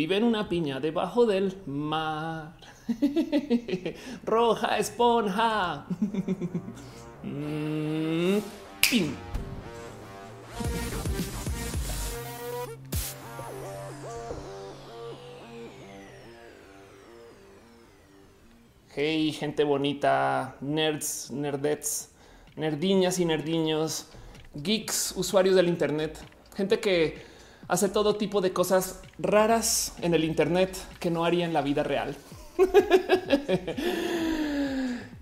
vive en una piña debajo del mar. Roja esponja. Mm, Hey, gente bonita, nerds, nerdets, nerdiñas y nerdiños, geeks, usuarios del Internet, gente que hace todo tipo de cosas raras en el Internet que no haría en la vida real.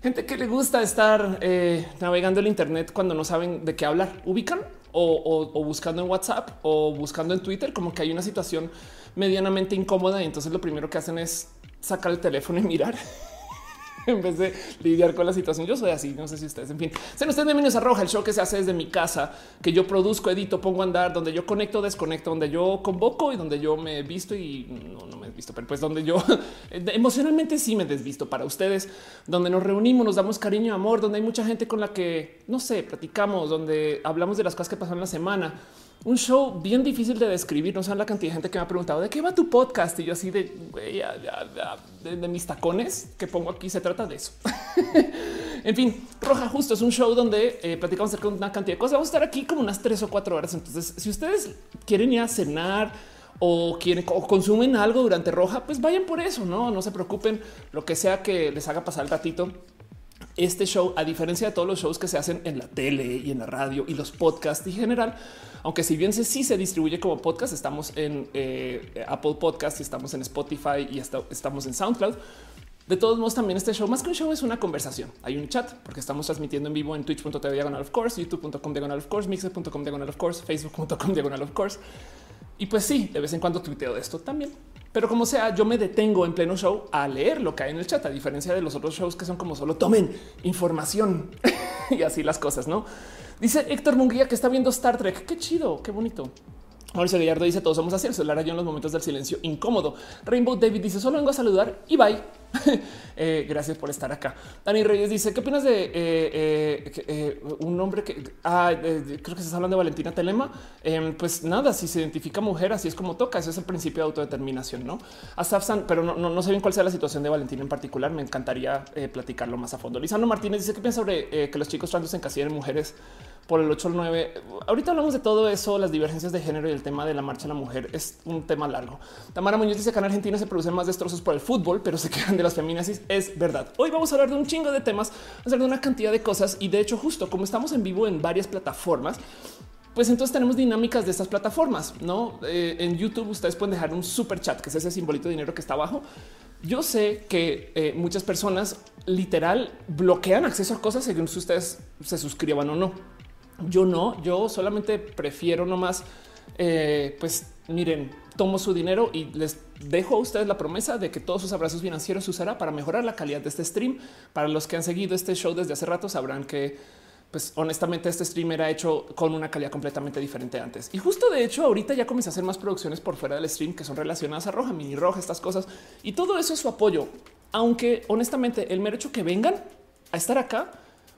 gente que le gusta estar eh, navegando el Internet cuando no saben de qué hablar, ubican o, o, buscando en WhatsApp o buscando en Twitter, como que hay una situación medianamente incómoda y entonces lo primero que hacen es sacar el teléfono y mirar. en vez de lidiar con la situación. Yo soy así, no sé si ustedes, en fin. Sean ustedes bienvenidos a Roja, el show que se hace desde mi casa, que yo produzco, edito, pongo a andar, donde yo conecto, desconecto, donde yo convoco y donde yo me he visto y no, no me he visto, pero pues donde yo emocionalmente sí me desvisto para ustedes, donde nos reunimos, nos damos cariño, amor, donde hay mucha gente con la que, no sé, platicamos, donde hablamos de las cosas que pasan la semana un show bien difícil de describir. No saben la cantidad de gente que me ha preguntado de qué va tu podcast y yo así de, de, mis tacones que pongo aquí. Se trata de eso. en fin, Roja Justo es un show donde eh, platicamos acerca de una cantidad de cosas. Vamos a estar aquí como unas tres o cuatro horas. Entonces, si ustedes quieren ir a cenar, o quieren o consumen algo durante roja, pues vayan por eso, no, no se preocupen, lo que sea que les haga pasar el ratito este show, a diferencia de todos los shows que se hacen en la tele y en la radio y los podcasts en general, aunque si bien se, sí se distribuye como podcast, estamos en eh, Apple Podcast estamos en Spotify y estamos en SoundCloud. De todos modos, también este show, más que un show, es una conversación. Hay un chat porque estamos transmitiendo en vivo en twitch.tv diagonal of course, youtube.com diagonal of course, mixer.com diagonal of course, facebook.com diagonal of course. Y pues sí, de vez en cuando tuiteo de esto también. Pero como sea, yo me detengo en pleno show a leer lo que hay en el chat, a diferencia de los otros shows que son como solo tomen información y así las cosas, ¿no? Dice Héctor Munguía que está viendo Star Trek. Qué chido, qué bonito. Mauricio Gallardo dice todos somos así, el celular yo en los momentos del silencio incómodo. Rainbow David dice solo vengo a saludar y bye. Eh, gracias por estar acá. Dani Reyes dice qué opinas de eh, eh, un nombre que ah, creo que se hablando de Valentina Telema. Em, pues nada, si se identifica mujer, así es como toca. Ese es el principio de autodeterminación, no? Asafsan, pero no, sé bien cuál sea la situación de Valentina en particular. Me encantaría platicarlo más a fondo. Lisandro Martínez dice qué piensa sobre que los chicos trans se encasillan en mujeres por el 8 al 9. Ahorita hablamos de todo eso, las divergencias de género y el tema de la marcha de la mujer es un tema largo. Tamara Muñoz dice que en Argentina se producen más destrozos por el fútbol, pero se quejan de las feminazis. Es verdad. Hoy vamos a hablar de un chingo de temas, hablar de una cantidad de cosas y de hecho justo como estamos en vivo en varias plataformas, pues entonces tenemos dinámicas de estas plataformas, ¿no? Eh, en YouTube ustedes pueden dejar un super chat, que es ese simbolito de dinero que está abajo. Yo sé que eh, muchas personas literal bloquean acceso a cosas según si ustedes se suscriban o no. Yo no, yo solamente prefiero nomás, eh, pues miren, tomo su dinero y les dejo a ustedes la promesa de que todos sus abrazos financieros se usará para mejorar la calidad de este stream. Para los que han seguido este show desde hace rato sabrán que pues honestamente este stream era hecho con una calidad completamente diferente antes. Y justo de hecho ahorita ya comencé a hacer más producciones por fuera del stream que son relacionadas a Roja, Mini Roja, estas cosas. Y todo eso es su apoyo. Aunque honestamente el mero hecho que vengan a estar acá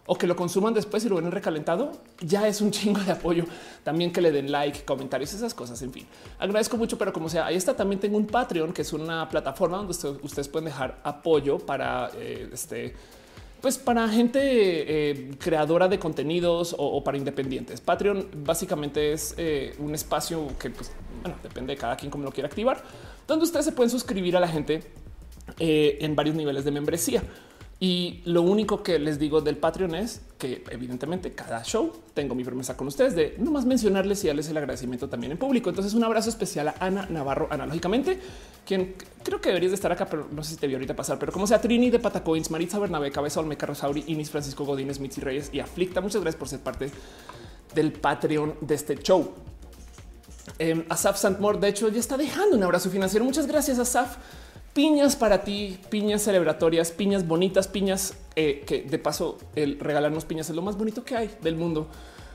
o que lo consuman después y lo ven recalentado, ya es un chingo de apoyo. También que le den like, comentarios, esas cosas. En fin, agradezco mucho, pero como sea, ahí está. También tengo un Patreon, que es una plataforma donde ustedes pueden dejar apoyo para eh, este pues para gente eh, creadora de contenidos o, para independientes. Patreon básicamente es eh, un espacio que pues, bueno, depende de cada quien como lo quiera activar, donde ustedes se pueden suscribir a la gente en varios niveles de membresía. Y lo único que les digo del Patreon es que evidentemente cada show tengo mi promesa con ustedes de no más mencionarles y darles el agradecimiento también en público. Entonces un abrazo especial a Ana Navarro analógicamente, quien creo que deberías de estar acá, pero no sé si te vi ahorita pasar, pero como sea Trini de Patacoins, Maritza Bernabé, Cabeza Olmeca Rosauri, Inis Francisco Godínez, Mitzi Reyes y Aflicta. Muchas gracias por ser parte del Patreon de este show. Eh, Asaf Santmore, de hecho, ya está dejando un abrazo financiero. Muchas gracias, Asaf piñas para ti, piñas celebratorias, piñas bonitas, piñas eh, que de paso el regalarnos piñas es lo más bonito que hay del mundo.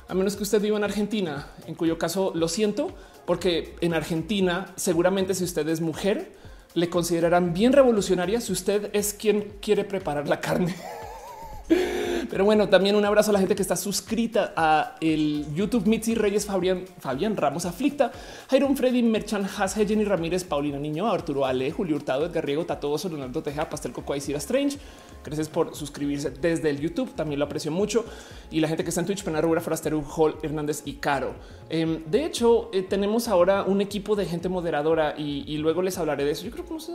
A menos que usted viva en Argentina, en cuyo caso lo siento, porque en Argentina seguramente si usted es mujer, le considerarán bien revolucionaria si usted es quien quiere preparar la carne. Pero bueno, también un abrazo a la gente que está suscrita a el YouTube Mitzi Reyes, Fabián, Fabián Ramos Aflicta, Jairon Freddy, Merchan Has, Jenny Ramírez, Paulina Niño, Arturo Ale, Julio Hurtado, Edgar Riego, Tatoso, Leonardo Teja, Pastel Coco, Aisira Strange. Gracias por suscribirse desde el YouTube. También lo aprecio mucho. Y la gente que está en Twitch, Pena Rubra, Forastero, Hall, Hernández y Caro. Em, de hecho, eh, tenemos ahora un equipo de gente moderadora y, luego les hablaré de eso. Yo creo que no sé,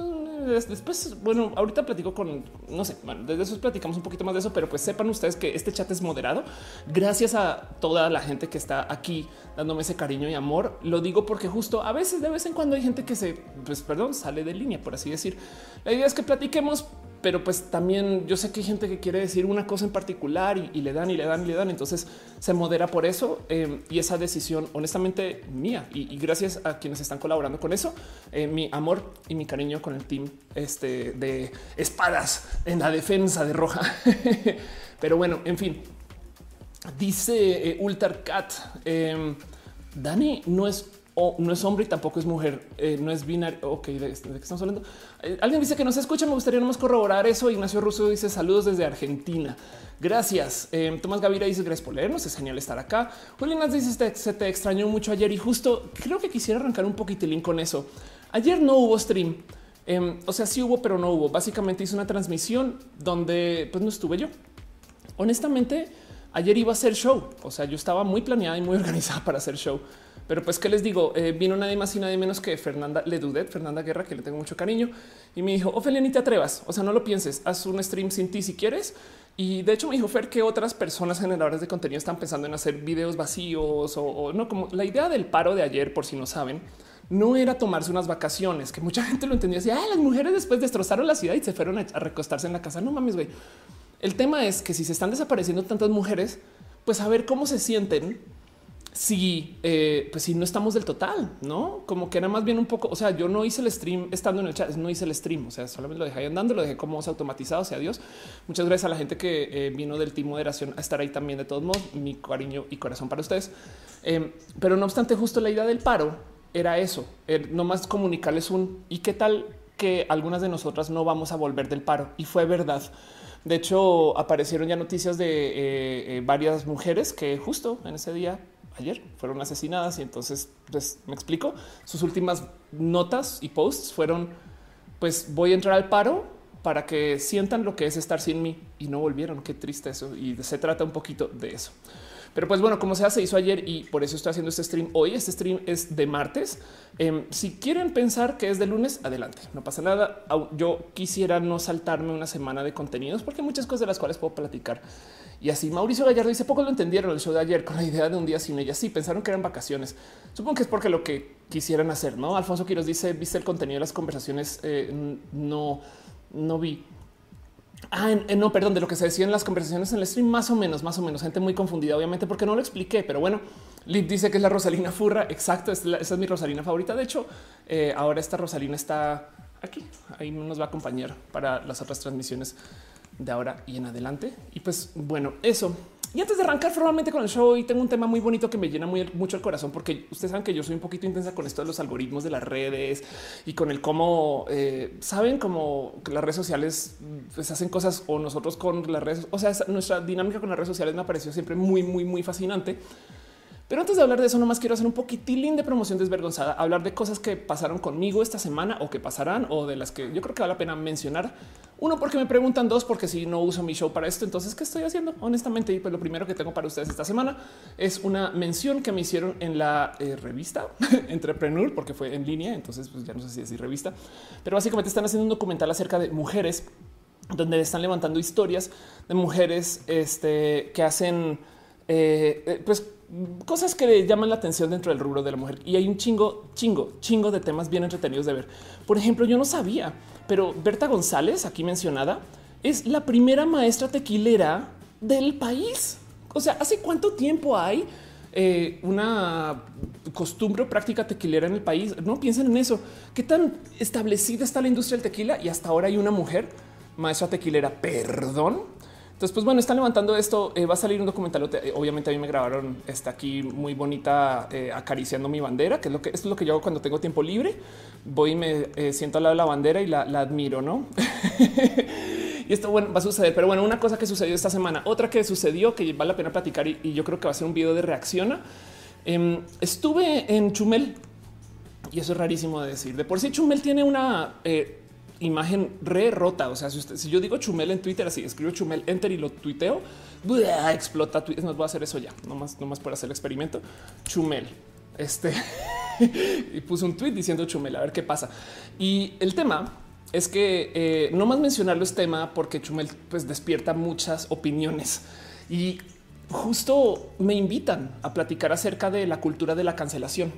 después, bueno, ahorita platico con, no sé, bueno, desde eso platicamos un poquito más de eso, pero pues sepan ustedes que este chat es moderado gracias a toda la gente que está aquí dándome ese cariño y amor. Lo digo porque justo a veces, de vez en cuando hay gente que se, pues perdón, sale de línea, por así decir. La idea es que platiquemos pero pues también yo sé que hay gente que quiere decir una cosa en particular y, le dan y le dan y le dan. Entonces se modera por eso eh, y esa decisión, honestamente, mía. Y, gracias a quienes están colaborando con eso, eh, mi amor y mi cariño con el team este, de espadas en la defensa de Roja. pero bueno, en fin, dice eh, Ultar Cat. Em, Dani no es no es hombre y tampoco es mujer, eh, no es binario. Ok, ¿de, qué estamos hablando? Eh, alguien dice que no se escucha. Me gustaría nomás corroborar eso. Ignacio Russo dice saludos desde Argentina. Gracias. Eh, Tomás Gavira dice gracias por leernos. Es genial estar acá. Julián dice se te extrañó mucho ayer y justo creo que quisiera arrancar un poquitín con eso. Ayer no hubo stream. Em, o sea, sí hubo, pero no hubo. Básicamente hice una transmisión donde pues no estuve yo. Honestamente, ayer iba a ser show. O sea, yo estaba muy planeada y muy organizada para hacer show. Pero pues, ¿qué les digo? Eh, vino nadie más y nadie menos que Fernanda Ledudet, Fernanda Guerra, que le tengo mucho cariño. Y me dijo, Ophelia, ni te atrevas. O sea, no lo pienses. Haz un stream sin ti si quieres. Y de hecho me dijo Fer que otras personas generadoras de contenido están pensando en hacer videos vacíos o, no como la idea del paro de ayer, por si no saben, no era tomarse unas vacaciones, que mucha gente lo entendía así. Ah, las mujeres después destrozaron la ciudad y se fueron a, recostarse en la casa. No mames, güey. El tema es que si se están desapareciendo tantas mujeres, pues a ver cómo se sienten si, eh, pues si no estamos del total, no como que era más bien un poco. O sea, yo no hice el stream estando en el chat, no hice el stream. O sea, solamente lo dejé ahí andando, lo dejé como automatizado. Sea Dios. Muchas gracias a la gente que eh, vino del team moderación a estar ahí también. De todos modos, mi cariño y corazón para ustedes. Em, pero no obstante, justo la idea del paro era eso, no más comunicarles un y qué tal que algunas de nosotras no vamos a volver del paro. Y fue verdad. De hecho, aparecieron ya noticias de eh, varias mujeres que justo en ese día ayer fueron asesinadas y entonces pues, me explico. Sus últimas notas y posts fueron pues voy a entrar al paro para que sientan lo que es estar sin mí y no volvieron. Qué triste eso. Y se trata un poquito de eso. Pero pues bueno, como sea, se hizo ayer y por eso estoy haciendo este stream hoy. Este stream es de martes. Em, si quieren pensar que es de lunes, adelante, no pasa nada. Yo quisiera no saltarme una semana de contenidos porque hay muchas cosas de las cuales puedo platicar. Y así Mauricio Gallardo dice poco lo entendieron el show de ayer con la idea de un día sin ella. Sí, pensaron que eran vacaciones. Supongo que es porque lo que quisieran hacer, no? Alfonso Quiroz dice viste el contenido de las conversaciones. Eh, no, no vi. Ah, no, perdón, de lo que se decía en las conversaciones en el stream, más o menos, más o menos, gente muy confundida, obviamente, porque no lo expliqué, pero bueno, Lip dice que es la Rosalina Furra, exacto, esa es mi Rosalina favorita, de hecho, eh, ahora esta Rosalina está aquí, ahí nos va a acompañar para las otras transmisiones de ahora y en adelante. Y pues bueno, eso. Y antes de arrancar formalmente con el show, y tengo un tema muy bonito que me llena muy, mucho el corazón, porque ustedes saben que yo soy un poquito intensa con esto de los algoritmos de las redes y con el cómo eh, saben cómo las redes sociales pues, hacen cosas o nosotros con las redes. O sea, nuestra dinámica con las redes sociales me ha parecido siempre muy, muy, muy fascinante. Pero antes de hablar de eso, nomás quiero hacer un poquitín de promoción desvergonzada, hablar de cosas que pasaron conmigo esta semana o que pasarán o de las que yo creo que vale la pena mencionar. Uno, porque me preguntan, dos, porque si no uso mi show para esto, entonces, ¿qué estoy haciendo? Honestamente, y pues lo primero que tengo para ustedes esta semana es una mención que me hicieron en la eh, revista Entrepreneur, porque fue en línea, entonces pues ya no sé si decir revista, pero básicamente están haciendo un documental acerca de mujeres donde están levantando historias de mujeres este, que hacen eh, eh, pues cosas que llaman la atención dentro del rubro de la mujer. Y hay un chingo, chingo, chingo de temas bien entretenidos de ver. Por ejemplo, yo no sabía, pero Berta González, aquí mencionada, es la primera maestra tequilera del país. O sea, ¿hace cuánto tiempo hay eh, una costumbre o práctica tequilera en el país? No piensen en eso. ¿Qué tan establecida está la industria del tequila? Y hasta ahora hay una mujer maestra tequilera. Perdón. Entonces, pues bueno, están levantando esto. Eh, va a salir un documental. Eh, obviamente, a mí me grabaron está aquí muy bonita eh, acariciando mi bandera, que es lo que esto es lo que yo hago cuando tengo tiempo libre. Voy y me siento al lado de la bandera y la, admiro, no? y esto bueno, va a suceder. Pero bueno, una cosa que sucedió esta semana, otra que sucedió que vale la pena platicar y, yo creo que va a ser un video de reacción. Em, estuve en Chumel y eso es rarísimo de decir. De por sí, Chumel tiene una imagen re rota. O sea, si, yo digo Chumel en Twitter, así escribo Chumel enter y lo tuiteo, explota Twitter. No voy a hacer eso ya, no más, no más por hacer el experimento. Chumel. Este y puse un tweet diciendo Chumel, a ver qué pasa. Y el tema es que eh, no más mencionarlo es tema porque Chumel pues despierta muchas opiniones y justo me invitan a platicar acerca de la cultura de la cancelación.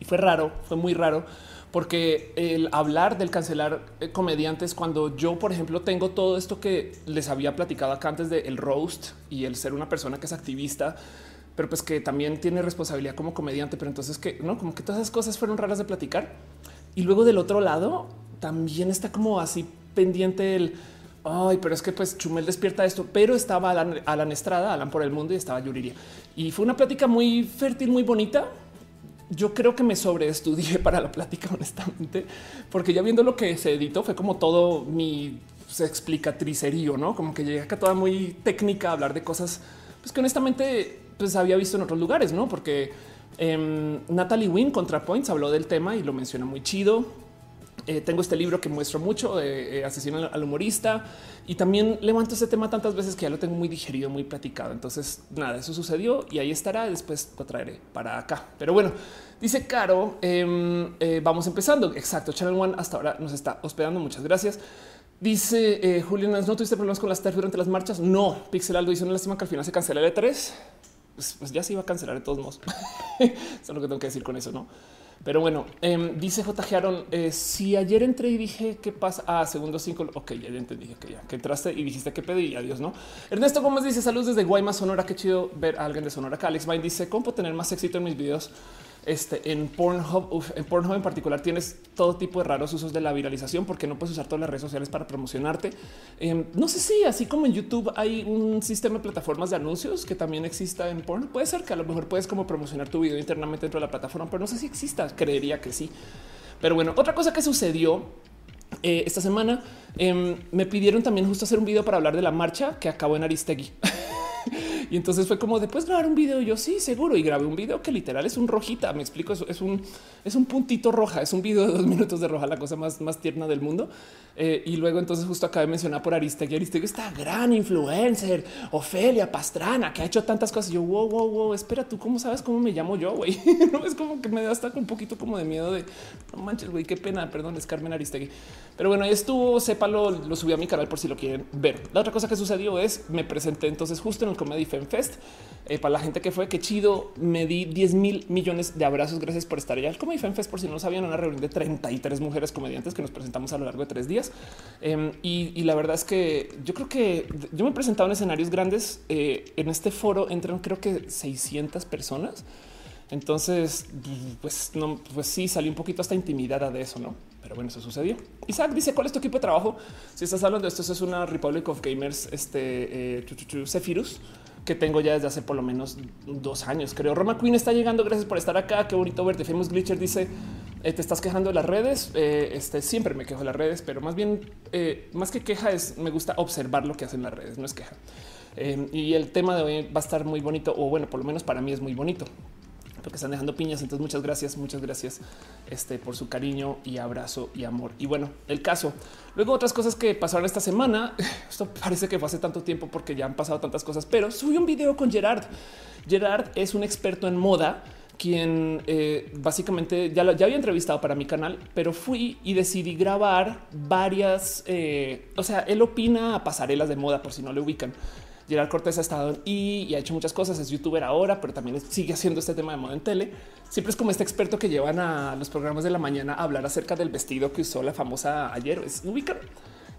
Y fue raro, fue muy raro porque el hablar del cancelar eh, comediantes cuando yo, por ejemplo, tengo todo esto que les había platicado acá antes del roast y el ser una persona que es activista, pero pues que también tiene responsabilidad como comediante, pero entonces que no, como que todas esas cosas fueron raras de platicar. Y luego del otro lado también está como así pendiente el ay, pero es que pues Chumel despierta esto, pero estaba Alan, Alan Estrada, Alan por el mundo y estaba Yuriria. Y fue una plática muy fértil, muy bonita yo creo que me sobreestudié para la plática, honestamente, porque ya viendo lo que se editó fue como todo mi explicatricerío, no como que llegué acá toda muy técnica a hablar de cosas pues que honestamente pues había visto en otros lugares, no? Porque eh, Natalie Wynn ContraPoints habló del tema y lo menciona muy chido. Eh, tengo este libro que muestro mucho de eh, Asesino al humorista y también levanto ese tema tantas veces que ya lo tengo muy digerido, muy platicado. Entonces, nada, eso sucedió y ahí estará. Después lo traeré para acá. Pero bueno, dice Caro, em, eh, vamos empezando. Exacto. Channel One hasta ahora nos está hospedando. Muchas gracias. Dice Julián, ¿no tuviste problemas con las TERF durante las marchas? No. Pixel Aldo dice una lástima que al final se cancela el E3. Pues, pues, ya se iba a cancelar de todos modos. eso es lo que tengo que decir con eso, no? Pero bueno, em, dice J. Aaron, eh, si ayer entré y dije qué pasa, ah, segundo cinco, ok, ya, entendí que ya, que entraste y dijiste qué pedí adiós, ¿no? Ernesto Gómez dice saludos desde Guaymas, Sonora, qué chido ver a alguien de Sonora. Acá Alex Vine dice, ¿cómo puedo tener más éxito en mis videos? Este, en Pornhub, en Pornhub en particular tienes todo tipo de raros usos de la viralización porque no puedes usar todas las redes sociales para promocionarte. Em, no sé si así como en YouTube hay un sistema de plataformas de anuncios que también exista en Pornhub. Puede ser que a lo mejor puedes como promocionar tu video internamente dentro de la plataforma, pero no sé si exista. Creería que sí. Pero bueno, otra cosa que sucedió eh, esta semana em, me pidieron también justo hacer un video para hablar de la marcha que acabó en Aristegui. Y entonces fue como después grabar un video. Yo sí, seguro. Y grabé un video que literal es un rojita. Me explico. Es, es un, es un puntito roja. Es un video de dos minutos de roja, la cosa más, más tierna del mundo. Eh, y luego entonces justo acabé de mencionar por Aristegui. Aristegui esta gran influencer, Ofelia Pastrana, que ha hecho tantas cosas. yo, wow, wow, wow, espera, tú cómo sabes cómo me llamo yo, güey. no es como que me da hasta un poquito como de miedo de no manches, güey, qué pena. Perdón, es Carmen Aristegui. Pero bueno, ahí estuvo, sépalo, lo subí a mi canal por si lo quieren ver. La otra cosa que sucedió es me presenté entonces justo en el Comedy Fan Fest. Eh, para la gente que fue, qué chido, me di 10 mil millones de abrazos. Gracias por estar allá. El Comedy Fan Fest, por si no sabían, una reunión de 33 mujeres comediantes que nos presentamos a lo largo de tres días. Em, y, la verdad es que yo creo que yo me he presentado en escenarios grandes. Eh, en este foro entran creo que 600 personas. Entonces, pues no, pues sí, salí un poquito hasta intimidada de eso, no? Pero bueno, eso sucedió. Isaac dice: ¿Cuál es tu equipo de trabajo? Si estás hablando de esto, es una Republic of Gamers, este eh, que tengo ya desde hace por lo menos dos años. Creo Roma Queen está llegando. Gracias por estar acá. Qué bonito verte. Famous Glitcher dice: eh, Te estás quejando de las redes. Eh, este siempre me quejo de las redes, pero más bien, más que queja, es me gusta observar lo que hacen las redes. No es queja. y el tema de hoy va a estar muy bonito, o bueno, por lo menos para mí es muy bonito porque están dejando piñas. Entonces, muchas gracias, muchas gracias este, por su cariño y abrazo y amor. Y bueno, el caso. Luego, otras cosas que pasaron esta semana. Esto parece que fue hace tanto tiempo porque ya han pasado tantas cosas, pero subí un video con Gerard. Gerard es un experto en moda quien eh, básicamente ya, ya había entrevistado para mi canal, pero fui y decidí grabar varias. Eh, o sea, él opina a pasarelas de moda por si no le ubican. Gerard Cortés ha estado en y ha hecho muchas cosas. Es youtuber ahora, pero también sigue haciendo este tema de moda en tele. Siempre es como este experto que llevan a los programas de la mañana a hablar acerca del vestido que usó la famosa ayer. Es ubicar.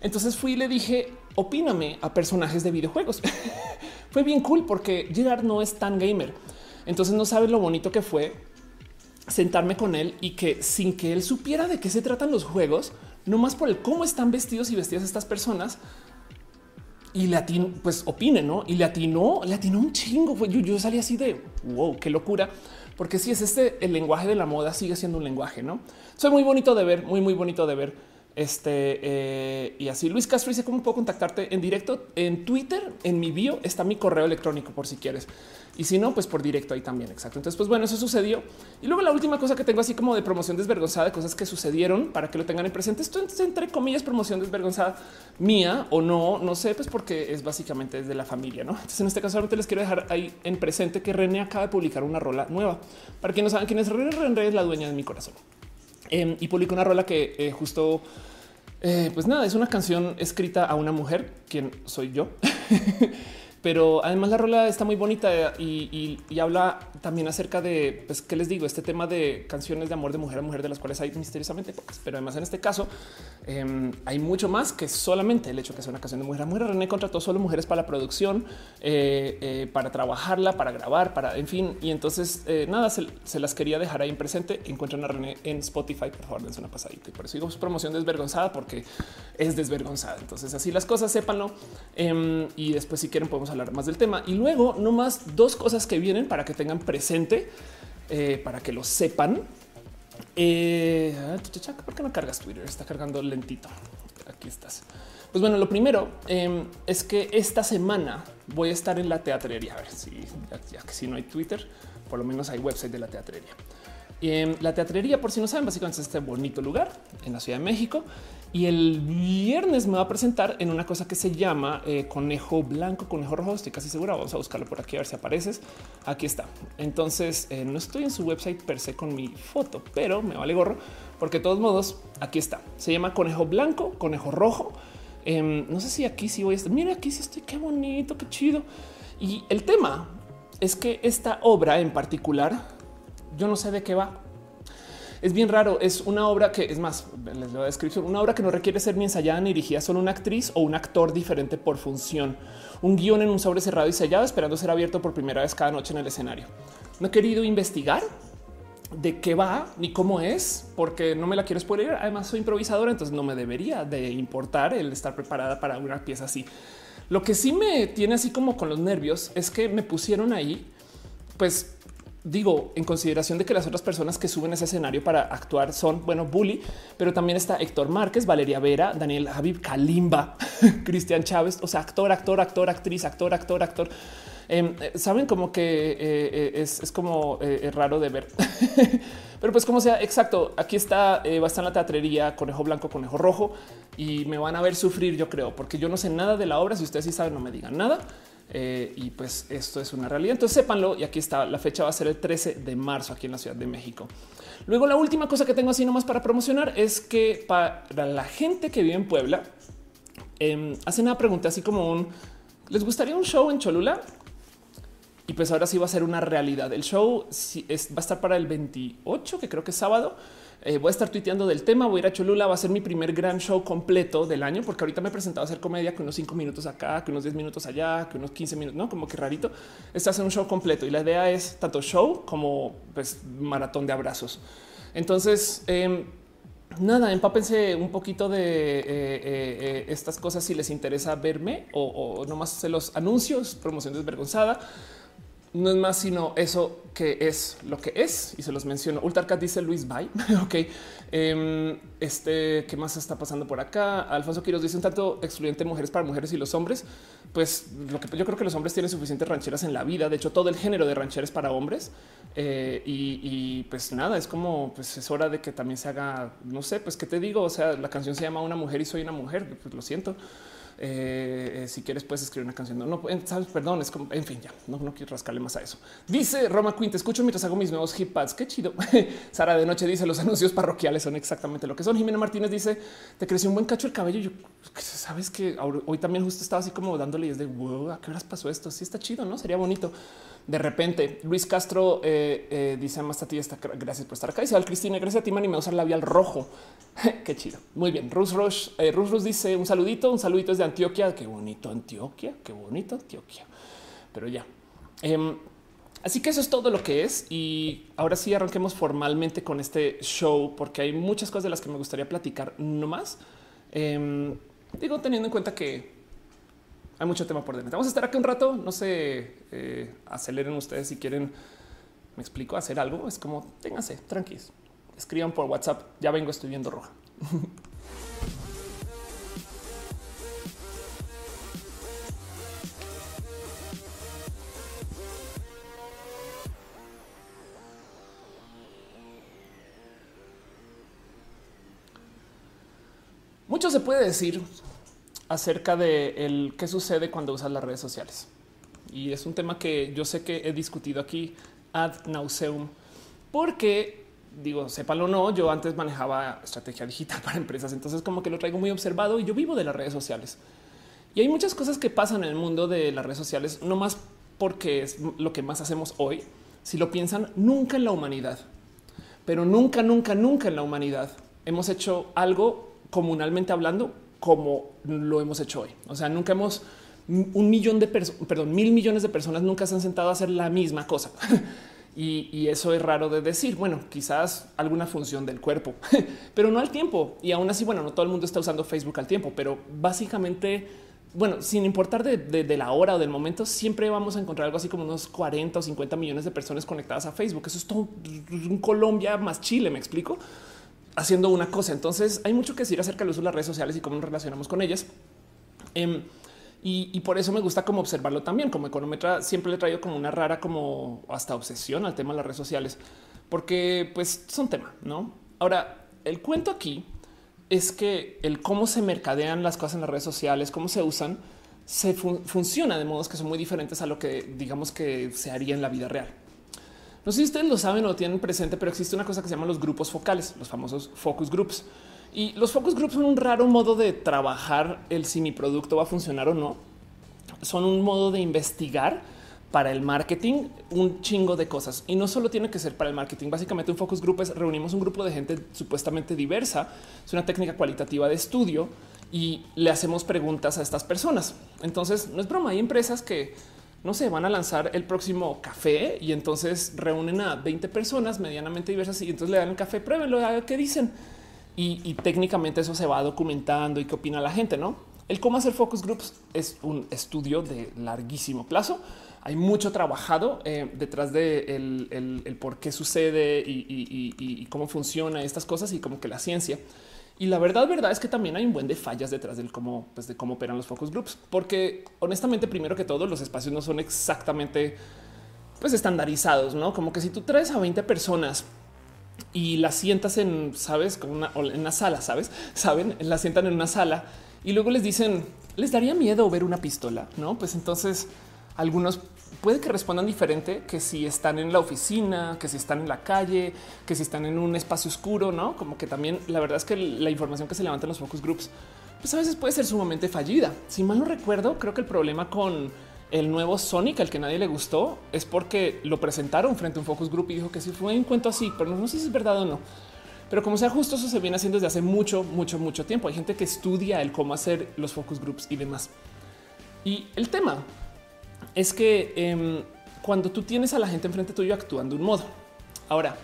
Entonces fui y le dije, opíname a personajes de videojuegos. fue bien cool porque Gerard no es tan gamer. Entonces no sabe lo bonito que fue sentarme con él y que sin que él supiera de qué se tratan los juegos, no más por el cómo están vestidos y vestidas estas personas, y le atinó, pues opine, ¿no? Y le atinó, le atinó un chingo. Yo, yo salí así de wow, qué locura. Porque si es este, el lenguaje de la moda sigue siendo un lenguaje, ¿no? Soy muy bonito de ver, muy, muy bonito de ver. Este eh, y así Luis Castro dice cómo puedo contactarte en directo en Twitter. En mi bio está mi correo electrónico por si quieres. Y si no, pues por directo ahí también. Exacto. Entonces, pues bueno, eso sucedió. Y luego la última cosa que tengo así como de promoción desvergonzada de cosas que sucedieron para que lo tengan en presente. Esto es entre comillas promoción desvergonzada mía o no, no sé, pues porque es básicamente desde la familia, ¿no? Entonces en este caso solamente les quiero dejar ahí en presente que René acaba de publicar una rola nueva. Para quienes no saben quién es René, René es la dueña de mi corazón. Em, y publicó una rola que eh, justo, eh, pues nada, es una canción escrita a una mujer, quien soy yo. pero además la rola está muy bonita y, habla también acerca de, pues, ¿qué les digo? Este tema de canciones de amor de mujer a mujer, de las cuales hay misteriosamente pocas, pero además en este caso em, hay mucho más que solamente el hecho que sea una canción de mujer a mujer. René contrató solo mujeres para la producción, eh, eh, para trabajarla, para grabar, para, en fin, y entonces eh, nada, se, las quería dejar ahí en presente. Encuentran a René en Spotify, por favor, dense una pasadita. Y por eso digo su promoción desvergonzada, porque es desvergonzada. Entonces así las cosas, sépanlo. Em, y después si quieren podemos hablar más del tema. Y luego no más dos cosas que vienen para que tengan presente, eh, para que lo sepan. Eh, ¿Por qué no cargas Twitter? Está cargando lentito. Aquí estás. Pues bueno, lo primero em, es que esta semana voy a estar en la teatrería. A ver si ya que si no hay Twitter, por lo menos hay website de la teatrería. Em, la teatrería, por si no saben, básicamente es este bonito lugar en la Ciudad de México. Y el viernes me va a presentar en una cosa que se llama eh, conejo blanco, conejo rojo. Estoy casi segura. Vamos a buscarlo por aquí a ver si apareces. Aquí está. Entonces eh, no estoy en su website per se con mi foto, pero me vale gorro porque de todos modos aquí está. Se llama conejo blanco, conejo rojo. Em, no sé si aquí sí voy a estar. Mira, aquí sí estoy. Qué bonito, qué chido. Y el tema es que esta obra en particular yo no sé de qué va. Es bien raro. Es una obra que es más, les doy la descripción, una obra que no requiere ser ni ensayada ni dirigida solo una actriz o un actor diferente por función. Un guion en un sobre cerrado y sellado, esperando ser abierto por primera vez cada noche en el escenario. No he querido investigar de qué va ni cómo es, porque no me la quiero spoiler. Además, soy improvisadora, entonces no me debería de importar el estar preparada para una pieza así. Lo que sí me tiene así como con los nervios es que me pusieron ahí, pues digo, en consideración de que las otras personas que suben ese escenario para actuar son, bueno, Bully, pero también está Héctor Márquez, Valeria Vera, Daniel Javib Kalimba, Cristian Chávez, o sea, actor, actor, actor, actriz, actor, actor, actor. Em, eh, saben como que eh, eh, es, como raro de ver, pero pues como sea, exacto. Aquí está, va a estar la teatrería, conejo blanco, conejo rojo y me van a ver sufrir, yo creo, porque yo no sé nada de la obra. Si ustedes sí saben, no me digan nada. Eh, y pues esto es una realidad. Entonces sépanlo. Y aquí está. La fecha va a ser el 13 de marzo aquí en la Ciudad de México. Luego la última cosa que tengo así nomás para promocionar es que para la gente que vive en Puebla, eh, hacen una pregunta así como un ¿les gustaría un show en Cholula? Y pues ahora sí va a ser una realidad. El show va a estar para el 28, que creo que es sábado. Eh, voy a estar tuiteando del tema. Voy a ir a Cholula. Va a ser mi primer gran show completo del año, porque ahorita me he presentado a hacer comedia con unos cinco minutos acá, que unos 10 minutos allá, que unos 15 minutos, no como que rarito. Este hace un show completo y la idea es tanto show como pues, maratón de abrazos. Entonces, eh, nada, empápense un poquito de eh, eh, estas cosas si les interesa verme o, o nomás se los anuncios, promoción desvergonzada no es más sino eso que es lo que es y se los menciono. Ultarcat dice Luis Bay. ok, em, este qué más está pasando por acá. Alfonso Quiroz dice un tanto excluyente mujeres para mujeres y los hombres. Pues lo que yo creo que los hombres tienen suficientes rancheras en la vida. De hecho, todo el género de rancheras para hombres. Eh, y, pues nada, es como pues es hora de que también se haga. No sé, pues qué te digo. O sea, la canción se llama Una mujer y soy una mujer. Pues lo siento. Eh, eh, si quieres, puedes escribir una canción. No, no sabes, perdón, es como, en fin, ya no, quiero rascarle más a eso. Dice Roma Quint, escucho mientras hago mis nuevos hip pads. Qué chido. Sara de noche dice los anuncios parroquiales son exactamente lo que son. Jimena Martínez dice te creció un buen cacho el cabello. Yo sabes que hoy también justo estaba así como dándole y es de wow, a qué horas pasó esto. Sí, está chido, no sería bonito de repente. Luis Castro eh, eh, dice más a ti, está, gracias por estar acá. Isabel Cristina, gracias a ti, me usa el labial rojo. Qué chido. Muy bien. Rus Rush, eh, Rus dice un saludito, un saludito desde Antioquia. Qué bonito Antioquia, qué bonito Antioquia. Pero ya. Em, así que eso es todo lo que es. Y ahora sí arranquemos formalmente con este show, porque hay muchas cosas de las que me gustaría platicar no más. Em, digo, teniendo en cuenta que hay mucho tema por delante. Vamos a estar aquí un rato. No se eh, aceleren ustedes si quieren. Me explico hacer algo. Es como ténganse tranquilos. Escriban por WhatsApp. Ya vengo, estoy viendo roja. Mucho se puede decir acerca de el qué sucede cuando usas las redes sociales. Y es un tema que yo sé que he discutido aquí ad nauseum, porque digo, sépalo o no, yo antes manejaba estrategia digital para empresas, entonces como que lo traigo muy observado y yo vivo de las redes sociales. Y hay muchas cosas que pasan en el mundo de las redes sociales, no más porque es lo que más hacemos hoy. Si lo piensan, nunca en la humanidad, pero nunca, nunca, nunca en la humanidad hemos hecho algo comunalmente hablando como lo hemos hecho hoy. O sea, nunca hemos un millón de personas, perdón, mil millones de personas nunca se han sentado a hacer la misma cosa. y, eso es raro de decir. Bueno, quizás alguna función del cuerpo, pero no al tiempo. Y aún así, bueno, no todo el mundo está usando Facebook al tiempo, pero básicamente, bueno, sin importar de, de la hora o del momento, siempre vamos a encontrar algo así como unos 40 o 50 millones de personas conectadas a Facebook. Eso es todo un Colombia más Chile, me explico haciendo una cosa. Entonces hay mucho que decir acerca del uso de las redes sociales y cómo nos relacionamos con ellas. Eh, y, por eso me gusta como observarlo también. Como econometra siempre le traigo como una rara, como hasta obsesión al tema de las redes sociales, porque pues son tema, ¿no? Ahora, el cuento aquí es que el cómo se mercadean las cosas en las redes sociales, cómo se usan, se fun funciona de modos que son muy diferentes a lo que digamos que se haría en la vida real. No sé si ustedes lo saben o lo tienen presente, pero existe una cosa que se llama los grupos focales, los famosos focus groups. Y los focus groups son un raro modo de trabajar el si mi producto va a funcionar o no. Son un modo de investigar para el marketing un chingo de cosas y no solo tiene que ser para el marketing. Básicamente un focus group es reunimos un grupo de gente supuestamente diversa. Es una técnica cualitativa de estudio y le hacemos preguntas a estas personas. Entonces no es broma. Hay empresas que no se van a lanzar el próximo café y entonces reúnen a 20 personas medianamente diversas y entonces le dan el café, pruébenlo, qué dicen. Y, técnicamente eso se va documentando y qué opina la gente, ¿no? El cómo hacer focus groups es un estudio de larguísimo plazo. Hay mucho trabajado eh, detrás de el, el, por qué sucede y, y, y, cómo funciona estas cosas y como que la ciencia. Y la verdad, verdad es que también hay un buen de fallas detrás del cómo, pues de cómo operan los focus groups, porque honestamente, primero que todo, los espacios no son exactamente pues estandarizados, no como que si tú traes a 20 personas y las sientas en, sabes, como una, en una sala, sabes, saben, la sientan en una sala y luego les dicen, les daría miedo ver una pistola, no? Pues entonces algunos puede que respondan diferente que si están en la oficina, que si están en la calle, que si están en un espacio oscuro, no? Como que también la verdad es que la información que se levanta en los focus groups, pues a veces puede ser sumamente fallida. Si mal no recuerdo, creo que el problema con el nuevo Sonic, al que nadie le gustó, es porque lo presentaron frente a un focus group y dijo que si fue un cuento así, pero no sé si es verdad o no. Pero como sea justo, eso se viene haciendo desde hace mucho, mucho, mucho tiempo. Hay gente que estudia el cómo hacer los focus groups y demás. Y el tema es que eh, cuando tú tienes a la gente enfrente tuyo actuando de un modo. Ahora,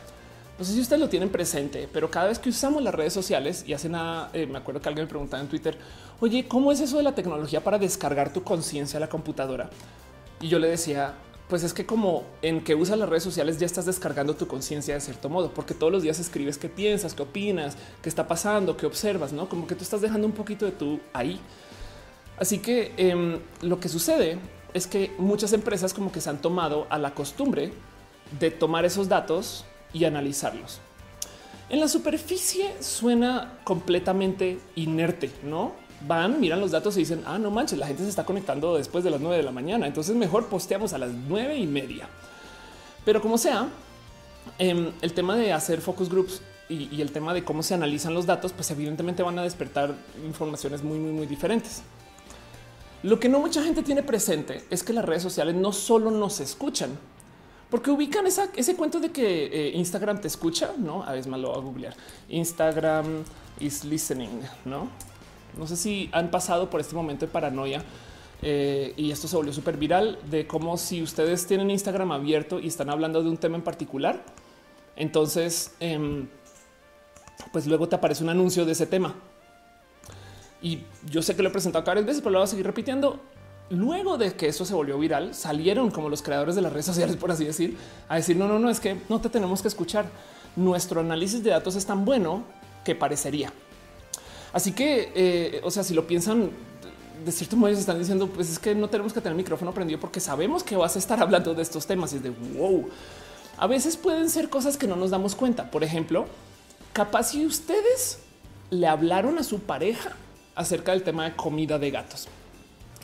no sé si ustedes lo tienen presente, pero cada vez que usamos las redes sociales y hace nada, eh, me acuerdo que alguien me preguntaba en Twitter, oye, ¿cómo es eso de la tecnología para descargar tu conciencia a la computadora? Y yo le decía, pues es que como en que usas las redes sociales ya estás descargando tu conciencia de cierto modo, porque todos los días escribes qué piensas, qué opinas, qué está pasando, qué observas, no como que tú estás dejando un poquito de tú ahí. Así que eh, lo que sucede es que muchas empresas como que se han tomado a la costumbre de tomar esos datos y analizarlos. En la superficie suena completamente inerte, ¿no? Van, miran los datos y dicen, ah, no manches, la gente se está conectando después de las 9 de la mañana, entonces mejor posteamos a las nueve y media. Pero como sea, eh, el tema de hacer focus groups y, y el tema de cómo se analizan los datos, pues evidentemente van a despertar informaciones muy, muy, muy diferentes. Lo que no mucha gente tiene presente es que las redes sociales no solo nos escuchan, porque ubican ese cuento de que eh, Instagram te escucha, no? A veces más lo voy a googlear. Instagram is listening, no? No sé si han pasado por este momento de paranoia eh, y esto se volvió súper viral de cómo si ustedes tienen Instagram abierto y están hablando de un tema en particular, entonces, eh, pues luego te aparece un anuncio de ese tema y yo sé que lo he presentado varias veces, pero lo voy a seguir repitiendo. Luego de que eso se volvió viral, salieron como los creadores de las redes sociales, por así decir, a decir no, no, no, es que no te tenemos que escuchar. Nuestro análisis de datos es tan bueno que parecería. Así que, eh, o sea, si lo piensan de cierto modo, se están diciendo, pues es que no tenemos que tener micrófono prendido porque sabemos que vas a estar hablando de estos temas y es de wow. A veces pueden ser cosas que no nos damos cuenta. Por ejemplo, capaz si ustedes le hablaron a su pareja acerca del tema de comida de gatos,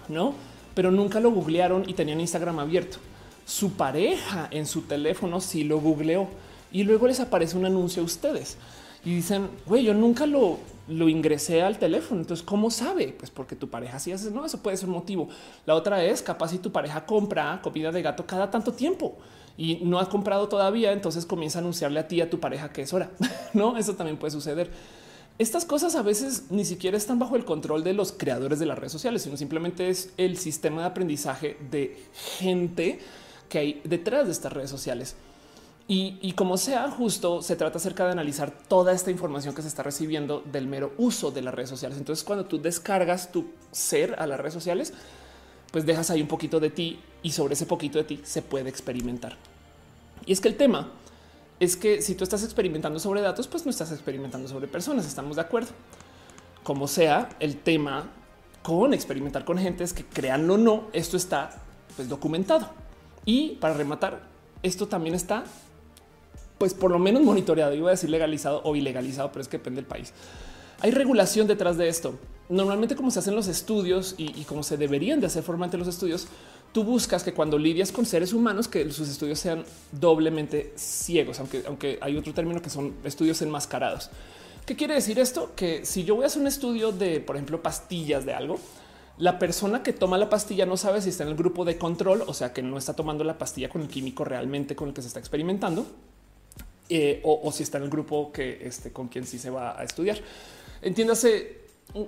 no? Pero nunca lo googlearon y tenían Instagram abierto. Su pareja en su teléfono sí lo googleó y luego les aparece un anuncio a ustedes y dicen, güey, yo nunca lo, lo ingresé al teléfono. Entonces, ¿cómo sabe? Pues porque tu pareja sí hace, no, eso puede ser un motivo. La otra es capaz si tu pareja compra comida de gato cada tanto tiempo y no has comprado todavía, entonces comienza a anunciarle a ti, a tu pareja que es hora. no, eso también puede suceder. Estas cosas a veces ni siquiera están bajo el control de los creadores de las redes sociales, sino simplemente es el sistema de aprendizaje de gente que hay detrás de estas redes sociales. Y, como sea, justo se trata acerca de analizar toda esta información que se está recibiendo del mero uso de las redes sociales. Entonces, cuando tú descargas tu ser a las redes sociales, pues dejas ahí un poquito de ti y sobre ese poquito de ti se puede experimentar. Y es que el tema es que si tú estás experimentando sobre datos, pues no estás experimentando sobre personas. Estamos de acuerdo. Como sea, el tema con experimentar con gente es que créanlo o no, esto está pues documentado. Y para rematar, esto también está pues por lo menos monitoreado, iba a decir legalizado o ilegalizado, pero es que depende del país. Hay regulación detrás de esto. Normalmente como se hacen los estudios y, como se deberían de hacer formalmente los estudios, tú buscas que cuando lidias con seres humanos, que sus estudios sean doblemente ciegos, aunque, aunque hay otro término que son estudios enmascarados. ¿Qué quiere decir esto? Que si yo voy a hacer un estudio de, por ejemplo, pastillas de algo, la persona que toma la pastilla no sabe si está en el grupo de control, o sea que no está tomando la pastilla con el químico realmente con el que se está experimentando, eh, o, si está en el grupo que este, con quien sí se va a estudiar. Entiéndase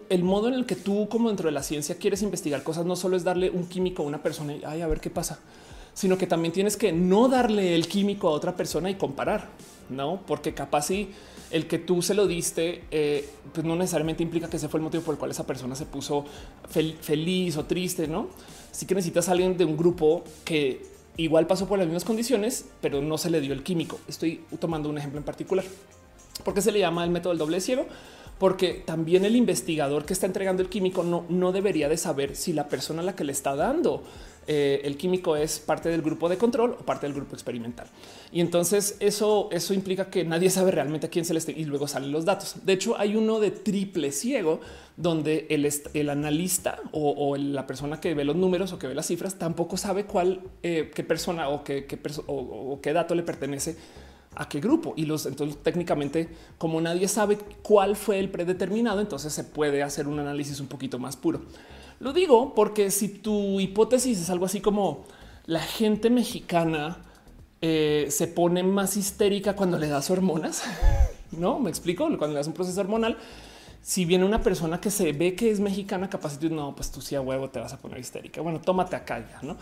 el modo en el que tú, como dentro de la ciencia, quieres investigar cosas, no solo es darle un químico a una persona y a ver qué pasa, sino que también tienes que no darle el químico a otra persona y comparar, no? Porque capaz si el que tú se lo diste, eh, pues no necesariamente implica que ese fue el motivo por el cual esa persona se puso feliz o triste, no? Así que necesitas a alguien de un grupo que igual pasó por las mismas condiciones, pero no se le dio el químico. Estoy tomando un ejemplo en particular. ¿Por qué se le llama el método del doble ciego? Porque también el investigador que está entregando el químico no, no debería de saber si la persona a la que le está dando eh, el químico es parte del grupo de control o parte del grupo experimental. Y entonces eso, eso implica que nadie sabe realmente a quién se le esté y luego salen los datos. De hecho, hay uno de triple ciego donde el, el analista o, la persona que ve los números o que ve las cifras tampoco sabe cuál, eh, qué persona o qué, o qué dato le pertenece a qué grupo y los entonces técnicamente como nadie sabe cuál fue el predeterminado, entonces se puede hacer un análisis un poquito más puro. Lo digo porque si tu hipótesis es algo así como la gente mexicana eh, se pone más histérica cuando le das hormonas, no me explico cuando le das un proceso hormonal. Si viene una persona que se ve que es mexicana, capaz de no, pues tú sí a huevo te vas a poner histérica. Bueno, tómate acá ya, no?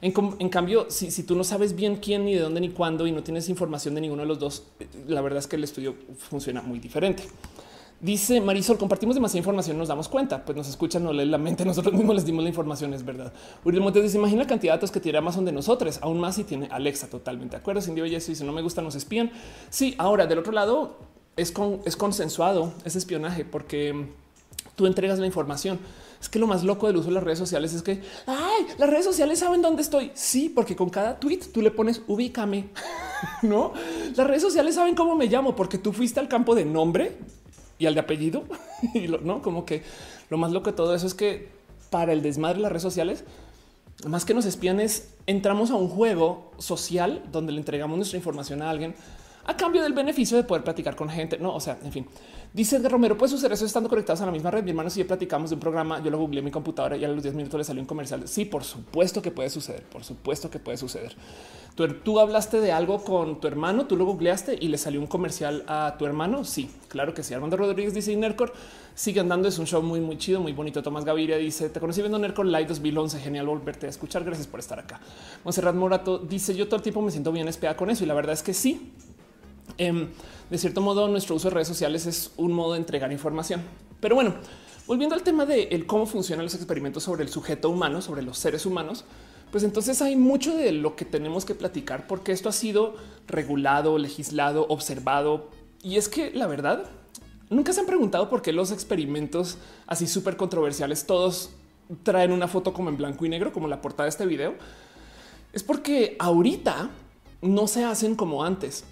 En, cambio, si, tú no sabes bien quién, ni de dónde, ni cuándo, y no tienes información de ninguno de los dos, la verdad es que el estudio funciona muy diferente. Dice Marisol, compartimos demasiada información, nos damos cuenta, pues nos escuchan, no leen la mente, nosotros mismos les dimos la información, es verdad. Uriel Montes dice, imagina la cantidad de datos que tiene Amazon de nosotros, aún más si tiene Alexa, totalmente de acuerdo. Cindy Belleza dice, no me gusta, nos espían. Sí, ahora, del otro lado, es, con, es consensuado ese espionaje, porque tú entregas la información. Es que lo más loco del uso de las redes sociales es que ay, las redes sociales saben dónde estoy. Sí, porque con cada tweet tú le pones ubícame. no, las redes sociales saben cómo me llamo porque tú fuiste al campo de nombre y al de apellido. y no, como que lo más loco de todo eso es que para el desmadre de las redes sociales, más que nos espían es entramos a un juego social donde le entregamos nuestra información a alguien a cambio del beneficio de poder platicar con gente. No, o sea, en fin, dice Romero, puede suceder eso estando conectados a la misma red. Mi hermano, si ya platicamos de un programa, yo lo googleé en mi computadora y a los 10 minutos le salió un comercial. Sí, por supuesto que puede suceder. Por supuesto que puede suceder. Tú, hablaste de algo con tu hermano, tú lo googleaste y le salió un comercial a tu hermano. Sí, claro que sí. Armando Rodríguez dice Nercor sigue andando. Es un show muy, muy chido, muy bonito. Tomás Gaviria dice: Te conocí viendo Nercor Light 2011. Genial volverte a escuchar. Gracias por estar acá. Monserrat Morato dice: Yo todo el tiempo me siento bien espiada con eso. Y la verdad es que sí, Em, de cierto modo, nuestro uso de redes sociales es un modo de entregar información. Pero bueno, volviendo al tema de cómo funcionan los experimentos sobre el sujeto humano, sobre los seres humanos, pues entonces hay mucho de lo que tenemos que platicar porque esto ha sido regulado, legislado, observado. Y es que la verdad, nunca se han preguntado por qué los experimentos así súper controversiales todos traen una foto como en blanco y negro, como la portada de este video. Es porque ahorita no se hacen como antes.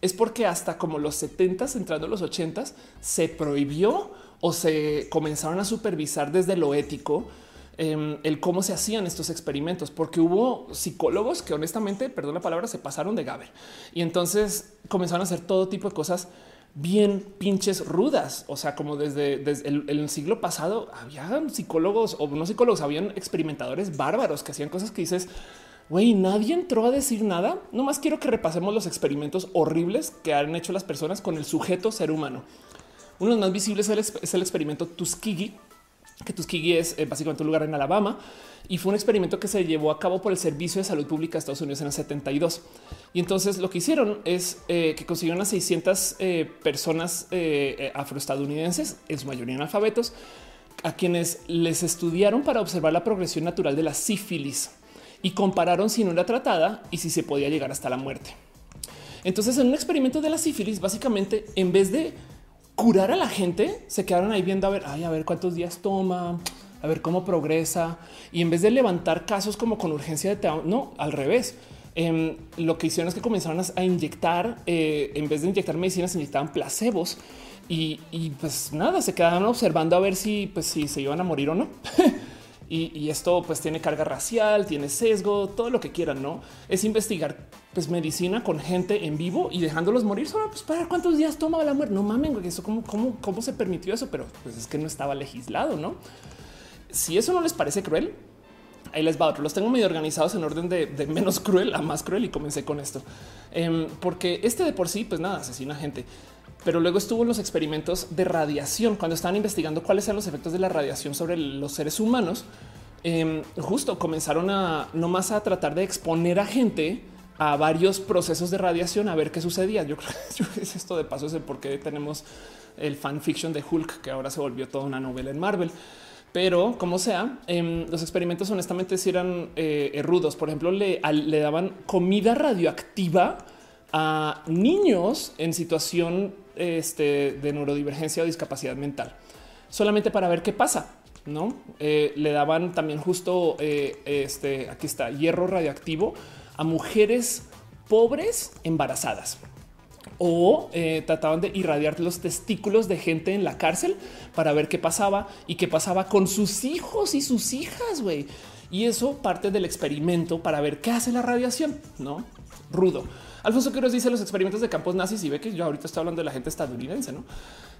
Es porque hasta como los 70 entrando los 80 se prohibió o se comenzaron a supervisar desde lo ético em, el cómo se hacían estos experimentos, porque hubo psicólogos que honestamente, perdón la palabra, se pasaron de Gaber y entonces comenzaron a hacer todo tipo de cosas bien pinches rudas. O sea, como desde, el, siglo pasado había psicólogos o no psicólogos, habían experimentadores bárbaros que hacían cosas que dices, güey, nadie entró a decir nada. No más quiero que repasemos los experimentos horribles que han hecho las personas con el sujeto ser humano. Uno de los más visibles es el, experimento Tuskegee, que Tuskegee es eh, básicamente un lugar en Alabama y fue un experimento que se llevó a cabo por el Servicio de Salud Pública de Estados Unidos en el 72. Y entonces lo que hicieron es eh, que consiguieron a 600 eh, personas afroestadounidenses, en su mayoría analfabetos, a quienes les estudiaron para observar la progresión natural de la sífilis y compararon si no era tratada y si se podía llegar hasta la muerte. Entonces, en un experimento de la sífilis, básicamente, en vez de curar a la gente, se quedaron ahí viendo a ver, ay, a ver cuántos días toma, a ver cómo progresa. Y en vez de levantar casos como con urgencia de no, al revés. Em, lo que hicieron es que comenzaron a, inyectar, eh, en vez de inyectar medicinas, inyectaban placebos y, pues nada, se quedaban observando a ver si, pues, si se iban a morir o no. Y, esto pues tiene carga racial, tiene sesgo, todo lo que quieran, ¿no? Es investigar pues medicina con gente en vivo y dejándolos morir solo pues para cuántos días toma la muerte. No mamen, eso cómo, cómo, cómo se permitió eso, pero pues es que no estaba legislado, ¿no? Si eso no les parece cruel, ahí les va otro. Los tengo medio organizados en orden de, menos cruel a más cruel y comencé con esto. Em, porque este de por sí, pues nada, asesina gente pero luego estuvo los experimentos de radiación cuando estaban investigando cuáles eran los efectos de la radiación sobre los seres humanos. Em, justo comenzaron a no más a tratar de exponer a gente a varios procesos de radiación a ver qué sucedía. Yo creo que es esto de paso es el por qué tenemos el fanfiction de Hulk, que ahora se volvió toda una novela en Marvel. Pero como sea, em, los experimentos honestamente si eran eh, rudos. Por ejemplo, le daban comida radioactiva a niños en situación este, de neurodivergencia o discapacidad mental, solamente para ver qué pasa. No eh, le daban también justo eh, este aquí está hierro radioactivo a mujeres pobres embarazadas o eh, trataban de irradiar los testículos de gente en la cárcel para ver qué pasaba y qué pasaba con sus hijos y sus hijas. güey. Y eso parte del experimento para ver qué hace la radiación, no rudo. Alfonso Quiroz dice los experimentos de campos nazis y ve que yo ahorita estoy hablando de la gente estadounidense, ¿no?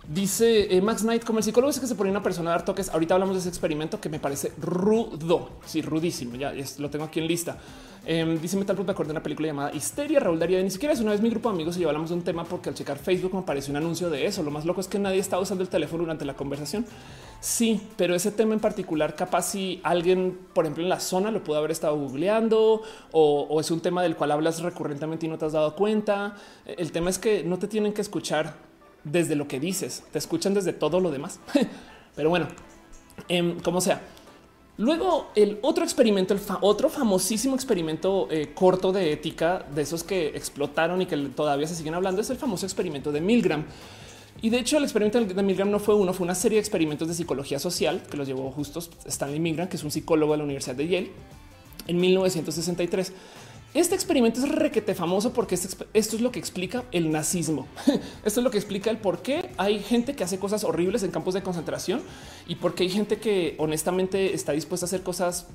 Dice eh, Max Knight, como el psicólogo es que se pone una persona a dar toques. Ahorita hablamos de ese experimento que me parece rudo, sí, rudísimo. Ya lo tengo aquí en lista. Eh, dice Metal Plus, me acordé de una película llamada Histeria. Raúl Daría, ni siquiera es una vez mi grupo de amigos y yo hablamos de un tema porque al checar Facebook me apareció un anuncio de eso. Lo más loco es que nadie estaba usando el teléfono durante la conversación. Sí, pero ese tema en particular, capaz si alguien, por ejemplo, en la zona lo pudo haber estado googleando o es un tema del cual hablas recurrentemente y no te has dado cuenta. El tema es que no te tienen que escuchar desde lo que dices, te escuchan desde todo lo demás. Pero bueno, em, como sea. Luego el otro experimento, el otro famosísimo experimento eh, corto de ética de esos que explotaron y que todavía se siguen hablando es el famoso experimento de Milgram. Y de hecho el experimento de Milgram no fue uno, fue una serie de experimentos de psicología social que los llevó justo Stanley Milgram, que es un psicólogo de la Universidad de Yale en 1963. Este experimento es requete famoso porque esto es lo que explica el nazismo. Esto es lo que explica el por qué hay gente que hace cosas horribles en campos de concentración y por qué hay gente que honestamente está dispuesta a hacer cosas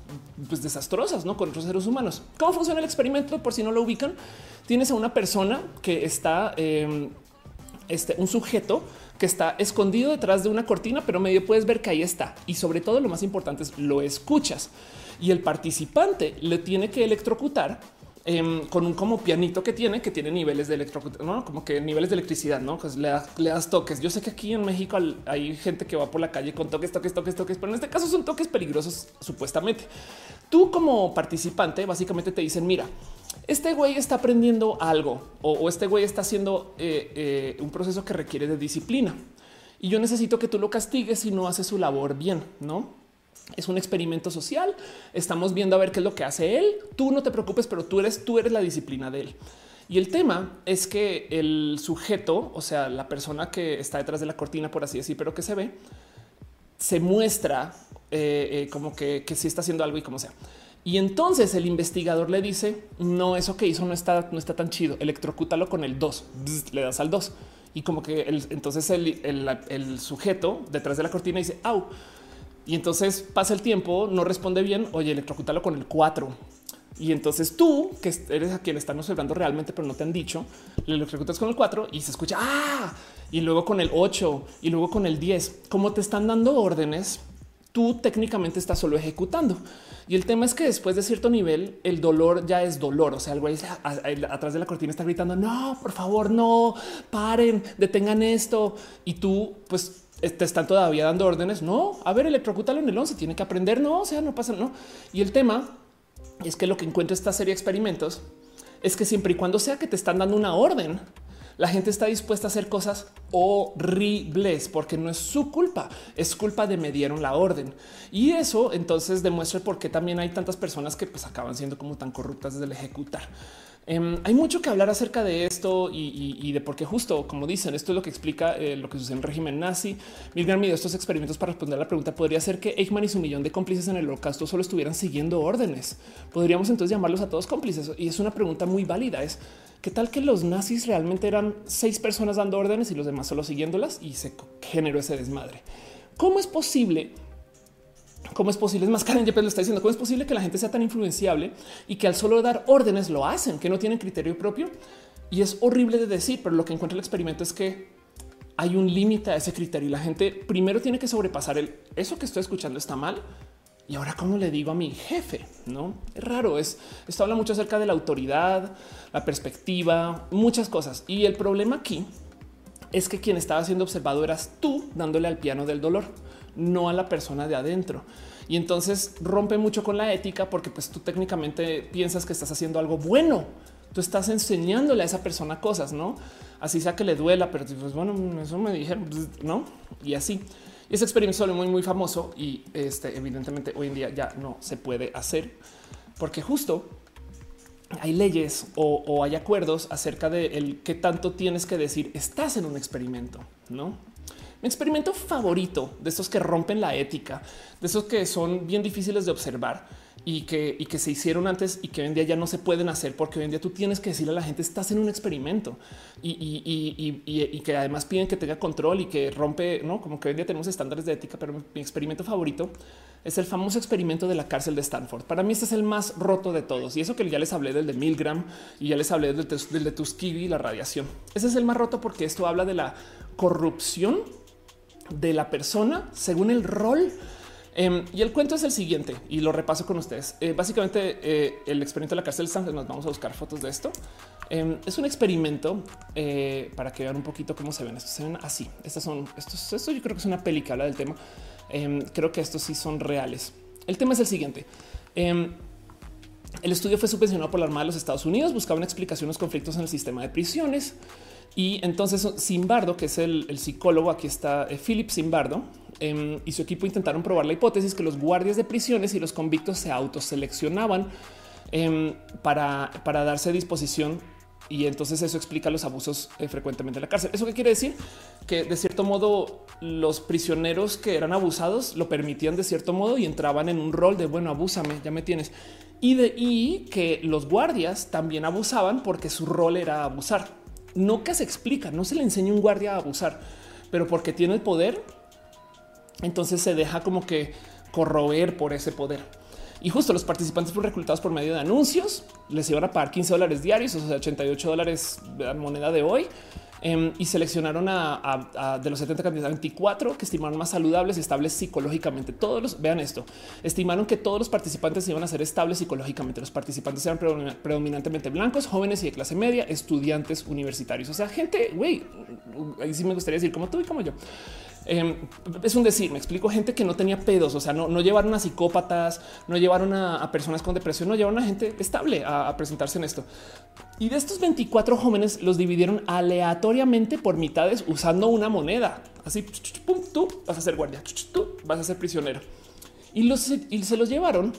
pues, desastrosas ¿no? con otros seres humanos. ¿Cómo funciona el experimento? Por si no lo ubican, tienes a una persona que está, em, este, un sujeto que está escondido detrás de una cortina, pero medio puedes ver que ahí está. Y sobre todo lo más importante es lo escuchas y el participante le tiene que electrocutar Em, con un como pianito que tiene, que tiene niveles de electro, ¿no? como que niveles de electricidad, no? Pues le das, toques. Yo sé que aquí en México hay gente que va por la calle con toques, toques, toques, toques, pero en este caso son toques peligrosos, supuestamente. Tú, como participante, básicamente te dicen: Mira, este güey está aprendiendo algo o, este güey está haciendo eh, eh, un proceso que requiere de disciplina y yo necesito que tú lo castigues si no hace su labor bien, no? Es un experimento social. Estamos viendo a ver qué es lo que hace él. Tú no te preocupes, pero tú eres, tú eres la disciplina de él. Y el tema es que el sujeto, o sea, la persona que está detrás de la cortina, por así decir, pero que se ve, se muestra eh, eh, como que, que sí está haciendo algo y como sea. Y entonces el investigador le dice, no, eso que hizo no está, no está tan chido, electrocútalo con el 2, le das al 2. Y como que entonces el, el, sujeto detrás de la cortina dice, au. Y entonces pasa el tiempo, no responde bien, oye, electrocútalo con el 4. Y entonces tú, que eres a quien están observando realmente, pero no te han dicho, le electrocutas con el 4 y se escucha, ah, y luego con el 8 y luego con el 10. Como te están dando órdenes, tú técnicamente estás solo ejecutando. Y el tema es que después de cierto nivel, el dolor ya es dolor. O sea, el güey atrás de la cortina está gritando, no, por favor, no, paren, detengan esto. Y tú, pues, te están todavía dando órdenes. No, a ver, electrocútalo en el 11, tiene que aprender. No, o sea, no pasa, no. Y el tema es que lo que encuentra esta serie de experimentos es que siempre y cuando sea que te están dando una orden, la gente está dispuesta a hacer cosas horribles porque no es su culpa, es culpa de me dieron la orden. Y eso entonces demuestra por qué también hay tantas personas que pues acaban siendo como tan corruptas desde el ejecutar. Em, hay mucho que hablar acerca de esto y, de por qué justo, como dicen, esto es lo que explica eh, lo que sucede en el régimen nazi. Milgram midió estos experimentos para responder a la pregunta, ¿podría ser que Eichmann y su millón de cómplices en el holocausto solo estuvieran siguiendo órdenes? ¿Podríamos entonces llamarlos a todos cómplices? Y es una pregunta muy válida. Es ¿Qué tal que los nazis realmente eran seis personas dando órdenes y los demás solo siguiéndolas y se generó ese desmadre? ¿Cómo es posible? ¿Cómo es posible? Es más, Karen Yepes lo está diciendo. ¿Cómo es posible que la gente sea tan influenciable y que al solo dar órdenes lo hacen, que no tienen criterio propio? Y es horrible de decir, pero lo que encuentra el experimento es que hay un límite a ese criterio y la gente primero tiene que sobrepasar el eso que estoy escuchando está mal y ahora, ¿cómo le digo a mi jefe? No es raro. Es esto habla mucho acerca de la autoridad, la perspectiva, muchas cosas. Y el problema aquí es que quien estaba siendo observado eras tú dándole al piano del dolor, no a la persona de adentro. Y entonces rompe mucho con la ética porque pues tú técnicamente piensas que estás haciendo algo bueno. Tú estás enseñándole a esa persona cosas, no? Así sea que le duela, pero pues bueno, eso me dijeron, pues, no? Y así. Ese experimento es muy, muy famoso y este, evidentemente hoy en día ya no se puede hacer porque justo hay leyes o, hay acuerdos acerca de el qué tanto tienes que decir estás en un experimento, no? Mi experimento favorito de estos que rompen la ética, de esos que son bien difíciles de observar y que, se hicieron antes y que hoy en día ya no se pueden hacer porque hoy en día tú tienes que decirle a la gente estás en un experimento y, y, que además piden que tenga control y que rompe, no como que hoy en día tenemos estándares de ética, pero mi experimento favorito es el famoso experimento de la cárcel de Stanford. Para mí este es el más roto de todos y eso que ya les hablé del de Milgram y ya les hablé del, del de Tuskegee y la radiación. Ese es el más roto porque esto habla de la corrupción de la persona según el rol Em, y el cuento es el siguiente y lo repaso con ustedes. Eh, básicamente, eh, el experimento de la cárcel de nos vamos a buscar fotos de esto. Em, es un experimento eh, para que vean un poquito cómo se ven. Estos se ven así. Estas son estos. Esto yo creo que es una peli que habla del tema. Em, creo que estos sí son reales. El tema es el siguiente. el estudio fue subvencionado por la Armada de los Estados Unidos. Buscaba una explicación a los conflictos en el sistema de prisiones. Y entonces Simbardo, que es el, psicólogo, aquí está Philip Simbardo, Em, y su equipo intentaron probar la hipótesis que los guardias de prisiones y los convictos se autoseleccionaban em, para, para darse disposición y entonces eso explica los abusos eh, frecuentemente en la cárcel. ¿Eso qué quiere decir? Que de cierto modo los prisioneros que eran abusados lo permitían de cierto modo y entraban en un rol de bueno, abúsame, ya me tienes. Y, de, y que los guardias también abusaban porque su rol era abusar. Que se explica, no se le enseña un guardia a abusar, pero porque tiene el poder, entonces se deja como que corroer por ese poder. Y justo los participantes fueron reclutados por medio de anuncios, les iban a pagar 15 dólares diarios, o sea, 88 dólares de moneda de hoy. Em, y seleccionaron a, de los 70 candidatos 24 que estimaron más saludables y estables psicológicamente. Todos los vean esto. Estimaron que todos los participantes iban a ser estables psicológicamente. Los participantes eran predominantemente blancos, jóvenes y de clase media, estudiantes universitarios. O sea, gente, güey, ahí sí me gustaría decir como tú y como yo. Em, es un decir, me explico, gente que no tenía pedos, o sea, no, llevaron a psicópatas, no llevaron a, personas con depresión, no llevaron a gente estable a, presentarse en esto. Y de estos 24 jóvenes los dividieron aleatoriamente por mitades usando una moneda. Así, tú vas a ser guardia, tú vas a ser prisionero. Y, los, y se los llevaron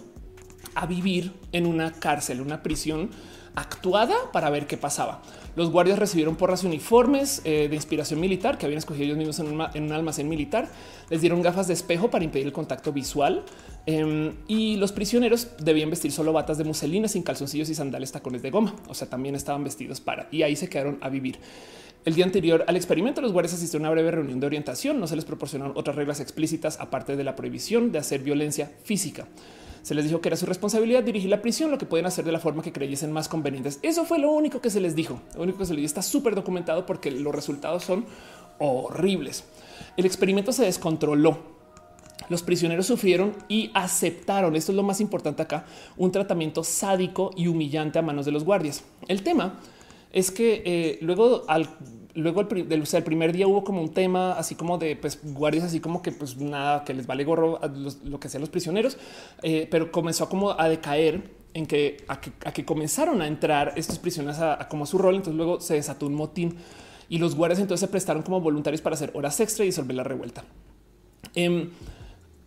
a vivir en una cárcel, una prisión actuada para ver qué pasaba. Los guardias recibieron porras uniformes eh, de inspiración militar que habían escogido ellos mismos en un, almacén militar. Les dieron gafas de espejo para impedir el contacto visual em, y los prisioneros debían vestir solo batas de muselina sin calzoncillos y sandales tacones de goma. O sea, también estaban vestidos para y ahí se quedaron a vivir. El día anterior al experimento, los guardias asistieron a una breve reunión de orientación. No se les proporcionaron otras reglas explícitas aparte de la prohibición de hacer violencia física. Se les dijo que era su responsabilidad dirigir la prisión, lo que pueden hacer de la forma que creyesen más convenientes. Eso fue lo único que se les dijo. Lo único que se les dijo está súper documentado porque los resultados son horribles. El experimento se descontroló. Los prisioneros sufrieron y aceptaron, esto es lo más importante acá, un tratamiento sádico y humillante a manos de los guardias. El tema es que eh, luego al luego el, el, primer día hubo como un tema así como de pues, guardias, así como que pues nada, que les vale gorro lo que sean los prisioneros, eh, pero comenzó como a decaer en que a, que comenzaron a entrar estos prisioneros a, como su rol. Entonces luego se desató un motín y los guardias entonces se prestaron como voluntarios para hacer horas extra y disolver la revuelta. Em,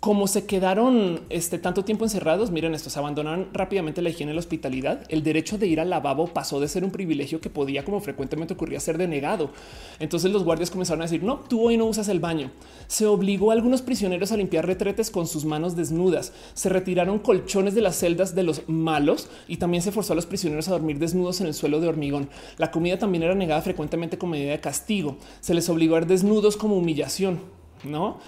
como se quedaron este tanto tiempo encerrados, miren esto, se abandonaron rápidamente la higiene y la hospitalidad. El derecho de ir al lavabo pasó de ser un privilegio que podía, como frecuentemente ocurría, ser denegado. Entonces los guardias comenzaron a decir, no, tú hoy no usas el baño. Se obligó a algunos prisioneros a limpiar retretes con sus manos desnudas. Se retiraron colchones de las celdas de los malos y también se forzó a los prisioneros a dormir desnudos en el suelo de hormigón. La comida también era negada frecuentemente como medida de castigo. Se les obligó a ir desnudos como humillación, ¿no?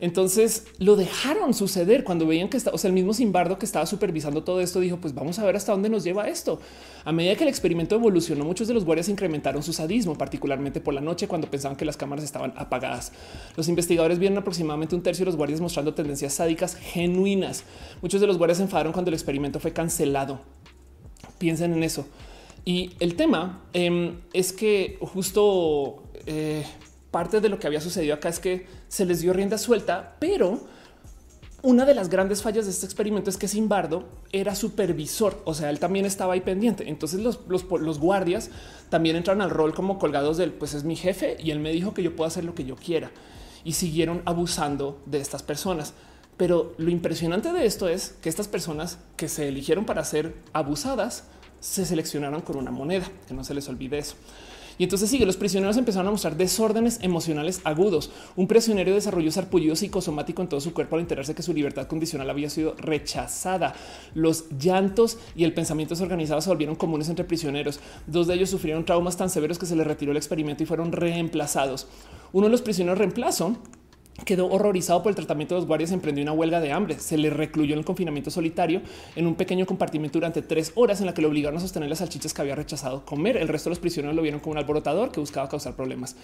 Entonces lo dejaron suceder cuando veían que está, o sea, el mismo Simbardo que estaba supervisando todo esto dijo, pues vamos a ver hasta dónde nos lleva esto. A medida que el experimento evolucionó, muchos de los guardias incrementaron su sadismo, particularmente por la noche cuando pensaban que las cámaras estaban apagadas. Los investigadores vieron aproximadamente un tercio de los guardias mostrando tendencias sádicas genuinas. Muchos de los guardias se enfadaron cuando el experimento fue cancelado. Piensen en eso. Y el tema em, es que justo eh, parte de lo que había sucedido acá es que se les dio rienda suelta, pero una de las grandes fallas de este experimento es que Simbardo era supervisor, o sea, él también estaba ahí pendiente. Entonces los, los, guardias también entran al rol como colgados del, pues es mi jefe y él me dijo que yo puedo hacer lo que yo quiera. Y siguieron abusando de estas personas. Pero lo impresionante de esto es que estas personas que se eligieron para ser abusadas se seleccionaron con una moneda, que no se les olvide eso. Y entonces sigue, los prisioneros empezaron a mostrar desórdenes emocionales agudos. Un prisionero desarrolló sarpullido psicosomático en todo su cuerpo al enterarse que su libertad condicional había sido rechazada. Los llantos y el pensamiento desorganizado se volvieron comunes entre prisioneros. Dos de ellos sufrieron traumas tan severos que se les retiró el experimento y fueron reemplazados. Uno de los prisioneros reemplazo quedó horrorizado por el tratamiento de los guardias, emprendió una huelga de hambre. Se le recluyó en el confinamiento solitario en un pequeño compartimento durante tres horas en la que le obligaron a sostener las salchichas que había rechazado comer. El resto de los prisioneros lo vieron como un alborotador que buscaba causar problemas.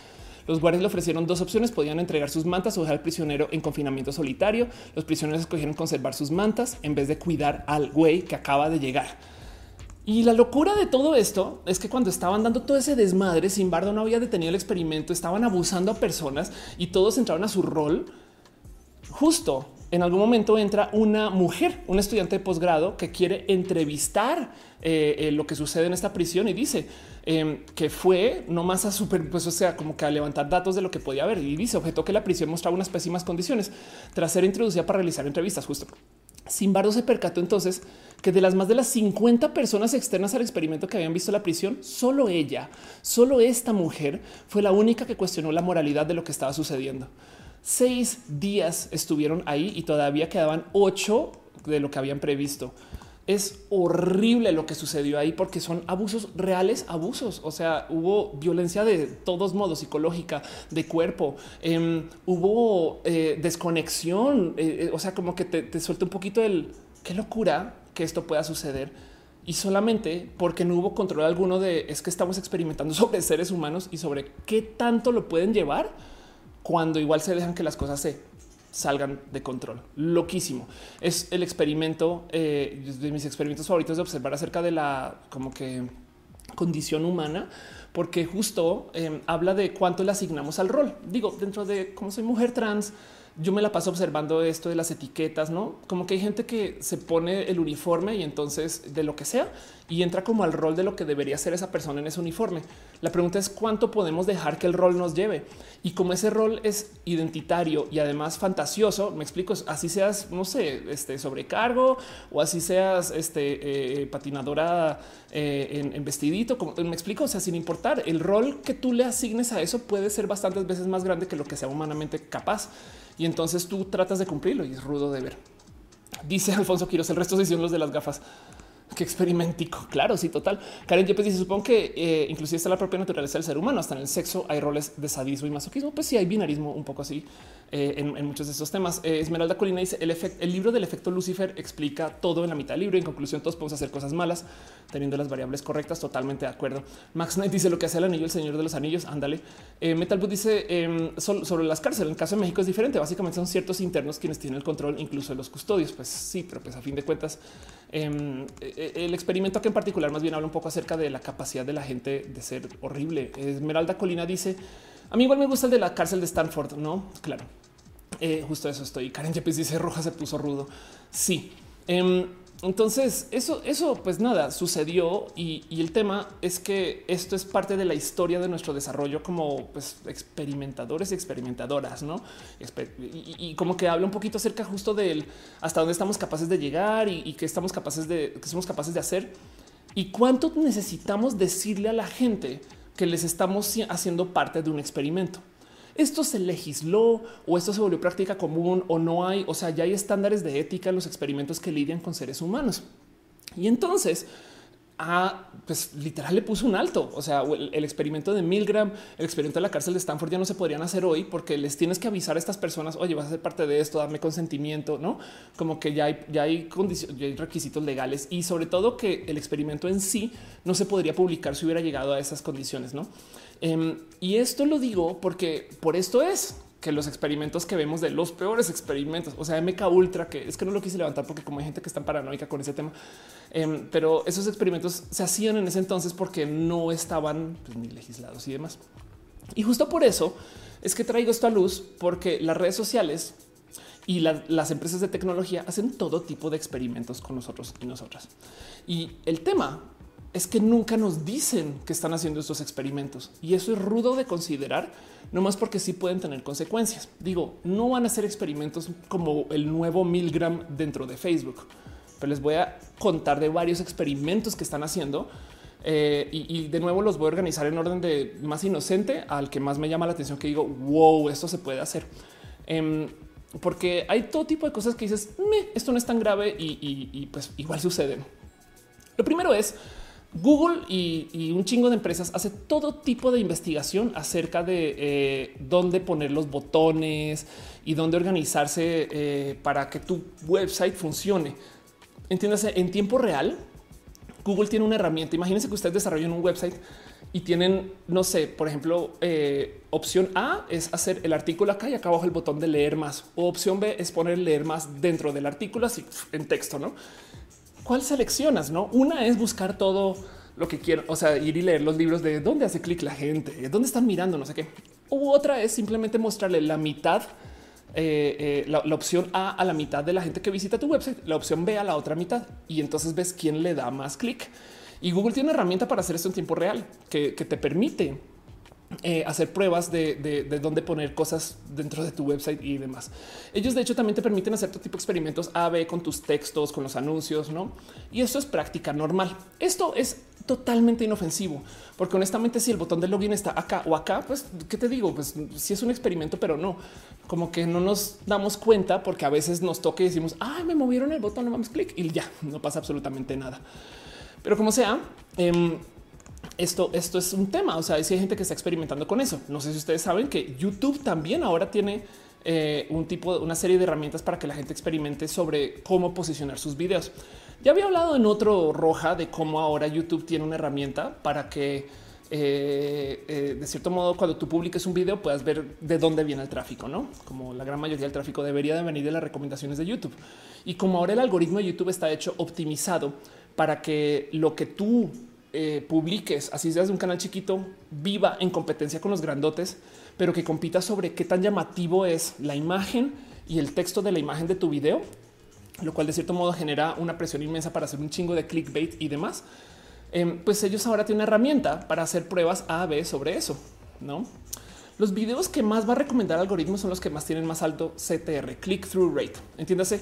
Los guardias le ofrecieron dos opciones: podían entregar sus mantas o dejar al prisionero en confinamiento solitario. Los prisioneros escogieron conservar sus mantas en vez de cuidar al güey que acaba de llegar. Y la locura de todo esto es que cuando estaban dando todo ese desmadre, Simbardo no había detenido el experimento, estaban abusando a personas y todos entraron a su rol. Justo en algún momento entra una mujer, un estudiante de posgrado que quiere entrevistar eh, eh, lo que sucede en esta prisión y dice em, que fue no más a super, pues o sea, como que a levantar datos de lo que podía haber y dice objeto que la prisión mostraba unas pésimas condiciones tras ser introducida para realizar entrevistas. Justo Simbardo se percató entonces que de las más de las 50 personas externas al experimento que habían visto la prisión, solo ella, solo esta mujer fue la única que cuestionó la moralidad de lo que estaba sucediendo. Seis días estuvieron ahí y todavía quedaban ocho de lo que habían previsto. Es horrible lo que sucedió ahí porque son abusos reales, abusos. O sea, hubo violencia de todos modos, psicológica, de cuerpo, em, hubo eh, desconexión. Eh, eh, o sea, como que te, te suelta un poquito el qué locura que esto pueda suceder y solamente porque no hubo control alguno de es que estamos experimentando sobre seres humanos y sobre qué tanto lo pueden llevar cuando igual se dejan que las cosas se salgan de control. Loquísimo. Es el experimento eh, de mis experimentos favoritos de observar acerca de la como que condición humana, porque justo eh, habla de cuánto le asignamos al rol. Digo, dentro de cómo soy mujer trans, yo me la paso observando esto de las etiquetas, no como que hay gente que se pone el uniforme y entonces de lo que sea y entra como al rol de lo que debería ser esa persona en ese uniforme. La pregunta es cuánto podemos dejar que el rol nos lleve y como ese rol es identitario y además fantasioso, me explico, así seas, no sé, este sobrecargo o así seas este eh, patinadora eh, en, vestidito, como me explico, o sea, sin importar el rol que tú le asignes a eso puede ser bastantes veces más grande que lo que sea humanamente capaz y entonces tú tratas de cumplirlo y es rudo de ver. Dice Alfonso Quiroz, el resto se hicieron los de las gafas. Qué experimentico. Claro, sí, total. Karen Yepes dice: Supongo que eh, inclusive está la propia naturaleza del ser humano. Hasta en el sexo hay roles de sadismo y masoquismo. Pues sí, hay binarismo un poco así eh, en, muchos de estos temas. Eh, Esmeralda Colina dice: el, el libro del efecto Lucifer explica todo en la mitad del libro. En conclusión, todos podemos hacer cosas malas teniendo las variables correctas. Totalmente de acuerdo. Max Knight dice: Lo que hace el anillo, el señor de los anillos. Ándale. Metal Boot dice em, sobre las cárceles. En el caso de México es diferente. Básicamente son ciertos internos quienes tienen el control, incluso de los custodios. Pues sí, pero pues a fin de cuentas, em, el experimento que en particular más bien habla un poco acerca de la capacidad de la gente de ser horrible. Esmeralda Colina dice, a mí igual me gusta el de la cárcel de Stanford, ¿no? Claro, eh, justo eso estoy. Karen Yepes dice, Roja se puso rudo. Sí. Em, entonces, eso, eso, pues nada, sucedió y, el tema es que esto es parte de la historia de nuestro desarrollo como pues, experimentadores y experimentadoras, ¿no? Y, como que habla un poquito acerca justo del hasta dónde estamos capaces de llegar y, qué estamos capaces de, qué somos capaces de hacer y cuánto necesitamos decirle a la gente que les estamos haciendo parte de un experimento esto se legisló o esto se volvió práctica común o no hay. O sea, ya hay estándares de ética en los experimentos que lidian con seres humanos. Y entonces, a, pues literal le puso un alto. O sea, el, experimento de Milgram, el experimento de la cárcel de Stanford ya no se podrían hacer hoy porque les tienes que avisar a estas personas, oye, vas a ser parte de esto, dame consentimiento, no como que ya hay, ya hay condiciones, ya hay requisitos legales y sobre todo que el experimento en sí no se podría publicar si hubiera llegado a esas condiciones, no? Em, y esto lo digo porque por esto es que los experimentos que vemos de los peores experimentos, o sea, MK Ultra, que es que no lo quise levantar porque como hay gente que está paranoica con ese tema, em, pero esos experimentos se hacían en ese entonces porque no estaban pues, ni legislados y demás. Y justo por eso es que traigo esto a luz, porque las redes sociales y las empresas de tecnología hacen todo tipo de experimentos con nosotros y nosotras. Y el tema es que nunca nos dicen que están haciendo estos experimentos y eso es rudo de considerar, no más porque sí pueden tener consecuencias. Digo, no van a ser experimentos como el nuevo Milgram dentro de Facebook, pero les voy a contar de varios experimentos que están haciendo eh, y, de nuevo los voy a organizar en orden de más inocente al que más me llama la atención que digo, wow, esto se puede hacer. Em, porque hay todo tipo de cosas que dices, esto no es tan grave y, y pues igual suceden. Lo primero es Google y, un chingo de empresas hace todo tipo de investigación acerca de eh, dónde poner los botones y dónde organizarse eh, para que tu website funcione. Entiéndase en tiempo real. Google tiene una herramienta. Imagínense que ustedes desarrollan un website y tienen, no sé, por ejemplo, eh, opción A es hacer el artículo acá y acá abajo el botón de leer más. O opción B es poner leer más dentro del artículo así en texto, no? ¿Cuál seleccionas? No, una es buscar todo lo que quiero, o sea, ir y leer los libros de dónde hace clic la gente, dónde están mirando, no sé qué. U otra es simplemente mostrarle la mitad, eh, eh, la, opción A a la mitad de la gente que visita tu website, la opción B a la otra mitad y entonces ves quién le da más clic. Y Google tiene una herramienta para hacer esto en tiempo real que, que te permite eh, hacer pruebas de, dónde poner cosas dentro de tu website y demás. Ellos de hecho también te permiten hacer todo tipo de experimentos A-B con tus textos, con los anuncios, ¿no? Y eso es práctica normal. Esto es totalmente inofensivo, porque honestamente si el botón de login está acá o acá, pues qué te digo, pues si es un experimento, pero no, como que no nos damos cuenta porque a veces nos toca y decimos, ay, me movieron el botón, no mames clic y ya no pasa absolutamente nada. Pero como sea, eh, esto, esto es un tema. O sea, si hay gente que está experimentando con eso. No sé si ustedes saben que YouTube también ahora tiene eh, un tipo, una serie de herramientas para que la gente experimente sobre cómo posicionar sus videos. Ya había hablado en otro roja de cómo ahora YouTube tiene una herramienta para que eh, eh, de cierto modo, cuando tú publiques un video, puedas ver de dónde viene el tráfico, no como la gran mayoría del tráfico debería de venir de las recomendaciones de YouTube. Y como ahora el algoritmo de YouTube está hecho optimizado para que lo que tú eh, publiques, así seas de un canal chiquito, viva en competencia con los grandotes, pero que compita sobre qué tan llamativo es la imagen y el texto de la imagen de tu video, lo cual de cierto modo genera una presión inmensa para hacer un chingo de clickbait y demás. Em, pues ellos ahora tienen una herramienta para hacer pruebas A, B sobre eso, no? Los videos que más va a recomendar algoritmos son los que más tienen más alto CTR, click through rate. Entiéndase,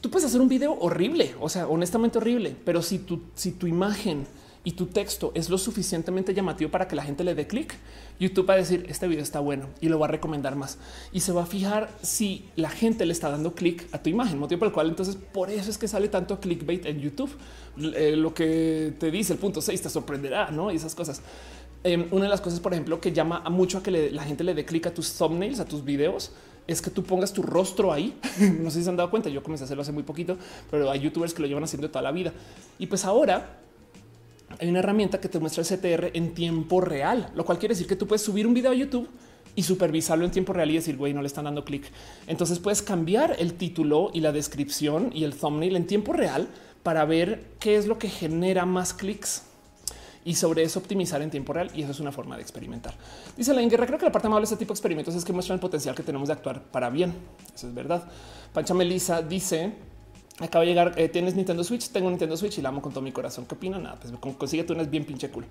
tú puedes hacer un video horrible, o sea, honestamente horrible, pero si tu, si tu imagen y tu texto es lo suficientemente llamativo para que la gente le dé clic, YouTube va a decir este video está bueno y lo va a recomendar más y se va a fijar si la gente le está dando clic a tu imagen, motivo por el cual entonces por eso es que sale tanto clickbait en YouTube. Eh, lo que te dice el punto 6 te sorprenderá, no? Y esas cosas. Em, una de las cosas, por ejemplo, que llama mucho a que la gente le dé clic a tus thumbnails, a tus videos, es que tú pongas tu rostro ahí. no sé si se han dado cuenta. Yo comencé a hacerlo hace muy poquito, pero hay youtubers que lo llevan haciendo toda la vida. Y pues ahora hay una herramienta que te muestra el CTR en tiempo real, lo cual quiere decir que tú puedes subir un video a YouTube y supervisarlo en tiempo real y decir, güey, no le están dando clic. Entonces puedes cambiar el título y la descripción y el thumbnail en tiempo real para ver qué es lo que genera más clics y sobre eso optimizar en tiempo real. Y eso es una forma de experimentar. Dice la Guerra. Creo que la parte amable de este tipo de experimentos es que muestran el potencial que tenemos de actuar para bien. Eso es verdad. Pancha Melissa dice Acaba de llegar. Eh, Tienes Nintendo Switch. Tengo Nintendo Switch y la amo con todo mi corazón. ¿Qué opina? Nada, pues consigue tú es bien pinche cool.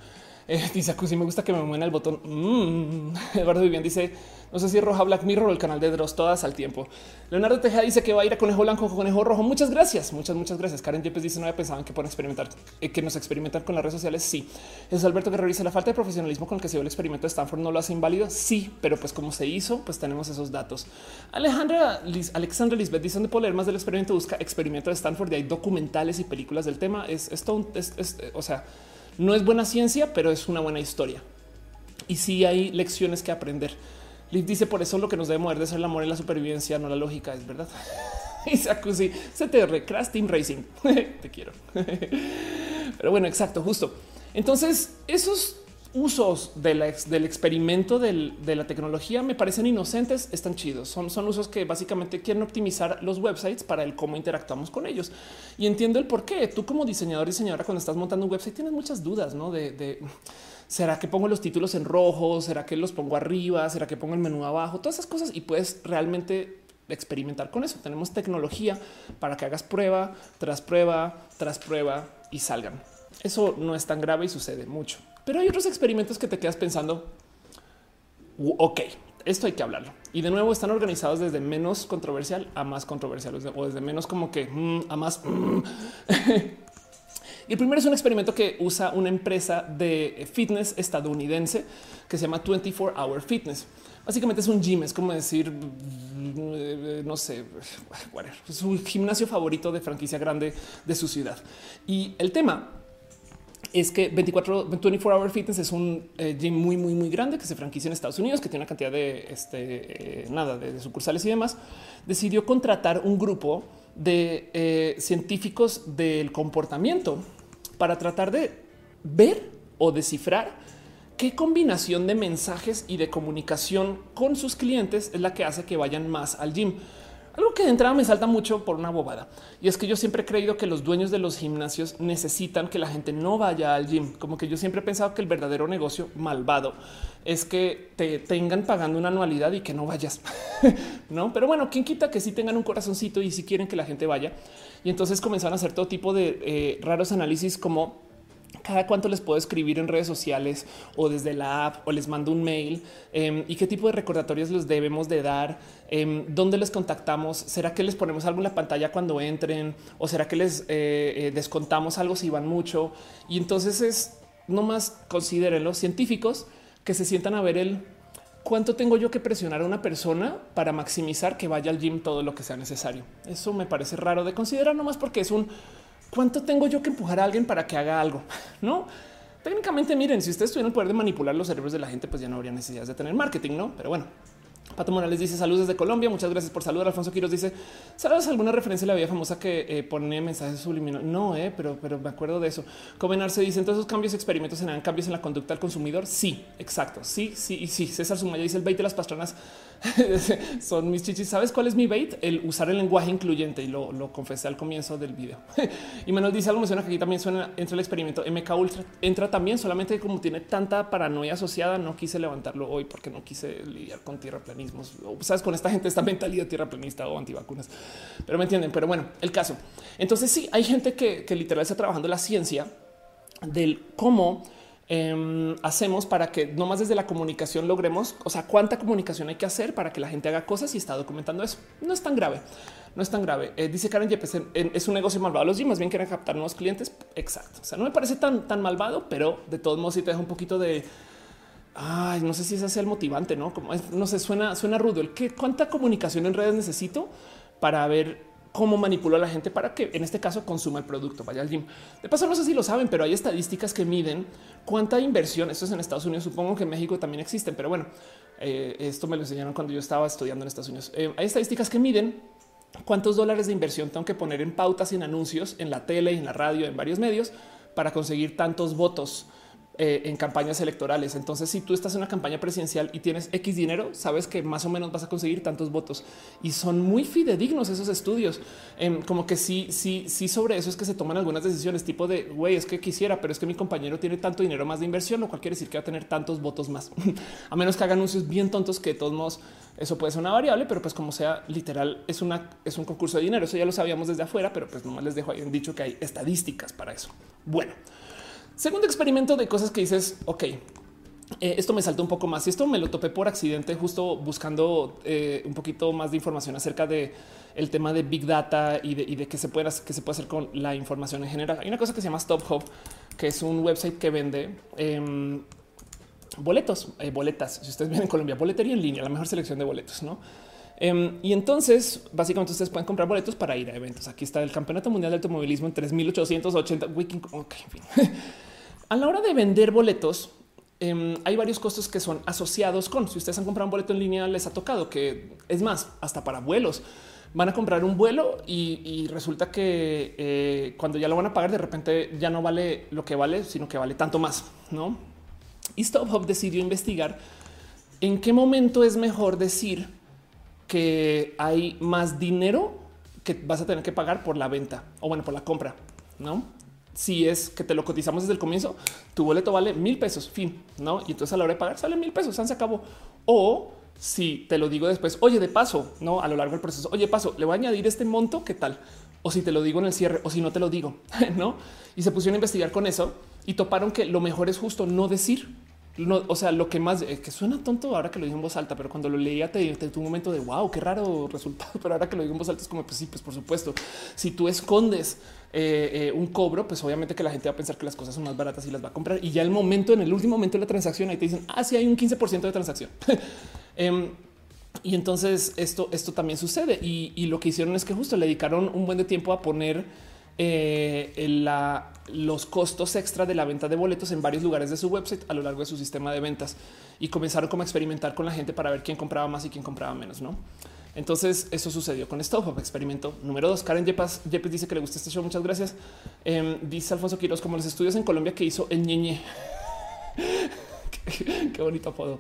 Eh, dice si me gusta que me mueva el botón. Mm. Eduardo Vivian dice: No sé si roja Black Mirror o el canal de Dross, todas al tiempo. Leonardo Tejada dice que va a ir a conejo blanco conejo rojo. Muchas gracias, muchas, muchas gracias. Karen Yepes dice: No había pensado que pueden experimentar, eh, que nos experimentan con las redes sociales. Sí, es Alberto Guerrero dice: La falta de profesionalismo con el que se dio el experimento de Stanford no lo hace inválido. Sí, pero pues como se hizo, pues tenemos esos datos. Alejandra Alexandra Lisbeth dice: ¿Dónde puedo leer más del experimento? Busca experimento de Stanford. De hay documentales y películas del tema. Es esto, es, o sea, no es buena ciencia, pero es una buena historia. Y sí hay lecciones que aprender. Liv dice por eso lo que nos debe mover de ser el amor y la supervivencia, no la lógica, es verdad. Y Sakusi, CTR, Crash Team Racing. Te quiero. Pero bueno, exacto, justo. Entonces, esos usos del experimento de la tecnología me parecen inocentes, están chidos. Son, usos que básicamente quieren optimizar los websites para el cómo interactuamos con ellos. Y entiendo el por qué. Tú como diseñador y diseñadora cuando estás montando un website tienes muchas dudas, ¿no? De, ¿será que pongo los títulos en rojo? ¿Será que los pongo arriba? ¿Será que pongo el menú abajo? Todas esas cosas y puedes realmente experimentar con eso. Tenemos tecnología para que hagas prueba tras prueba tras prueba y salgan. Eso no es tan grave y sucede mucho. Pero hay otros experimentos que te quedas pensando, ok, esto hay que hablarlo. Y de nuevo están organizados desde menos controversial a más controversial o desde menos como que mm, a más. Mm. y el primero es un experimento que usa una empresa de fitness estadounidense que se llama 24 Hour Fitness. Básicamente es un gym, es como decir, mm, no sé, es un gimnasio favorito de franquicia grande de su ciudad. Y el tema es que 24, 24 Hour Fitness es un eh, gym muy, muy, muy grande que se franquicia en Estados Unidos, que tiene una cantidad de este, eh, nada de, sucursales y demás. Decidió contratar un grupo de eh, científicos del comportamiento para tratar de ver o descifrar qué combinación de mensajes y de comunicación con sus clientes es la que hace que vayan más al gym. Algo que de entrada me salta mucho por una bobada. Y es que yo siempre he creído que los dueños de los gimnasios necesitan que la gente no vaya al gym. Como que yo siempre he pensado que el verdadero negocio malvado es que te tengan pagando una anualidad y que no vayas. no, pero bueno, quién quita que sí tengan un corazoncito y si quieren que la gente vaya. Y entonces comenzaron a hacer todo tipo de eh, raros análisis como cada cuánto les puedo escribir en redes sociales o desde la app o les mando un mail em, y qué tipo de recordatorios les debemos de dar, em, dónde les contactamos, será que les ponemos algo en la pantalla cuando entren o será que les eh, eh, descontamos algo si van mucho. Y entonces es no más consideren los científicos que se sientan a ver el cuánto tengo yo que presionar a una persona para maximizar que vaya al gym todo lo que sea necesario. Eso me parece raro de considerar, no más porque es un ¿Cuánto tengo yo que empujar a alguien para que haga algo? No, técnicamente miren, si ustedes tuvieran el poder de manipular los cerebros de la gente, pues ya no habría necesidad de tener marketing, no? Pero bueno, Pato Morales dice saludos desde Colombia. Muchas gracias por saludar. Alfonso Quiros dice sabes alguna referencia a la vida famosa que eh, pone mensajes subliminales. No, eh, pero, pero me acuerdo de eso. Comenar se dice entonces esos cambios experimentos generan cambios en la conducta del consumidor. Sí, exacto. Sí, sí, sí. César Sumaya dice el bait de las pastranas son mis chichis. ¿Sabes cuál es mi bait? El usar el lenguaje incluyente y lo, lo confesé al comienzo del video. y menos dice algo, menciona que aquí también suena entre el experimento MK Ultra. Entra también solamente como tiene tanta paranoia asociada, no quise levantarlo hoy porque no quise lidiar con tierraplanismos. O sabes, con esta gente, esta mentalidad tierraplanista o antivacunas. Pero me entienden. Pero bueno, el caso. Entonces sí, hay gente que, que literal está trabajando la ciencia del cómo Em, hacemos para que no más desde la comunicación logremos, o sea, cuánta comunicación hay que hacer para que la gente haga cosas y está documentando eso. No es tan grave, no es tan grave. Eh, dice Karen Yepes, es un negocio malvado. Los más bien quieren captar nuevos clientes. Exacto. O sea, no me parece tan, tan malvado, pero de todos modos sí te deja un poquito de Ay, no sé si ese es el motivante, no como no sé, suena, suena rudo. El que cuánta comunicación en redes necesito para ver cómo manipula a la gente para que en este caso consuma el producto, vaya al gym. De paso, no sé si lo saben, pero hay estadísticas que miden cuánta inversión. Esto es en Estados Unidos, supongo que en México también existen, pero bueno, eh, esto me lo enseñaron cuando yo estaba estudiando en Estados Unidos. Eh, hay estadísticas que miden cuántos dólares de inversión tengo que poner en pautas, en anuncios, en la tele, en la radio, en varios medios para conseguir tantos votos. Eh, en campañas electorales. Entonces, si tú estás en una campaña presidencial y tienes X dinero, sabes que más o menos vas a conseguir tantos votos y son muy fidedignos esos estudios. Em, como que sí, sí, sí, sobre eso es que se toman algunas decisiones tipo de güey, es que quisiera, pero es que mi compañero tiene tanto dinero más de inversión, lo cual quiere decir que va a tener tantos votos más, a menos que haga anuncios bien tontos que de todos modos eso puede ser una variable, pero pues como sea, literal es una es un concurso de dinero. Eso ya lo sabíamos desde afuera, pero pues nomás les dejo ahí dicho que hay estadísticas para eso. Bueno. Segundo experimento de cosas que dices, ok, eh, esto me saltó un poco más y esto me lo topé por accidente, justo buscando eh, un poquito más de información acerca de el tema de Big Data y de, qué se puede hacer, se puede hacer con la información en general. Hay una cosa que se llama Stop Hub, que es un website que vende em, boletos, eh, boletas. Si ustedes ven en Colombia, boletería en línea, la mejor selección de boletos, no? Em, y entonces, básicamente, ustedes pueden comprar boletos para ir a eventos. Aquí está el Campeonato Mundial de Automovilismo en 3880. Wiki, okay, en fin. A la hora de vender boletos, em, hay varios costos que son asociados con si ustedes han comprado un boleto en línea, les ha tocado que es más, hasta para vuelos van a comprar un vuelo y, resulta que eh, cuando ya lo van a pagar, de repente ya no vale lo que vale, sino que vale tanto más. No? Y StubHub decidió investigar en qué momento es mejor decir que hay más dinero que vas a tener que pagar por la venta o bueno, por la compra, no? Si es que te lo cotizamos desde el comienzo, tu boleto vale mil pesos, fin, no? Y entonces a la hora de pagar sale mil pesos, se acabó. O si te lo digo después, oye, de paso, no a lo largo del proceso, oye, paso, le voy a añadir este monto, ¿qué tal? O si te lo digo en el cierre, o si no te lo digo, no? Y se pusieron a investigar con eso y toparon que lo mejor es justo no decir no, o sea, lo que más eh, que suena tonto ahora que lo digo en voz alta, pero cuando lo leía te, te tuvo un momento de wow, qué raro resultado. Pero ahora que lo digo en voz alta es como pues sí, pues por supuesto, si tú escondes eh, eh, un cobro, pues obviamente que la gente va a pensar que las cosas son más baratas y las va a comprar. Y ya el momento, en el último momento de la transacción, ahí te dicen, ah, sí, hay un 15% de transacción. Em, y entonces esto, esto también sucede. Y, y, lo que hicieron es que justo le dedicaron un buen de tiempo a poner eh, la, los costos extra de la venta de boletos en varios lugares de su website a lo largo de su sistema de ventas y comenzaron como a experimentar con la gente para ver quién compraba más y quién compraba menos, ¿no? Entonces eso sucedió con Stop Experimento número dos. Karen Yepes, dice que le gusta este show. Muchas gracias. Em, dice Alfonso Quiroz como los estudios en Colombia que hizo el ñeñe. qué, bonito apodo.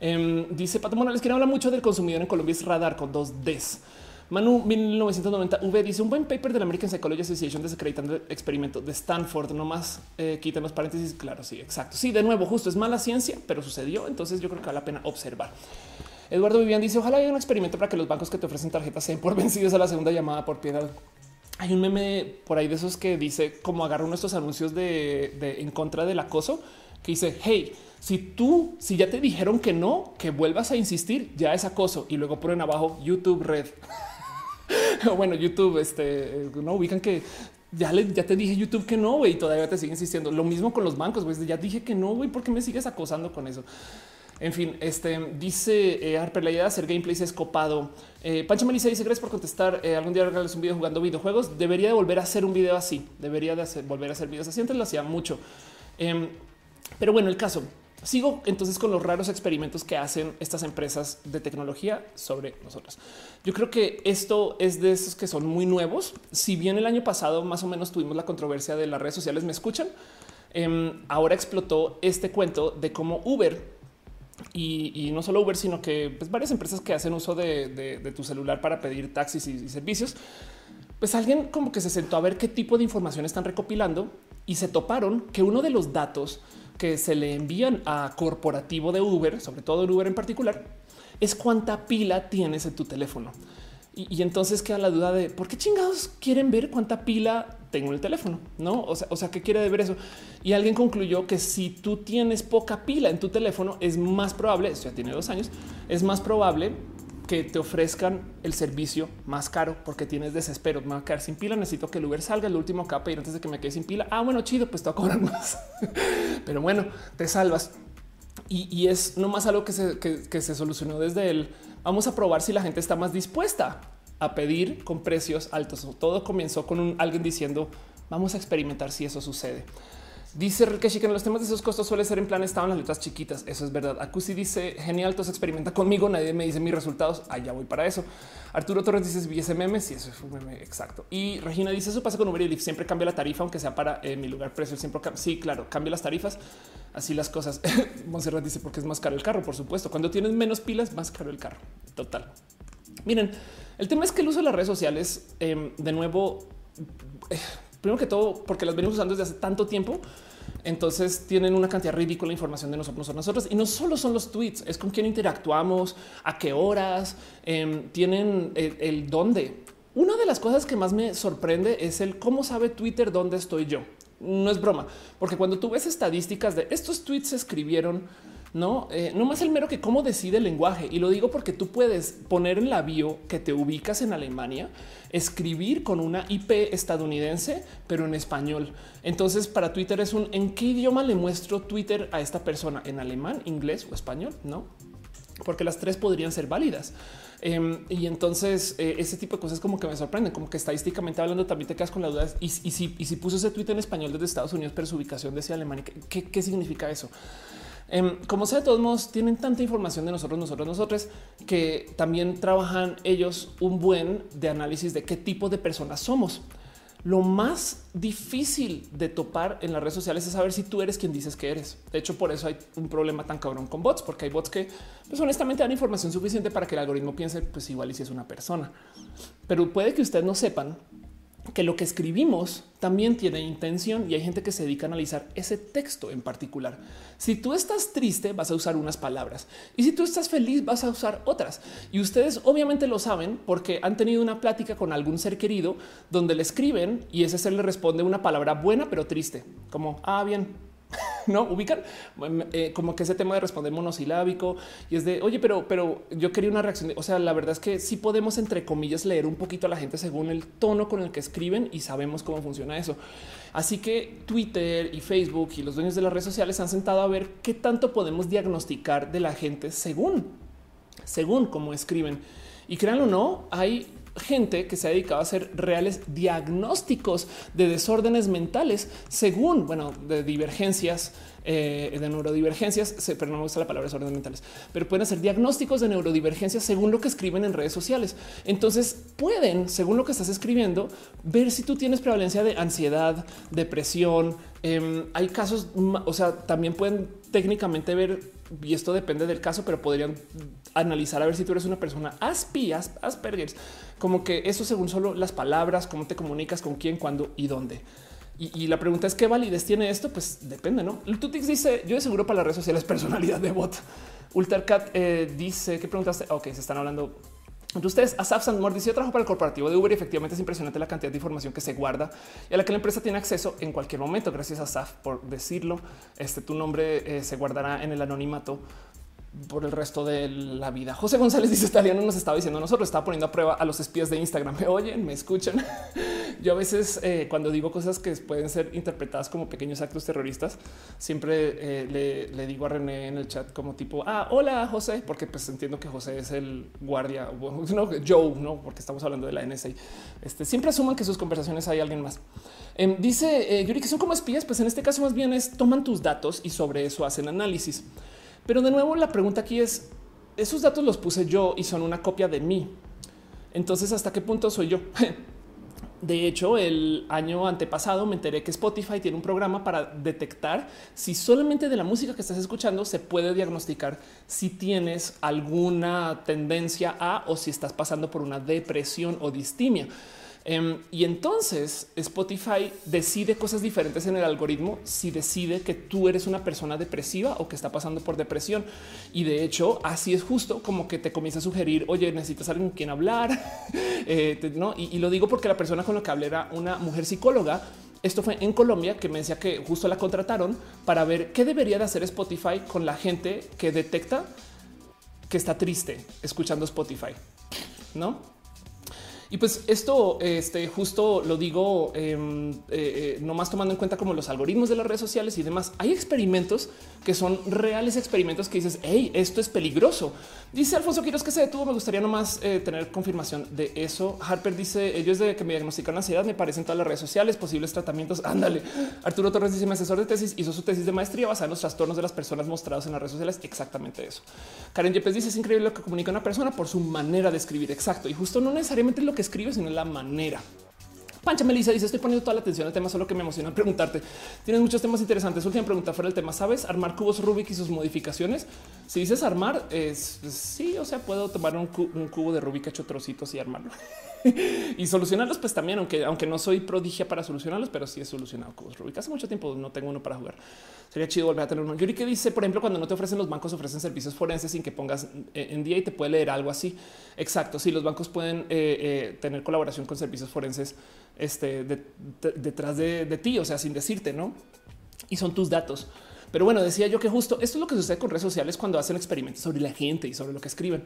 Em, dice Pato Morales que habla mucho del consumidor en Colombia es radar con dos Ds. Manu 1990 V dice un buen paper de la American Psychology Association desacreditando el experimento de Stanford. No más eh, los paréntesis. Claro, sí, exacto. Sí, de nuevo, justo es mala ciencia, pero sucedió. Entonces yo creo que vale la pena observar. Eduardo Vivian dice ojalá haya un experimento para que los bancos que te ofrecen tarjetas sean por vencidos a la segunda llamada por piedad. Hay un meme por ahí de esos que dice cómo agarra nuestros anuncios de, en contra del acoso que dice hey, si tú, si ya te dijeron que no, que vuelvas a insistir, ya es acoso y luego ponen abajo YouTube Red. bueno, YouTube, este no ubican que ya le, ya te dije YouTube que no, güey, todavía te sigue insistiendo. Lo mismo con los bancos, güey. Ya dije que no, güey, ¿por qué me sigues acosando con eso? En fin, este dice eh, Harper, la idea de hacer gameplays es copado. Eh, Pancho Melissa dice gracias por contestar. Eh, algún día regales un video jugando videojuegos. Debería de volver a hacer un video así. Debería de volver a hacer videos así. Antes lo hacía mucho. Em, pero bueno, el caso Sigo entonces con los raros experimentos que hacen estas empresas de tecnología sobre nosotros. Yo creo que esto es de esos que son muy nuevos. Si bien el año pasado más o menos tuvimos la controversia de las redes sociales, me escuchan. Em, ahora explotó este cuento de cómo Uber Y, no solo Uber, sino que pues, varias empresas que hacen uso de, tu celular para pedir taxis y, servicios, pues alguien como que se sentó a ver qué tipo de información están recopilando y se toparon que uno de los datos que se le envían a corporativo de Uber, sobre todo el Uber en particular, es cuánta pila tienes en tu teléfono. Y, entonces queda la duda de por qué chingados quieren ver cuánta pila tengo en el teléfono, no? O sea, o sea, qué quiere ver eso? Y alguien concluyó que si tú tienes poca pila en tu teléfono, es más probable, esto ya tiene dos años, es más probable que te ofrezcan el servicio más caro porque tienes desespero. Me va a quedar sin pila. Necesito que el Uber salga el último capa y antes de que me quede sin pila. Ah, bueno, chido, pues te a cobrar más. Pero bueno, te salvas. Y, es nomás algo que se, que se solucionó desde el vamos a probar si la gente está más dispuesta a pedir con precios altos. Todo comenzó con un, alguien diciendo vamos a experimentar si eso sucede. Dice Rikeshi que en los temas de esos costos suele ser en plan estaban las letras chiquitas. Eso es verdad. Acusi dice genial, se experimenta conmigo. Nadie me dice mis resultados. Allá voy para eso. Arturo Torres dice vi ese meme. Eso es un meme exacto. Y Regina dice eso pasa con Uber y Lyft. Siempre cambia la tarifa, aunque sea para eh, mi lugar precio. Siempre sí, claro, cambia las tarifas. Así las cosas. Monserrat dice porque es más caro el carro. Por supuesto, cuando tienes menos pilas, más caro el carro. Total. Miren, el tema es que el uso de las redes sociales, em, de nuevo, eh, primero que todo, porque las venimos usando desde hace tanto tiempo. Entonces tienen una cantidad ridícula de información de nosotros, nosotros. Y no solo son los tweets, es con quién interactuamos, a qué horas, em, tienen el, el dónde. Una de las cosas que más me sorprende es el cómo sabe Twitter dónde estoy yo. No es broma, porque cuando tú ves estadísticas de estos tweets se escribieron no, eh, no más el mero que cómo decide el lenguaje. Y lo digo porque tú puedes poner en la bio que te ubicas en Alemania, escribir con una IP estadounidense, pero en español. Entonces, para Twitter es un en qué idioma le muestro Twitter a esta persona en alemán, inglés o español, no? Porque las tres podrían ser válidas. Em, y entonces eh, ese tipo de cosas como que me sorprenden, como que estadísticamente hablando también te quedas con la duda. Y, si, y si puso ese tweet en español desde Estados Unidos, pero su ubicación decía Alemania, ¿qué, qué significa eso? Em, como sea, de todos modos, tienen tanta información de nosotros, nosotros, nosotros, que también trabajan ellos un buen de análisis de qué tipo de personas somos. Lo más difícil de topar en las redes sociales es saber si tú eres quien dices que eres. De hecho, por eso hay un problema tan cabrón con bots, porque hay bots que pues, honestamente dan información suficiente para que el algoritmo piense pues igual y si es una persona. Pero puede que ustedes no sepan que lo que escribimos también tiene intención y hay gente que se dedica a analizar ese texto en particular. Si tú estás triste, vas a usar unas palabras y si tú estás feliz, vas a usar otras. Y ustedes obviamente lo saben porque han tenido una plática con algún ser querido donde le escriben y ese ser le responde una palabra buena pero triste, como ah, bien, no ubican eh, como que ese tema de responder monosilábico y es de oye, pero, pero yo quería una reacción. o sea, la verdad es que sí podemos, entre comillas, leer un poquito a la gente según el tono con el que escriben y sabemos cómo funciona eso. Así que Twitter y Facebook y los dueños de las redes sociales han sentado a ver qué tanto podemos diagnosticar de la gente según, según cómo escriben. Y créanlo o no, hay gente que se ha dedicado a hacer reales diagnósticos de desórdenes mentales según, bueno, de divergencias, eh, de neurodivergencias, pero no me gusta la palabra desórdenes mentales, pero pueden hacer diagnósticos de neurodivergencias según lo que escriben en redes sociales. Entonces pueden, según lo que estás escribiendo, ver si tú tienes prevalencia de ansiedad, depresión. Em, hay casos, o sea, también pueden técnicamente ver y esto depende del caso, pero podrían analizar a ver si tú eres una persona aspi, Asperger, como que eso según solo las palabras, cómo te comunicas con quién, cuándo y dónde. Y, la pregunta es qué validez tiene esto? Pues depende, ¿no? Tutix dice, yo de seguro para las redes sociales personalidad de bot. Ultercat eh, dice, ¿qué preguntaste? Ok, se están hablando ustedes, Asaf Sandmore dice: Yo trabajo para el corporativo de Uber y efectivamente es impresionante la cantidad de información que se guarda y a la que la empresa tiene acceso en cualquier momento. Gracias a Asaf por decirlo. Este tu nombre eh, se guardará en el anonimato por el resto de la vida. José González dice Italiano nos estaba diciendo nosotros estaba poniendo a prueba a los espías de Instagram. Me oyen, me escuchan. Yo a veces eh, cuando digo cosas que pueden ser interpretadas como pequeños actos terroristas, siempre eh, le, digo a René en el chat como tipo, ah, hola José, porque pues entiendo que José es el guardia, no, Joe, no, porque estamos hablando de la NSA. Este, siempre asuman que sus conversaciones hay alguien más. Em, dice eh, Yuri que son como espías, pues en este caso más bien es toman tus datos y sobre eso hacen análisis. Pero de nuevo la pregunta aquí es, esos datos los puse yo y son una copia de mí. Entonces, ¿hasta qué punto soy yo? De hecho, el año antepasado me enteré que Spotify tiene un programa para detectar si solamente de la música que estás escuchando se puede diagnosticar si tienes alguna tendencia a o si estás pasando por una depresión o distimia. Em, y entonces Spotify decide cosas diferentes en el algoritmo si decide que tú eres una persona depresiva o que está pasando por depresión. Y de hecho, así es justo como que te comienza a sugerir, oye, necesitas alguien con quien hablar. Eh, ¿no? y, y lo digo porque la persona con la que hablé era una mujer psicóloga esto fue en Colombia que me decía que justo la contrataron para ver qué debería de hacer Spotify con la gente que detecta que está triste escuchando Spotify, no? Y pues esto este, justo lo digo em, eh, eh, no más tomando en cuenta como los algoritmos de las redes sociales y demás. Hay experimentos que son reales experimentos que dices, hey, esto es peligroso. Dice Alfonso Quiroz que se detuvo. Me gustaría nomás eh, tener confirmación de eso. Harper dice, ellos de que me diagnosticaron ansiedad me parecen todas las redes sociales, posibles tratamientos. Ándale. Arturo Torres dice, mi asesor de tesis hizo su tesis de maestría basada en los trastornos de las personas mostrados en las redes sociales. Exactamente eso. Karen Yepes dice, es increíble lo que comunica una persona por su manera de escribir. Exacto. Y justo no necesariamente lo que escribe, sino la manera. Pancha Melissa dice: Estoy poniendo toda la atención al tema, solo que me emociona preguntarte. Tienes muchos temas interesantes. Última pregunta fuera el tema. ¿Sabes armar cubos Rubik y sus modificaciones? Si dices armar, es sí, o sea, puedo tomar un, cubo de Rubik hecho trocitos y armarlo. y solucionarlos, pues también, aunque, aunque no soy prodigia para solucionarlos, pero sí he solucionado cubos Rubik. Hace mucho tiempo no tengo uno para jugar. Sería chido volver a tener uno. Yuri que dice, por ejemplo, cuando no te ofrecen los bancos, ofrecen servicios forenses sin que pongas en día y te puede leer algo así. Exacto. Sí, los bancos pueden eh, eh, tener colaboración con servicios forenses este, detrás de, de ti, o sea, sin decirte, no? Y son tus datos. Pero bueno, decía yo que justo esto es lo que sucede con redes sociales cuando hacen experimentos sobre la gente y sobre lo que escriben.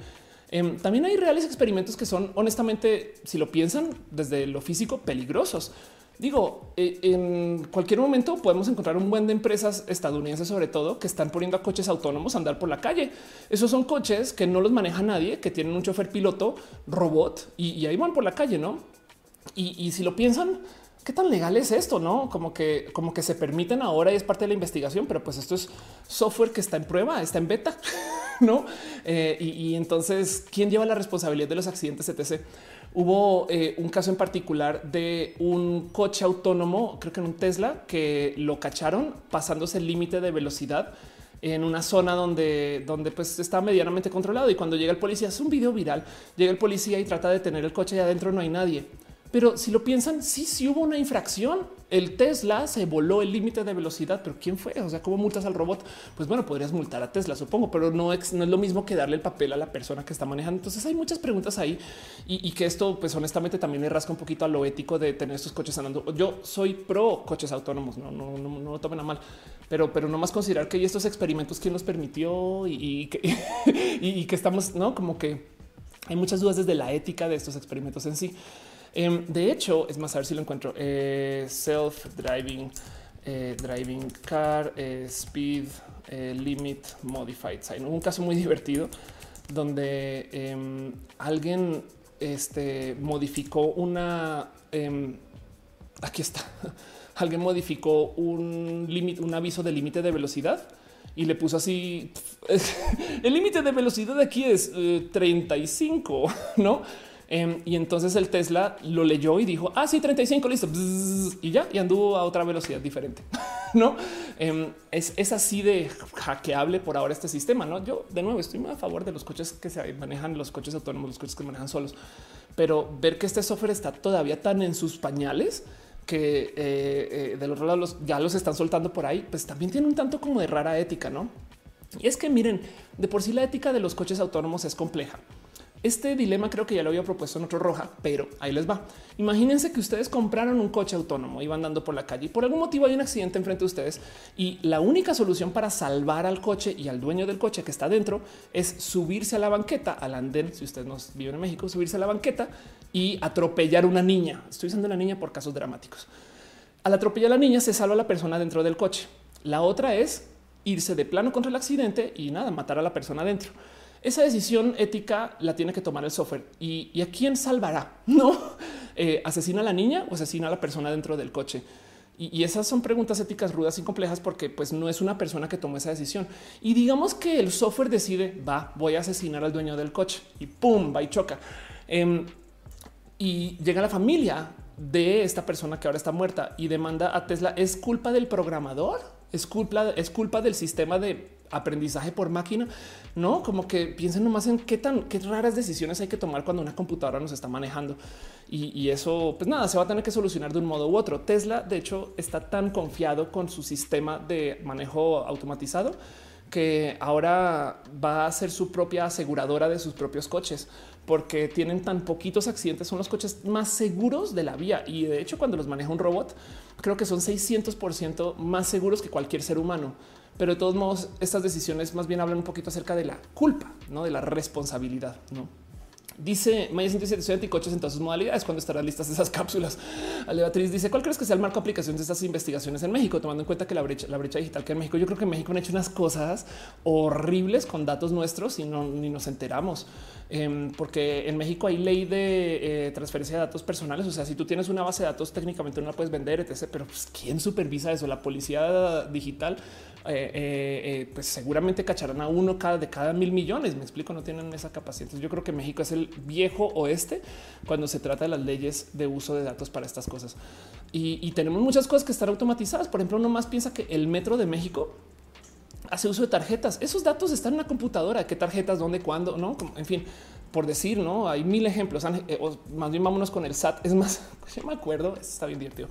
Em, también hay reales experimentos que son honestamente, si lo piensan desde lo físico, peligrosos. Digo, eh, en cualquier momento podemos encontrar un buen de empresas estadounidenses, sobre todo, que están poniendo a coches autónomos a andar por la calle. Esos son coches que no los maneja nadie, que tienen un chofer piloto robot y, ahí van por la calle, no? Y si lo piensan, qué tan legal es esto, no como que, como que se permiten ahora y es parte de la investigación, pero pues esto es software que está en prueba, está en beta. no? Eh, y, entonces, ¿quién lleva la responsabilidad de los accidentes, etc? Hubo eh, un caso en particular de un coche autónomo, creo que en un Tesla, que lo cacharon pasándose el límite de velocidad en una zona donde, donde pues está medianamente controlado. Y cuando llega el policía, es un video viral, llega el policía y trata de tener el coche y adentro no hay nadie. Pero si lo piensan, sí, sí hubo una infracción. El Tesla se voló el límite de velocidad, pero ¿quién fue? O sea, ¿cómo multas al robot? Pues bueno, podrías multar a Tesla, supongo, pero no es, no es lo mismo que darle el papel a la persona que está manejando. Entonces hay muchas preguntas ahí y, que esto, pues honestamente, también le rasca un poquito a lo ético de tener estos coches andando. Yo soy pro coches autónomos, no, no, no, no lo tomen a mal, pero, pero no más considerar que estos experimentos, quién los permitió y que estamos, no como que hay muchas dudas desde la ética de estos experimentos en sí. Em, de hecho, es más, a ver si lo encuentro. Eh, self driving, eh, driving car, eh, speed limit modified sign. Un caso muy divertido donde em, alguien este, modificó una. Em, aquí está. alguien modificó un límite, un aviso de límite de velocidad y le puso así. el límite de velocidad aquí es 35, no? Em, y entonces el Tesla lo leyó y dijo, ah, sí, 35, listo. y ya, y anduvo a otra velocidad diferente. no em, es, así de hackeable por ahora este sistema. No, yo de nuevo estoy muy a favor de los coches que se manejan, los coches autónomos, los coches que manejan solos, pero ver que este software está todavía tan en sus pañales que eh, eh, del otro lado ya los están soltando por ahí, pues también tiene un tanto como de rara ética, no? Y es que miren, de por sí la ética de los coches autónomos es compleja. Este dilema creo que ya lo había propuesto en otro roja, pero ahí les va. Imagínense que ustedes compraron un coche autónomo y van andando por la calle y por algún motivo hay un accidente enfrente de ustedes y la única solución para salvar al coche y al dueño del coche que está dentro es subirse a la banqueta, al andén, si ustedes no viven en México, subirse a la banqueta y atropellar una niña. Estoy usando la niña por casos dramáticos. Al atropellar a la niña se salva la persona dentro del coche. La otra es irse de plano contra el accidente y nada, matar a la persona dentro. Esa decisión ética la tiene que tomar el software y, a quién salvará, no eh, asesina a la niña o asesina a la persona dentro del coche. Y, esas son preguntas éticas rudas y complejas porque pues no es una persona que tomó esa decisión. Y digamos que el software decide, va, voy a asesinar al dueño del coche y pum, va y choca. Em, y llega la familia de esta persona que ahora está muerta y demanda a Tesla. ¿Es culpa del programador? ¿Es culpa, es culpa del sistema de aprendizaje por máquina? No, como que piensen nomás en qué tan qué raras decisiones hay que tomar cuando una computadora nos está manejando. Y, y eso, pues nada, se va a tener que solucionar de un modo u otro. Tesla, de hecho, está tan confiado con su sistema de manejo automatizado que ahora va a ser su propia aseguradora de sus propios coches porque tienen tan poquitos accidentes, son los coches más seguros de la vía. Y de hecho, cuando los maneja un robot, creo que son 600 por ciento más seguros que cualquier ser humano. Pero de todos modos, estas decisiones más bien hablan un poquito acerca de la culpa, no de la responsabilidad. No Dice Maya 107, estoy anticoches en todas sus modalidades. cuando estarán listas esas cápsulas? Aleatriz dice: ¿Cuál crees que sea el marco de aplicación de estas investigaciones en México? Tomando en cuenta que la brecha, la brecha digital que en México, yo creo que en México han hecho unas cosas horribles con datos nuestros y no ni nos enteramos. Em, porque en México hay ley de eh, transferencia de datos personales. O sea, si tú tienes una base de datos, técnicamente no la puedes vender, etc. Pero pues, quién supervisa eso? La policía digital eh, eh, pues seguramente cacharán a uno cada de cada mil millones. Me explico, no tienen esa capacidad. Entonces yo creo que México es el viejo oeste cuando se trata de las leyes de uso de datos para estas cosas. Y, tenemos muchas cosas que están automatizadas. Por ejemplo, uno más piensa que el metro de México hace uso de tarjetas. Esos datos están en la computadora. ¿Qué tarjetas? ¿Dónde? ¿Cuándo? No, en fin, por decir, no hay mil ejemplos. más bien vámonos con el SAT. Es más, yo me acuerdo, está bien divertido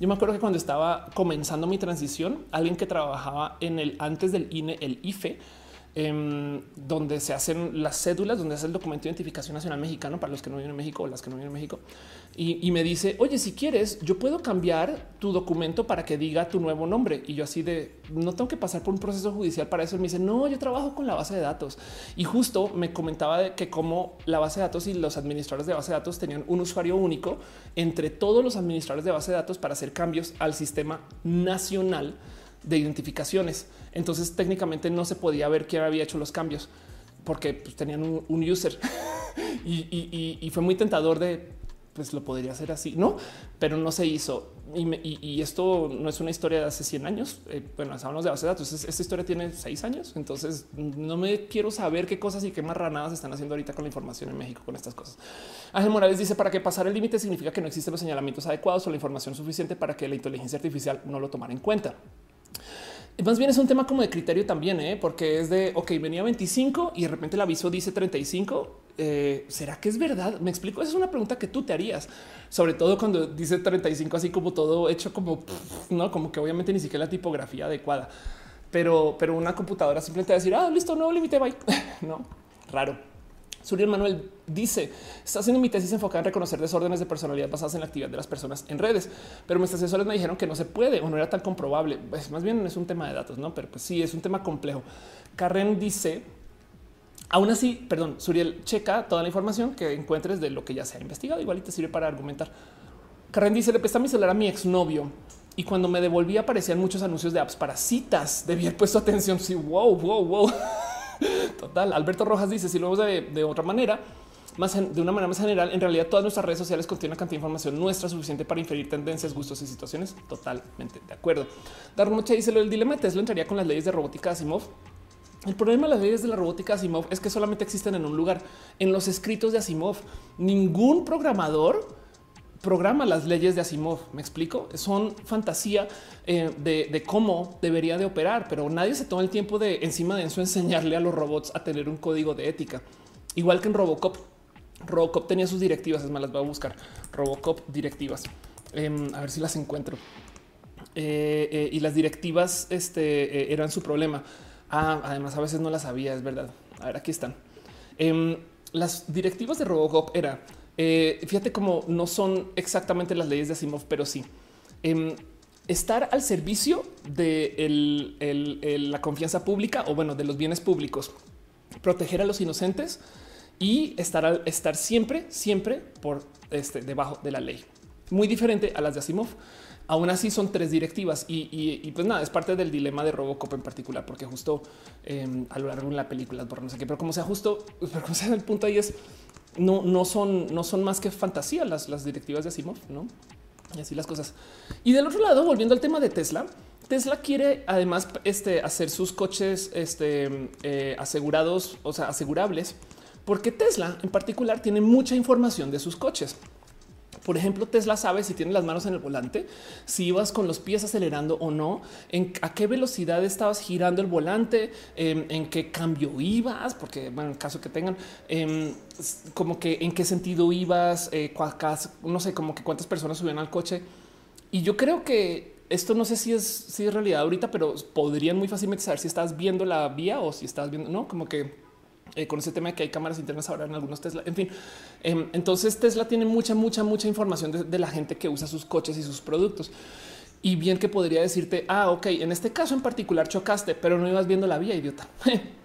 yo me acuerdo que cuando estaba comenzando mi transición, alguien que trabajaba en el antes del INE, el IFE, Em, donde se hacen las cédulas, donde hace el documento de identificación nacional mexicano para los que no viven en México o las que no viven en México. Y, me dice, oye, si quieres, yo puedo cambiar tu documento para que diga tu nuevo nombre. Y yo así de, no tengo que pasar por un proceso judicial para eso. Y me dice, no, yo trabajo con la base de datos. Y justo me comentaba que como la base de datos y los administradores de base de datos tenían un usuario único entre todos los administradores de base de datos para hacer cambios al sistema nacional de identificaciones. Entonces técnicamente no se podía ver quién había hecho los cambios porque pues, tenían un, user y, fue muy tentador de pues lo podría hacer así, no, pero no se hizo. Y, esto no es una historia de hace 100 años. Eh, bueno, hablamos de base de datos. Esta historia tiene seis años. Entonces no me quiero saber qué cosas y qué marranadas están haciendo ahorita con la información en México con estas cosas. Ángel Morales dice para que pasar el límite significa que no existen los señalamientos adecuados o la información suficiente para que la inteligencia artificial no lo tomara en cuenta. Más bien es un tema como de criterio también, ¿eh? porque es de, ok, venía 25 y de repente el aviso dice 35. Eh, ¿Será que es verdad? Me explico. Esa es una pregunta que tú te harías, sobre todo cuando dice 35, así como todo hecho como, no, como que obviamente ni siquiera la tipografía adecuada, pero, pero una computadora simplemente decir, ah, listo, nuevo límite, no, raro. Suriel Manuel dice: Está haciendo mi tesis enfocada en reconocer desórdenes de personalidad basadas en la actividad de las personas en redes, pero mis asesores me dijeron que no se puede o no era tan comprobable. Pues más bien es un tema de datos, no? Pero pues sí, es un tema complejo. Karen dice: Aún así, perdón, Suriel, checa toda la información que encuentres de lo que ya se ha investigado. Igual y te sirve para argumentar. Karen dice: Le presté mi celular a mi exnovio y cuando me devolví aparecían muchos anuncios de apps para citas. Debía haber puesto atención. Sí, wow, wow, wow. Total. Alberto Rojas dice: Si lo vemos de, otra manera, más de una manera más general, en realidad todas nuestras redes sociales contienen una cantidad de información nuestra suficiente para inferir tendencias, gustos y situaciones. Totalmente de acuerdo. Dar Mocha dice lo del dilema de Tesla entraría con las leyes de robótica Asimov. El problema de las leyes de la robótica Asimov es que solamente existen en un lugar, en los escritos de Asimov. Ningún programador programa las leyes de Asimov. Me explico. Son fantasía eh, de, cómo debería de operar, pero nadie se toma el tiempo de encima de eso enseñarle a los robots a tener un código de ética, igual que en Robocop. Robocop tenía sus directivas, es más, las voy a buscar. Robocop directivas. Em, a ver si las encuentro. Eh, eh, y las directivas este, eran su problema. Ah, además, a veces no las sabía, es verdad. A ver, aquí están. Em, las directivas de Robocop era eh, fíjate cómo no son exactamente las leyes de Asimov, pero sí em, estar al servicio de la confianza pública o bueno, de los bienes públicos, proteger a los inocentes y estar, estar siempre, siempre por este debajo de la ley. Muy diferente a las de Asimov. Aún así son tres directivas y, pues nada, es parte del dilema de Robocop en particular, porque justo em, a lo largo de la película, por no sé qué, pero como sea justo, pero como sea el punto ahí es no, no son, no son más que fantasía las, las directivas de Asimov, no? Y así las cosas. Y del otro lado, volviendo al tema de Tesla, Tesla quiere además este, hacer sus coches este, eh, asegurados, o sea, asegurables, porque Tesla en particular tiene mucha información de sus coches. Por ejemplo, Tesla sabe si tienes las manos en el volante, si ibas con los pies acelerando o no, en a qué velocidad estabas girando el volante, em, en, qué cambio ibas, porque bueno, en el caso que tengan, em, como que en qué sentido ibas, eh, no sé, como que cuántas personas subían al coche. Y yo creo que esto no sé si es, si es realidad ahorita, pero podrían muy fácilmente saber si estás viendo la vía o si estás viendo, no, como que eh, con ese tema de que hay cámaras internas ahora en algunos Tesla. En fin, em, entonces Tesla tiene mucha, mucha, mucha información de, la gente que usa sus coches y sus productos. Y bien que podría decirte, ah, ok, en este caso en particular chocaste, pero no ibas viendo la vía, idiota.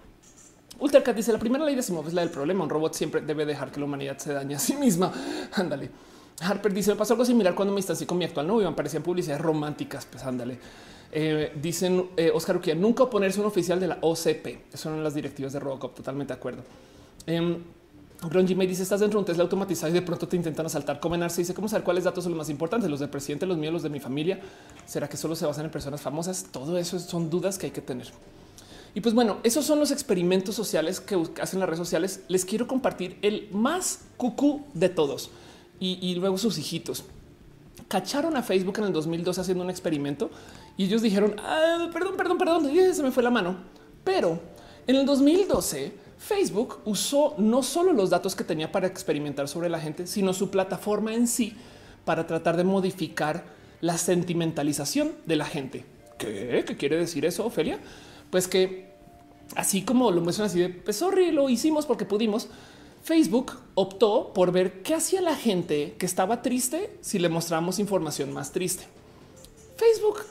Ultracat dice la primera ley de Simov es la del problema. Un robot siempre debe dejar que la humanidad se dañe a sí misma. Ándale. Harper dice me pasó algo similar cuando me distancié con mi actual novio. Me parecían publicidades románticas. Pues ándale. Eh, dicen eh, Oscar Uquia, nunca oponerse un oficial de la OCP. Eso son las directivas de Robocop. Totalmente de acuerdo. Eh, Ron me dice estás dentro de un Tesla automatizado y de pronto te intentan asaltar. Comenarse dice cómo saber cuáles datos son los más importantes, los del presidente, los míos, los de mi familia. ¿Será que solo se basan en personas famosas? Todo eso son dudas que hay que tener. Y pues bueno, esos son los experimentos sociales que hacen las redes sociales. Les quiero compartir el más cucú de todos y, y luego sus hijitos. Cacharon a Facebook en el 2002 haciendo un experimento y ellos dijeron, ah, perdón, perdón, perdón, se me fue la mano. Pero en el 2012, Facebook usó no solo los datos que tenía para experimentar sobre la gente, sino su plataforma en sí para tratar de modificar la sentimentalización de la gente. ¿Qué? ¿Qué quiere decir eso, Ofelia? Pues que así como lo muestran así de pues sorry, lo hicimos porque pudimos. Facebook optó por ver qué hacía la gente que estaba triste si le mostramos información más triste. Facebook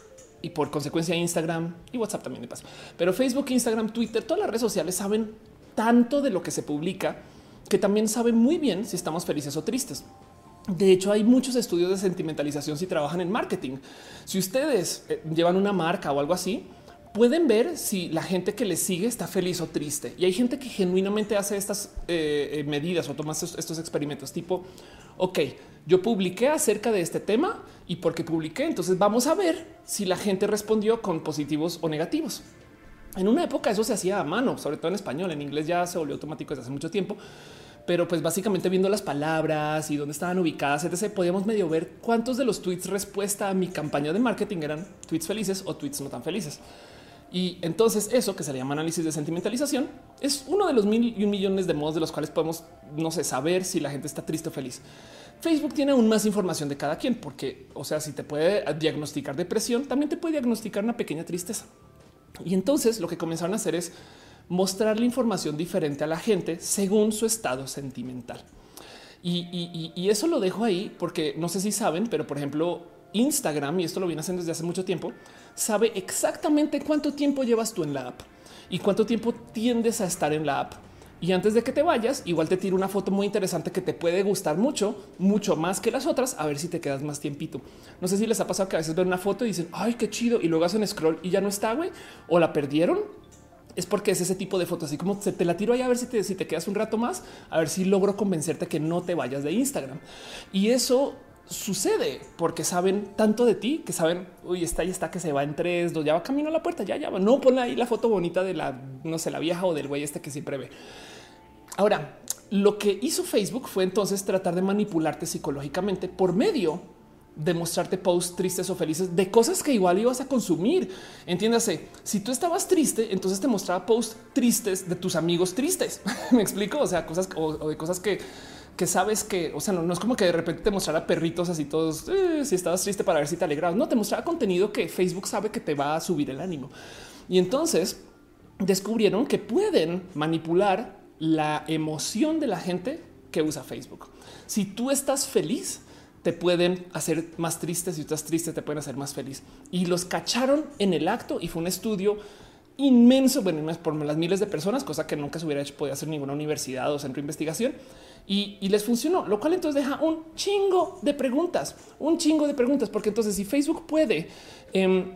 y por consecuencia Instagram y WhatsApp también me pasa. Pero Facebook, Instagram, Twitter, todas las redes sociales saben tanto de lo que se publica que también saben muy bien si estamos felices o tristes. De hecho, hay muchos estudios de sentimentalización si trabajan en marketing. Si ustedes eh, llevan una marca o algo así, pueden ver si la gente que les sigue está feliz o triste. Y hay gente que genuinamente hace estas eh, eh, medidas o toma estos experimentos tipo, ok, yo publiqué acerca de este tema y porque publiqué, entonces vamos a ver si la gente respondió con positivos o negativos. En una época eso se hacía a mano, sobre todo en español, en inglés ya se volvió automático desde hace mucho tiempo, pero pues básicamente viendo las palabras y dónde estaban ubicadas, etc., podíamos medio ver cuántos de los tweets respuesta a mi campaña de marketing eran tweets felices o tweets no tan felices. Y entonces eso que se le llama análisis de sentimentalización es uno de los mil y un millones de modos de los cuales podemos, no sé, saber si la gente está triste o feliz. Facebook tiene aún más información de cada quien, porque, o sea, si te puede diagnosticar depresión, también te puede diagnosticar una pequeña tristeza. Y entonces lo que comenzaron a hacer es mostrar la información diferente a la gente según su estado sentimental. Y, eso lo dejo ahí porque no sé si saben, pero por ejemplo, Instagram, y esto lo viene haciendo desde hace mucho tiempo, sabe exactamente cuánto tiempo llevas tú en la app y cuánto tiempo tiendes a estar en la app. Y antes de que te vayas, igual te tiro una foto muy interesante que te puede gustar mucho, mucho más que las otras, a ver si te quedas más tiempito. No sé si les ha pasado que a veces ven una foto y dicen, ay, qué chido, y luego hacen scroll y ya no está, güey, o la perdieron. Es porque es ese tipo de fotos, así como se te la tiro ahí a ver si te, si te quedas un rato más, a ver si logro convencerte que no te vayas de Instagram. Y eso sucede porque saben tanto de ti que saben, uy, está ahí está que se va en tres, dos, ya va camino a la puerta, ya, ya va. No pone ahí la foto bonita de la, no sé, la vieja o del güey este que siempre ve. Ahora, lo que hizo Facebook fue entonces tratar de manipularte psicológicamente por medio de mostrarte posts tristes o felices de cosas que igual ibas a consumir. Entiéndase, si tú estabas triste, entonces te mostraba posts tristes de tus amigos tristes. Me explico, o sea, cosas o, de cosas que que sabes que, o sea, no, es como que de repente te mostrara perritos así todos, eh, si estabas triste para ver si te alegrabas. No, te mostraba contenido que Facebook sabe que te va a subir el ánimo. Y entonces descubrieron que pueden manipular la emoción de la gente que usa Facebook. Si tú estás feliz, te pueden hacer más triste. Si estás triste, te pueden hacer más feliz. Y los cacharon en el acto y fue un estudio inmenso, bueno, por las miles de personas, cosa que nunca se hubiera hecho, podía hacer ninguna universidad o centro de investigación. Y, les funcionó, lo cual entonces deja un chingo de preguntas, un chingo de preguntas, porque entonces si Facebook puede em,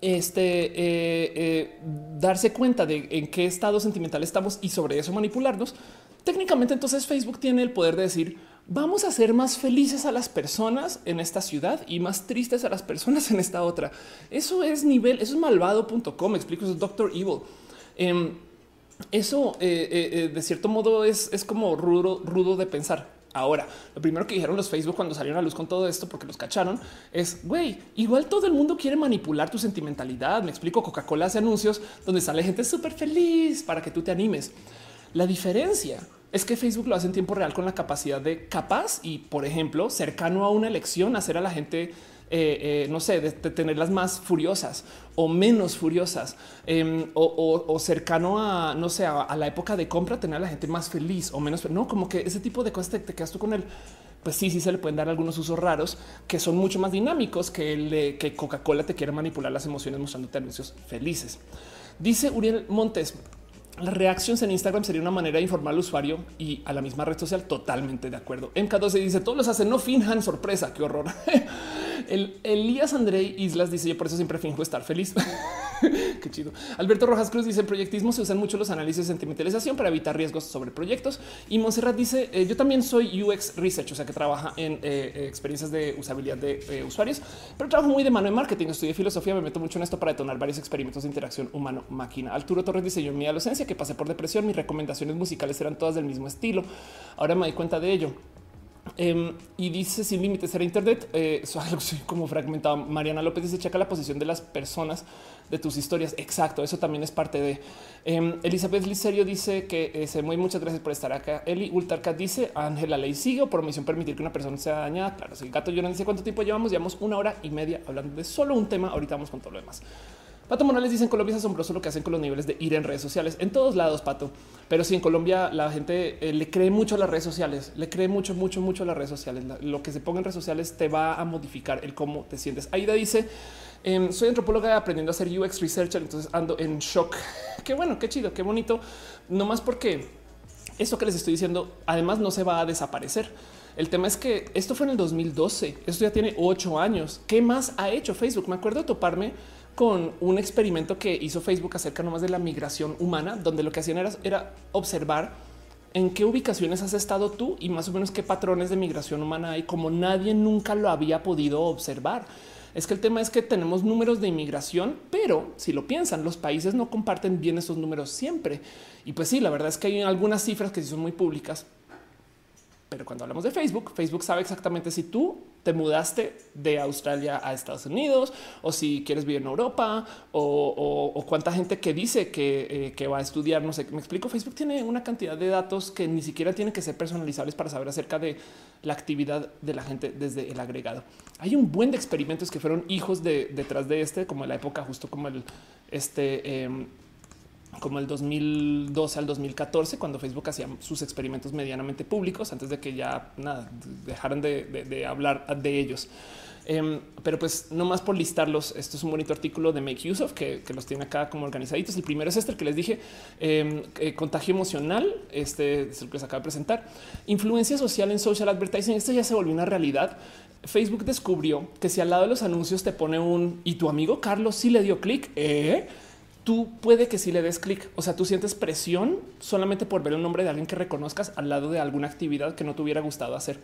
este, eh, eh, darse cuenta de en qué estado sentimental estamos y sobre eso manipularnos, técnicamente entonces Facebook tiene el poder de decir vamos a hacer más felices a las personas en esta ciudad y más tristes a las personas en esta otra. Eso es nivel, eso es malvado.com, explico, eso es Doctor Evil. Em, eso eh, de cierto modo es, es como rudo, rudo de pensar. Ahora, lo primero que dijeron los Facebook cuando salieron a luz con todo esto, porque los cacharon, es güey, igual todo el mundo quiere manipular tu sentimentalidad. Me explico, Coca-Cola hace anuncios donde sale gente súper feliz para que tú te animes. La diferencia es que Facebook lo hace en tiempo real con la capacidad de capaz y, por ejemplo, cercano a una elección, hacer a la gente eh, eh, no sé, de, tenerlas más furiosas o menos furiosas em, o, cercano a, no sé, a, la época de compra, tener a la gente más feliz o menos, no, como que ese tipo de cosas te, quedas tú con él. Pues sí, sí se le pueden dar algunos usos raros que son mucho más dinámicos que el de que Coca-Cola te quiere manipular las emociones mostrándote anuncios felices. Dice Uriel Montes, las reacciones en Instagram sería una manera de informar al usuario y a la misma red social. Totalmente de acuerdo. MK12 dice todos los hacen, no finjan sorpresa. Qué horror. El Elías Andrei Islas dice yo por eso siempre finjo estar feliz. Qué chido. Alberto Rojas Cruz dice en proyectismo se usan mucho los análisis de sentimentalización para evitar riesgos sobre proyectos. Y Monserrat dice eh, yo también soy UX Research, o sea que trabaja en eh, experiencias de usabilidad de eh, usuarios, pero trabajo muy de mano en marketing. Estudié filosofía, me meto mucho en esto para detonar varios experimentos de interacción humano-máquina. Arturo Torres dice yo mi adolescencia que pasé por depresión, mis recomendaciones musicales eran todas del mismo estilo. Ahora me doy cuenta de ello. Em, y dice sin límites era Internet. Eh, como fragmentado. Mariana López dice checa la posición de las personas de tus historias. Exacto. Eso también es parte de em, Elizabeth Licerio dice que eh, muy muchas gracias por estar acá. Eli Ultarcat dice Ángela Ley sigue o por permitir que una persona sea dañada. Claro, si el gato no dice cuánto tiempo llevamos. Llevamos una hora y media hablando de solo un tema. Ahorita vamos con todo lo demás. Pato Morales dice en Colombia es asombroso lo que hacen con los niveles de ir en redes sociales en todos lados, Pato. Pero sí, en Colombia la gente eh, le cree mucho las redes sociales, le cree mucho, mucho, mucho las redes sociales. lo que se ponga en redes sociales te va a modificar el cómo te sientes. Aida dice em, soy antropóloga aprendiendo a hacer UX researcher, entonces ando en shock. Qué bueno, qué chido, qué bonito. No más porque esto que les estoy diciendo, además no se va a desaparecer. El tema es que esto fue en el 2012, esto ya tiene ocho años. ¿Qué más ha hecho Facebook? Me acuerdo de toparme con un experimento que hizo Facebook acerca nomás de la migración humana, donde lo que hacían era, observar en qué ubicaciones has estado tú y más o menos qué patrones de migración humana hay, como nadie nunca lo había podido observar. Es que el tema es que tenemos números de inmigración, pero si lo piensan, los países no comparten bien esos números siempre. Y pues sí, la verdad es que hay algunas cifras que sí son muy públicas, pero cuando hablamos de Facebook, Facebook sabe exactamente si tú te mudaste de Australia a Estados Unidos o si quieres vivir en Europa o, cuánta gente que dice que, eh, va a estudiar. No sé, me explico. Facebook tiene una cantidad de datos que ni siquiera tienen que ser personalizables para saber acerca de la actividad de la gente desde el agregado. Hay un buen de experimentos que fueron hijos de detrás de este, como en la época justo como el este em, como el 2012 al 2014, cuando Facebook hacía sus experimentos medianamente públicos antes de que ya nada, dejaran de, hablar de ellos. Em, pero pues no más por listarlos. Esto es un bonito artículo de Make Use of que, los tiene acá como organizaditos. El primero es este el que les dije em, eh, contagio emocional. Este es el que les acaba de presentar. Influencia social en social advertising. Esto ya se volvió una realidad. Facebook descubrió que si al lado de los anuncios te pone un y tu amigo Carlos sí le dio clic, ¿eh? Tú puede que si le des clic, o sea, tú sientes presión solamente por ver el nombre de alguien que reconozcas al lado de alguna actividad que no te hubiera gustado hacer.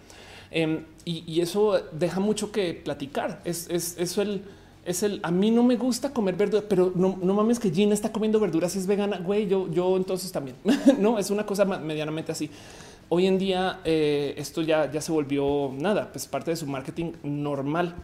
Em, y, eso deja mucho que platicar. Es, eso el es el a mí no me gusta comer verduras, pero no, no mames que Gina está comiendo verduras y es vegana. Güey, yo, yo entonces también no es una cosa medianamente así. Hoy en día eh, esto ya, ya se volvió nada, pues parte de su marketing normal.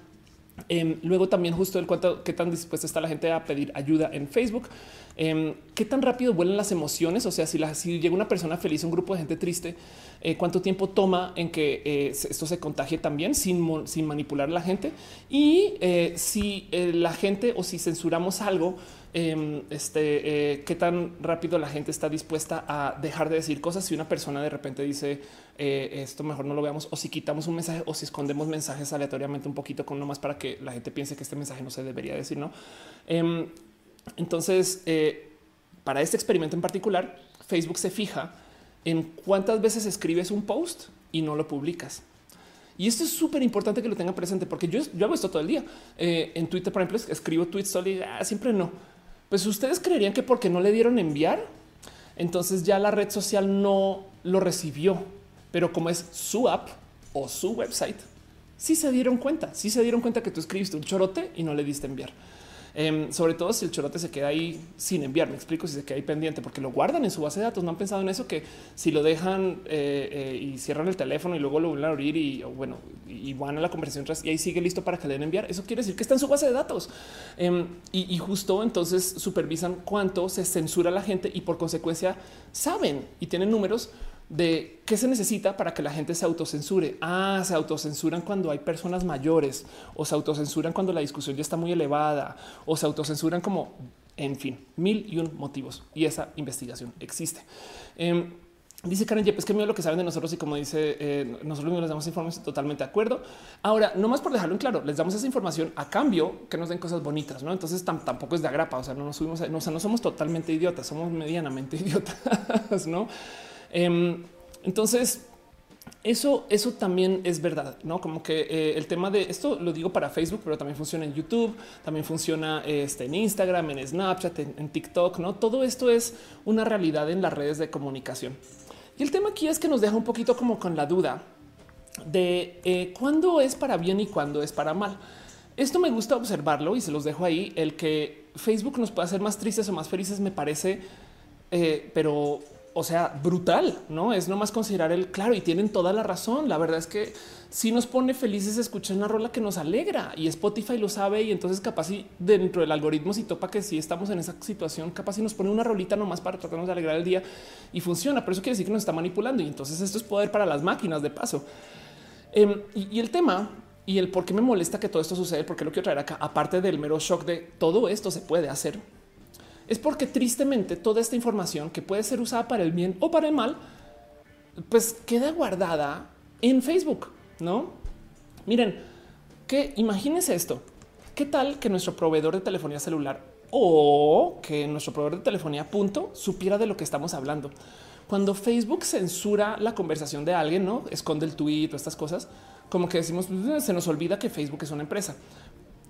Em, luego también justo el cuánto, qué tan dispuesta está la gente a pedir ayuda en Facebook, em, qué tan rápido vuelan las emociones. O sea, si, llega una persona feliz, un grupo de gente triste, eh, cuánto tiempo toma en que eh, esto se contagie también sin, sin manipular a la gente y eh, si la gente o si censuramos algo, Em, este, eh, qué tan rápido la gente está dispuesta a dejar de decir cosas si una persona de repente dice eh, esto mejor no lo veamos o si quitamos un mensaje o si escondemos mensajes aleatoriamente un poquito con más para que la gente piense que este mensaje no se debería decir, ¿no? Em, entonces, eh, para este experimento en particular, Facebook se fija en cuántas veces escribes un post y no lo publicas. Y esto es súper importante que lo tengan presente porque yo, yo hago esto todo el día. en Twitter, por ejemplo, escribo tweets solo y ah, siempre no pues ustedes creerían que porque no le dieron enviar, entonces ya la red social no lo recibió. Pero como es su app o su website, sí se dieron cuenta, sí se dieron cuenta que tú escribiste un chorote y no le diste enviar. Em, sobre todo si el chorote se queda ahí sin enviar. Me explico si se queda ahí pendiente porque lo guardan en su base de datos. No han pensado en eso que si lo dejan eh, eh, y cierran el teléfono y luego lo vuelven a abrir y bueno, y van a la conversación tras y ahí sigue listo para que le den enviar. Eso quiere decir que está en su base de datos em, y, y justo entonces supervisan cuánto se censura la gente y por consecuencia saben y tienen números de qué se necesita para que la gente se autocensure. Ah, se autocensuran cuando hay personas mayores o se autocensuran cuando la discusión ya está muy elevada o se autocensuran como, en fin, mil y un motivos. Y esa investigación existe. Em, dice Karen Yepes que miedo lo que saben de nosotros y como dice, eh, nosotros no les damos información totalmente de acuerdo. Ahora, no más por dejarlo en claro, les damos esa información a cambio que nos den cosas bonitas, ¿no? Entonces tampoco es de agrapa, o sea, no nos subimos, no, o sea, no somos totalmente idiotas, somos medianamente idiotas, ¿no? Em, entonces, eso, eso también es verdad, no como que eh, el tema de esto lo digo para Facebook, pero también funciona en YouTube, también funciona este, en Instagram, en Snapchat, en, TikTok. No todo esto es una realidad en las redes de comunicación. Y el tema aquí es que nos deja un poquito como con la duda de eh, cuándo es para bien y cuándo es para mal. Esto me gusta observarlo y se los dejo ahí. El que Facebook nos pueda hacer más tristes o más felices me parece, eh, pero o sea, brutal, no es nomás considerar el claro y tienen toda la razón. La verdad es que si nos pone felices escuchar una rola que nos alegra y Spotify lo sabe. Y entonces, capaz, si dentro del algoritmo, si topa que si estamos en esa situación, capaz, si nos pone una rolita nomás para tratarnos de alegrar el día y funciona. Pero eso quiere decir que nos está manipulando. Y entonces, esto es poder para las máquinas de paso. Em, y, y el tema y el por qué me molesta que todo esto sucede, porque lo quiero traer acá, aparte del mero shock de todo esto se puede hacer es porque tristemente toda esta información que puede ser usada para el bien o para el mal, pues queda guardada en Facebook, ¿no? Miren, que imagínense esto. ¿Qué tal que nuestro proveedor de telefonía celular o que nuestro proveedor de telefonía punto supiera de lo que estamos hablando? Cuando Facebook censura la conversación de alguien, no esconde el tweet o estas cosas, como que decimos pues, se nos olvida que Facebook es una empresa.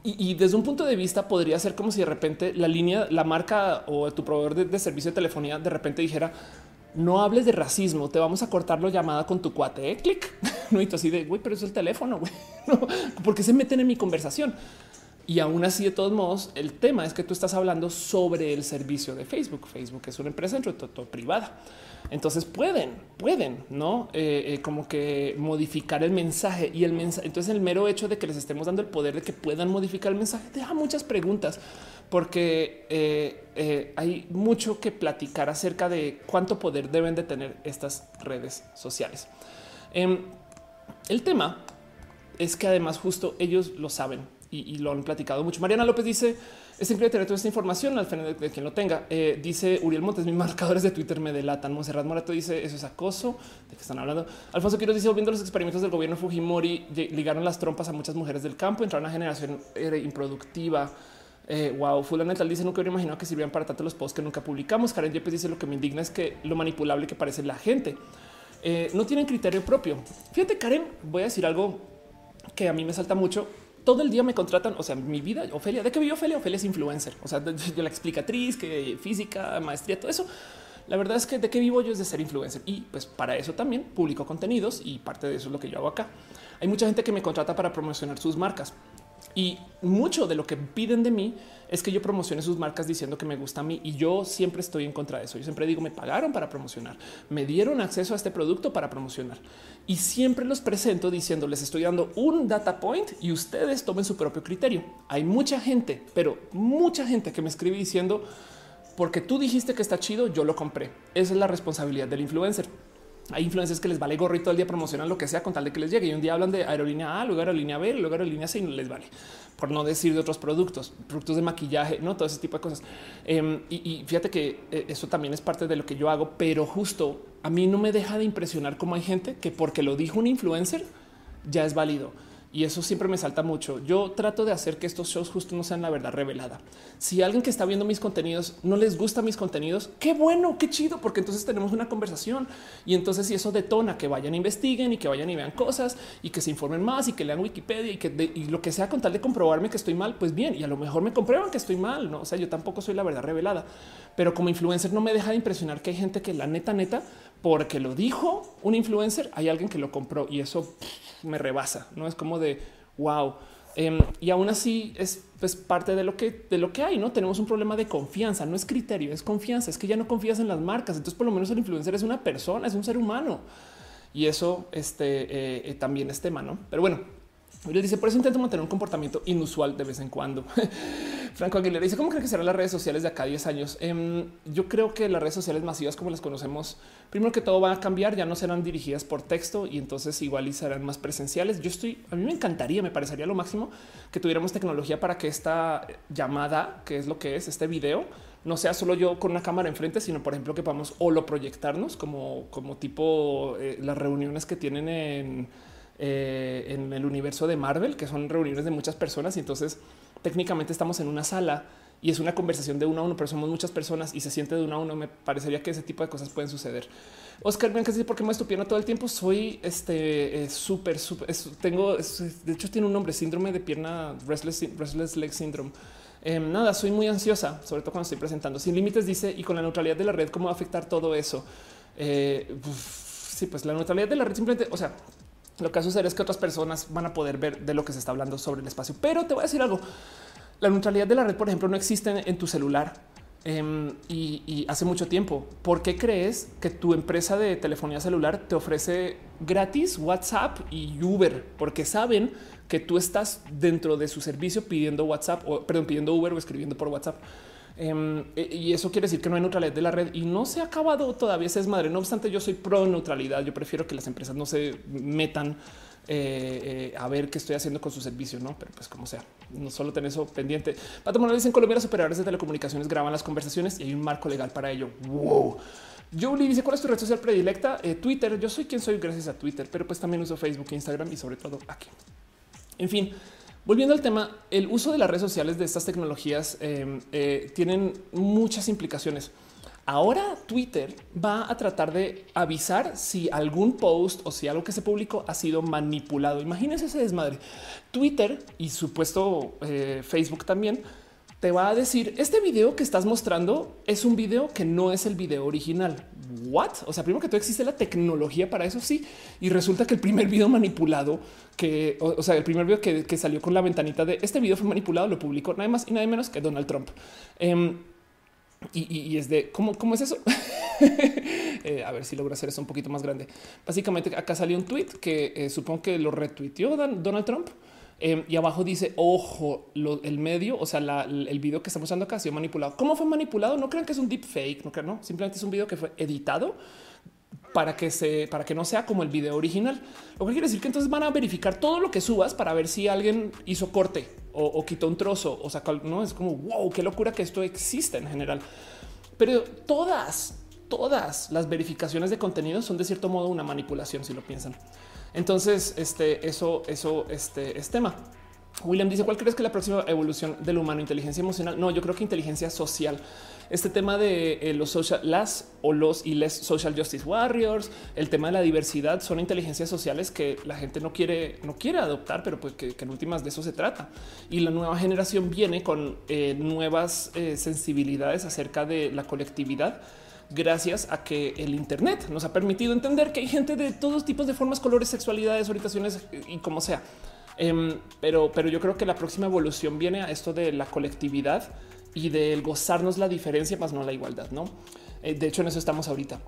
Y, desde un punto de vista podría ser como si de repente la línea, la marca o tu proveedor de, servicio de telefonía de repente dijera no hables de racismo, te vamos a cortar la llamada con tu cuate, ¿eh? clic. No, y tú así de güey, pero es el teléfono, güey. Porque se meten en mi conversación. Y aún así, de todos modos, el tema es que tú estás hablando sobre el servicio de Facebook. Facebook es una empresa entre todo privada. Entonces pueden, pueden, no eh, eh, como que modificar el mensaje y el mensaje. Entonces, el mero hecho de que les estemos dando el poder de que puedan modificar el mensaje deja muchas preguntas, porque eh, hay mucho que platicar acerca de cuánto poder deben de tener estas redes sociales. Em, el tema es que además justo ellos lo saben y, lo han platicado mucho. Mariana López dice, es increíble tener toda esta información al final de, quien lo tenga. Eh, dice Uriel Montes, mis marcadores de Twitter me delatan. Monserrat Morato dice, eso es acoso. ¿De qué están hablando? Alfonso Quiroz dice, viendo los experimentos del gobierno Fujimori, ligaron las trompas a muchas mujeres del campo, entraron a una generación improductiva. Eh, wow, fulano tal dice nunca hubiera imaginado que sirvían para tanto los posts que nunca publicamos. Karen Yepes dice lo que me indigna es que lo manipulable que parece la gente. Eh, no tienen criterio propio. Fíjate, Karen, voy a decir algo que a mí me salta mucho todo el día me contratan. O sea, mi vida, Ofelia, ¿de qué vive Ofelia? Ofelia es influencer. O sea, de, la explicatriz, que física, maestría, todo eso. La verdad es que de qué vivo yo es de ser influencer y pues para eso también publico contenidos y parte de eso es lo que yo hago acá. Hay mucha gente que me contrata para promocionar sus marcas. Y mucho de lo que piden de mí es que yo promocione sus marcas diciendo que me gusta a mí y yo siempre estoy en contra de eso. Yo siempre digo, me pagaron para promocionar, me dieron acceso a este producto para promocionar y siempre los presento diciendo, les estoy dando un data point y ustedes tomen su propio criterio. Hay mucha gente, pero mucha gente que me escribe diciendo, porque tú dijiste que está chido, yo lo compré. Esa es la responsabilidad del influencer. Hay influencers que les vale gorro y todo el día promocionan lo que sea con tal de que les llegue. Y un día hablan de aerolínea A, luego aerolínea B, luego aerolínea C y no les vale. Por no decir de otros productos, productos de maquillaje, no todo ese tipo de cosas. Em, y, fíjate que eh, eso también es parte de lo que yo hago, pero justo a mí no me deja de impresionar cómo hay gente que porque lo dijo un influencer ya es válido y eso siempre me salta mucho. Yo trato de hacer que estos shows justo no sean la verdad revelada. Si alguien que está viendo mis contenidos no les gusta mis contenidos, qué bueno, qué chido, porque entonces tenemos una conversación y entonces si eso detona que vayan, investiguen y que vayan y vean cosas y que se informen más y que lean Wikipedia y que lo que sea con tal de comprobarme que estoy mal, pues bien, y a lo mejor me comprueban que estoy mal. No, o sea, yo tampoco soy la verdad revelada, pero como influencer no me deja de impresionar que hay gente que la neta, neta, porque lo dijo un influencer, hay alguien que lo compró y eso me rebasa. No es como de wow. Em, y aún así es pues, parte de lo que de lo que hay. No tenemos un problema de confianza, no es criterio, es confianza. Es que ya no confías en las marcas. Entonces, por lo menos el influencer es una persona, es un ser humano y eso este, eh, eh, también es tema, no? Pero bueno, les dice por eso intento mantener un comportamiento inusual de vez en cuando. Franco Aguilera dice cómo cree que serán las redes sociales de acá a 10 años. Em, yo creo que las redes sociales masivas como las conocemos, primero que todo va a cambiar, ya no serán dirigidas por texto y entonces igual y serán más presenciales. Yo estoy, a mí me encantaría, me parecería lo máximo que tuviéramos tecnología para que esta llamada, que es lo que es este video, no sea solo yo con una cámara enfrente, sino por ejemplo que podamos o lo proyectarnos como, como tipo eh, las reuniones que tienen en, eh, en el universo de Marvel, que son reuniones de muchas personas y entonces técnicamente estamos en una sala y es una conversación de uno a uno, pero somos muchas personas y se siente de uno a uno. Me parecería que ese tipo de cosas pueden suceder. Oscar Bianca dice por qué me estupiendo todo el tiempo. Soy este súper, súper. Tengo, de hecho, tiene un nombre: síndrome de pierna restless, restless leg syndrome. Em, nada, soy muy ansiosa, sobre todo cuando estoy presentando. Sin límites dice y con la neutralidad de la red, cómo va a afectar todo eso. Eh, sí, pues la neutralidad de la red simplemente, o sea, lo que va a suceder es que otras personas van a poder ver de lo que se está hablando sobre el espacio. Pero te voy a decir algo. La neutralidad de la red, por ejemplo, no existe en tu celular em, y, hace mucho tiempo. ¿Por qué crees que tu empresa de telefonía celular te ofrece gratis WhatsApp y Uber? Porque saben que tú estás dentro de su servicio pidiendo WhatsApp o perdón, pidiendo Uber o escribiendo por WhatsApp. Em, e, y eso quiere decir que no hay neutralidad de la red y no se ha acabado todavía ese es madre. No obstante, yo soy pro neutralidad. Yo prefiero que las empresas no se metan eh, eh, a ver qué estoy haciendo con su servicio, no? Pero pues como sea, no solo tener eso pendiente. Pato Morales en Colombia, los operadores de telecomunicaciones graban las conversaciones y hay un marco legal para ello. Wow. Julie dice cuál es tu red social predilecta? Eh, Twitter. Yo soy quien soy gracias a Twitter, pero pues también uso Facebook, Instagram y sobre todo aquí. En fin, volviendo al tema, el uso de las redes sociales de estas tecnologías em, tienen muchas implicaciones. Ahora Twitter va a tratar de avisar si algún post o si algo que se publicó ha sido manipulado. Imagínense ese desmadre. Twitter y supuesto eh, Facebook también te va a decir este video que estás mostrando es un video que no es el video original. What? O sea, primero que todo existe la tecnología para eso. Sí. Y resulta que el primer video manipulado que, o, sea, el primer video que, salió con la ventanita de este video fue manipulado, lo publicó nada más y nada menos que Donald Trump. Em, y, es de cómo, cómo es eso. Eh, a ver si logro hacer eso un poquito más grande. Básicamente, acá salió un tweet que eh, supongo que lo retuiteó Donald Trump. Em, y abajo dice ojo, el medio, o sea, el video que estamos usando acá ha sido manipulado. ¿Cómo fue manipulado? No crean que es un deep fake, no no, simplemente es un video que fue editado para que se para que no sea como el video original. Lo que quiere decir que entonces van a verificar todo lo que subas para ver si alguien hizo corte o, quitó un trozo o sacó. No es como wow, qué locura que esto existe en general. Pero todas, todas las verificaciones de contenido son de cierto modo una manipulación, si lo piensan. Entonces, este, eso, eso, este es tema. William dice: ¿Cuál crees que la próxima evolución del humano? Inteligencia emocional. No, yo creo que inteligencia social este tema de eh, los social, las o los y les social justice warriors, el tema de la diversidad son inteligencias sociales que la gente no quiere, no quiere adoptar, pero pues que, en últimas de eso se trata. Y la nueva generación viene con eh, nuevas eh, sensibilidades acerca de la colectividad gracias a que el Internet nos ha permitido entender que hay gente de todos tipos de formas, colores, sexualidades, orientaciones y como sea. Em, pero, pero yo creo que la próxima evolución viene a esto de la colectividad y del gozarnos la diferencia, más no la igualdad. No, eh, de hecho, en eso estamos ahorita.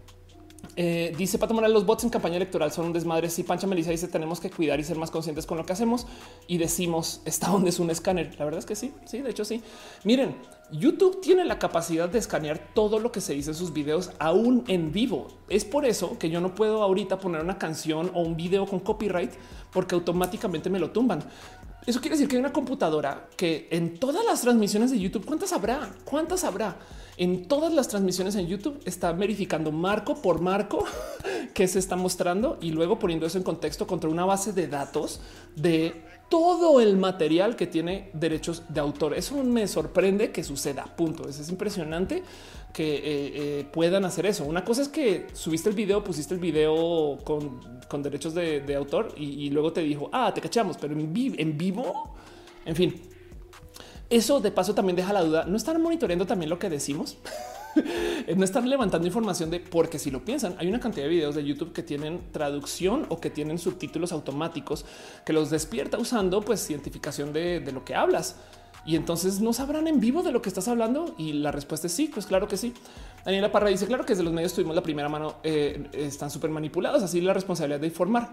Eh, dice Pato Morales, los bots en campaña electoral son un desmadre. Si Pancha Melissa dice tenemos que cuidar y ser más conscientes con lo que hacemos y decimos está donde es un escáner. La verdad es que sí, sí, de hecho sí. Miren, YouTube tiene la capacidad de escanear todo lo que se dice en sus videos aún en vivo. Es por eso que yo no puedo ahorita poner una canción o un video con copyright porque automáticamente me lo tumban. Eso quiere decir que hay una computadora que en todas las transmisiones de YouTube, ¿cuántas habrá? ¿Cuántas habrá? En todas las transmisiones en YouTube está verificando marco por marco que se está mostrando y luego poniendo eso en contexto contra una base de datos de todo el material que tiene derechos de autor. Eso me sorprende que suceda. Punto. es impresionante que eh, eh, puedan hacer eso. Una cosa es que subiste el video, pusiste el video con, derechos de, autor y, luego te dijo, ah, te cachamos, pero en, en vivo, en fin. Eso de paso también deja la duda. ¿No están monitoreando también lo que decimos? no estar levantando información de porque si lo piensan, hay una cantidad de videos de YouTube que tienen traducción o que tienen subtítulos automáticos que los despierta usando pues cientificación de, de lo que hablas. Y entonces no sabrán en vivo de lo que estás hablando. Y la respuesta es sí, pues claro que sí. Daniela Parra dice claro que desde los medios tuvimos la primera mano, eh, están súper manipulados, así la responsabilidad de informar.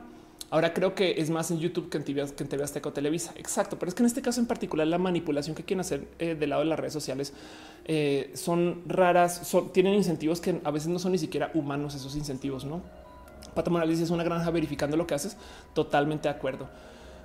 Ahora creo que es más en YouTube que en TV, que en TV Azteca o Televisa. Exacto, pero es que en este caso en particular la manipulación que quieren hacer eh, del lado de las redes sociales eh, son raras, son, tienen incentivos que a veces no son ni siquiera humanos esos incentivos, ¿no? Pato Morales es una granja verificando lo que haces. Totalmente de acuerdo.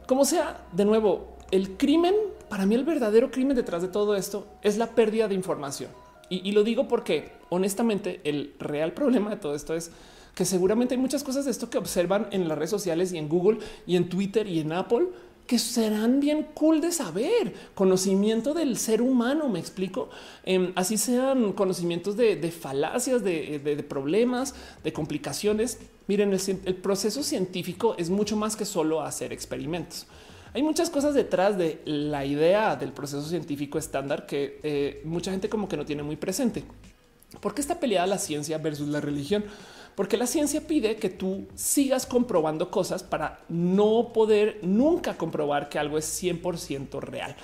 Como sea, de nuevo, el crimen, para mí el verdadero crimen detrás de todo esto es la pérdida de información. Y, y lo digo porque honestamente el real problema de todo esto es que seguramente hay muchas cosas de esto que observan en las redes sociales y en Google y en Twitter y en Apple que serán bien cool de saber. Conocimiento del ser humano, me explico. Em, así sean conocimientos de, falacias, de, problemas, de complicaciones. Miren, el, proceso científico es mucho más que solo hacer experimentos. Hay muchas cosas detrás de la idea del proceso científico estándar que eh, mucha gente como que no tiene muy presente. ¿Por qué está peleada la ciencia versus la religión? Porque la ciencia pide que tú sigas comprobando cosas para no poder nunca comprobar que algo es 100% real.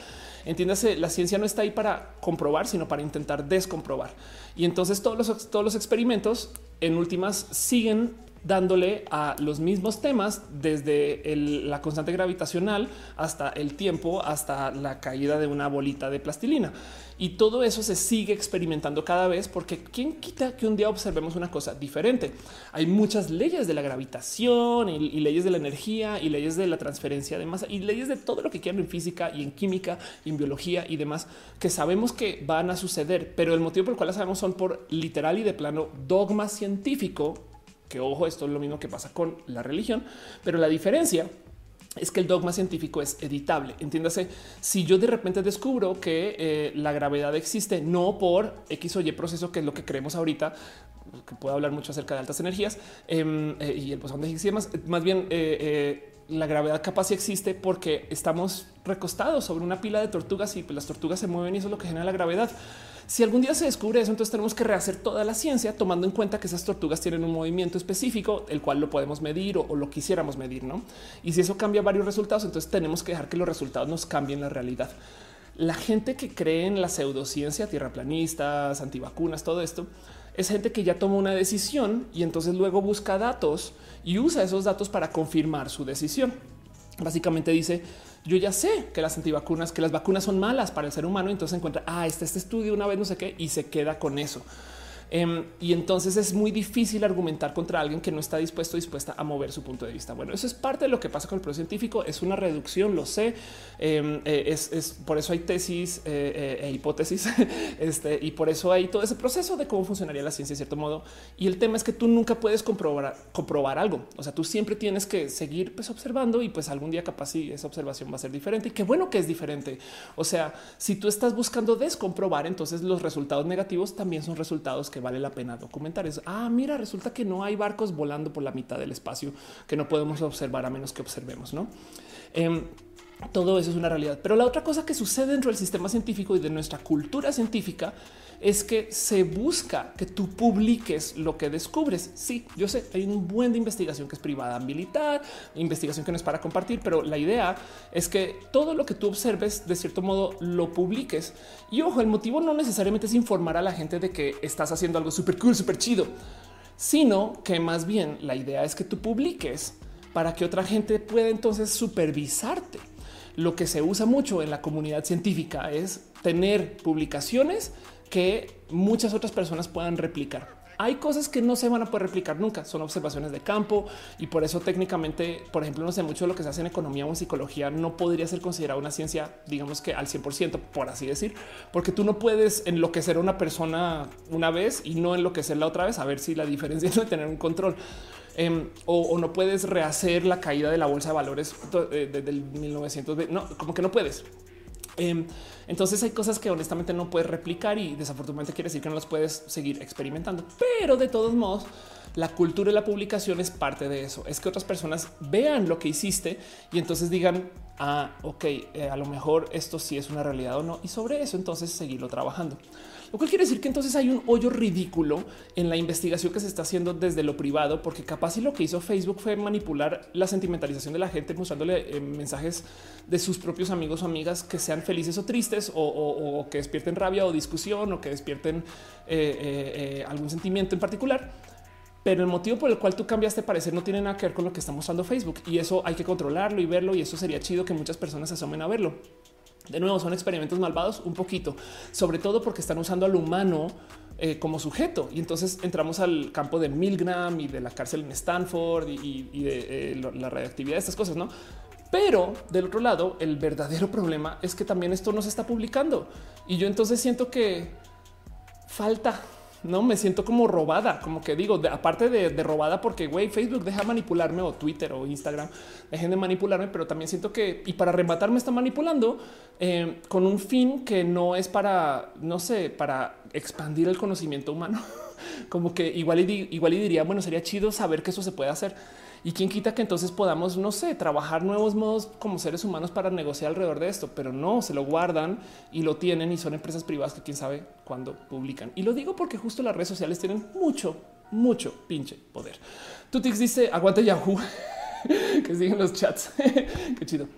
Entiéndase, la ciencia no está ahí para comprobar, sino para intentar descomprobar. Y entonces todos los, todos los experimentos en últimas siguen dándole a los mismos temas desde la constante gravitacional hasta el tiempo, hasta la caída de una bolita de plastilina. Y todo eso se sigue experimentando cada vez porque quién quita que un día observemos una cosa diferente. Hay muchas leyes de la gravitación y, leyes de la energía y leyes de la transferencia de masa y leyes de todo lo que quieran en física y en química y en biología y demás que sabemos que van a suceder, pero el motivo por el cual las sabemos son por literal y de plano dogma científico que ojo, esto es lo mismo que pasa con la religión, pero la diferencia es que el dogma científico es editable. Entiéndase, si yo de repente descubro que eh, la gravedad existe no por X o Y proceso, que es lo que creemos ahorita, que puedo hablar mucho acerca de altas energías em, eh, y el bosón de Higgs y más bien eh, la gravedad capaz existe porque estamos recostados sobre una pila de tortugas y pues, las tortugas se mueven y eso es lo que genera la gravedad. Si algún día se descubre eso, entonces tenemos que rehacer toda la ciencia tomando en cuenta que esas tortugas tienen un movimiento específico, el cual lo podemos medir o, lo quisiéramos medir, ¿no? Y si eso cambia varios resultados, entonces tenemos que dejar que los resultados nos cambien la realidad. La gente que cree en la pseudociencia, tierraplanistas, antivacunas, todo esto, es gente que ya tomó una decisión y entonces luego busca datos y usa esos datos para confirmar su decisión. Básicamente dice, yo ya sé que las antivacunas, que las vacunas son malas para el ser humano. Entonces encuentra, ah, este estudio una vez, no sé qué, y se queda con eso. Em, y entonces es muy difícil argumentar contra alguien que no está dispuesto o dispuesta a mover su punto de vista. Bueno, eso es parte de lo que pasa con el proceso científico. Es una reducción, lo sé. Em, eh, es, por eso hay tesis eh, eh, e hipótesis este, y por eso hay todo ese proceso de cómo funcionaría la ciencia de cierto modo. Y el tema es que tú nunca puedes comprobar, comprobar algo. O sea, tú siempre tienes que seguir pues, observando y pues algún día capaz si esa observación va a ser diferente. Y qué bueno que es diferente. O sea, si tú estás buscando descomprobar, entonces los resultados negativos también son resultados que vale la pena documentar. Es, ah, mira, resulta que no hay barcos volando por la mitad del espacio que no podemos observar a menos que observemos, ¿no? Em, todo eso es una realidad. Pero la otra cosa que sucede dentro del sistema científico y de nuestra cultura científica es que se busca que tú publiques lo que descubres. Sí, yo sé, hay un buen de investigación que es privada militar, investigación que no es para compartir, pero la idea es que todo lo que tú observes de cierto modo lo publiques. Y ojo, el motivo no necesariamente es informar a la gente de que estás haciendo algo súper cool, súper chido, sino que más bien la idea es que tú publiques para que otra gente pueda entonces supervisarte. Lo que se usa mucho en la comunidad científica es tener publicaciones que muchas otras personas puedan replicar. Hay cosas que no se van a poder replicar nunca, son observaciones de campo y por eso técnicamente, por ejemplo, no sé mucho de lo que se hace en economía o en psicología no podría ser considerado una ciencia, digamos que al 100%, por así decir, porque tú no puedes enloquecer a una persona una vez y no enloquecerla otra vez, a ver si la diferencia es de tener un control. Em, o, no puedes rehacer la caída de la bolsa de valores eh, desde el 1920. No, como que no puedes. Em, entonces hay cosas que honestamente no puedes replicar y desafortunadamente quiere decir que no las puedes seguir experimentando. Pero de todos modos, la cultura de la publicación es parte de eso. Es que otras personas vean lo que hiciste y entonces digan, ah, ok, eh, a lo mejor esto sí es una realidad o no. Y sobre eso entonces seguirlo trabajando. Lo cual quiere decir que entonces hay un hoyo ridículo en la investigación que se está haciendo desde lo privado, porque capaz y lo que hizo Facebook fue manipular la sentimentalización de la gente mostrándole eh, mensajes de sus propios amigos o amigas que sean felices o tristes o, que despierten rabia o discusión o que despierten eh, eh, algún sentimiento en particular. Pero el motivo por el cual tú cambiaste parecer no tiene nada que ver con lo que está mostrando Facebook y eso hay que controlarlo y verlo. Y eso sería chido que muchas personas se asomen a verlo. De nuevo, son experimentos malvados un poquito, sobre todo porque están usando al humano eh, como sujeto. Y entonces entramos al campo de Milgram y de la cárcel en Stanford y, de eh, la radioactividad estas cosas, no? Pero del otro lado, el verdadero problema es que también esto no se está publicando. Y yo entonces siento que falta no me siento como robada, como que digo, aparte de, robada, porque güey, Facebook deja manipularme o Twitter o Instagram dejen de manipularme, pero también siento que y para rematarme está manipulando eh, con un fin que no es para, no sé, para expandir el conocimiento humano. como que igual igual y diría, bueno, sería chido saber que eso se puede hacer y quién quita que entonces podamos, no sé, trabajar nuevos modos como seres humanos para negociar alrededor de esto, pero no se lo guardan y lo tienen y son empresas privadas que quién sabe cuándo publican. Y lo digo porque justo las redes sociales tienen mucho, mucho pinche poder. Tutix dice aguante Yahoo, que siguen los chats. Qué chido.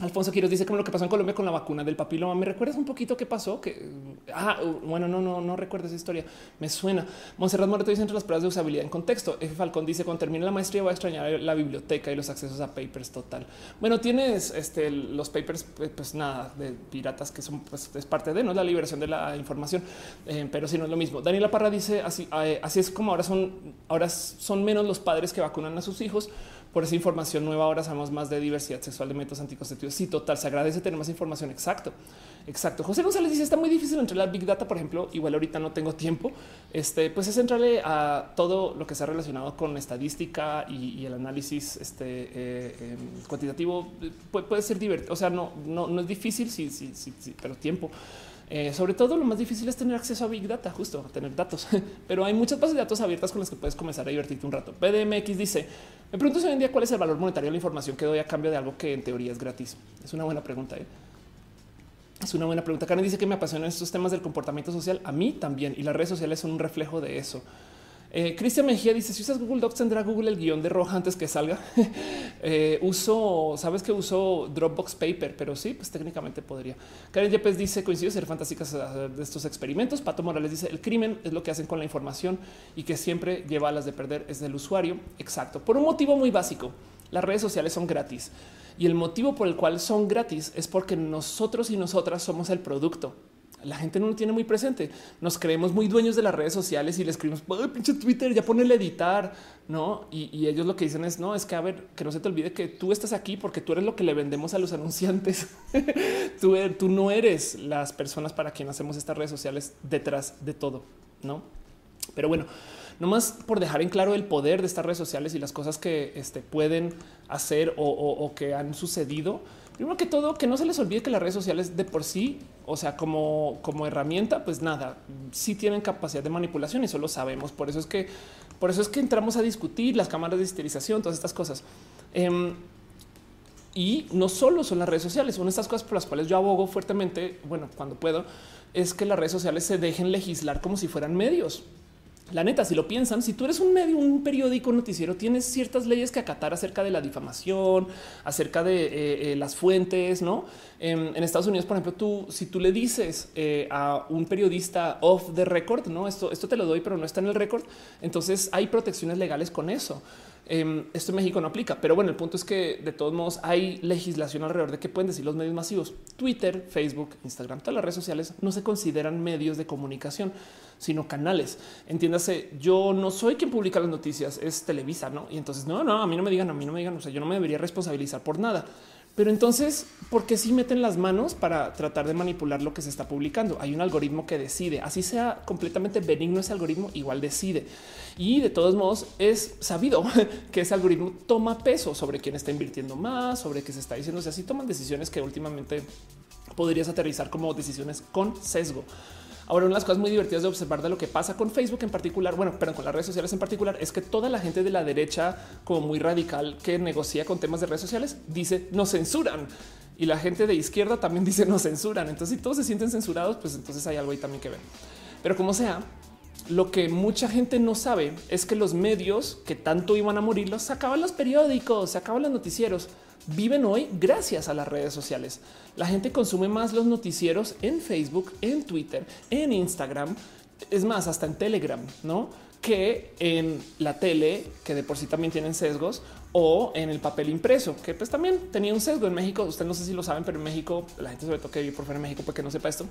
Alfonso Quiroz dice como lo que pasó en Colombia con la vacuna del papiloma. ¿Me recuerdas un poquito qué pasó? Que ah, bueno, no, no, no recuerdo esa historia. Me suena. Monserrat Moreto dice entre las pruebas de usabilidad en contexto. F. Falcón dice cuando termine la maestría voy a extrañar la biblioteca y los accesos a papers total. Bueno, tienes este, los papers, pues, pues nada de piratas que son pues, es parte de no la liberación de la información, eh, pero si no es lo mismo. Daniela Parra dice así, eh, así es como ahora son, ahora son menos los padres que vacunan a sus hijos por esa información nueva. Ahora sabemos más de diversidad sexual de métodos anticonceptivos. Sí, total. Se agradece tener más información. Exacto. Exacto. José González dice está muy difícil entrar a Big Data, por ejemplo. Igual ahorita no tengo tiempo. Este, pues es entrarle a todo lo que se ha relacionado con estadística y, el análisis este, eh, em, cuantitativo. puede ser divertido. O sea, no, no, no es difícil, sí, sí, sí, sí, pero tiempo. Eh, sobre todo lo más difícil es tener acceso a Big Data, justo tener datos, pero hay muchas bases de datos abiertas con las que puedes comenzar a divertirte un rato. PDMX dice, me pregunto hoy en día cuál es el valor monetario de la información que doy a cambio de algo que en teoría es gratis. Es una buena pregunta. ¿eh? Es una buena pregunta. Karen dice que me apasionan estos temas del comportamiento social. A mí también. Y las redes sociales son un reflejo de eso. Eh, Cristian Mejía dice: Si usas Google Docs, tendrá Google el guion de roja antes que salga. Eh, uso, sabes que uso Dropbox Paper, pero sí, pues técnicamente podría. Karen Yepes dice: Coincido ser fantásticas de estos experimentos. Pato Morales dice: El crimen es lo que hacen con la información y que siempre lleva a las de perder es del usuario. Exacto. Por un motivo muy básico: las redes sociales son gratis y el motivo por el cual son gratis es porque nosotros y nosotras somos el producto la gente no lo tiene muy presente. Nos creemos muy dueños de las redes sociales y le escribimos pinche Twitter, ya ponele editar, no? Y, ellos lo que dicen es no, es que a ver, que no se te olvide que tú estás aquí porque tú eres lo que le vendemos a los anunciantes. tú, er, tú no eres las personas para quien hacemos estas redes sociales detrás de todo, no? Pero bueno, nomás por dejar en claro el poder de estas redes sociales y las cosas que este, pueden hacer o que han sucedido Primero que todo, que no se les olvide que las redes sociales de por sí, o sea, como, como herramienta, pues nada, sí tienen capacidad de manipulación y eso lo sabemos. Por eso es que, por eso es que entramos a discutir las cámaras de esterilización, todas estas cosas. Em, y no solo son las redes sociales, son estas cosas por las cuales yo abogo fuertemente, bueno, cuando puedo, es que las redes sociales se dejen legislar como si fueran medios. La neta, si lo piensan, si tú eres un medio, un periódico, noticiero, tienes ciertas leyes que acatar acerca de la difamación, acerca de eh, eh, las fuentes, no? En, Estados Unidos, por ejemplo, tú, si tú le dices eh, a un periodista off the record, no, esto, esto te lo doy, pero no está en el récord. Entonces hay protecciones legales con eso. Em, esto en México no aplica, pero bueno, el punto es que de todos modos hay legislación alrededor de qué pueden decir los medios masivos. Twitter, Facebook, Instagram, todas las redes sociales no se consideran medios de comunicación, sino canales. Entiéndase, yo no soy quien publica las noticias, es Televisa, ¿no? Y entonces, no, no, a mí no me digan, a mí no me digan, o sea, yo no me debería responsabilizar por nada. Pero entonces, ¿por qué sí meten las manos para tratar de manipular lo que se está publicando? Hay un algoritmo que decide, así sea completamente benigno ese algoritmo, igual decide. Y de todos modos es sabido que ese algoritmo toma peso sobre quién está invirtiendo más, sobre qué se está diciendo. O sea, así toman decisiones que últimamente podrías aterrizar como decisiones con sesgo. Ahora, una de las cosas muy divertidas de observar de lo que pasa con Facebook en particular, bueno, pero con las redes sociales en particular, es que toda la gente de la derecha, como muy radical, que negocia con temas de redes sociales, dice no censuran. Y la gente de izquierda también dice no censuran. Entonces, si todos se sienten censurados, pues entonces hay algo ahí también que ver. Pero como sea, lo que mucha gente no sabe es que los medios que tanto iban a morir los sacaban los periódicos, se acaban los noticieros. Viven hoy gracias a las redes sociales. La gente consume más los noticieros en Facebook, en Twitter, en Instagram, es más, hasta en Telegram, no? Que en la tele, que de por sí también tienen sesgos, o en el papel impreso, que pues también tenía un sesgo en México. Usted no sé si lo saben, pero en México, la gente sobre todo que vive por fuera de México, porque no sepa esto,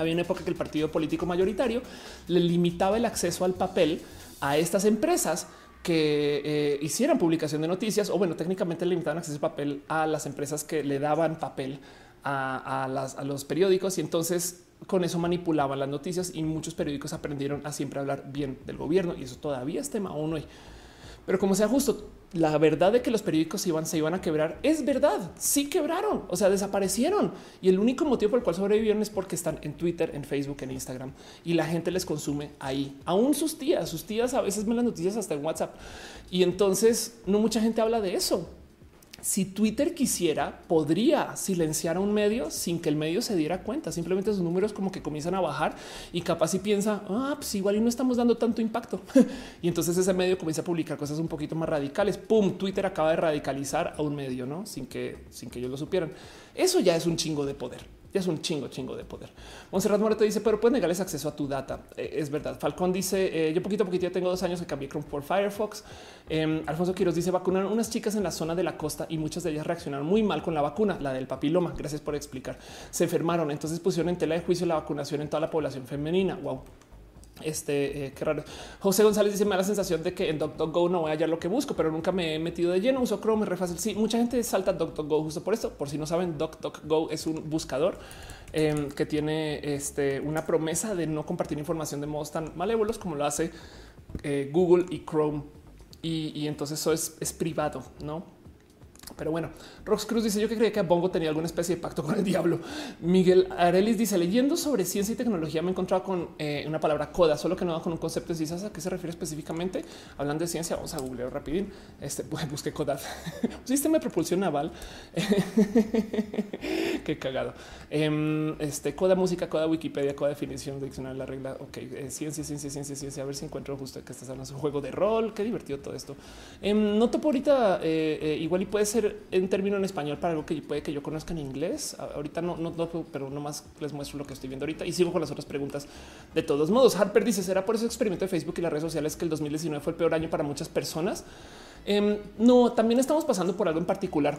había una época que el partido político mayoritario le limitaba el acceso al papel a estas empresas que eh, hicieran publicación de noticias o bueno, técnicamente limitaban acceso al papel a las empresas que le daban papel a, a los periódicos y entonces con eso manipulaban las noticias y muchos periódicos aprendieron a siempre hablar bien del gobierno y eso todavía es tema uno hoy. Pero como sea justo, la verdad de que los periódicos iban, se iban a quebrar es verdad. Sí quebraron, o sea, desaparecieron. Y el único motivo por el cual sobrevivieron es porque están en Twitter, en Facebook, en Instagram y la gente les consume ahí. Aún sus tías, sus tías a veces ven las noticias hasta en WhatsApp. Y entonces no mucha gente habla de eso si Twitter quisiera, podría silenciar a un medio sin que el medio se diera cuenta. Simplemente sus números como que comienzan a bajar y capaz y piensa, ah, pues igual y no estamos dando tanto impacto. y entonces ese medio comienza a publicar cosas un poquito más radicales. Pum, Twitter acaba de radicalizar a un medio, no sin que, sin que ellos lo supieran. Eso ya es un chingo de poder. Ya es un chingo, chingo de poder. Monserrat Moreto dice, pero puedes negarles acceso a tu data. Eh, es verdad. Falcón dice, eh, yo poquito a poquito ya tengo dos años que cambié Chrome por Firefox. Em, Alfonso Quiroz dice, vacunaron unas chicas en la zona de la costa y muchas de ellas reaccionaron muy mal con la vacuna, la del papiloma. Gracias por explicar. Se enfermaron, entonces pusieron en tela de juicio la vacunación en toda la población femenina. Wow. Este eh, qué raro. José González dice: Me da la sensación de que en DuckDuckGo no voy a hallar lo que busco, pero nunca me he metido de lleno. Uso Chrome, es re fácil. Sí, mucha gente salta DuckDuckGo justo por esto. Por si no saben, DuckDuckGo es un buscador em, que tiene este, una promesa de no compartir información de modos tan malévolos como lo hace eh, Google y Chrome. Y, y entonces eso es, es privado, no? Pero bueno, Rox Cruz dice yo que creía que Bongo tenía alguna especie de pacto con el diablo. Miguel Arelis dice leyendo sobre ciencia y tecnología me he encontrado con eh, una palabra coda, solo que no con un concepto. Si sabes a qué se refiere específicamente, hablando de ciencia, vamos a googlear rapidín. Este busqué coda, sistema de propulsión naval. qué cagado. Em, este coda música, coda Wikipedia, coda definición, diccionario, la regla. Ok, eh, ciencia, ciencia, ciencia, ciencia. A ver si encuentro justo que estás hablando. un juego de rol. Qué divertido todo esto. Em, no topo ahorita eh, igual y puede ser en término en español para algo que puede que yo conozca en inglés. Ahorita no, no, no, pero nomás les muestro lo que estoy viendo ahorita y sigo con las otras preguntas. De todos modos, Harper dice: ¿Será por ese experimento de Facebook y las redes sociales que el 2019 fue el peor año para muchas personas? Em, no, también estamos pasando por algo en particular.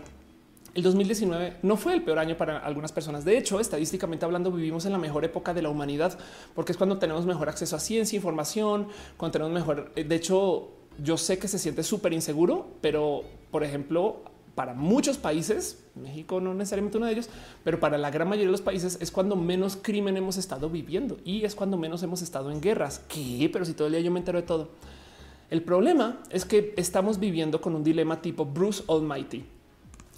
El 2019 no fue el peor año para algunas personas. De hecho, estadísticamente hablando, vivimos en la mejor época de la humanidad, porque es cuando tenemos mejor acceso a ciencia, información, cuando tenemos mejor. De hecho, yo sé que se siente súper inseguro, pero por ejemplo, para muchos países, México no necesariamente uno de ellos, pero para la gran mayoría de los países es cuando menos crimen hemos estado viviendo y es cuando menos hemos estado en guerras. ¿Qué? Pero si todo el día yo me entero de todo. El problema es que estamos viviendo con un dilema tipo Bruce Almighty.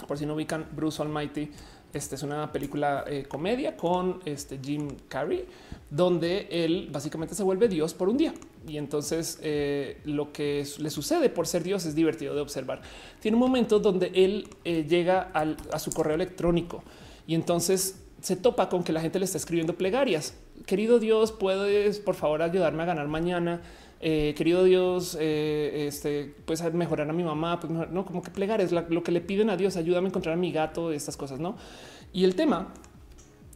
Por si no ubican Bruce Almighty, esta es una película eh, comedia con este Jim Carrey, donde él básicamente se vuelve Dios por un día. Y entonces eh, lo que le sucede por ser Dios es divertido de observar. Tiene un momento donde él eh, llega a su correo electrónico y entonces se topa con que la gente le está escribiendo plegarias. Querido Dios, puedes por favor ayudarme a ganar mañana. querido Dios, este, pues mejorar a mi mamá, pues no como que plegar es lo que le piden a Dios, ayúdame a encontrar a mi gato, estas cosas, no? Y el tema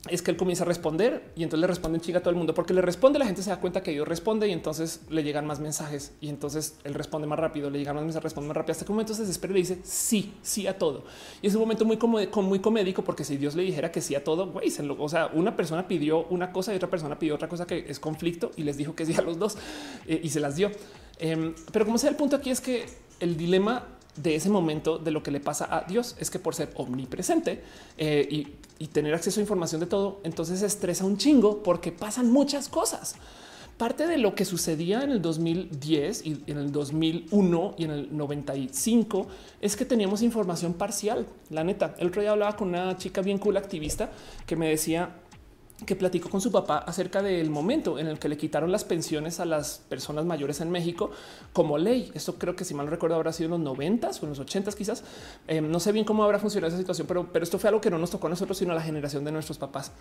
es que él comienza a responder y entonces le responden chica a todo el mundo porque le responde. La gente se da cuenta que Dios responde y entonces le llegan más mensajes y entonces él responde más rápido, le llegan más mensajes, responde más rápido hasta que un momento se desespera y le dice sí, sí a todo. Y es un momento muy, muy comédico porque si Dios le dijera que sí a todo, güey, o sea, una persona pidió una cosa y otra persona pidió otra cosa que es conflicto y les dijo que sí a los dos eh, y se las dio. Em, pero como sea, el punto aquí es que el dilema de ese momento de lo que le pasa a Dios es que por ser omnipresente eh, y, tener acceso a información de todo, entonces se estresa un chingo porque pasan muchas cosas. Parte de lo que sucedía en el 2010 y en el 2001 y en el 95 es que teníamos información parcial. La neta, el otro día hablaba con una chica bien cool activista que me decía que platicó con su papá acerca del momento en el que le quitaron las pensiones a las personas mayores en México como ley. Esto creo que si mal recuerdo habrá sido en los noventas o en los ochentas quizás. Eh, no sé bien cómo habrá funcionado esa situación, pero, pero esto fue algo que no nos tocó a nosotros, sino a la generación de nuestros papás.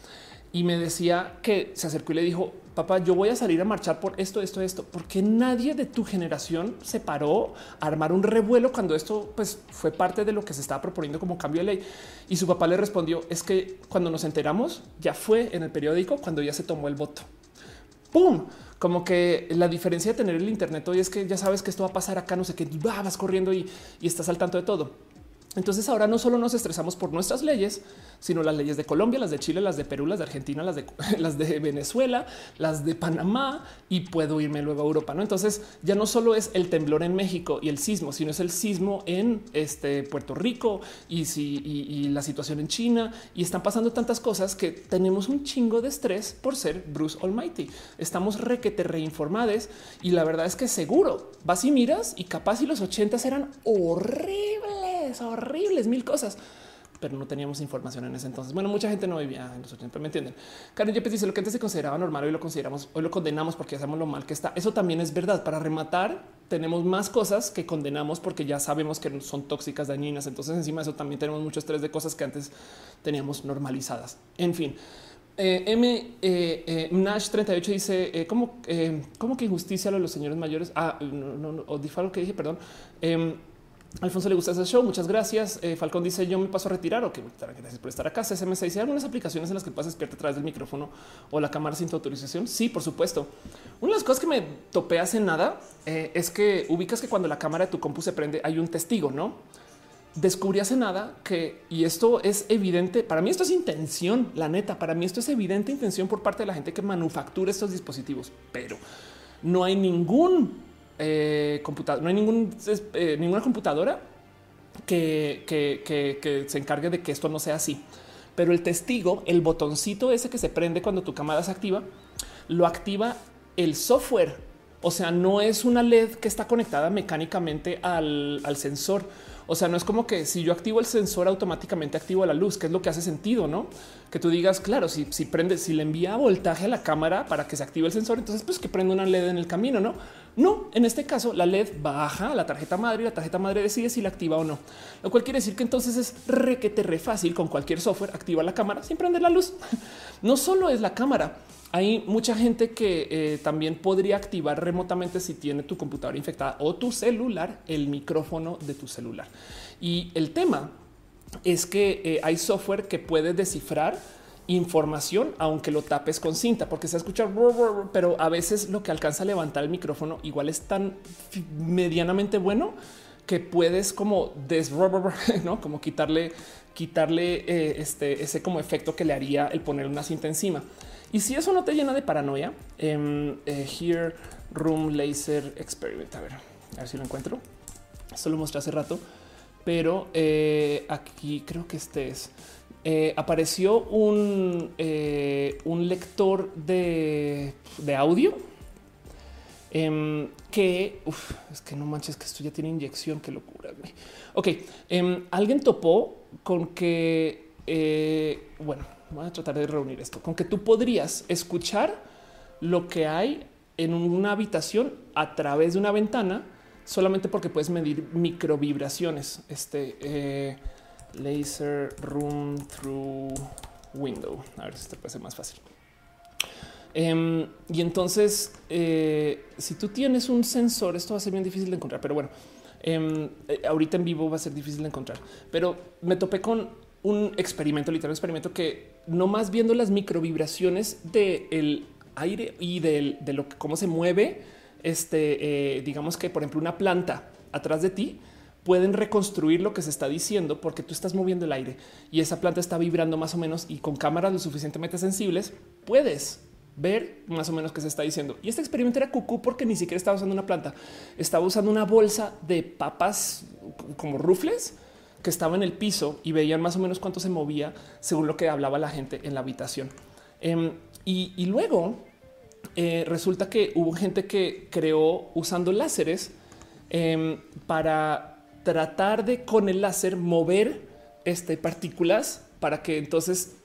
Y me decía que se acercó y le dijo, papá, yo voy a salir a marchar por esto, esto, esto, porque nadie de tu generación se paró a armar un revuelo cuando esto pues, fue parte de lo que se estaba proponiendo como cambio de ley. Y su papá le respondió, es que cuando nos enteramos ya fue en el periódico cuando ya se tomó el voto. ¡Pum! Como que la diferencia de tener el Internet hoy es que ya sabes que esto va a pasar acá, no sé qué, vas corriendo y estás al tanto de todo. Entonces ahora no solo nos estresamos por nuestras leyes, sino las leyes de Colombia, las de Chile, las de Perú, las de Argentina, las de, Venezuela, las de Panamá y puedo irme luego a Europa. ¿no? Entonces ya no solo es el temblor en México y el sismo, sino es el sismo en este Puerto Rico y, si, la situación en China y están pasando tantas cosas que tenemos un chingo de estrés por ser Bruce Almighty. Estamos requete reinformados y la verdad es que seguro vas y miras y capaz y los ochentas eran horribles, horribles, mil cosas pero no teníamos información en ese entonces. Bueno, mucha gente no vivía en los 80, me entienden. Karen Yepes dice lo que antes se consideraba normal, hoy lo consideramos, hoy lo condenamos porque hacemos lo mal que está. Eso también es verdad. Para rematar, tenemos más cosas que condenamos porque ya sabemos que son tóxicas, dañinas. Entonces, encima de eso también tenemos mucho estrés de cosas que antes teníamos normalizadas. En fin. Eh, M eh, eh, Nash 38 dice cómo, cómo que injusticia lo de los señores mayores. Ah, no, no, no o que dije, perdón. Alfonso le gusta ese show. Muchas gracias. Eh, Falcón dice yo me paso a retirar. Ok, gracias por estar acá. CSM6 dice algunas aplicaciones en las que puedes despierta a través del micrófono o la cámara sin tu autorización. Sí, por supuesto. Una de las cosas que me topé hace nada eh, es que ubicas que cuando la cámara de tu compu se prende hay un testigo, no? Descubrí hace nada que, y esto es evidente, para mí esto es intención, la neta, para mí esto es evidente intención por parte de la gente que manufactura estos dispositivos, pero no hay ningún eh, no hay ningún, eh, ninguna computadora que, que, se encargue de que esto no sea así. Pero el testigo, el botoncito ese que se prende cuando tu cámara se activa, lo activa el software. O sea, no es una LED que está conectada mecánicamente al, al sensor. O sea, no es como que si yo activo el sensor automáticamente activo la luz, que es lo que hace sentido, no? Que tú digas, claro, si, si prende, si le envía voltaje a la cámara para que se active el sensor, entonces pues que prenda una LED en el camino, no? No, en este caso la LED baja a la tarjeta madre y la tarjeta madre decide si la activa o no, lo cual quiere decir que entonces es requete re fácil con cualquier software activa la cámara sin prender la luz. No solo es la cámara, hay mucha gente que eh, también podría activar remotamente si tiene tu computadora infectada o tu celular, el micrófono de tu celular. Y el tema es que eh, hay software que puede descifrar información, aunque lo tapes con cinta, porque se escucha, pero a veces lo que alcanza a levantar el micrófono igual es tan medianamente bueno que puedes como des, no como quitarle, quitarle eh, este ese como efecto que le haría el poner una cinta encima. Y si eso no te llena de paranoia, eh, eh, Here Room Laser Experiment. A ver, a ver si lo encuentro. Esto lo mostré hace rato, pero eh, aquí creo que este es. apareció un, un lector de, de audio em, que es que no manches, que esto ya tiene inyección. Qué locura. Ok, em, alguien topó con que, bueno, voy a tratar de reunir esto con que tú podrías escuchar lo que hay en una habitación a través de una ventana solamente porque puedes medir microvibraciones. Este eh, laser room through window. A ver si esto puede ser más fácil. Em, y entonces, eh, si tú tienes un sensor, esto va a ser bien difícil de encontrar, pero bueno, em, eh, ahorita en vivo va a ser difícil de encontrar. Pero me topé con un experimento, literal experimento que no más viendo las microvibraciones del aire y de lo que cómo se mueve, este, eh, digamos que por ejemplo una planta atrás de ti pueden reconstruir lo que se está diciendo porque tú estás moviendo el aire y esa planta está vibrando más o menos y con cámaras lo suficientemente sensibles puedes ver más o menos qué se está diciendo. Y este experimento era cucú porque ni siquiera estaba usando una planta, estaba usando una bolsa de papas como rufles que estaba en el piso y veían más o menos cuánto se movía según lo que hablaba la gente en la habitación. Em, y, luego eh, resulta que hubo gente que creó usando láseres em, para tratar de con el láser mover este, partículas para que entonces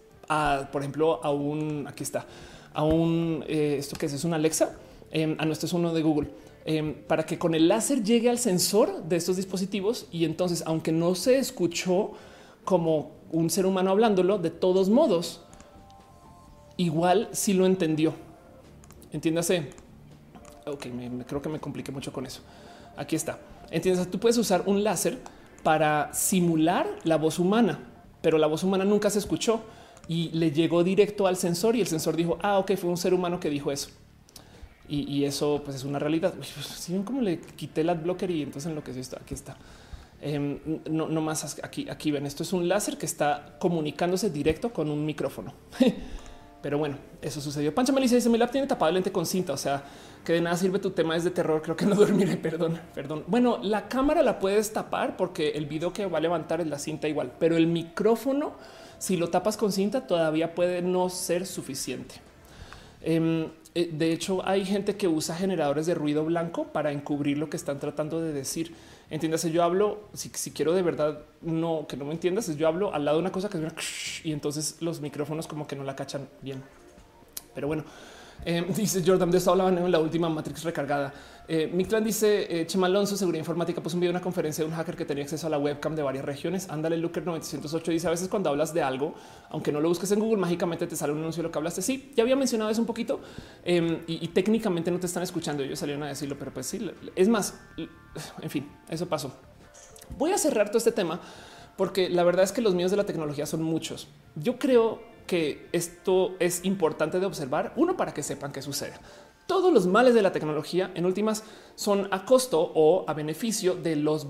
por ejemplo, a un, aquí está, a un, eh, esto que es, es una Alexa, em, a nuestro es uno de Google, em, para que con el láser llegue al sensor de estos dispositivos y entonces, aunque no se escuchó como un ser humano hablándolo, de todos modos, igual sí lo entendió. Entiéndase. Ok, me, creo que me compliqué mucho con eso. Aquí está. Entiendes, tú puedes usar un láser para simular la voz humana, pero la voz humana nunca se escuchó y le llegó directo al sensor y el sensor dijo, ah, ok, fue un ser humano que dijo eso. Y, eso pues es una realidad. Si ven cómo le quité el blocker y entonces en lo que esto, aquí está. Em, no, no más aquí, aquí ven, esto es un láser que está comunicándose directo con un micrófono. Pero bueno, eso sucedió. Pancha Melissa dice: Mi lap tiene tapado el lente con cinta. O sea, que de nada sirve tu tema es de terror. Creo que no dormiré. Perdón, perdón. Bueno, la cámara la puedes tapar porque el video que va a levantar es la cinta igual, pero el micrófono, si lo tapas con cinta, todavía puede no ser suficiente. Em, eh, de hecho, hay gente que usa generadores de ruido blanco para encubrir lo que están tratando de decir. Entiéndase, yo hablo, si, quiero de verdad no que no me entiendas, es yo hablo al lado de una cosa que es una y entonces los micrófonos como que no la cachan bien. Pero bueno, eh, dice Jordan, de esto hablaban en la última Matrix recargada. Eh, mi clan dice eh, Chema Alonso, seguridad informática, pues un video una conferencia de un hacker que tenía acceso a la webcam de varias regiones. Ándale, Looker 908 dice a veces cuando hablas de algo, aunque no lo busques en Google, mágicamente te sale un anuncio de lo que hablaste. Sí, ya había mencionado eso un poquito em, y, técnicamente no te están escuchando. Ellos salieron a decirlo, pero pues sí, es más, en fin, eso pasó. Voy a cerrar todo este tema porque la verdad es que los míos de la tecnología son muchos. Yo creo que esto es importante de observar, uno para que sepan qué sucede todos los males de la tecnología en últimas son a costo o a beneficio de los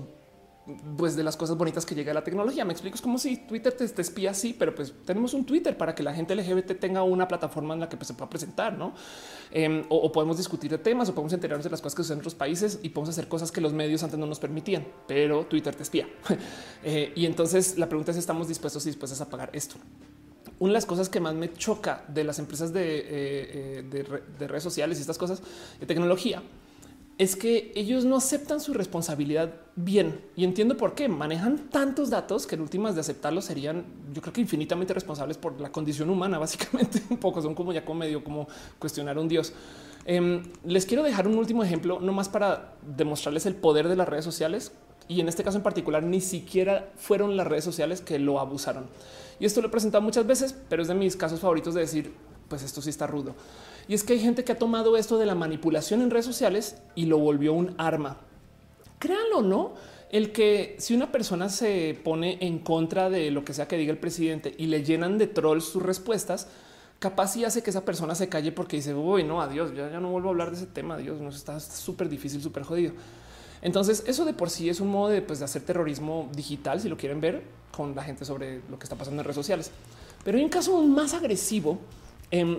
pues de las cosas bonitas que llega la tecnología. Me explico, es como si Twitter te, espía así, pero pues tenemos un Twitter para que la gente LGBT tenga una plataforma en la que pues, se pueda presentar, ¿no? Em, o, podemos discutir de temas o podemos enterarnos de las cosas que suceden en otros países y podemos hacer cosas que los medios antes no nos permitían, pero Twitter te espía. Eh, y entonces la pregunta es, ¿estamos dispuestos y dispuestas a pagar esto? Una de las cosas que más me choca de las empresas de, eh, eh, redes sociales y estas cosas de tecnología es que ellos no aceptan su responsabilidad bien. Y entiendo por qué. Manejan tantos datos que en últimas de aceptarlos serían yo creo que infinitamente responsables por la condición humana básicamente. Un poco son como ya como medio como cuestionar a un dios. Em, les quiero dejar un último ejemplo no más para demostrarles el poder de las redes sociales y en este caso en particular ni siquiera fueron las redes sociales que lo abusaron y esto lo he presentado muchas veces, pero es de mis casos favoritos de decir, pues esto sí está rudo. Y es que hay gente que ha tomado esto de la manipulación en redes sociales y lo volvió un arma. Créanlo no, el que si una persona se pone en contra de lo que sea que diga el presidente y le llenan de trolls sus respuestas, capaz y hace que esa persona se calle porque dice, uy, no, adiós, ya, ya no vuelvo a hablar de ese tema, Dios, nos está súper difícil, súper jodido. Entonces, eso de por sí es un modo de, pues, de hacer terrorismo digital, si lo quieren ver, con la gente sobre lo que está pasando en redes sociales. Pero hay un caso más agresivo em,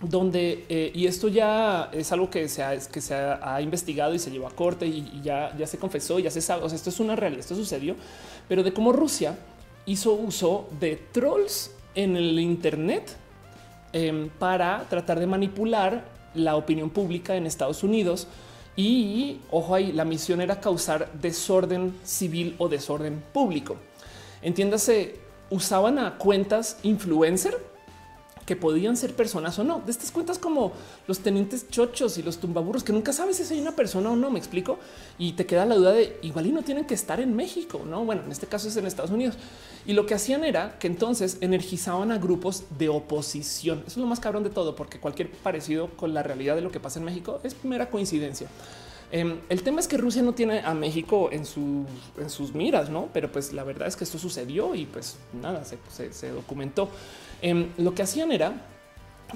donde, eh, y esto ya es algo que se, ha, que se ha, investigado y se llevó a corte y, ya, ya se confesó, ya se sabe, o sea, esto es una realidad, esto sucedió, pero de cómo Rusia hizo uso de trolls en el Internet em, para tratar de manipular la opinión pública en Estados Unidos y ojo ahí, la misión era causar desorden civil o desorden público. Entiéndase, usaban a cuentas influencer que podían ser personas o no. De estas cuentas como los tenientes chochos y los tumbaburros, que nunca sabes si hay una persona o no, me explico. Y te queda la duda de igual y no tienen que estar en México, no? Bueno, en este caso es en Estados Unidos. Y lo que hacían era que entonces energizaban a grupos de oposición. Eso es lo más cabrón de todo, porque cualquier parecido con la realidad de lo que pasa en México es mera coincidencia. Em, el tema es que Rusia no tiene a México en, sus miras, no? Pero pues la verdad es que esto sucedió y pues nada, se, documentó. Em, lo que hacían era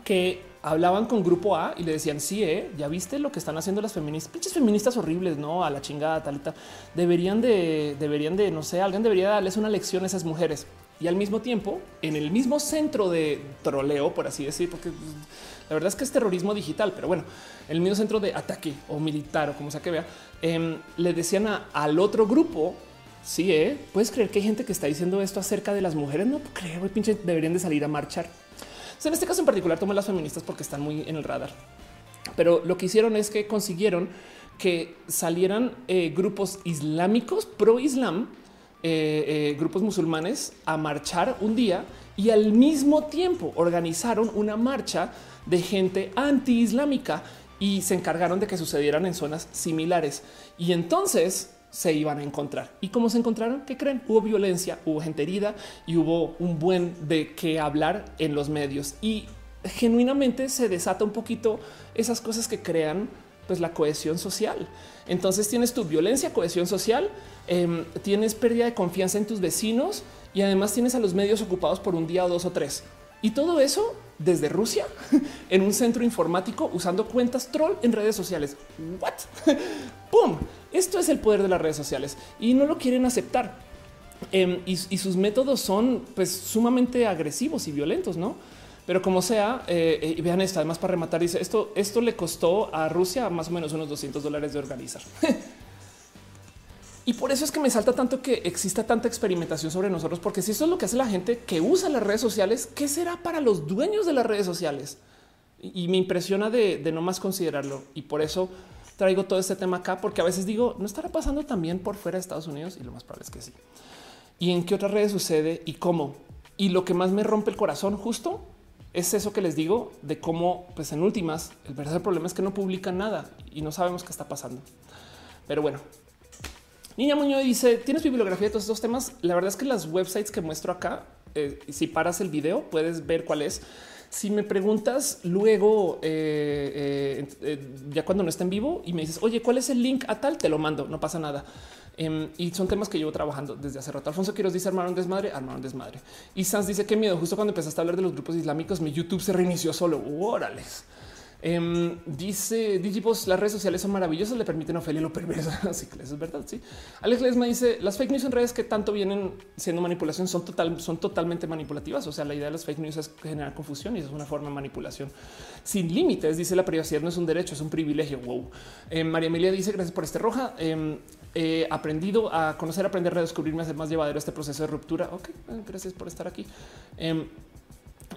que hablaban con grupo A y le decían, sí, eh, ya viste lo que están haciendo las feministas, pinches feministas horribles, no a la chingada, tal y tal. Deberían de, deberían de, no sé, alguien debería darles una lección a esas mujeres. Y al mismo tiempo, en el mismo centro de troleo, por así decir, porque la verdad es que es terrorismo digital, pero bueno, el mismo centro de ataque o militar o como sea que vea, em, le decían al otro grupo, sí, ¿eh? puedes creer que hay gente que está diciendo esto acerca de las mujeres, no creo, pinche, deberían de salir a marchar. en este caso en particular tomé las feministas porque están muy en el radar, pero lo que hicieron es que consiguieron que salieran eh, grupos islámicos pro islam eh, eh, grupos musulmanes a marchar un día y al mismo tiempo organizaron una marcha de gente anti-islámica y se encargaron de que sucedieran en zonas similares. Y entonces se iban a encontrar. ¿Y cómo se encontraron? ¿Qué creen? Hubo violencia, hubo gente herida y hubo un buen de qué hablar en los medios. Y genuinamente se desata un poquito esas cosas que crean pues la cohesión social. Entonces tienes tu violencia, cohesión social, em, tienes pérdida de confianza en tus vecinos y además tienes a los medios ocupados por un día o dos o tres. Y todo eso desde Rusia en un centro informático usando cuentas troll en redes sociales. What? ¡Pum! Esto es el poder de las redes sociales y no lo quieren aceptar. Em, y, sus métodos son pues sumamente agresivos y violentos, ¿no? Pero como sea, eh, eh, vean esto, además para rematar, dice esto, esto le costó a Rusia más o menos unos 200 dólares de organizar. y por eso es que me salta tanto que exista tanta experimentación sobre nosotros, porque si eso es lo que hace la gente que usa las redes sociales, ¿qué será para los dueños de las redes sociales? Y, me impresiona de, no más considerarlo. Y por eso traigo todo este tema acá, porque a veces digo, ¿no estará pasando también por fuera de Estados Unidos? Y lo más probable es que sí. ¿Y en qué otras redes sucede y cómo? Y lo que más me rompe el corazón justo es eso que les digo de cómo, pues en últimas, el verdadero problema es que no publican nada y no sabemos qué está pasando. Pero bueno, Niña Muñoz dice: ¿Tienes bibliografía de todos estos temas? La verdad es que las websites que muestro acá, eh, si paras el video, puedes ver cuál es. Si me preguntas luego, eh, eh, ya cuando no está en vivo y me dices, oye, ¿cuál es el link a tal? Te lo mando, no pasa nada. Em, y son temas que llevo trabajando desde hace rato. Alfonso Quiroz dice armaron desmadre, armaron desmadre. Y Sans dice que miedo. Justo cuando empezaste a hablar de los grupos islámicos, mi YouTube se reinició solo. Órales. Em, dice Digipos, las redes sociales son maravillosas, le permiten a Ofelia lo perverso. Así que eso es verdad. Sí. Alex Lesma dice las fake news en redes que tanto vienen siendo manipulación son total, son totalmente manipulativas. O sea, la idea de las fake news es generar confusión y es una forma de manipulación sin límites. Dice la privacidad no es un derecho, es un privilegio. Wow. Em, María Emilia dice gracias por este roja. Em, he aprendido a conocer, aprender, redescubrirme, hacer más llevadero este proceso de ruptura. Ok, gracias por estar aquí.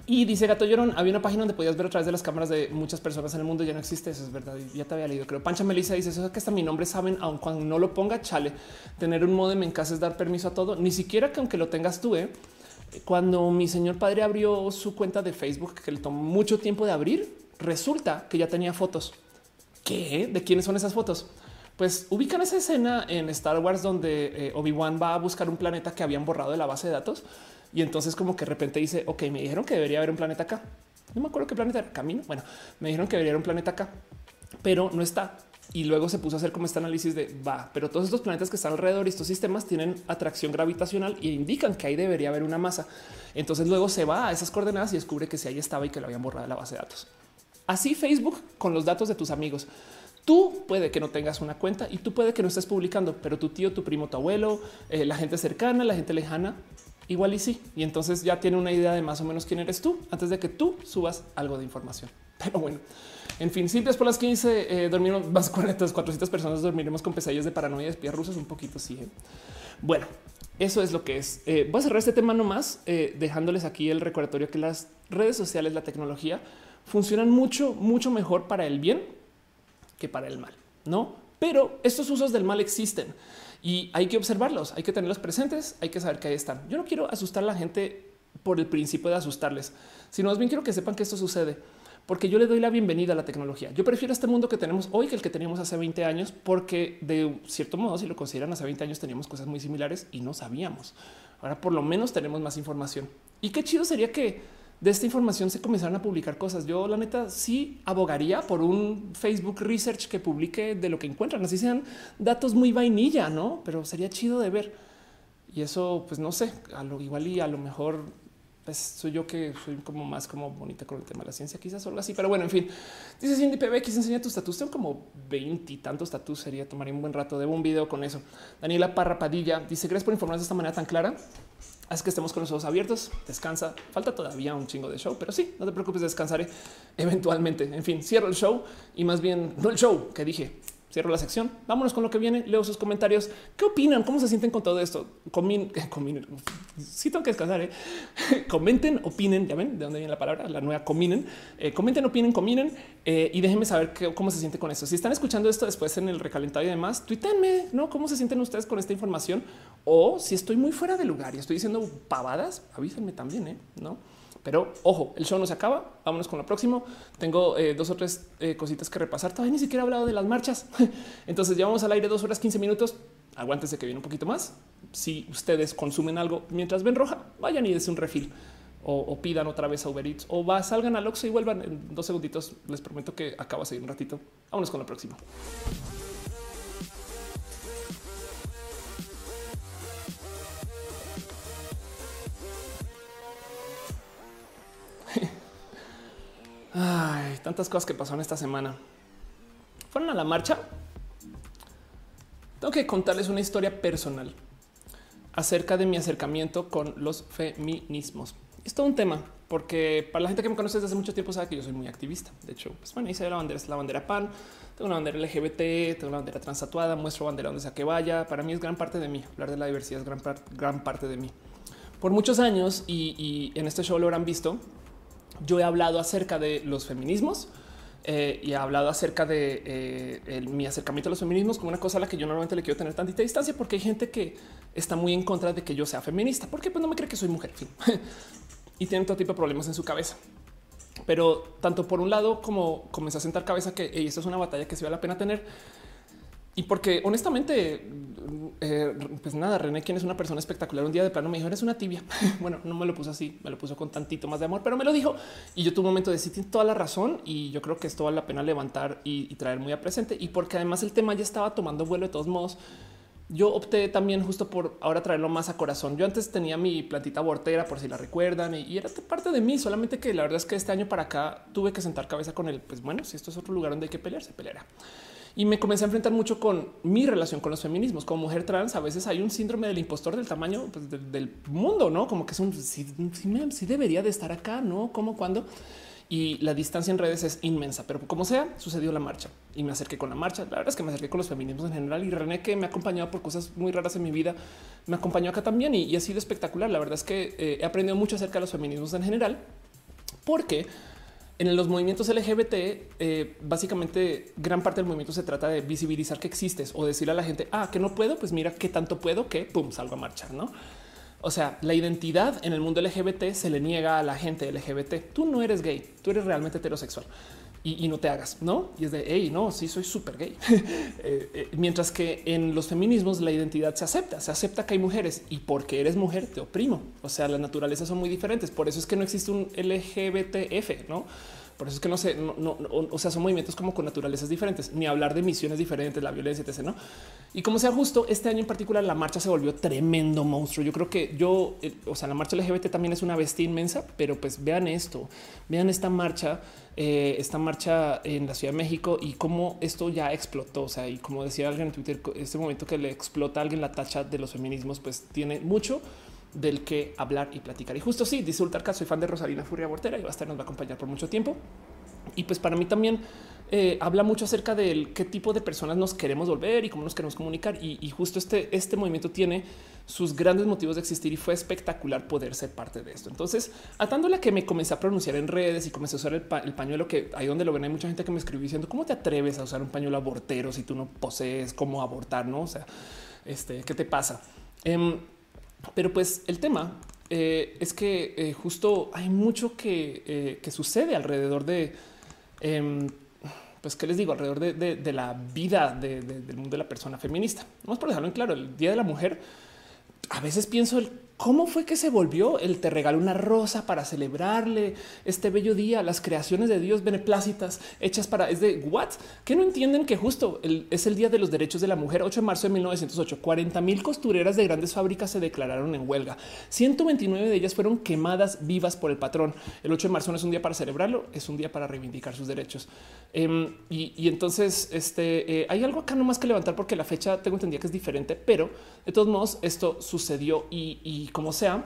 Y dice Gato Llorón, había una página donde podías ver a través de las cámaras de muchas personas en el mundo. Ya no existe, eso es verdad. Ya te había leído. Creo Pancha Melissa dice eso es que hasta mi nombre saben, aun cuando no lo ponga, chale. Tener un modem en casa es dar permiso a todo. Ni siquiera que aunque lo tengas tú, ¿eh? cuando mi señor padre abrió su cuenta de Facebook, que le tomó mucho tiempo de abrir, resulta que ya tenía fotos. ¿Qué? ¿De quiénes son esas fotos? pues ubican esa escena en Star Wars donde eh, Obi-Wan va a buscar un planeta que habían borrado de la base de datos y entonces como que de repente dice, ok, me dijeron que debería haber un planeta acá. No me acuerdo qué planeta era, camino. Bueno, me dijeron que debería haber un planeta acá, pero no está. Y luego se puso a hacer como este análisis de va, pero todos estos planetas que están alrededor y estos sistemas tienen atracción gravitacional y indican que ahí debería haber una masa. Entonces luego se va a esas coordenadas y descubre que si ahí estaba y que lo habían borrado de la base de datos. Así Facebook con los datos de tus amigos. Tú puede que no tengas una cuenta y tú puede que no estés publicando, pero tu tío, tu primo, tu abuelo, eh, la gente cercana, la gente lejana, igual y sí. Y entonces ya tiene una idea de más o menos quién eres tú antes de que tú subas algo de información. Pero bueno, en fin, simples por las 15 eh, dormimos más 400, 400 personas dormiremos con pesadillas de paranoia de espías rusos un poquito. Sí. ¿eh? Bueno, eso es lo que es. voy a cerrar este tema nomás dejándoles aquí el recordatorio que las redes sociales, la tecnología funcionan mucho, mucho mejor para el bien que para el mal, no? Pero estos usos del mal existen y hay que observarlos, hay que tenerlos presentes, hay que saber que ahí están. Yo no quiero asustar a la gente por el principio de asustarles, sino más bien quiero que sepan que esto sucede porque yo le doy la bienvenida a la tecnología. Yo prefiero este mundo que tenemos hoy que el que teníamos hace 20 años, porque de cierto modo, si lo consideran hace 20 años, teníamos cosas muy similares y no sabíamos. Ahora por lo menos tenemos más información. Y qué chido sería que de esta información se comenzaron a publicar cosas. Yo la neta sí abogaría por un Facebook Research que publique de lo que encuentran, así sean datos muy vainilla, no? Pero sería chido de ver. Y eso, pues no sé, a lo igual y a lo mejor pues soy yo que soy como más como bonita con el tema de la ciencia, quizás o algo así. Pero bueno, en fin, dice Cindy PBX, enseña tu estatus. Tengo como 20 y tantos estatus. Sería tomar un buen rato. Debo un video con eso. Daniela Parra Padilla dice: Gracias por informarnos de esta manera tan clara. Haz que estemos con los ojos abiertos. Descansa. Falta todavía un chingo de show, pero sí, no te preocupes, descansaré eventualmente. En fin, cierro el show y más bien no el show que dije, cierro la sección. Vámonos con lo que viene. Leo sus comentarios. ¿Qué opinan? ¿Cómo se sienten con todo esto? Comin, cominen. Sí tengo que descansar. ¿eh? Comenten, opinen. Ya ven de dónde viene la palabra, la nueva cominen. Eh, comenten, opinen, cominen eh, y déjenme saber cómo se siente con esto. Si están escuchando esto después en el recalentado y demás, tuítenme, ¿no? ¿Cómo se sienten ustedes con esta información? O si estoy muy fuera de lugar y estoy diciendo pavadas, avísenme también, ¿eh? ¿no? Pero ojo, el show no se acaba. Vámonos con lo próximo. Tengo eh, dos o tres eh, cositas que repasar. Todavía ni siquiera he hablado de las marchas. Entonces llevamos al aire dos horas 15 minutos. Aguántense que viene un poquito más. Si ustedes consumen algo mientras ven roja, vayan y des un refil o, pidan otra vez a Uber Eats o va, salgan al Oxxo y vuelvan en dos segunditos. Les prometo que acaba de seguir un ratito. Vámonos con lo próximo. Ay, tantas cosas que pasaron esta semana. Fueron a la marcha. Tengo que contarles una historia personal acerca de mi acercamiento con los feminismos. Es todo un tema porque para la gente que me conoce desde hace mucho tiempo sabe que yo soy muy activista. De hecho, pues bueno, hice la bandera, es la bandera PAN, tengo una bandera LGBT, tengo una bandera transatuada, muestro bandera donde sea que vaya. Para mí es gran parte de mí. Hablar de la diversidad es gran, gran parte de mí. Por muchos años y, y en este show lo habrán visto, yo he hablado acerca de los feminismos eh, y he hablado acerca de eh, mi acercamiento a los feminismos como una cosa a la que yo normalmente le quiero tener tantita distancia porque hay gente que está muy en contra de que yo sea feminista porque pues no me cree que soy mujer y tienen todo tipo de problemas en su cabeza. Pero tanto por un lado como comencé a sentar cabeza que esto es una batalla que se vale la pena tener y porque honestamente, eh, pues nada, René, quien es una persona espectacular, un día de plano me dijo, eres una tibia. bueno, no me lo puso así, me lo puso con tantito más de amor, pero me lo dijo. Y yo tuve un momento de decir, tiene toda la razón y yo creo que esto vale la pena levantar y, traer muy a presente. Y porque además el tema ya estaba tomando vuelo de todos modos, yo opté también justo por ahora traerlo más a corazón. Yo antes tenía mi plantita bortera, por si la recuerdan, y era parte de mí, solamente que la verdad es que este año para acá tuve que sentar cabeza con él. Pues bueno, si esto es otro lugar donde hay que pelear, se peleará y me comencé a enfrentar mucho con mi relación con los feminismos. Como mujer trans, a veces hay un síndrome del impostor del tamaño pues, del, mundo, no como que es un si, debería de estar acá, no como cuando y la distancia en redes es inmensa, pero como sea, sucedió la marcha y me acerqué con la marcha. La verdad es que me acerqué con los feminismos en general y René, que me ha acompañado por cosas muy raras en mi vida, me acompañó acá también y, ha sido espectacular. La verdad es que eh, he aprendido mucho acerca de los feminismos en general, porque en los movimientos LGBT, eh, básicamente gran parte del movimiento se trata de visibilizar que existes o decirle a la gente, ah, que no puedo, pues mira qué tanto puedo que pum, salgo a marchar, ¿no? O sea, la identidad en el mundo LGBT se le niega a la gente LGBT. Tú no eres gay, tú eres realmente heterosexual y, no te hagas, no? Y es de hey, no, sí, soy súper gay. Eh, eh, mientras que en los feminismos la identidad se acepta, se acepta que hay mujeres y porque eres mujer te oprimo. O sea, las naturalezas son muy diferentes. Por eso es que no existe un LGBTF, no? Por eso es que no sé, no, o sea, son movimientos como con naturalezas diferentes, ni hablar de misiones diferentes, la violencia, etc. No? Y como sea justo, este año en particular la marcha se volvió tremendo monstruo. Yo creo que yo, eh, o sea, la marcha LGBT también es una bestia inmensa, pero pues vean esto, vean esta marcha, eh, esta marcha en la Ciudad de México y cómo esto ya explotó. O sea, y como decía alguien en Twitter, este momento que le explota a alguien la tacha de los feminismos, pues tiene mucho del que hablar y platicar. Y justo sí, dice Ultarca, soy fan de Rosalina Furia Bortera y va a estar, nos va a acompañar por mucho tiempo. Y pues para mí también eh, habla mucho acerca del qué tipo de personas nos queremos volver y cómo nos queremos comunicar. Y, justo este, este movimiento tiene sus grandes motivos de existir y fue espectacular poder ser parte de esto. Entonces, atándola que me comencé a pronunciar en redes y comencé a usar el, pañuelo, que ahí donde lo ven, hay mucha gente que me escribió diciendo cómo te atreves a usar un pañuelo abortero si tú no posees cómo abortar, no? O sea, este, ¿qué te pasa? Em, pero pues el tema eh, es que eh, justo hay mucho que, eh, que sucede alrededor de, em, pues qué les digo, alrededor de, la vida del mundo de la persona feminista. Vamos por dejarlo en claro, el Día de la Mujer, a veces pienso el ¿Cómo fue que se volvió el te regaló una rosa para celebrarle este bello día? Las creaciones de Dios beneplácitas hechas para es de what? Que no entienden que justo es el día de los derechos de la mujer. 8 de marzo de 1908, 40 mil costureras de grandes fábricas se declararon en huelga. 129 de ellas fueron quemadas vivas por el patrón. El 8 de marzo no es un día para celebrarlo, es un día para reivindicar sus derechos. Em, y, entonces este eh, hay algo acá nomás que levantar porque la fecha tengo entendido que es diferente, pero de todos modos esto sucedió y como sea,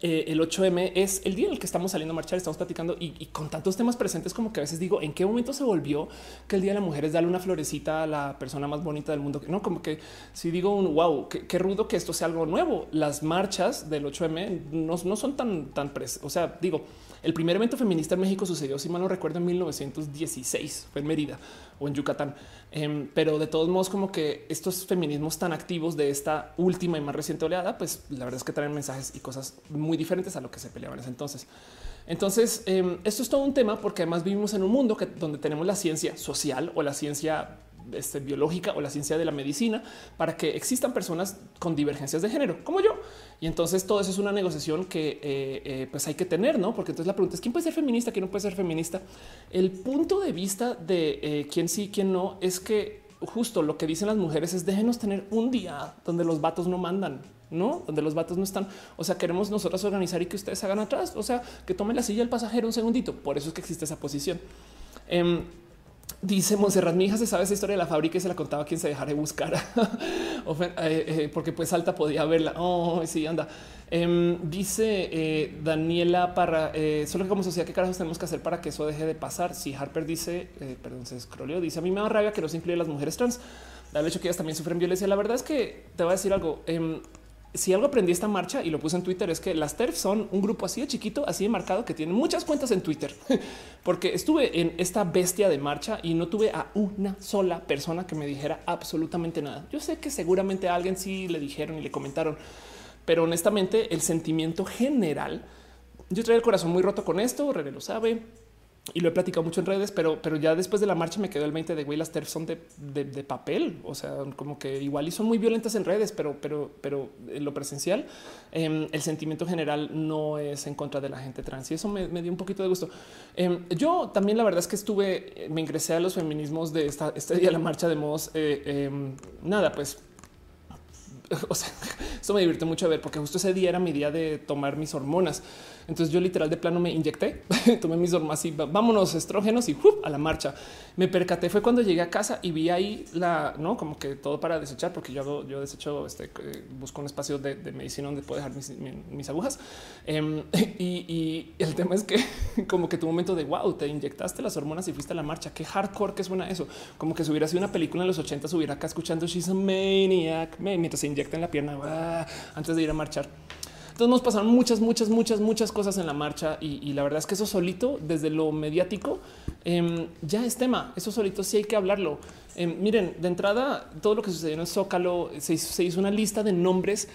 eh, el 8M es el día en el que estamos saliendo a marchar, estamos platicando y, con tantos temas presentes como que a veces digo, ¿en qué momento se volvió que el Día de la Mujer es darle una florecita a la persona más bonita del mundo? No, como que si digo un wow, qué, rudo que esto sea algo nuevo. Las marchas del 8M no, no son tan, tan, o sea, digo, el primer evento feminista en México sucedió, si mal no recuerdo, en 1916, fue en Mérida o en Yucatán. Em, pero de todos modos, como que estos feminismos tan activos de esta última y más reciente oleada, pues la verdad es que traen mensajes y cosas muy diferentes a lo que se peleaban en ese entonces. Entonces, em, esto es todo un tema porque además vivimos en un mundo que, donde tenemos la ciencia social o la ciencia este, biológica o la ciencia de la medicina para que existan personas con divergencias de género como yo. Y entonces todo eso es una negociación que eh, eh, pues hay que tener, no? Porque entonces la pregunta es quién puede ser feminista, quién no puede ser feminista. El punto de vista de eh, quién sí, quién no es que justo lo que dicen las mujeres es déjenos tener un día donde los vatos no mandan, no donde los vatos no están. O sea, queremos nosotros organizar y que ustedes hagan atrás. O sea, que tomen la silla del pasajero un segundito. Por eso es que existe esa posición. Em, Dice Monserrat, mi hija se sabe esa historia de la fábrica y se la contaba quien se dejara de buscar, eh, eh, porque pues alta podía verla. Oh, sí, anda. Em, dice eh, Daniela para solo que como sociedad, ¿qué carajos tenemos que hacer para que eso deje de pasar? Si Harper dice, perdón, se escroleó, dice a mí me da rabia que no se incluye las mujeres trans. Dale hecho que ellas también sufren violencia. La verdad es que te voy a decir algo. Si algo aprendí esta marcha y lo puse en Twitter es que las TERF son un grupo así de chiquito, así de marcado que tiene muchas cuentas en Twitter, porque estuve en esta bestia de marcha y no tuve a una sola persona que me dijera absolutamente nada. Yo sé que seguramente a alguien sí le dijeron y le comentaron, pero honestamente el sentimiento general, yo traía el corazón muy roto con esto, René lo sabe y lo he platicado mucho en redes, pero, pero ya después de la marcha me quedó el 20 de güey, las TERF son de, de, papel. O sea, como que igual y son muy violentas en redes, pero, pero, pero en lo presencial, em, el sentimiento general no es en contra de la gente trans y eso me, dio un poquito de gusto. Em, yo también, la verdad es que estuve, me ingresé a los feminismos de esta, este día, la marcha de modos. Eh, em, nada, pues o sea, eso me divirtió mucho a ver porque justo ese día era mi día de tomar mis hormonas. Entonces yo literal de plano me inyecté, tomé mis hormonas y vámonos estrógenos y a la marcha. Me percaté fue cuando llegué a casa y vi ahí la, no como que todo para desechar, porque yo yo desecho, este, busco un espacio de, medicina donde puedo dejar mis, agujas. Em, y, el tema es que como que tu momento de wow, te inyectaste las hormonas y fuiste a la marcha. Qué hardcore que suena eso. Como que si hubiera sido una película en los 80, hubiera acá escuchando She's a Maniac mientras se inyecta en la pierna antes de ir a marchar. Entonces nos pasaron muchas, muchas, muchas, muchas cosas en la marcha y, la verdad es que eso solito, desde lo mediático, em, ya es tema. Eso solito sí hay que hablarlo. Em, miren, de entrada, todo lo que sucedió en el Zócalo, se hizo una lista de nombres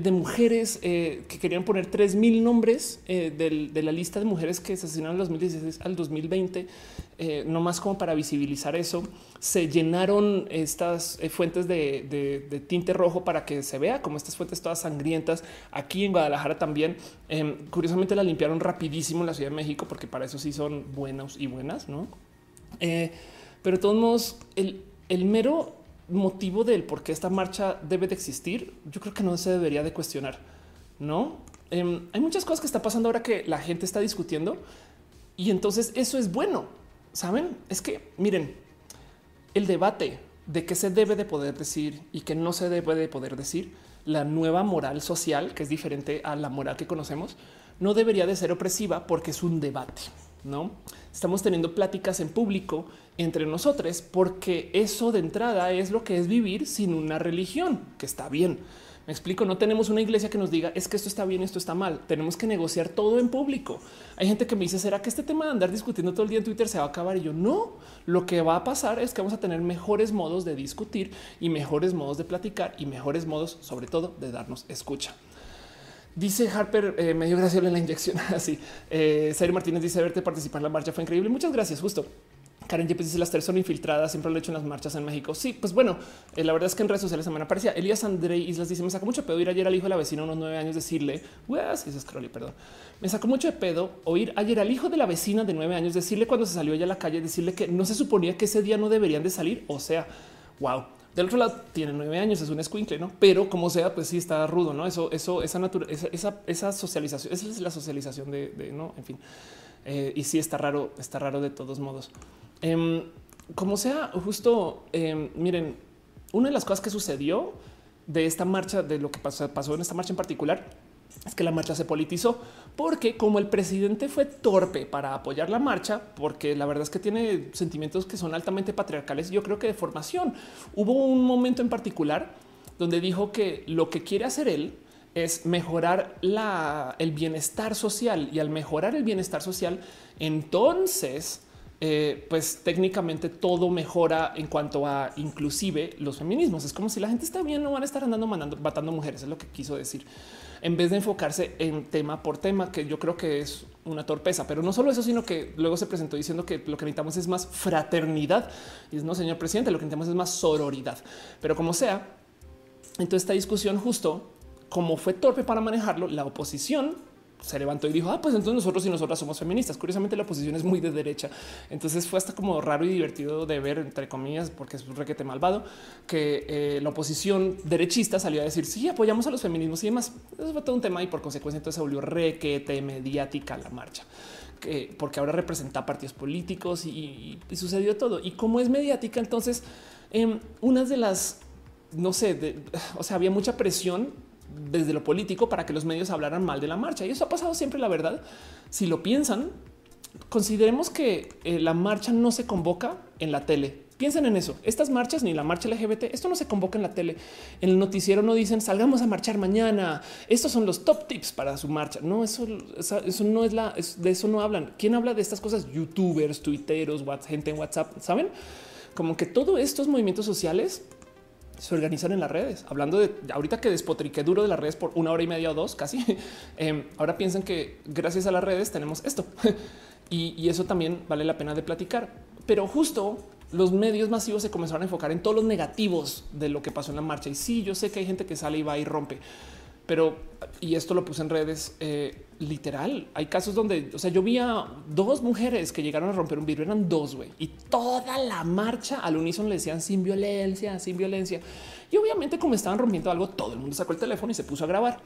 de mujeres eh, que querían poner 3000 nombres eh, de la lista de mujeres que asesinaron del 2016 al 2020, no más como para visibilizar eso. Se llenaron estas fuentes de, tinte rojo para que se vea como estas fuentes todas sangrientas. Aquí en Guadalajara también, em, curiosamente la limpiaron rapidísimo en la Ciudad de México, porque para eso sí son buenos y buenas, no? pero de todos modos, el, el mero motivo del por qué esta marcha debe de existir, yo creo que no se debería de cuestionar. No em, hay muchas cosas que está pasando ahora que la gente está discutiendo y entonces eso es bueno. Saben, es que miren el debate de qué se debe de poder decir y qué no se debe de poder decir. La nueva moral social, que es diferente a la moral que conocemos, no debería de ser opresiva porque es un debate. No estamos teniendo pláticas en público entre nosotros, porque eso de entrada es lo que es vivir sin una religión, que está bien. Me explico, no tenemos una iglesia que nos diga es que esto está bien, esto está mal. Tenemos que negociar todo en público. Hay gente que me dice, ¿será que este tema de andar discutiendo todo el día en Twitter se va a acabar? Y yo no, lo que va a pasar es que vamos a tener mejores modos de discutir y mejores modos de platicar y mejores modos, sobre todo, de darnos escucha. Dice Harper, eh, me dio gracia la inyección. Así, eh, Martínez dice, verte participar en la marcha fue increíble. Muchas gracias, justo. Karen Yepes dice las tres son infiltradas, siempre lo he hecho en las marchas en México. Sí, pues bueno, eh, la verdad es que en redes sociales semana aparecía Elías André Islas dice me sacó mucho pedo ir ayer al hijo de la vecina unos nueve años decirle, si es scrolly, perdón. Me sacó mucho de pedo oír ayer al hijo de la vecina de nueve años decirle cuando se salió ella a la calle, decirle que no se suponía que ese día no deberían de salir. O sea, wow. Del otro lado tiene nueve años, es un escuincle, no? Pero como sea, pues sí está rudo, no? Eso, eso, esa naturaleza, esa, esa, socialización, esa es la socialización de, no, en fin. Eh, y sí está raro, está raro de todos modos. Em, como sea, justo em, miren, una de las cosas que sucedió de esta marcha, de lo que pasó, pasó en esta marcha en particular, es que la marcha se politizó porque como el presidente fue torpe para apoyar la marcha, porque la verdad es que tiene sentimientos que son altamente patriarcales, yo creo que de formación hubo un momento en particular donde dijo que lo que quiere hacer él es mejorar el bienestar social y al mejorar el bienestar social, entonces eh, pues técnicamente todo mejora en cuanto a inclusive los feminismos. Es como si la gente está bien, no van a estar andando mandando, matando mujeres, es lo que quiso decir, en vez de enfocarse en tema por tema, que yo creo que es una torpeza. Pero no solo eso, sino que luego se presentó diciendo que lo que necesitamos es más fraternidad. Y es no, señor presidente, lo que necesitamos es más sororidad. Pero como sea, entonces esta discusión justo como fue torpe para manejarlo, la oposición se levantó y dijo, ah, pues entonces nosotros y nosotras somos feministas. Curiosamente la oposición es muy de derecha. Entonces fue hasta como raro y divertido de ver, entre comillas, porque es un requete malvado, que eh, la oposición derechista salió a decir, sí, apoyamos a los feminismos y demás. Eso fue todo un tema y por consecuencia entonces se volvió requete mediática la marcha. Que, porque ahora representa partidos políticos y, sucedió todo. Y como es mediática, entonces, eh, unas de las, no sé, o sea, había mucha presión desde lo político para que los medios hablaran mal de la marcha. Y eso ha pasado siempre, la verdad. Si lo piensan, consideremos que eh, la marcha no se convoca en la tele. Piensen en eso. Estas marchas ni la marcha LGBT, esto no se convoca en la tele. En el noticiero no dicen salgamos a marchar mañana. Estos son los top tips para su marcha. No, eso, eso no es la, de eso no hablan. ¿Quién habla de estas cosas? Youtubers, tuiteros, gente en WhatsApp. Saben como que todos estos movimientos sociales se organizan en las redes. Hablando de ahorita que despotriqué duro de las redes por una hora y media o dos casi. Em, ahora piensen que gracias a las redes tenemos esto y, eso también vale la pena de platicar. Pero justo los medios masivos se comenzaron a enfocar en todos los negativos de lo que pasó en la marcha. Y sí, yo sé que hay gente que sale y va y rompe, pero y esto lo puse en redes eh, literal. Hay casos donde, o sea, yo vi a dos mujeres que llegaron a romper un vidrio, eran dos, y toda la marcha al unísono le decían sin violencia, sin violencia. Y obviamente, como estaban rompiendo algo, todo el mundo sacó el teléfono y se puso a grabar.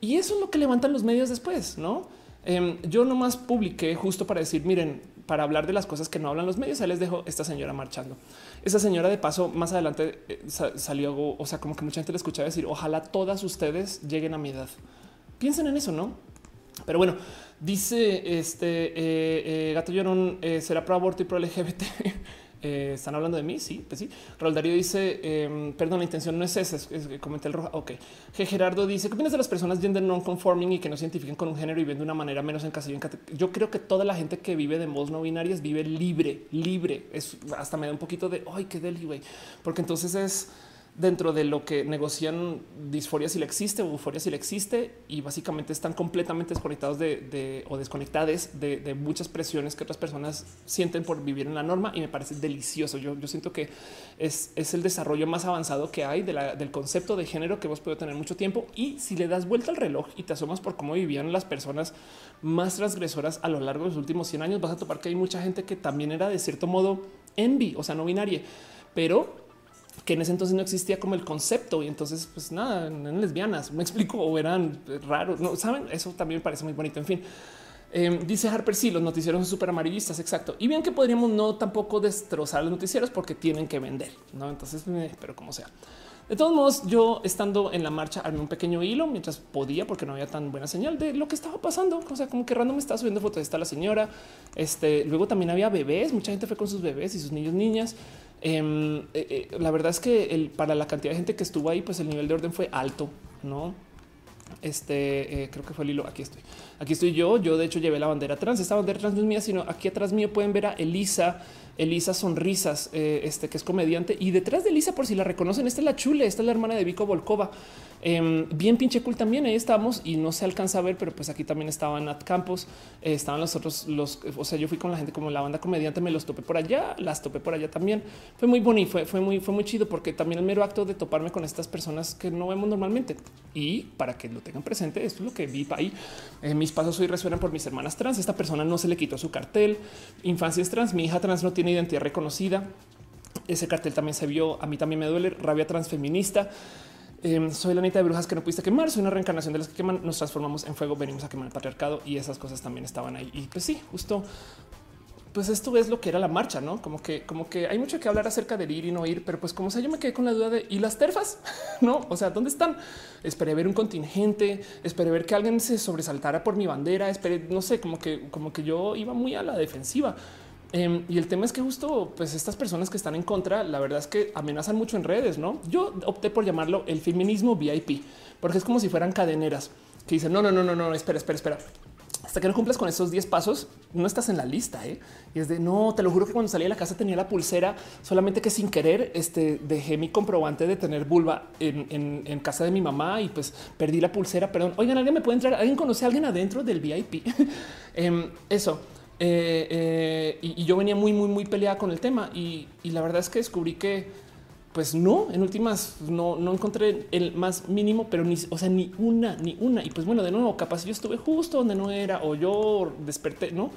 Y eso es lo que levantan los medios después, no? Em, yo nomás publiqué justo para decir, miren, para hablar de las cosas que no hablan los medios, ahí les dejo esta señora marchando. Esa señora de paso más adelante eh, salió, o sea, como que mucha gente le escuchaba decir, ojalá todas ustedes lleguen a mi edad. Piensen en eso, ¿no? Pero bueno, dice este eh, eh, Gato Llorón, será pro aborto y pro LGBT. Eh, están hablando de mí. Sí, pues sí. Roldario dice, em, perdón, la intención no es esa, es, que comenté el rojo. Ok. G. Gerardo dice, ¿qué opinas de las personas gender non conforming y que no se identifiquen con un género y ven de una manera menos en casa? Yo creo que toda la gente que vive de modos no binarias vive libre, libre. Es hasta me da un poquito de, ay, qué deli, güey. Porque entonces es dentro de lo que negocian disforia si le existe o euforia si le existe y básicamente están completamente desconectados de, o desconectadas de, muchas presiones que otras personas sienten por vivir en la norma y me parece delicioso. Yo, yo siento que es, es, el desarrollo más avanzado que hay del concepto de género que hemos podido tener mucho tiempo y si le das vuelta al reloj y te asomas por cómo vivían las personas más transgresoras a lo largo de los últimos 100 años vas a topar que hay mucha gente que también era de cierto modo envy, o sea, no binaria, pero que en ese entonces no existía como el concepto y entonces pues nada, eran lesbianas, me explico, o eran raros, no saben, eso también me parece muy bonito. En fin, em, dice Harper, sí, los noticieros son súper amarillistas, exacto. Y bien que podríamos no tampoco destrozar los noticieros porque tienen que vender, ¿no? Entonces, eh, pero como sea. De todos modos, yo estando en la marcha armé un pequeño hilo mientras podía, porque no había tan buena señal de lo que estaba pasando. O sea, como que random me estaba subiendo fotos. Está la señora. Este luego también había bebés. Mucha gente fue con sus bebés y sus niños, niñas. Em, eh, eh, la verdad es que el, para la cantidad de gente que estuvo ahí, pues el nivel de orden fue alto, no? Este eh, creo que fue el hilo. Aquí estoy. Aquí estoy yo. Yo, de hecho, llevé la bandera trans. Esta bandera trans no es mía, sino aquí atrás mío pueden ver a Elisa Elisa Sonrisas, eh, este que es comediante. Y detrás de Elisa, por si la reconocen, esta es la chule, esta es la hermana de Vico Volkova. Em, bien pinche cool también. Ahí estamos y no se alcanza a ver, pero pues aquí también estaban Nat Campos, eh, estaban los otros, los, o sea, yo fui con la gente como la banda comediante, me los topé por allá, las topé por allá también. Fue muy bonito, fue, fue muy, fue muy chido porque también el mero acto de toparme con estas personas que no vemos normalmente y para que lo tengan presente, esto es lo que vi ahí. Eh, mis pasos hoy resuenan por mis hermanas trans. Esta persona no se le quitó su cartel. Infancias trans, mi hija trans no tiene identidad reconocida. Ese cartel también se vio. A mí también me duele. Rabia transfeminista. Em, soy la neta de brujas que no pudiste quemar. Soy una reencarnación de las que queman. Nos transformamos en fuego. Venimos a quemar el patriarcado y esas cosas también estaban ahí. Y pues sí, justo pues esto es lo que era la marcha, no como que, como que hay mucho que hablar acerca del ir y no ir, pero pues como sea, yo me quedé con la duda de y las terfas, no? O sea, ¿dónde están? Esperé ver un contingente, esperé ver que alguien se sobresaltara por mi bandera, esperé, no sé, como que, como que yo iba muy a la defensiva. Em, y el tema es que justo pues estas personas que están en contra, la verdad es que amenazan mucho en redes, ¿no? Yo opté por llamarlo el feminismo VIP, porque es como si fueran cadeneras que dicen, no, no, no, no, no, espera, espera, espera. Hasta que no cumplas con esos 10 pasos, no estás en la lista. ¿eh? Y es de no, te lo juro que cuando salí de la casa tenía la pulsera, solamente que sin querer este, dejé mi comprobante de tener vulva en, casa de mi mamá y pues perdí la pulsera. Perdón, oigan, alguien me puede entrar, alguien conoce a alguien adentro del VIP. Em, eso. Eh, eh, y, yo venía muy, muy, muy peleada con el tema y, la verdad es que descubrí que, pues no, en últimas no, no encontré el más mínimo, pero ni, o sea, ni una, ni una. Y pues bueno, de nuevo, capaz yo estuve justo donde no era o yo desperté, no,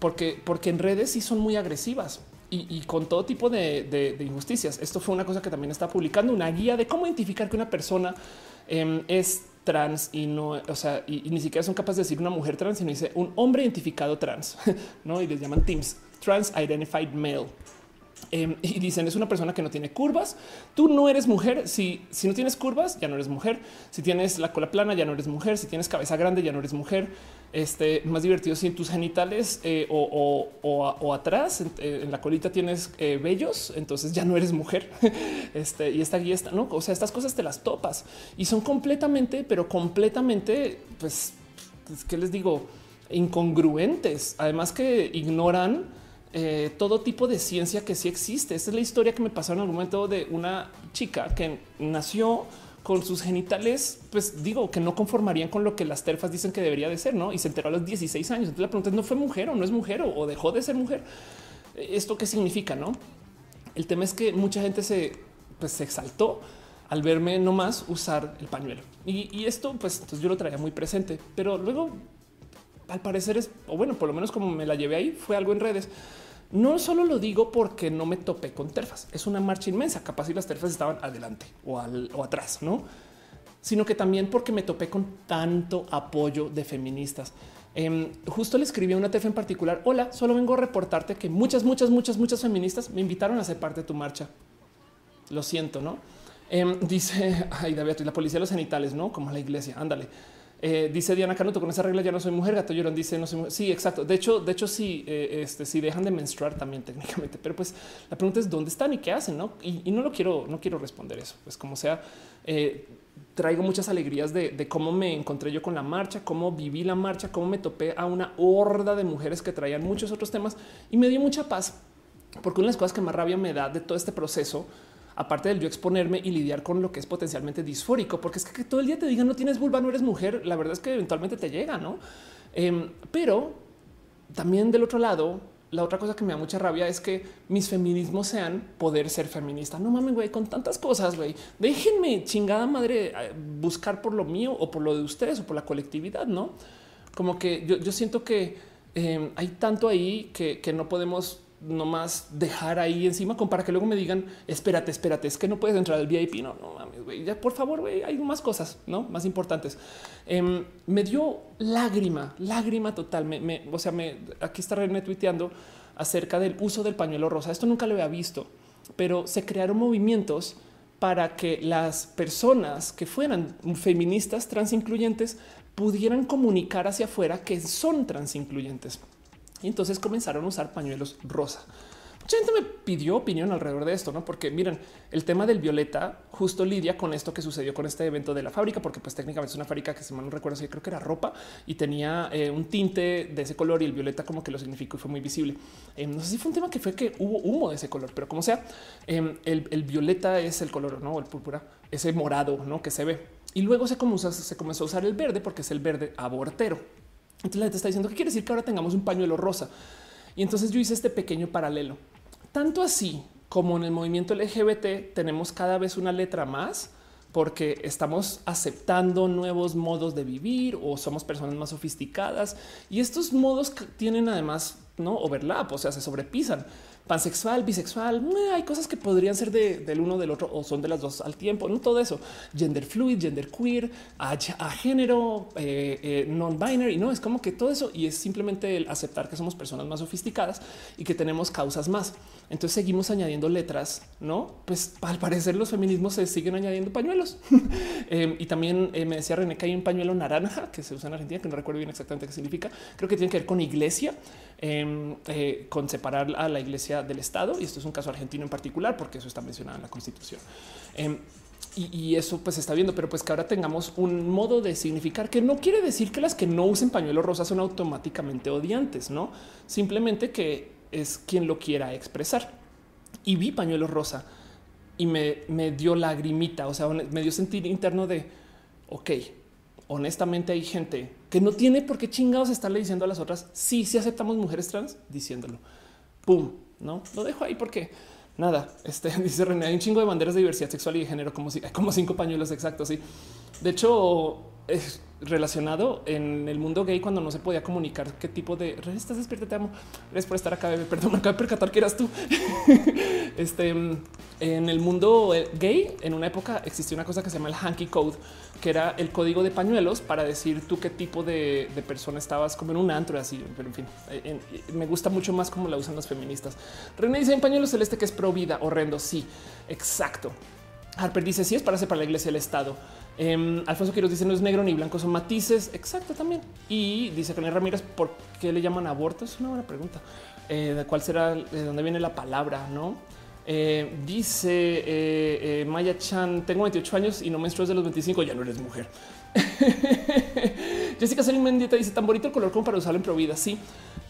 porque, porque en redes sí son muy agresivas y, con todo tipo de, injusticias. Esto fue una cosa que también está publicando una guía de cómo identificar que una persona em, es trans y no, o sea, y, ni siquiera son capaces de decir una mujer trans, sino dice un hombre identificado trans, no? Y les llaman teams trans identified male. Em, y dicen es una persona que no tiene curvas. Tú no eres mujer. Si, si no tienes curvas, ya no eres mujer. Si tienes la cola plana, ya no eres mujer. Si tienes cabeza grande, ya no eres mujer. Este más divertido si tus genitales eh, o, atrás eh, en, la colita tienes eh, vellos, entonces ya no eres mujer. Este y esta guía está, no? O sea, estas cosas te las topas y son completamente, pero completamente, pues, pues ¿qué les digo? Incongruentes. Además que ignoran eh, todo tipo de ciencia que sí existe. Esta es la historia que me pasó en algún momento de una chica que nació con sus genitales, pues digo que no conformarían con lo que las terfas dicen que debería de ser, ¿no? Y se enteró a los 16 años. Entonces la pregunta es, ¿no fue mujer o no es mujer o, dejó de ser mujer? ¿Esto qué significa, no? El tema es que mucha gente se, pues, se exaltó al verme nomás usar el pañuelo. Y, esto, pues, yo lo traía muy presente, pero luego, al parecer es, o bueno, por lo menos como me la llevé ahí, fue algo en redes no solo lo digo porque no me topé con terfas, es una marcha inmensa, capaz si las terfas estaban adelante o, atrás, no? Sino que también porque me topé con tanto apoyo de feministas. Em, justo le escribí a una terfa en particular. Hola, solo vengo a reportarte que muchas, muchas, muchas, muchas feministas me invitaron a ser parte de tu marcha. Lo siento, no? Em, dice ay, David, la policía de los genitales, no como la iglesia. Ándale. Eh, dice Diana Canuto, con esa regla ya no soy mujer, gato llorón dice no soy mujer. Sí, exacto. De hecho, de hecho, sí, eh, este, sí dejan de menstruar también técnicamente, pero pues la pregunta es dónde están y qué hacen, ¿no? Y, no lo quiero, no quiero responder eso. Pues como sea, eh, traigo muchas alegrías de, cómo me encontré yo con la marcha, cómo viví la marcha, cómo me topé a una horda de mujeres que traían muchos otros temas y me dio mucha paz, porque una de las cosas que más rabia me da de todo este proceso aparte del yo exponerme y lidiar con lo que es potencialmente disfórico, porque es que, todo el día te digan no tienes vulva, no eres mujer, la verdad es que eventualmente te llega, ¿no? Em, pero también del otro lado, la otra cosa que me da mucha rabia es que mis feminismos sean poder ser feminista. No mames, güey, con tantas cosas, güey. Déjenme chingada madre eh, buscar por lo mío o por lo de ustedes o por la colectividad, ¿no? Como que yo, siento que em, hay tanto ahí que, que no podemos no más dejar ahí encima con para que luego me digan espérate, espérate, es que no puedes entrar al VIP. No, no mames, güey, ya por favor, güey, hay más cosas, no más importantes. Em, me dio lágrima, lágrima total. Me, o sea, me aquí está René tuiteando acerca del uso del pañuelo rosa. Esto nunca lo había visto, pero se crearon movimientos para que las personas que fueran feministas transincluyentes pudieran comunicar hacia afuera que son transincluyentes. Y entonces comenzaron a usar pañuelos rosa. Mucha gente me pidió opinión alrededor de esto, no? Porque miren, el tema del violeta justo lidia con esto que sucedió con este evento de la fábrica, porque pues técnicamente es una fábrica que si mal no recuerdo, si creo que era ropa y tenía eh, un tinte de ese color y el violeta como que lo significó y fue muy visible. Eh, no sé si fue un tema que fue que hubo humo de ese color, pero como sea, eh, el, violeta es el color, no el púrpura, ese morado, no que se ve. Y luego se comenzó a usar el verde porque es el verde abortero. Entonces la gente está diciendo que quiere decir que ahora tengamos un pañuelo rosa. Y entonces yo hice este pequeño paralelo. Tanto así como en el movimiento LGBT tenemos cada vez una letra más porque estamos aceptando nuevos modos de vivir o somos personas más sofisticadas y estos modos tienen además no overlap, o sea, se sobrepisan pansexual, bisexual, hay cosas que podrían ser del uno del otro o son de las dos al tiempo, no todo eso, gender fluid, gender queer, a, género, eh, eh, non binary, no es como que todo eso y es simplemente el aceptar que somos personas más sofisticadas y que tenemos causas más. Entonces seguimos añadiendo letras, no? Pues al parecer los feminismos se siguen añadiendo pañuelos em, y también eh, me decía René que hay un pañuelo naranja que se usa en Argentina, que no recuerdo bien exactamente qué significa. Creo que tiene que ver con iglesia, em, con separar a la iglesia del Estado. Y esto es un caso argentino en particular, porque eso está mencionado en la Constitución. Em, y, eso pues está viendo, pero pues que ahora tengamos un modo de significar que no quiere decir que las que no usen pañuelo rosa son automáticamente odiantes, no simplemente que es quien lo quiera expresar. Y vi pañuelo rosa y me, me dio lagrimita, o sea, me dio sentir interno de ok, honestamente hay gente que no tiene por qué chingados estarle diciendo a las otras. Sí, sí aceptamos mujeres trans diciéndolo. Pum, no lo dejo ahí porque nada. Este dice René, hay un chingo de banderas de diversidad sexual y de género, como si hay como cinco pañuelos exactos. Sí, de hecho, es relacionado en el mundo gay cuando no se podía comunicar qué tipo de estás despierta, te amo. Gracias por estar acá, bebé. Perdón, me acabo de percatar que eras tú. este en el mundo eh, gay, en una época existía una cosa que se llama el hanky code, que era el código de pañuelos para decir tú qué tipo de, persona estabas como en un antro así. Pero en fin, eh, me gusta mucho más cómo la usan las feministas. René dice en pañuelo celeste que es pro vida, horrendo. Sí, exacto. Harper dice sí es para separar la iglesia del Estado. Em, Alfonso Quiroz dice no es negro ni blanco, son matices. Exacto también. Y dice René Ramírez, ¿por qué le llaman aborto? Es una buena pregunta. Eh, ¿De cuál será, de dónde viene la palabra? No eh, dice eh, eh, Maya Chan, tengo 28 años y no menstruas de los 25, ya no eres mujer. Jessica Salim Mendieta dice tan bonito el color como para usarlo en Provida. Sí,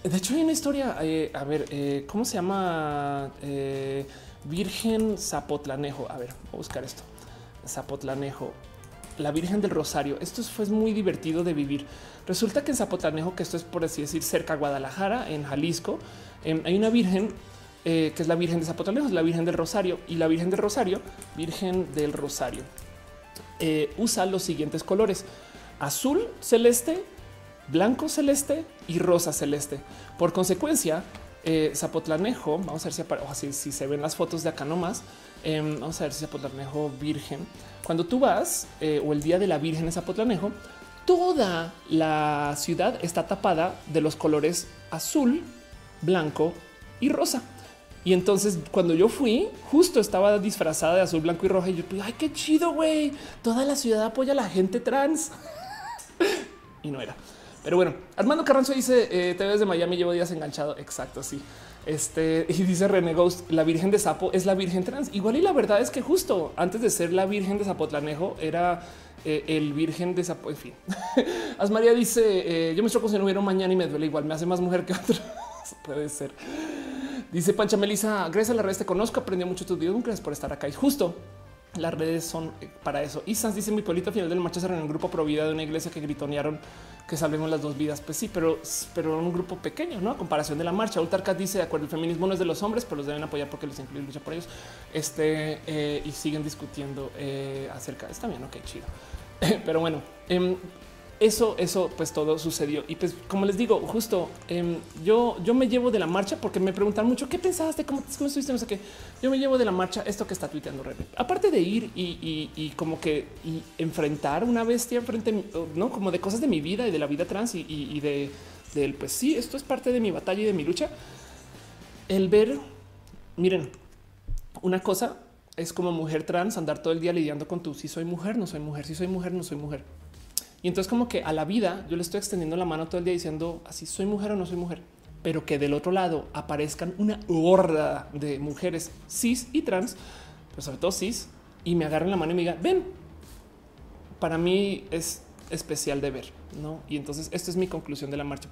de hecho hay una historia. a ver, ¿cómo se llama? Virgen Zapotlanejo. A ver, voy a buscar esto. Zapotlanejo, la Virgen del Rosario. Esto fue muy divertido de vivir. Resulta que en Zapotlanejo, que esto es por así decir cerca a Guadalajara, en Jalisco, em, hay una Virgen eh, que es la Virgen de Zapotlanejo, la Virgen del Rosario y la Virgen del Rosario, Virgen del Rosario, eh, usa los siguientes colores: azul celeste, blanco celeste y rosa celeste. Por consecuencia, eh, Zapotlanejo, vamos a ver si, o si, se ven las fotos de acá nomás. Em, vamos a ver si Zapotlanejo Virgen. Cuando tú vas o el día de la Virgen de Zapotlanejo, toda la ciudad está tapada de los colores azul, blanco y rosa. Y entonces cuando yo fui, justo estaba disfrazada de azul, blanco y roja. Y yo, pues, ay, qué chido, güey. Toda la ciudad apoya a la gente trans. y no era. Pero bueno, Armando Carranzo dice, eh, te ves de Miami, llevo días enganchado. Exacto, sí. Este, y dice René Ghost, la Virgen de Sapo es la Virgen trans. Igual y la verdad es que justo antes de ser la Virgen de Zapotlanejo era eh, el Virgen de Sapo. En fin, Asmaría dice, eh, yo me estoy si no hubiera mañana y me duele igual, me hace más mujer que otra. Puede ser. Dice Pancha Melissa, gracias a las redes te conozco, aprendí mucho tus videos, gracias por estar acá. Y justo las redes son eh, para eso. Y Sans dice mi pueblito al final del marcha se en un grupo pro vida de una iglesia que gritonearon que salvemos las dos vidas. Pues sí, pero, pero un grupo pequeño, no a comparación de la marcha. Ultarcat dice de acuerdo, el feminismo no es de los hombres, pero los deben apoyar porque les incluye lucha por ellos. Este eh, y siguen discutiendo eh, acerca. Está bien, ok, chido. pero bueno, em, eso, eso, pues todo sucedió. Y pues, como les digo, justo em, yo, yo me llevo de la marcha porque me preguntan mucho qué pensaste, cómo, cómo estuviste, no sé qué. Yo me llevo de la marcha esto que está tuiteando René. Aparte de ir y, como que enfrentar una bestia frente, no como de cosas de mi vida y de la vida trans y, de del pues sí, esto es parte de mi batalla y de mi lucha. El ver, miren, una cosa es como mujer trans andar todo el día lidiando con tu si soy mujer, no soy mujer, si soy mujer, no soy mujer y entonces como que a la vida yo le estoy extendiendo la mano todo el día diciendo así soy mujer o no soy mujer, pero que del otro lado aparezcan una horda de mujeres cis y trans, pero sobre todo cis, y me agarren la mano y me digan, ven, para mí es especial de ver, ¿no? Y entonces esto es mi conclusión de la marcha.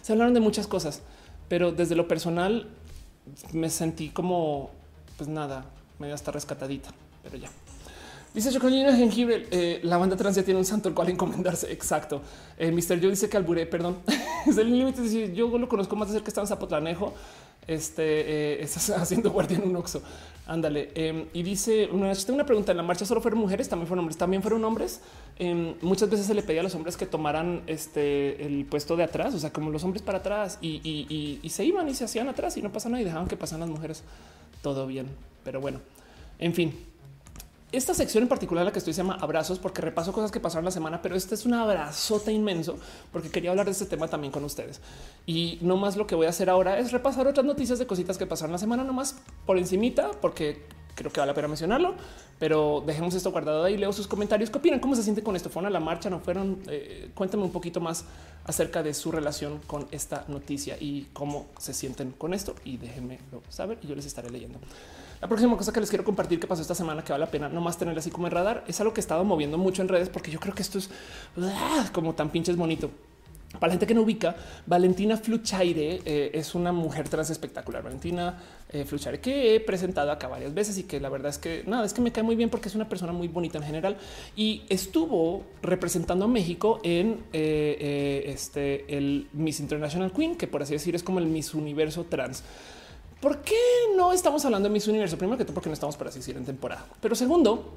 Se hablaron de muchas cosas, pero desde lo personal me sentí como, pues nada, medio hasta rescatadita, pero ya. Dice Chocolina Jengibre, eh, la banda trans ya tiene un santo al cual encomendarse. Exacto. Eh, Mr. Yo dice que alburé, perdón. es el límite. yo lo conozco más de cerca, está en Zapotlanejo. Este eh, estás haciendo guardia en un oxo. Ándale. Em, y dice una, tengo una pregunta. En la marcha solo fueron mujeres, también fueron hombres, también fueron hombres. Em, muchas veces se le pedía a los hombres que tomaran este el puesto de atrás, o sea, como los hombres para atrás y, se iban y se hacían atrás y no pasa nada y dejaban que pasan las mujeres. Todo bien. Pero bueno, en fin, esta sección en particular, la que estoy se llama abrazos, porque repaso cosas que pasaron la semana, pero este es un abrazote inmenso porque quería hablar de este tema también con ustedes. Y no más lo que voy a hacer ahora es repasar otras noticias de cositas que pasaron la semana, nomás por encimita, porque creo que vale la pena mencionarlo, pero dejemos esto guardado ahí. Leo sus comentarios. ¿Qué opinan? ¿Cómo se sienten con esto? ¿Fueron a la marcha? ¿No fueron? Eh, un poquito más acerca de su relación con esta noticia y cómo se sienten con esto y déjenme saber y yo les estaré leyendo. La próxima cosa que les quiero compartir que pasó esta semana que vale la pena nomás tener así como en radar es algo que he estado moviendo mucho en redes porque yo creo que esto es ah, como tan pinches bonito. Para la gente que no ubica, Valentina Fluchaire eh, es una mujer trans espectacular. Valentina eh, Fluchaire que he presentado acá varias veces y que la verdad es que nada, es que me cae muy bien porque es una persona muy bonita en general y estuvo representando a México en eh, este el Miss International Queen, que por así decir es como el Miss Universo trans. ¿Por qué no estamos hablando de Miss Universo? Primero que todo, porque no estamos para así en temporada. Pero segundo,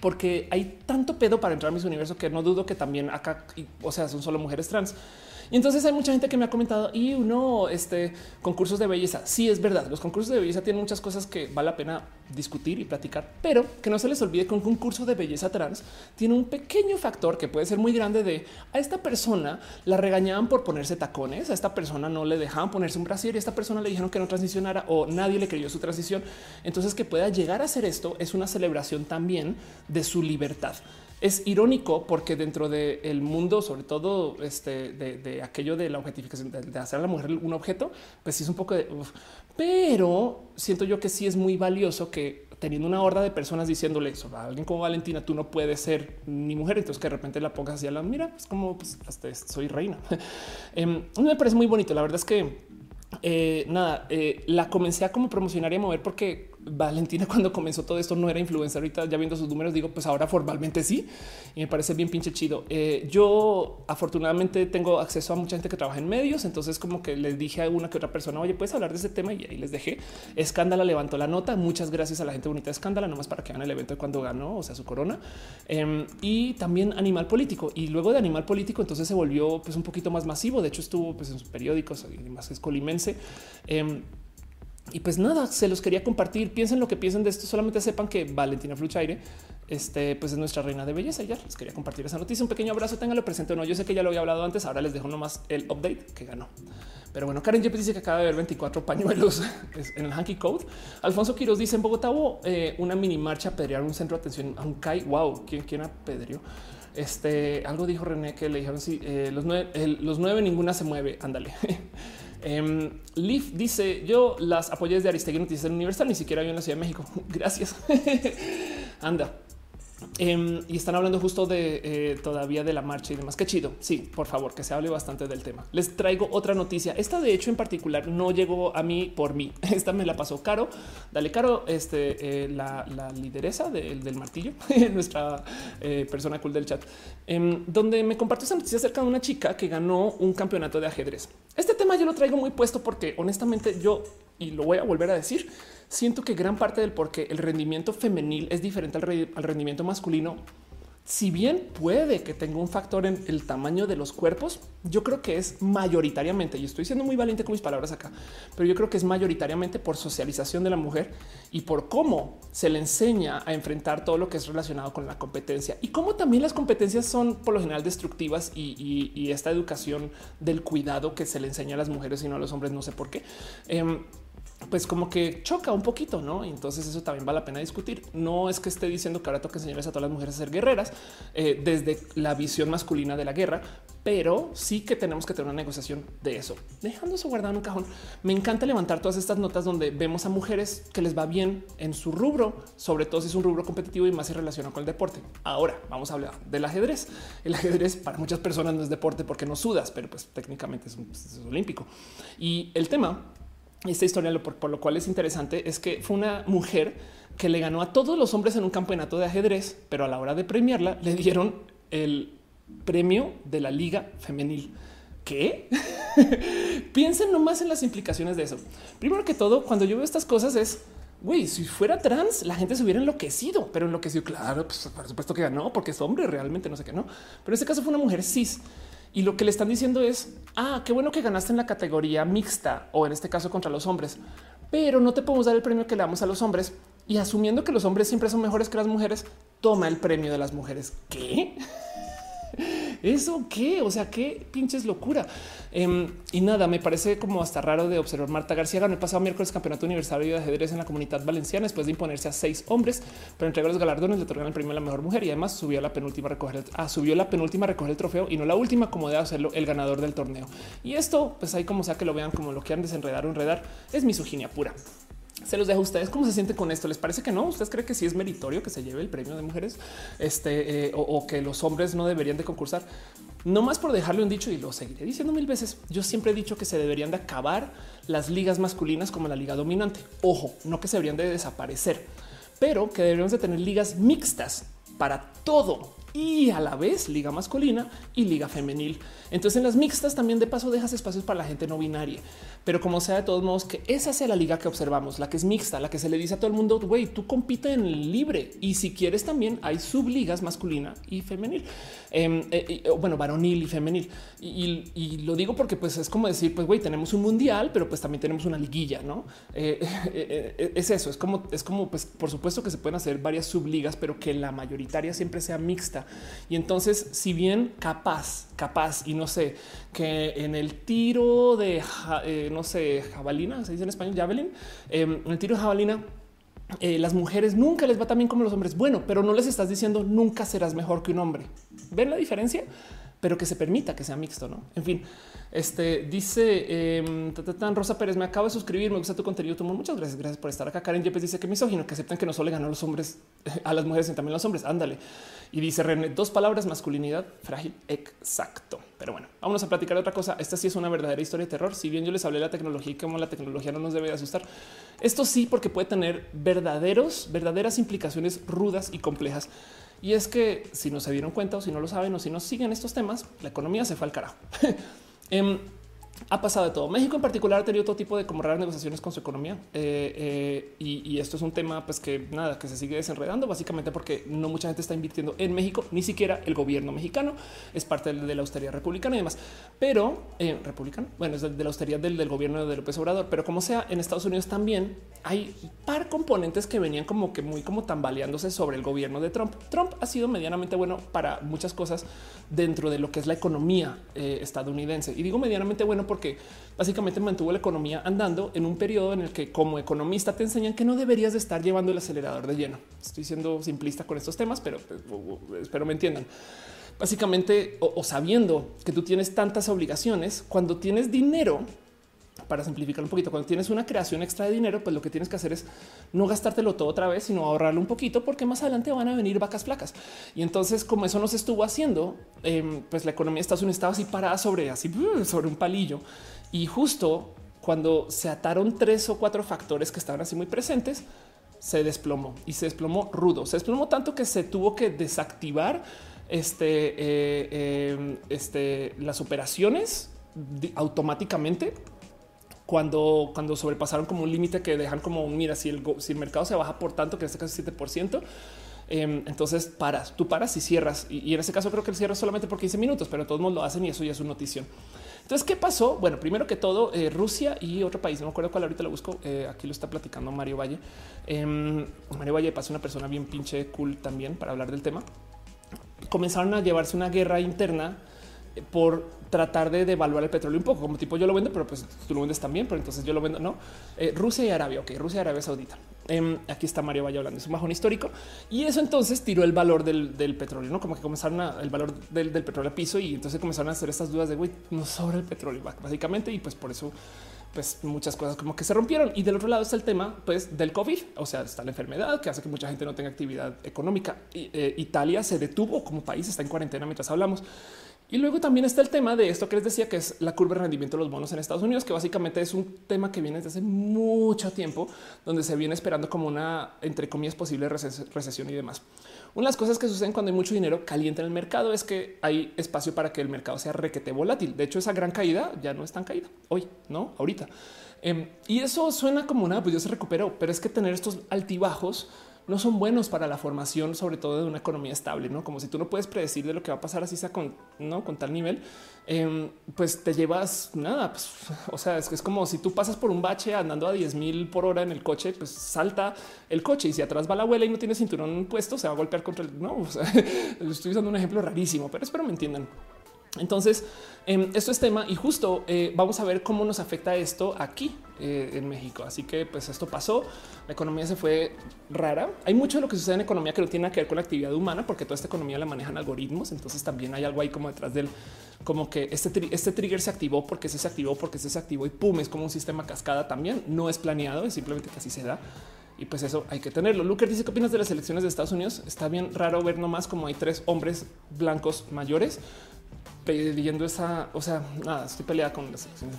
porque hay tanto pedo para entrar a Miss Universo que no dudo que también acá, o sea, son solo mujeres trans. Y entonces hay mucha gente que me ha comentado y uno, este concursos de belleza. Sí, es verdad. Los concursos de belleza tienen muchas cosas que vale la pena discutir y platicar, pero que no se les olvide que un concurso de belleza trans tiene un pequeño factor que puede ser muy grande de a esta persona la regañaban por ponerse tacones, a esta persona no le dejaban ponerse un brasier y a esta persona le dijeron que no transicionara o nadie le creyó su transición. Entonces que pueda llegar a hacer esto es una celebración también de su libertad es irónico porque dentro del mundo, sobre todo este, de, aquello de la objetificación, de, hacer a la mujer un objeto, pues sí es un poco de... Pero siento yo que sí es muy valioso que teniendo una horda de personas diciéndole eso a alguien como Valentina, tú no puedes ser ni mujer, entonces que de repente la pongas así a la mira, es como pues, hasta soy reina. eh, me parece muy bonito. La verdad es que eh, nada, eh, la comencé a como promocionar y a mover porque Valentina cuando comenzó todo esto no era influencer. Ahorita ya viendo sus números digo, pues ahora formalmente sí. Y me parece bien pinche chido. Eh, yo afortunadamente tengo acceso a mucha gente que trabaja en medios. Entonces como que les dije a una que otra persona, oye, puedes hablar de ese tema y ahí les dejé. Escándala levantó la nota. Muchas gracias a la gente bonita de Escándala, nomás para que hagan el evento de cuando ganó, o sea, su corona. Em, y también Animal Político. Y luego de Animal Político entonces se volvió pues un poquito más masivo. De hecho estuvo pues en sus periódicos y más es colimense. Em, y pues nada, se los quería compartir. Piensen lo que piensen de esto. Solamente sepan que Valentina Fluchaire este, pues es nuestra reina de belleza. Ya les quería compartir esa noticia. Un pequeño abrazo, ténganlo presente o no. Yo sé que ya lo había hablado antes. Ahora les dejo nomás el update que ganó. Pero bueno, Karen Yepes dice que acaba de ver 24 pañuelos en el Hanky Code. Alfonso Quiroz dice en Bogotá hubo eh, una mini marcha a pedrear un centro de atención a un CAI. Wow, ¿quién, quién apedreó? Este algo dijo René que le dijeron si eh, los nueve ninguna se mueve. Ándale. Um, Leaf dice: Yo las apoyé de Aristegui Noticias Universal, ni siquiera yo en la Ciudad de México. Gracias. Anda. Em, y están hablando justo de eh, todavía de la marcha y demás. Qué chido. Sí, por favor, que se hable bastante del tema. Les traigo otra noticia. Esta, de hecho, en particular, no llegó a mí por mí. Esta me la pasó Caro. Dale, Caro, este, eh, la, lideresa del martillo, nuestra eh, persona cool del chat, em, donde me compartió esa noticia acerca de una chica que ganó un campeonato de ajedrez. Este tema yo lo traigo muy puesto porque, honestamente, yo y lo voy a volver a decir siento que gran parte del por qué el rendimiento femenil es diferente al, rendimiento masculino si bien puede que tenga un factor en el tamaño de los cuerpos, yo creo que es mayoritariamente, y estoy siendo muy valiente con mis palabras acá, pero yo creo que es mayoritariamente por socialización de la mujer y por cómo se le enseña a enfrentar todo lo que es relacionado con la competencia y cómo también las competencias son por lo general destructivas y, esta educación del cuidado que se le enseña a las mujeres y no a los hombres, no sé por qué. Em, pues como que choca un poquito, ¿no? Entonces eso también vale la pena discutir. No es que esté diciendo que ahora toca enseñarles a todas las mujeres a ser guerreras eh, desde la visión masculina de la guerra, pero sí que tenemos que tener una negociación de eso. Dejando eso guardado en un cajón, me encanta levantar todas estas notas donde vemos a mujeres que les va bien en su rubro, sobre todo si es un rubro competitivo y más relacionado con el deporte. Ahora vamos a hablar del ajedrez. El ajedrez para muchas personas no es deporte porque no sudas, pero pues técnicamente es, es olímpico. Y el tema esta historia, por, lo cual es interesante, es que fue una mujer que le ganó a todos los hombres en un campeonato de ajedrez, pero a la hora de premiarla le dieron el premio de la liga femenil. ¿Qué? Piensen nomás en las implicaciones de eso. Primero que todo, cuando yo veo estas cosas es güey, si fuera trans, la gente se hubiera enloquecido, pero enloquecido, claro, pues por supuesto que ganó, porque es hombre realmente, no sé qué, no. Pero en este caso fue una mujer cis. Y lo que le están diciendo es, ah, qué bueno que ganaste en la categoría mixta o en este caso contra los hombres, pero no te podemos dar el premio que le damos a los hombres. Y asumiendo que los hombres siempre son mejores que las mujeres, toma el premio de las mujeres. ¿Qué? ¿Eso qué? O sea, qué pinches locura. Em, y nada, me parece como hasta raro de observar. Marta García ganó el pasado miércoles campeonato universal de ajedrez en la comunidad valenciana después de imponerse a seis hombres para entregar los galardones, le otorgan el premio a la mejor mujer y además subió a la penúltima a recoger el, ah, subió la penúltima a recoger el trofeo y no la última como debe hacerlo el ganador del torneo. Y esto, pues ahí como sea que lo vean como lo quieran desenredar o enredar, es misoginia pura. Se los dejo a ustedes cómo se siente con esto. ¿Les parece que no? ¿Ustedes creen que sí es meritorio que se lleve el premio de mujeres este, eh, o, que los hombres no deberían de concursar? No más por dejarle un dicho y lo seguiré diciendo mil veces. Yo siempre he dicho que se deberían de acabar las ligas masculinas como la liga dominante. Ojo, no que se deberían de desaparecer, pero que deberíamos de tener ligas mixtas para todo y a la vez liga masculina y liga femenil. Entonces en las mixtas también de paso dejas espacios para la gente no binaria. Pero como sea de todos modos que esa sea la liga que observamos, la que es mixta, la que se le dice a todo el mundo, güey, tú compite en libre y si quieres también hay subligas masculina y femenil. Em, eh, bueno, varonil y femenil. Y, lo digo porque pues es como decir, pues güey, tenemos un mundial, pero pues también tenemos una liguilla, ¿no? Eh, eh, es eso, es como, es como, pues por supuesto que se pueden hacer varias subligas, pero que la mayoritaria siempre sea mixta. Y entonces, si bien capaz, capaz, y no sé, que en el tiro de, no sé, jabalina, se dice en español, javelin, em, en el tiro de jabalina, eh, las mujeres nunca les va tan bien como los hombres. Bueno, pero no les estás diciendo nunca serás mejor que un hombre. ¿Ven la diferencia? Pero que se permita que sea mixto, ¿no? En fin, este dice eh, Rosa Pérez, me acabo de suscribir, me gusta tu contenido, tu Muchas gracias, gracias por estar acá. Karen Yepes dice que misógino, que aceptan que no solo le ganó a los hombres, a las mujeres, sino también los hombres. Ándale. Y dice René, dos palabras, masculinidad, frágil, exacto. Pero bueno, vamos a platicar de otra cosa. Esta sí es una verdadera historia de terror. Si bien yo les hablé de la tecnología y cómo la tecnología no nos debe de asustar, esto sí porque puede tener verdaderos, verdaderas implicaciones rudas y complejas. Y es que si no se dieron cuenta o si no lo saben o si no siguen estos temas, la economía se fue al carajo. In. Ha pasado de todo. México en particular ha tenido todo tipo de como raras negociaciones con su economía eh, eh, y, esto es un tema pues que nada que se sigue desenredando básicamente porque no mucha gente está invirtiendo en México, ni siquiera el gobierno mexicano es parte de, la austeridad republicana y demás, pero eh, republicano, bueno, es de, la austeridad del, del, gobierno de López Obrador, pero como sea en Estados Unidos también hay par componentes que venían como que muy como tambaleándose sobre el gobierno de Trump. Trump ha sido medianamente bueno para muchas cosas dentro de lo que es la economía estadounidense y digo medianamente bueno porque básicamente mantuvo la economía andando en un periodo en el que como economista te enseñan que no deberías de estar llevando el acelerador de lleno. Estoy siendo simplista con estos temas, pero pues, espero me entiendan. Básicamente, o sabiendo que tú tienes tantas obligaciones, cuando tienes dinero, para simplificar un poquito, cuando tienes una creación extra de dinero, pues lo que tienes que hacer es no gastártelo todo otra vez, sino ahorrarlo un poquito, porque más adelante van a venir vacas flacas. Y entonces, como eso no se estuvo haciendo, em, pues la economía de Estados Unidos estaba así parada sobre así sobre un palillo. Y justo cuando se ataron tres o cuatro factores que estaban así muy presentes, se desplomó y se desplomó rudo. Se desplomó tanto que se tuvo que desactivar este, eh, em, este, las operaciones automáticamente cuando, cuando sobrepasaron como un límite que dejan como mira, si el, si el mercado se baja por tanto, que en este caso 7%, em, entonces paras, tú paras y cierras. Y, en ese caso creo que el cierre solamente por 15 minutos, pero todos lo hacen y eso ya es una noticia. Entonces, ¿qué pasó? Bueno, primero que todo, eh, Rusia y otro país, no me acuerdo cuál ahorita lo busco, eh, aquí lo está platicando Mario Valle. Em, Mario Valle pasó una persona bien pinche cool también para hablar del tema. Comenzaron a llevarse una guerra interna por tratar de devaluar el petróleo un poco, como tipo yo lo vendo, pero pues tú lo vendes también, pero entonces yo lo vendo, no. Eh, Rusia y Arabia, ok, Rusia y Arabia Saudita. Em, aquí está Mario Valle hablando, es un bajón histórico y eso entonces tiró el valor del, petróleo, no como que comenzaron a, el valor del, petróleo a piso y entonces comenzaron a hacer estas dudas de güey, no sobra el petróleo básicamente y pues por eso pues muchas cosas como que se rompieron. Y del otro lado está el tema pues del COVID, o sea, está la enfermedad que hace que mucha gente no tenga actividad económica. Eh, Italia se detuvo como país, está en cuarentena mientras hablamos Y luego también está el tema de esto que les decía, que es la curva de rendimiento de los bonos en Estados Unidos, que básicamente es un tema que viene desde hace mucho tiempo, donde se viene esperando como una, entre comillas, posible recesión y demás. Una de las cosas que suceden cuando hay mucho dinero caliente en el mercado es que hay espacio para que el mercado sea requete volátil. De hecho, esa gran caída ya no es tan caída hoy, no ahorita. Em, y eso suena como nada, pues ya se recuperó, pero es que tener estos altibajos no son buenos para la formación, sobre todo de una economía estable, no como si tú no puedes predecir de lo que va a pasar así sea con no con tal nivel, em, pues te llevas nada. Pues, o sea, es que es como si tú pasas por un bache andando a 10 mil por hora en el coche, pues salta el coche y si atrás va la abuela y no tiene cinturón puesto, se va a golpear contra el no. estoy usando un ejemplo rarísimo, pero espero me entiendan. Entonces, em, esto es tema y justo eh, vamos a ver cómo nos afecta esto aquí eh, en México. Así que pues esto pasó, la economía se fue rara. Hay mucho de lo que sucede en economía que no tiene que ver con la actividad humana, porque toda esta economía la manejan algoritmos. Entonces también hay algo ahí como detrás del, como que este, este trigger se activó porque se activó, porque se activó y pum, es como un sistema cascada también. No es planeado, es simplemente que así se da. Y pues eso hay que tenerlo. Luker dice qué opinas de las elecciones de Estados Unidos. Está bien raro ver nomás como hay tres hombres blancos mayores pidiendo esa, o sea, nada, estoy peleada con las elecciones.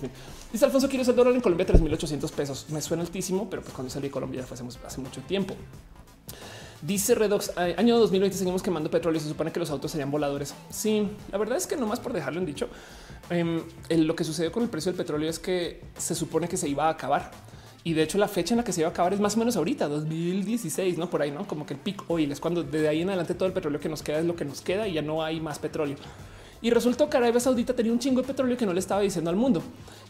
Dice Alfonso, quiero el dólar en Colombia 3800 pesos. Me suena altísimo, pero pues cuando salí de Colombia fue hace, mucho tiempo. Dice Redox, año 2020 seguimos quemando petróleo. Se supone que los autos serían voladores. Sí, la verdad es que no más por dejarlo en dicho, em, lo que sucedió con el precio del petróleo es que se supone que se iba a acabar. Y de hecho la fecha en la que se iba a acabar es más o menos ahorita, 2016, no por ahí, no como que el peak oil es cuando de ahí en adelante todo el petróleo que nos queda es lo que nos queda y ya no hay más petróleo. Y resultó que Arabia Saudita tenía un chingo de petróleo que no le estaba diciendo al mundo.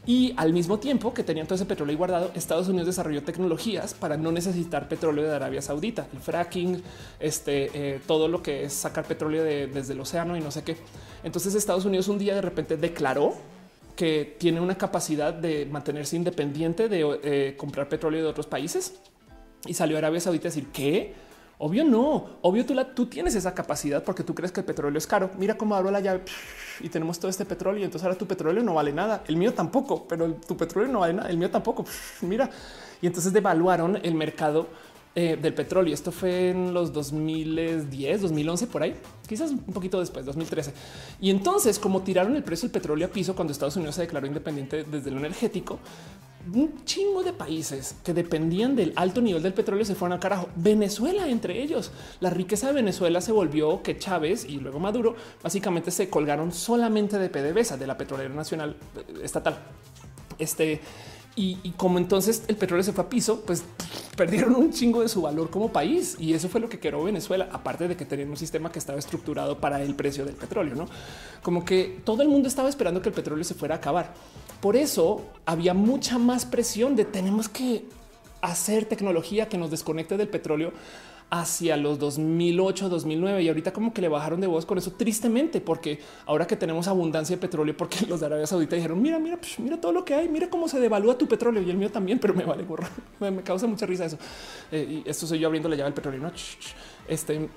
Y al mismo tiempo que tenían todo ese petróleo guardado, Estados Unidos desarrolló tecnologías para no necesitar petróleo de Arabia Saudita, el fracking, este, eh, todo lo que es sacar petróleo desde el océano y no sé qué. Entonces Estados Unidos un día de repente declaró que tiene una capacidad de mantenerse independiente de eh, comprar petróleo de otros países y salió Arabia Saudita a decir que Obvio no, obvio tú, tú tienes esa capacidad porque tú crees que el petróleo es caro. Mira cómo abro la llave y tenemos todo este petróleo y entonces ahora tu petróleo no vale nada. El mío tampoco, pero tu petróleo no vale nada. El mío tampoco. Mira. Y entonces devaluaron el mercado eh, del petróleo. Esto fue en los 2010, 2011, por ahí, quizás un poquito después, 2013. Y entonces, como tiraron el precio del petróleo a piso cuando Estados Unidos se declaró independiente desde lo energético, un chingo de países que dependían del alto nivel del petróleo se fueron al carajo. Venezuela entre ellos. La riqueza de Venezuela se volvió que Chávez y luego Maduro básicamente se colgaron solamente de PDVSA, de la petrolera nacional eh, estatal. Este y, como entonces el petróleo se fue a piso, pues perdieron un chingo de su valor como país. Y eso fue lo que quedó Venezuela, aparte de que tenían un sistema que estaba estructurado para el precio del petróleo, ¿no? Como que todo el mundo estaba esperando que el petróleo se fuera a acabar. Por eso había mucha más presión de tenemos que hacer tecnología que nos desconecte del petróleo hacia los 2008, 2009 y ahorita como que le bajaron de voz con eso tristemente, porque ahora que tenemos abundancia de petróleo, porque los de Arabia Saudita dijeron mira, mira, pues mira todo lo que hay, mira cómo se devalúa tu petróleo y el mío también, pero me vale gorro, me, causa mucha risa eso. Eh, y esto soy yo abriendo la llave del petróleo, no este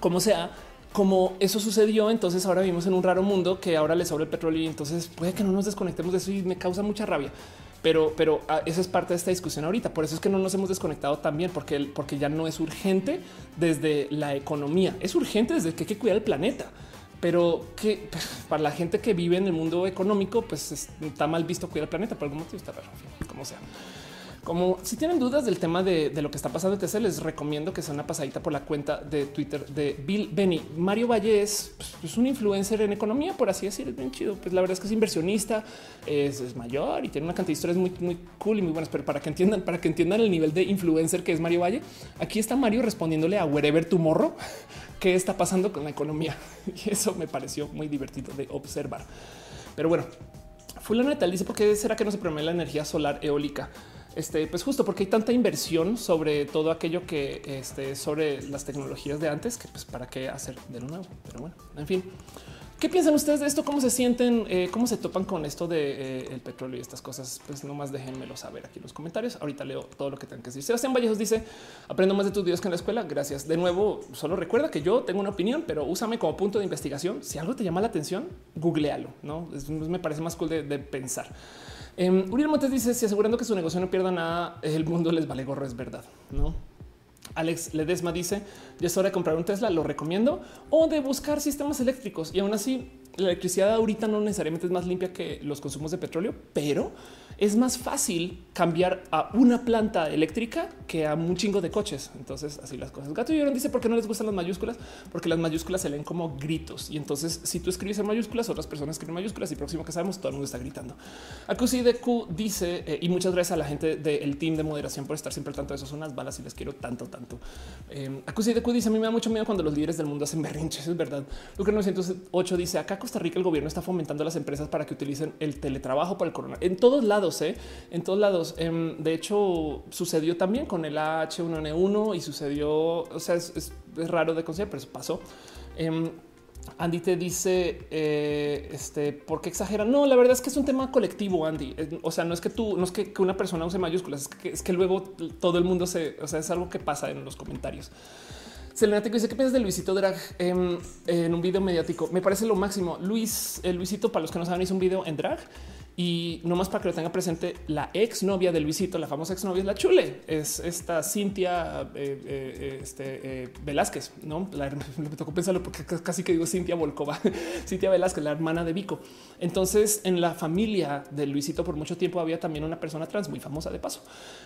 como sea, como eso sucedió, entonces ahora vivimos en un raro mundo que ahora le sobra el petróleo y entonces puede que no nos desconectemos de eso y me causa mucha rabia pero, pero ah, esa es parte de esta discusión ahorita. Por eso es que no nos hemos desconectado también, porque, porque ya no es urgente desde la economía, es urgente desde que hay que cuidar el planeta. Pero que para la gente que vive en el mundo económico, pues está mal visto cuidar el planeta por algún motivo, está raro, como sea. Como si tienen dudas del tema de, lo que está pasando en TC, les recomiendo que sea una pasadita por la cuenta de Twitter de Bill Benny. Mario Valle es pues, un influencer en economía, por así decir, es bien chido. Pues la verdad es que es inversionista, es, mayor y tiene una cantidad de historias muy, muy cool y muy buenas. Pero para que entiendan, para que entiendan el nivel de influencer que es Mario Valle, aquí está Mario respondiéndole a Wherever Tomorrow qué está pasando con la economía. Y eso me pareció muy divertido de observar. Pero bueno, fulano tal dice por qué será que no se promueve la energía solar eólica. Este, pues justo porque hay tanta inversión sobre todo aquello que este, sobre las tecnologías de antes que pues para qué hacer de lo nuevo. Pero bueno, en fin. ¿Qué piensan ustedes de esto? ¿Cómo se sienten? Eh, ¿Cómo se topan con esto de eh, el petróleo y estas cosas? Pues nomás déjenmelo saber aquí en los comentarios. Ahorita leo todo lo que tengan que decir. Sebastián Vallejos dice aprendo más de tus videos que en la escuela. Gracias. De nuevo, solo recuerda que yo tengo una opinión, pero úsame como punto de investigación. Si algo te llama la atención, googlealo. No me parece más cool de, de pensar. Eh, Uriel Montes dice: Si asegurando que su negocio no pierda nada, el mundo les vale gorro. Es verdad, no? Alex Ledesma dice: Ya es hora de comprar un Tesla, lo recomiendo, o de buscar sistemas eléctricos. Y aún así, la electricidad ahorita no necesariamente es más limpia que los consumos de petróleo, pero es más fácil cambiar a una planta eléctrica que a un chingo de coches. Entonces, así las cosas. Gato Llorón dice por qué no les gustan las mayúsculas, porque las mayúsculas se leen como gritos. Y entonces, si tú escribes en mayúsculas, otras personas escriben mayúsculas y próximo que sabemos, todo el mundo está gritando. Acusi de Q dice, eh, y muchas gracias a la gente del team de moderación por estar siempre tanto. Eso son unas balas y les quiero tanto, tanto. Eh, Acusi de Q dice, a mí me da mucho miedo cuando los líderes del mundo hacen berrinches. Es verdad. Lucre 908 dice, acá Costa Rica el gobierno está fomentando a las empresas para que utilicen el teletrabajo para el corona. En todos lados, ¿eh? en todos lados. Em, de hecho, sucedió también con el H1N1 y sucedió, o sea, es, raro de considerar, pero eso pasó. Em, Andy te dice, eh, este, ¿por qué exagera? No, la verdad es que es un tema colectivo, Andy. O sea, no es que tú, no es que, una persona use mayúsculas, es que, es que luego todo el mundo se, o sea, es algo que pasa en los comentarios. Selena te dice qué piensas de Luisito Drag en, en, un video mediático. Me parece lo máximo. Luis, el Luisito, para los que no saben, hizo un video en drag y no más para que lo tenga presente, la ex novia de Luisito, la famosa ex novia es la Chule, es esta Cintia eh, eh, este, eh, Velázquez. No me tocó pensarlo porque casi que digo Cintia Volkova, Cintia Velázquez, la hermana de Vico. Entonces, en la familia de Luisito, por mucho tiempo había también una persona trans muy famosa de paso.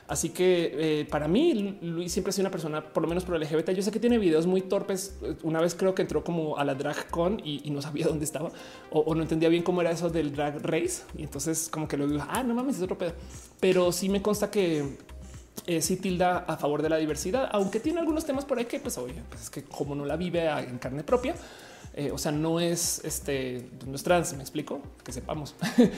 Así que para mí, Luis siempre ha sido una persona, por lo menos por LGBT. Yo sé que tiene videos muy torpes. Una vez creo que entró como a la drag con y, no sabía dónde estaba o, o, no entendía bien cómo era eso del drag race. Y entonces entonces como que lo digo, ah, no mames, es otro pedo. Pero sí me consta que eh, sí tilda a favor de la diversidad, aunque tiene algunos temas por ahí que pues oye, pues es que como no la vive en carne propia, eh, o sea, no es este, no es trans, me explico, que sepamos.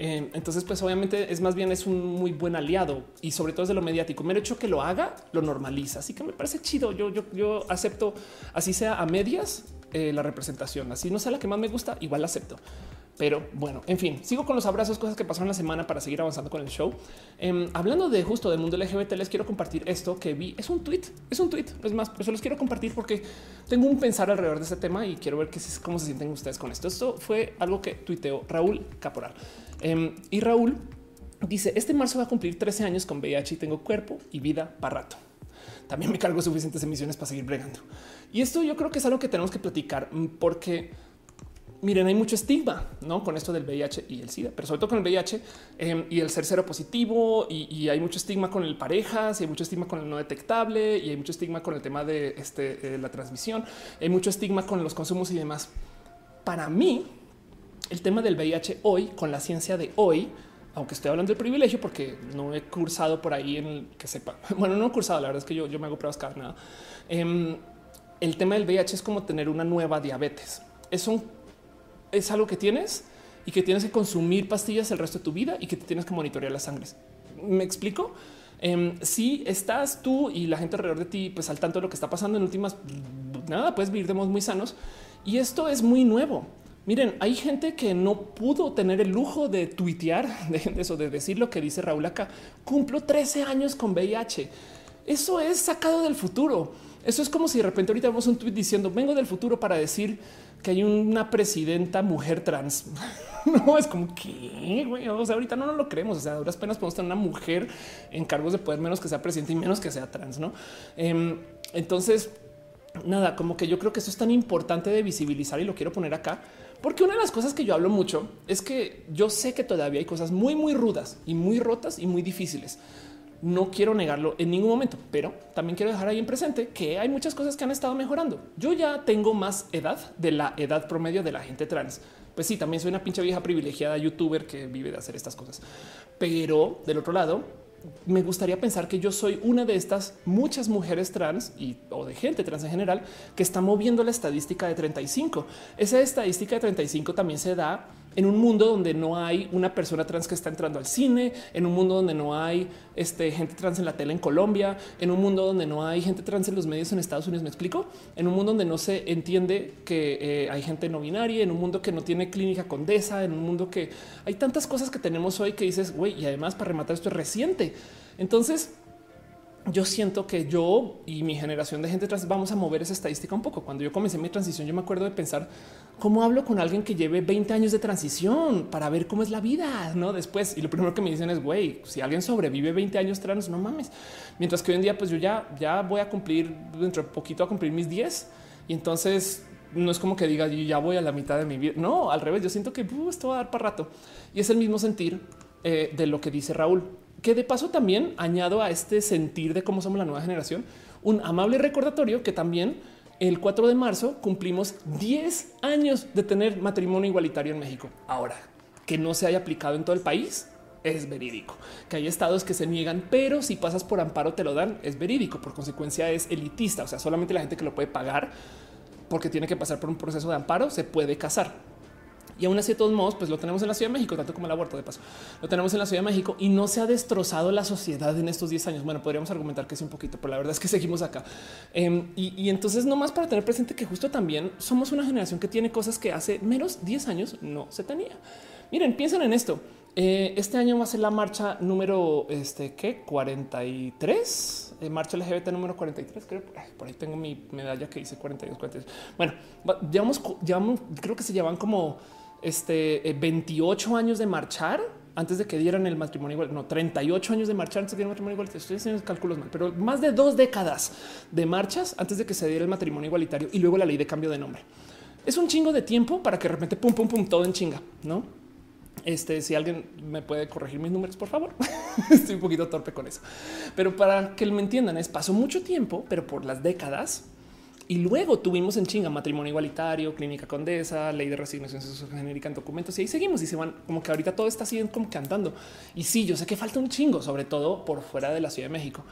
Eh, entonces, pues obviamente es más bien es un muy buen aliado y sobre todo es de lo mediático. Me hecho que lo haga, lo normaliza. Así que me parece chido. Yo, yo, yo acepto, así sea a medias, la representación. Así no sea la que más me gusta, igual la acepto. Pero bueno, en fin, sigo con los abrazos, cosas que pasaron la semana para seguir avanzando con el show. Em, hablando de justo del mundo LGBT, les quiero compartir esto que vi. Es un tweet, es un tweet. Es más, pero se los quiero compartir porque tengo un pensar alrededor de este tema y quiero ver cómo se sienten ustedes con esto. Esto fue algo que tuiteó Raúl Caporal. Em, y Raúl dice: Este marzo va a cumplir 13 años con VIH y tengo cuerpo y vida para rato. También me cargo suficientes emisiones para seguir bregando. Y esto yo creo que es algo que tenemos que platicar mm, porque miren, hay mucho estigma ¿no? con esto del VIH y el SIDA, pero sobre todo con el VIH em, y el ser cero positivo. Y, hay mucho estigma con el parejas y hay mucho estigma con el no detectable y hay mucho estigma con el tema de este, eh, la transmisión. Hay mucho estigma con los consumos y demás. Para mí, el tema del VIH hoy, con la ciencia de hoy, aunque estoy hablando del privilegio porque no he cursado por ahí en que sepa. Bueno, no he cursado, la verdad es que yo, yo me hago pruebas cada nada. Em, el tema del VIH es como tener una nueva diabetes. Es un es algo que tienes y que tienes que consumir pastillas el resto de tu vida y que te tienes que monitorear las sangres. ¿Me explico? Em, si estás tú y la gente alrededor de ti, pues al tanto de lo que está pasando en últimas, nada, puedes vivir de modos muy sanos. Y esto es muy nuevo. Miren, hay gente que no pudo tener el lujo de tuitear de eso, de decir lo que dice Raúl acá. Cumplo 13 años con VIH. Eso es sacado del futuro. Eso es como si de repente ahorita vemos un tweet diciendo vengo del futuro para decir que hay una presidenta mujer trans. no es como que ahorita no, nos lo creemos. O sea, a duras penas podemos tener una mujer en cargos de poder menos que sea presidente y menos que sea trans. No, em, entonces, nada, como que yo creo que eso es tan importante de visibilizar y lo quiero poner acá, porque una de las cosas que yo hablo mucho es que yo sé que todavía hay cosas muy, muy rudas y muy rotas y muy difíciles no quiero negarlo en ningún momento, pero también quiero dejar ahí en presente que hay muchas cosas que han estado mejorando. Yo ya tengo más edad de la edad promedio de la gente trans. Pues sí, también soy una pinche vieja privilegiada youtuber que vive de hacer estas cosas. Pero del otro lado, me gustaría pensar que yo soy una de estas muchas mujeres trans y o de gente trans en general que está moviendo la estadística de 35. Esa estadística de 35 también se da en un mundo donde no hay una persona trans que está entrando al cine, en un mundo donde no hay este, gente trans en la tele en Colombia, en un mundo donde no hay gente trans en los medios en Estados Unidos. Me explico en un mundo donde no se entiende que eh, hay gente no binaria, en un mundo que no tiene clínica condesa, en un mundo que hay tantas cosas que tenemos hoy que dices, güey, y además para rematar esto es reciente. Entonces, yo siento que yo y mi generación de gente trans vamos a mover esa estadística un poco. Cuando yo comencé mi transición, yo me acuerdo de pensar cómo hablo con alguien que lleve 20 años de transición para ver cómo es la vida, no después. Y lo primero que me dicen es, güey, si alguien sobrevive 20 años trans, no mames. Mientras que hoy en día, pues yo ya, ya voy a cumplir dentro de poquito a cumplir mis 10 y entonces no es como que diga yo ya voy a la mitad de mi vida. No, al revés. Yo siento que uh, esto va a dar para rato y es el mismo sentir eh, de lo que dice Raúl, que de paso también añado a este sentir de cómo somos la nueva generación un amable recordatorio que también el 4 de marzo cumplimos 10 años de tener matrimonio igualitario en México. Ahora que no se haya aplicado en todo el país es verídico. Que hay estados que se niegan, pero si pasas por amparo te lo dan, es verídico. Por consecuencia es elitista, o sea, solamente la gente que lo puede pagar porque tiene que pasar por un proceso de amparo se puede casar. Y aún así, de todos modos, pues lo tenemos en la Ciudad de México, tanto como el aborto de paso. Lo tenemos en la Ciudad de México y no se ha destrozado la sociedad en estos 10 años. Bueno, podríamos argumentar que es un poquito, pero la verdad es que seguimos acá. Em, y, y, entonces, no más para tener presente que justo también somos una generación que tiene cosas que hace menos 10 años no se tenía. Miren, piensen en esto. Eh, este año va a ser la marcha número este que 43, eh, marcha LGBT número 43. Creo por ahí tengo mi medalla que dice 42, 43. Bueno, llevamos, llevamos, creo que se llevan como este 28 eh, años de marchar antes de que dieran el matrimonio igual, no 38 años de marchar antes de que el matrimonio igualitario. Estoy haciendo cálculos mal, pero más de dos décadas de marchas antes de que se diera el matrimonio igualitario y luego la ley de cambio de nombre. Es un chingo de tiempo para que de repente pum, pum, pum, todo en chinga, no? Este, si alguien me puede corregir mis números, por favor. Estoy un poquito torpe con eso. Pero para que me entiendan, es pasó mucho tiempo, pero por las décadas. Y luego tuvimos en chinga matrimonio igualitario, clínica condesa, ley de resignación genérica en documentos y ahí seguimos y se van como que ahorita todo está así como que andando. Y sí, yo sé que falta un chingo, sobre todo por fuera de la Ciudad de México,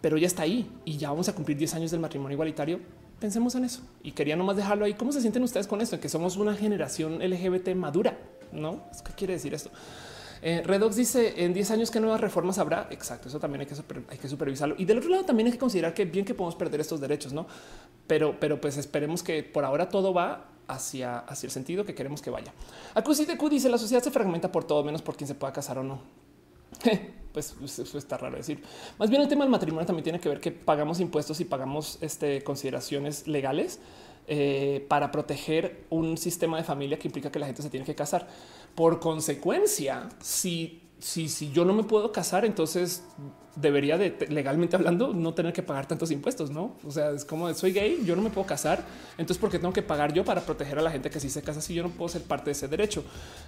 pero ya está ahí y ya vamos a cumplir 10 años del matrimonio igualitario. Pensemos en eso y quería nomás dejarlo ahí. ¿Cómo se sienten ustedes con esto? Que somos una generación LGBT madura. No, ¿qué quiere decir esto? Eh, Redox dice en 10 años qué nuevas reformas habrá. Exacto, eso también hay que, supervisarlo. Y del otro lado también hay que considerar que bien que podemos perder estos derechos, no? Pero, pero pues esperemos que por ahora todo va hacia, hacia el sentido que queremos que vaya. Q dice la sociedad se fragmenta por todo menos por quien se pueda casar o no. pues eso está raro decir. Más bien el tema del matrimonio también tiene que ver que pagamos impuestos y pagamos este, consideraciones legales eh, para proteger un sistema de familia que implica que la gente se tiene que casar. Por consecuencia, si, si, si yo no me puedo casar, entonces debería de legalmente hablando no tener que pagar tantos impuestos, no? O sea, es como soy gay, yo no me puedo casar, entonces ¿por qué tengo que pagar yo para proteger a la gente que sí se casa si yo no puedo ser parte de ese derecho?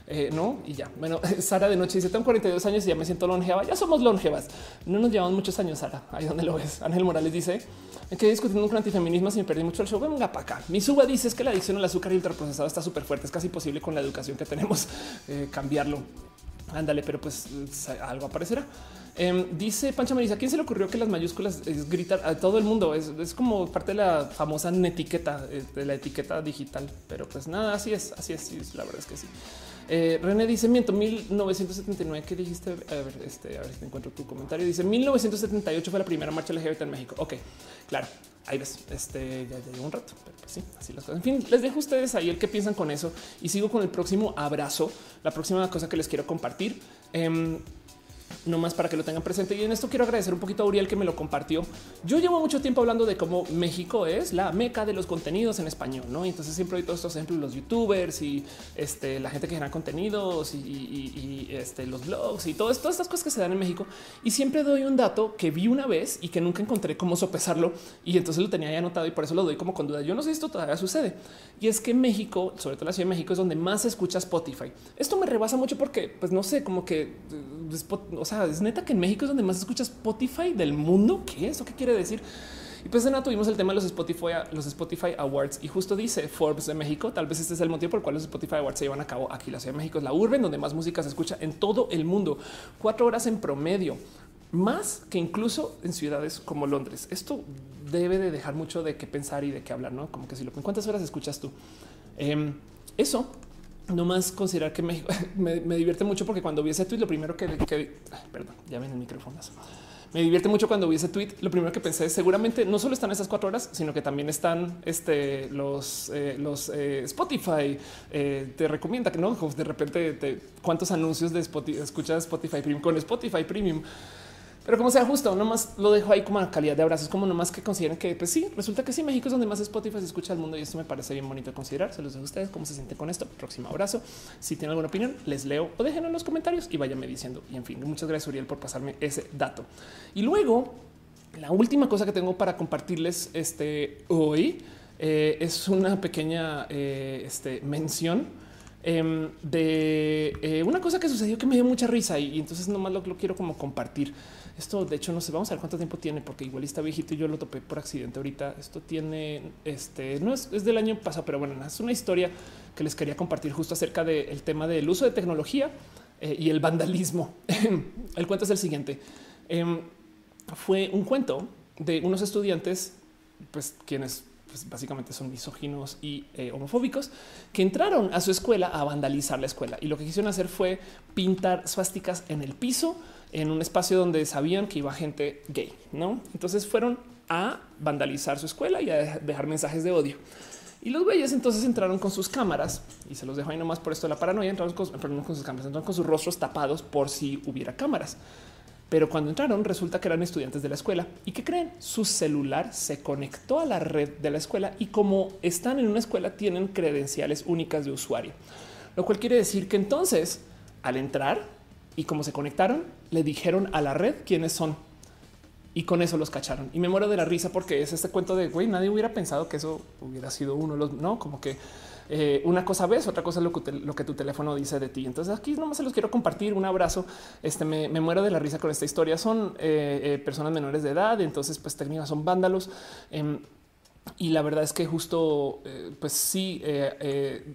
Eh, no, y ya. Bueno, Sara de noche dice tengo 42 años y ya me siento longeva. Ya somos longevas. No nos llevamos muchos años, Sara. Ahí donde lo ves. Ángel Morales dice que discutiendo con antifeminismo sin perder mucho el show. Venga para acá. Mi suba dice es que la adicción al azúcar y ultraprocesado está súper fuerte. Es casi posible con la educación que tenemos eh, cambiarlo. Ándale, pero pues algo aparecerá. Em, dice Pancha Marisa, ¿quién se le ocurrió que las mayúsculas es gritar a todo el mundo? Es, como parte de la famosa etiqueta, eh, de la etiqueta digital. Pero pues nada, así es, así es, la verdad es que sí. Eh, René dice miento 1979. ¿Qué dijiste? A ver, este, a ver si encuentro tu comentario. Dice 1978 fue la primera marcha LGBT en México. Ok, claro. Ahí ves, este ya, llevo un rato, pero pues sí, así las cosas. En fin, les dejo a ustedes ahí el que piensan con eso y sigo con el próximo abrazo. La próxima cosa que les quiero compartir. Em, no más para que lo tengan presente. Y en esto quiero agradecer un poquito a Uriel que me lo compartió. Yo llevo mucho tiempo hablando de cómo México es la meca de los contenidos en español, ¿no? Y entonces siempre doy todos estos ejemplos, los youtubers y este, la gente que genera contenidos y, este, los blogs y todas, todas estas cosas que se dan en México. Y siempre doy un dato que vi una vez y que nunca encontré cómo sopesarlo y entonces lo tenía ya anotado y por eso lo doy como con duda. Yo no sé si esto todavía sucede. Y es que México, sobre todo la Ciudad de México, es donde más se escucha Spotify. Esto me rebasa mucho porque, pues no sé, como que, eh, o sea, es neta que en México es donde más escucha Spotify del mundo. ¿Qué es? ¿O qué quiere decir? Y pues de nada tuvimos el tema de los Spotify, los Spotify Awards y justo dice Forbes de México. Tal vez este es el motivo por el cual los Spotify Awards se llevan a cabo aquí. La Ciudad de México es la urbe donde más música se escucha en todo el mundo. Cuatro horas en promedio, más que incluso en ciudades como Londres. Esto debe de dejar mucho de qué pensar y de qué hablar, no? Como que si lo cuántas horas escuchas tú. Em, eso no más considerar que México me, divierte mucho porque cuando vi ese tweet, lo primero que, perdón, ya ven el micrófono. Me divierte mucho cuando vi ese tweet. Lo primero que pensé es seguramente no solo están esas cuatro horas, sino que también están este, los, eh, los eh, Spotify. Eh, te recomienda que no de repente te, cuántos anuncios de Spotify escuchas Spotify Premium con Spotify Premium. Pero como sea justo, nomás lo dejo ahí como a calidad de abrazos, como nomás que consideren que, pues sí, resulta que sí, México es donde más Spotify se escucha al mundo y esto me parece bien bonito de considerar. Se los dejo a ustedes cómo se sienten con esto. Próximo abrazo. Si tienen alguna opinión, les leo o déjenlo en los comentarios y váyanme diciendo. Y en fin, muchas gracias, Uriel, por pasarme ese dato. Y luego, la última cosa que tengo para compartirles este hoy eh, es una pequeña eh, este, mención em, de eh, una cosa que sucedió que me dio mucha risa y, entonces nomás lo, lo quiero como compartir. Esto, de hecho, no sé, vamos a ver cuánto tiempo tiene, porque igual está viejito y yo lo topé por accidente ahorita. Esto tiene, este, no es, es del año pasado, pero bueno, es una historia que les quería compartir justo acerca del tema del uso de tecnología y el vandalismo. el cuento es el siguiente. Em, fue un cuento de unos estudiantes, pues quienes pues, básicamente son misóginos y eh, homofóbicos, que entraron a su escuela a vandalizar la escuela. Y lo que quisieron hacer fue pintar suásticas en el piso, en un espacio donde sabían que iba gente gay, ¿no? Entonces fueron a vandalizar su escuela y a dejar mensajes de odio. Y los güeyes entonces entraron con sus cámaras y se los dejo ahí nomás por esto de la paranoia. Entraron con, con sus cámaras, entraron con sus rostros tapados por si hubiera cámaras. Pero cuando entraron resulta que eran estudiantes de la escuela y que creen su celular se conectó a la red de la escuela y como están en una escuela tienen credenciales únicas de usuario, lo cual quiere decir que entonces al entrar y como se conectaron le dijeron a la red quiénes son y con eso los cacharon y me muero de la risa porque es este cuento de güey nadie hubiera pensado que eso hubiera sido uno de los no como que eh, una cosa ves, otra cosa es lo que, lo que tu teléfono dice de ti. Entonces aquí nomás se los quiero compartir. Un abrazo. Este me, muero de la risa con esta historia. Son eh, eh, personas menores de edad, entonces pues técnicas son vándalos. Em, y la verdad es que justo, pues sí,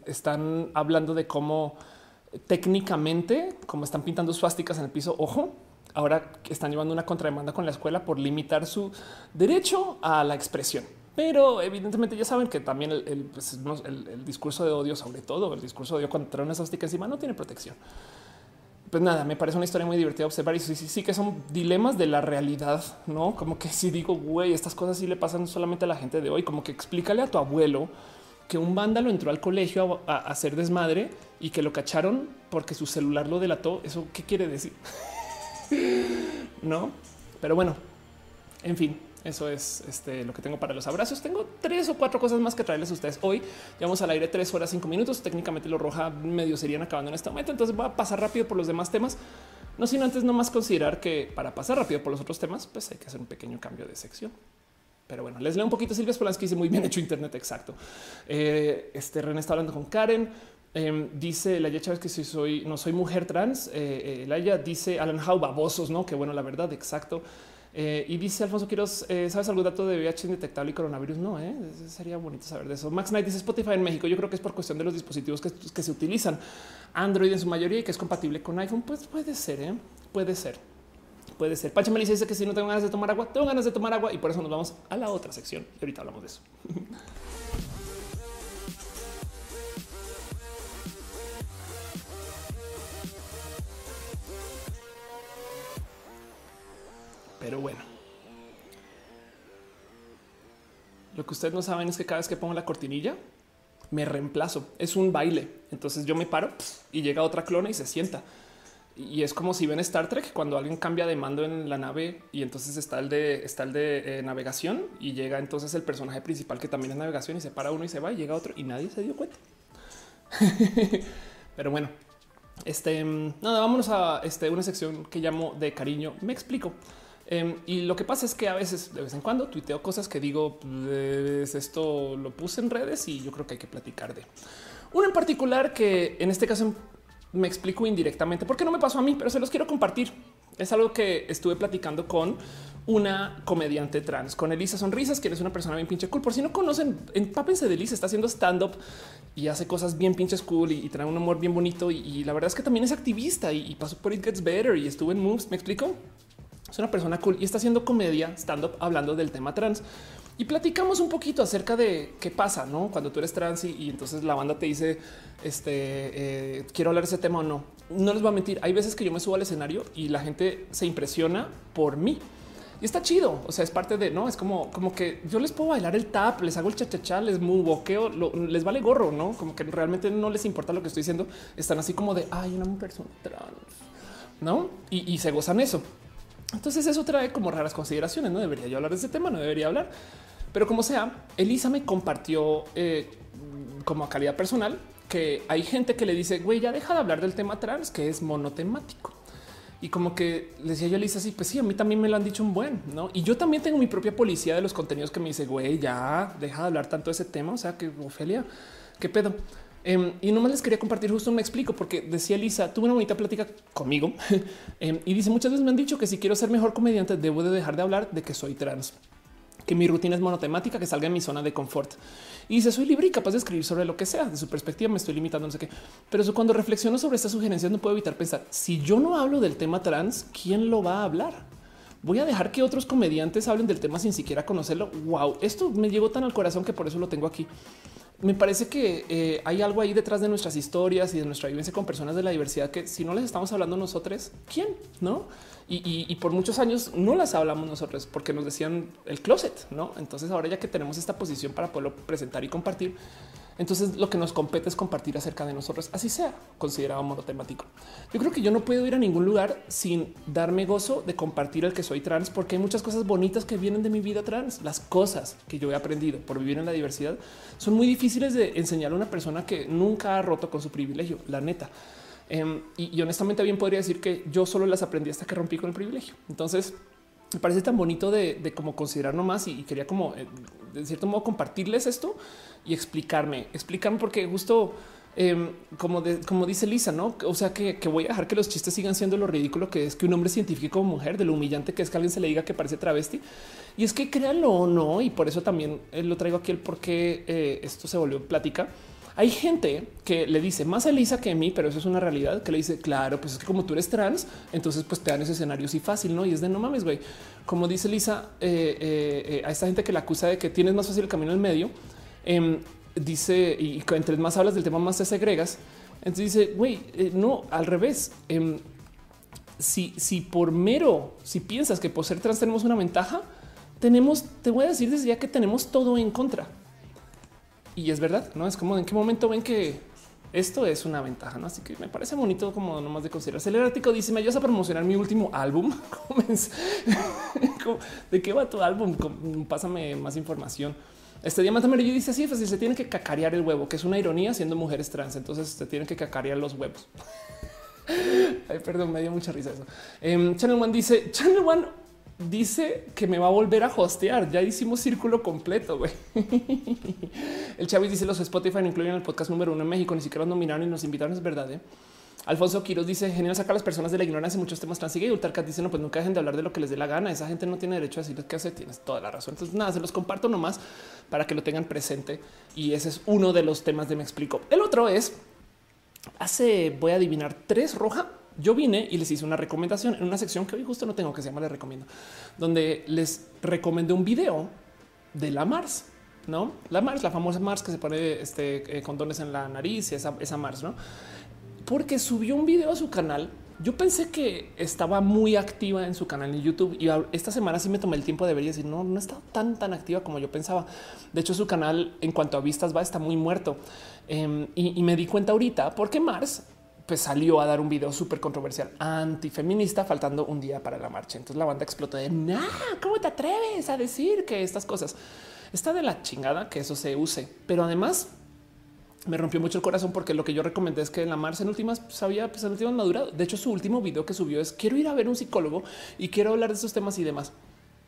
están hablando de cómo técnicamente, como están pintando suásticas en el piso, ojo, ahora están llevando una contrademanda con la escuela por limitar su derecho a la expresión. Pero evidentemente ya saben que también pues, el, discurso de odio, sobre todo el discurso de odio cuando trae una esvástica encima, no tiene protección. Pues nada, me parece una historia muy divertida observar y sí, sí, sí que son dilemas de la realidad, no como que si digo, güey, estas cosas sí le pasan solamente a la gente de hoy, como que explícale a tu abuelo que un vándalo entró al colegio a, a hacer desmadre y que lo cacharon porque su celular lo delató. Eso qué quiere decir? no, pero bueno, en fin, eso es este, lo que tengo para los abrazos. Tengo tres o cuatro cosas más que traerles a ustedes hoy. Llevamos al aire tres horas, cinco minutos. Técnicamente lo roja medio serían acabando en este momento. Entonces voy a pasar rápido por los demás temas. No sin antes no más considerar que para pasar rápido por los otros temas, pues hay que hacer un pequeño cambio de sección. Pero bueno, les leo un poquito. Silvia Spolansky dice muy bien hecho Internet. Exacto. Eh, este René está hablando con Karen. Eh, dice la Chávez que si soy no soy mujer trans. Eh, eh Laia dice Alan Howe babosos, no? Que bueno, la verdad, exacto. Eh, y dice Alfonso Quiroz, ¿sabes algún dato de VIH indetectable y coronavirus? No, eh? sería bonito saber de eso. Max Knight dice Spotify en México. Yo creo que es por cuestión de los dispositivos que, se utilizan. Android en su mayoría y que es compatible con iPhone. Pues puede ser, puede ser. Puede ser. Pacha Melissa dice que si no tengo ganas de tomar agua, tengo ganas de tomar agua y por eso nos vamos a la otra sección. Y ahorita hablamos de eso. Pero bueno. Lo que ustedes no saben es que cada vez que pongo la cortinilla, me reemplazo. Es un baile. Entonces yo me paro y llega otra clona y se sienta. Y es como si ven Star Trek cuando alguien cambia de mando en la nave y entonces está el de, está el de eh, navegación y llega entonces el personaje principal que también es navegación y se para uno y se va y llega otro y nadie se dio cuenta. Pero bueno, este nada, vámonos a este, una sección que llamo de cariño. Me explico. Em, y lo que pasa es que a veces, de vez en cuando, tuiteo cosas que digo, pues esto lo puse en redes y yo creo que hay que platicar de uno en particular que en este caso me explico indirectamente porque no me pasó a mí, pero se los quiero compartir. Es algo que estuve platicando con una comediante trans, con Elisa Sonrisas, quien es una persona bien pinche cool. Por si no conocen, empápense de Elisa, está haciendo stand up y hace cosas bien pinches cool y, trae un humor bien bonito. Y, la verdad es que también es activista y, y pasó por It Gets Better y estuvo en Moves. Me explico es una persona cool y está haciendo comedia stand up hablando del tema trans y platicamos un poquito acerca de qué pasa ¿no? cuando tú eres trans y, entonces la banda te dice este eh, quiero hablar de ese tema o no. No les voy a mentir. Hay veces que yo me subo al escenario y la gente se impresiona por mí. Y está chido. O sea, es parte de no es como, como que yo les puedo bailar el tap, les hago el chachachá, les boqueo, les vale gorro, no como que realmente no les importa lo que estoy diciendo. Están así como de hay una persona trans, no? y se gozan eso. Entonces eso trae como raras consideraciones. No debería yo hablar de ese tema, no debería hablar. Pero como sea, Elisa me compartió eh, como a calidad personal que hay gente que le dice, güey, ya deja de hablar del tema trans, que es monotemático. Y como que le decía yo a Lisa, sí, pues sí, a mí también me lo han dicho un buen, ¿no? Y yo también tengo mi propia policía de los contenidos que me dice, güey, ya, deja de hablar tanto de ese tema, o sea, que Ofelia, ¿qué pedo? Em, y nomás les quería compartir justo me explico, porque decía Lisa, tuve una bonita plática conmigo em, y dice, muchas veces me han dicho que si quiero ser mejor comediante, debo de dejar de hablar de que soy trans que mi rutina es monotemática, que salga en mi zona de confort. Y dice, soy libre y capaz de escribir sobre lo que sea. De su perspectiva me estoy limitando, no sé qué. Pero cuando reflexiono sobre estas sugerencias no puedo evitar pensar, si yo no hablo del tema trans, ¿quién lo va a hablar? Voy a dejar que otros comediantes hablen del tema sin siquiera conocerlo. Wow, esto me llegó tan al corazón que por eso lo tengo aquí me parece que eh, hay algo ahí detrás de nuestras historias y de nuestra vivencia con personas de la diversidad que si no les estamos hablando nosotros, ¿quién? No? Y, por muchos años no las hablamos nosotros porque nos decían el closet, no? Entonces ahora ya que tenemos esta posición para poderlo presentar y compartir, entonces lo que nos compete es compartir acerca de nosotros, así sea considerado monotemático. Yo creo que yo no puedo ir a ningún lugar sin darme gozo de compartir el que soy trans, porque hay muchas cosas bonitas que vienen de mi vida trans. Las cosas que yo he aprendido por vivir en la diversidad son muy difíciles de enseñar a una persona que nunca ha roto con su privilegio, la neta. Em, y, honestamente bien podría decir que yo solo las aprendí hasta que rompí con el privilegio. Entonces me parece tan bonito de, como considerar nomás y, quería como eh, de cierto modo compartirles esto y explicarme, explicarme porque justo em, como, como dice Lisa, no? O sea, que, voy a dejar que los chistes sigan siendo lo ridículo que es que un hombre científico como mujer, de lo humillante que es que alguien se le diga que parece travesti. Y es que créanlo o no, y por eso también eh, lo traigo aquí el por qué eh, esto se volvió plática. Hay gente que le dice más a Lisa que a mí, pero eso es una realidad que le dice, claro, pues es que como tú eres trans, entonces pues te dan ese escenario así fácil, ¿no? Y es de no mames, güey. Como dice Lisa, eh, a esta gente que la acusa de que tienes más fácil el camino en medio, Em, dice, y entre más hablas del tema, más te segregas. Entonces dice, güey, eh, no, al revés. Em, si, si por mero, si piensas que por ser trans tenemos una ventaja, tenemos, te voy a decir desde ya que tenemos todo en contra. Y es verdad, no es como en qué momento ven que esto es una ventaja, ¿no? Así que me parece bonito como nomás de considerarse. El artículo dice, me ayudas a promocionar mi último álbum. ¿De qué va tu álbum? Pásame más información. Este diamante amarillo dice así, pues se tiene que cacarear el huevo, que es una ironía siendo mujeres trans. Entonces se tienen que cacarear los huevos. Ay, perdón, me dio mucha risa eso. Em, Channel One dice, Channel One dice que me va a volver a hostear. Ya hicimos círculo completo. güey. el Chávez dice los Spotify incluyen el podcast número uno en México. Ni siquiera nos nominaron y nos invitaron. Es verdad. ¿eh? Alfonso Quiroz dice genial sacar a las personas de la ignorancia en muchos temas trans. Y Ultarcat dice no, pues nunca dejen de hablar de lo que les dé la gana. Esa gente no tiene derecho a decir qué hace. Tienes toda la razón. Entonces nada, se los comparto nomás para que lo tengan presente. Y ese es uno de los temas de me explico. El otro es hace voy a adivinar tres roja. Yo vine y les hice una recomendación en una sección que hoy justo no tengo que se llama les recomiendo, donde les recomendé un video de la Mars. No, la Mars, la famosa Mars que se pone este, eh, condones en la nariz y esa, esa Mars, no? porque subió un video a su canal. Yo pensé que estaba muy activa en su canal en YouTube y esta semana sí me tomé el tiempo de ver y decir no, no está tan tan activa como yo pensaba. De hecho, su canal en cuanto a vistas va, está muy muerto em, y, me di cuenta ahorita porque Mars pues salió a dar un video súper controversial antifeminista faltando un día para la marcha. Entonces la banda explotó de nah, ¿cómo te atreves a decir que estas cosas está de la chingada que eso se use? Pero además me rompió mucho el corazón porque lo que yo recomendé es que en la Mars en últimas sabía, pues en últimas madurado. De hecho, su último video que subió es quiero ir a ver un psicólogo y quiero hablar de estos temas y demás.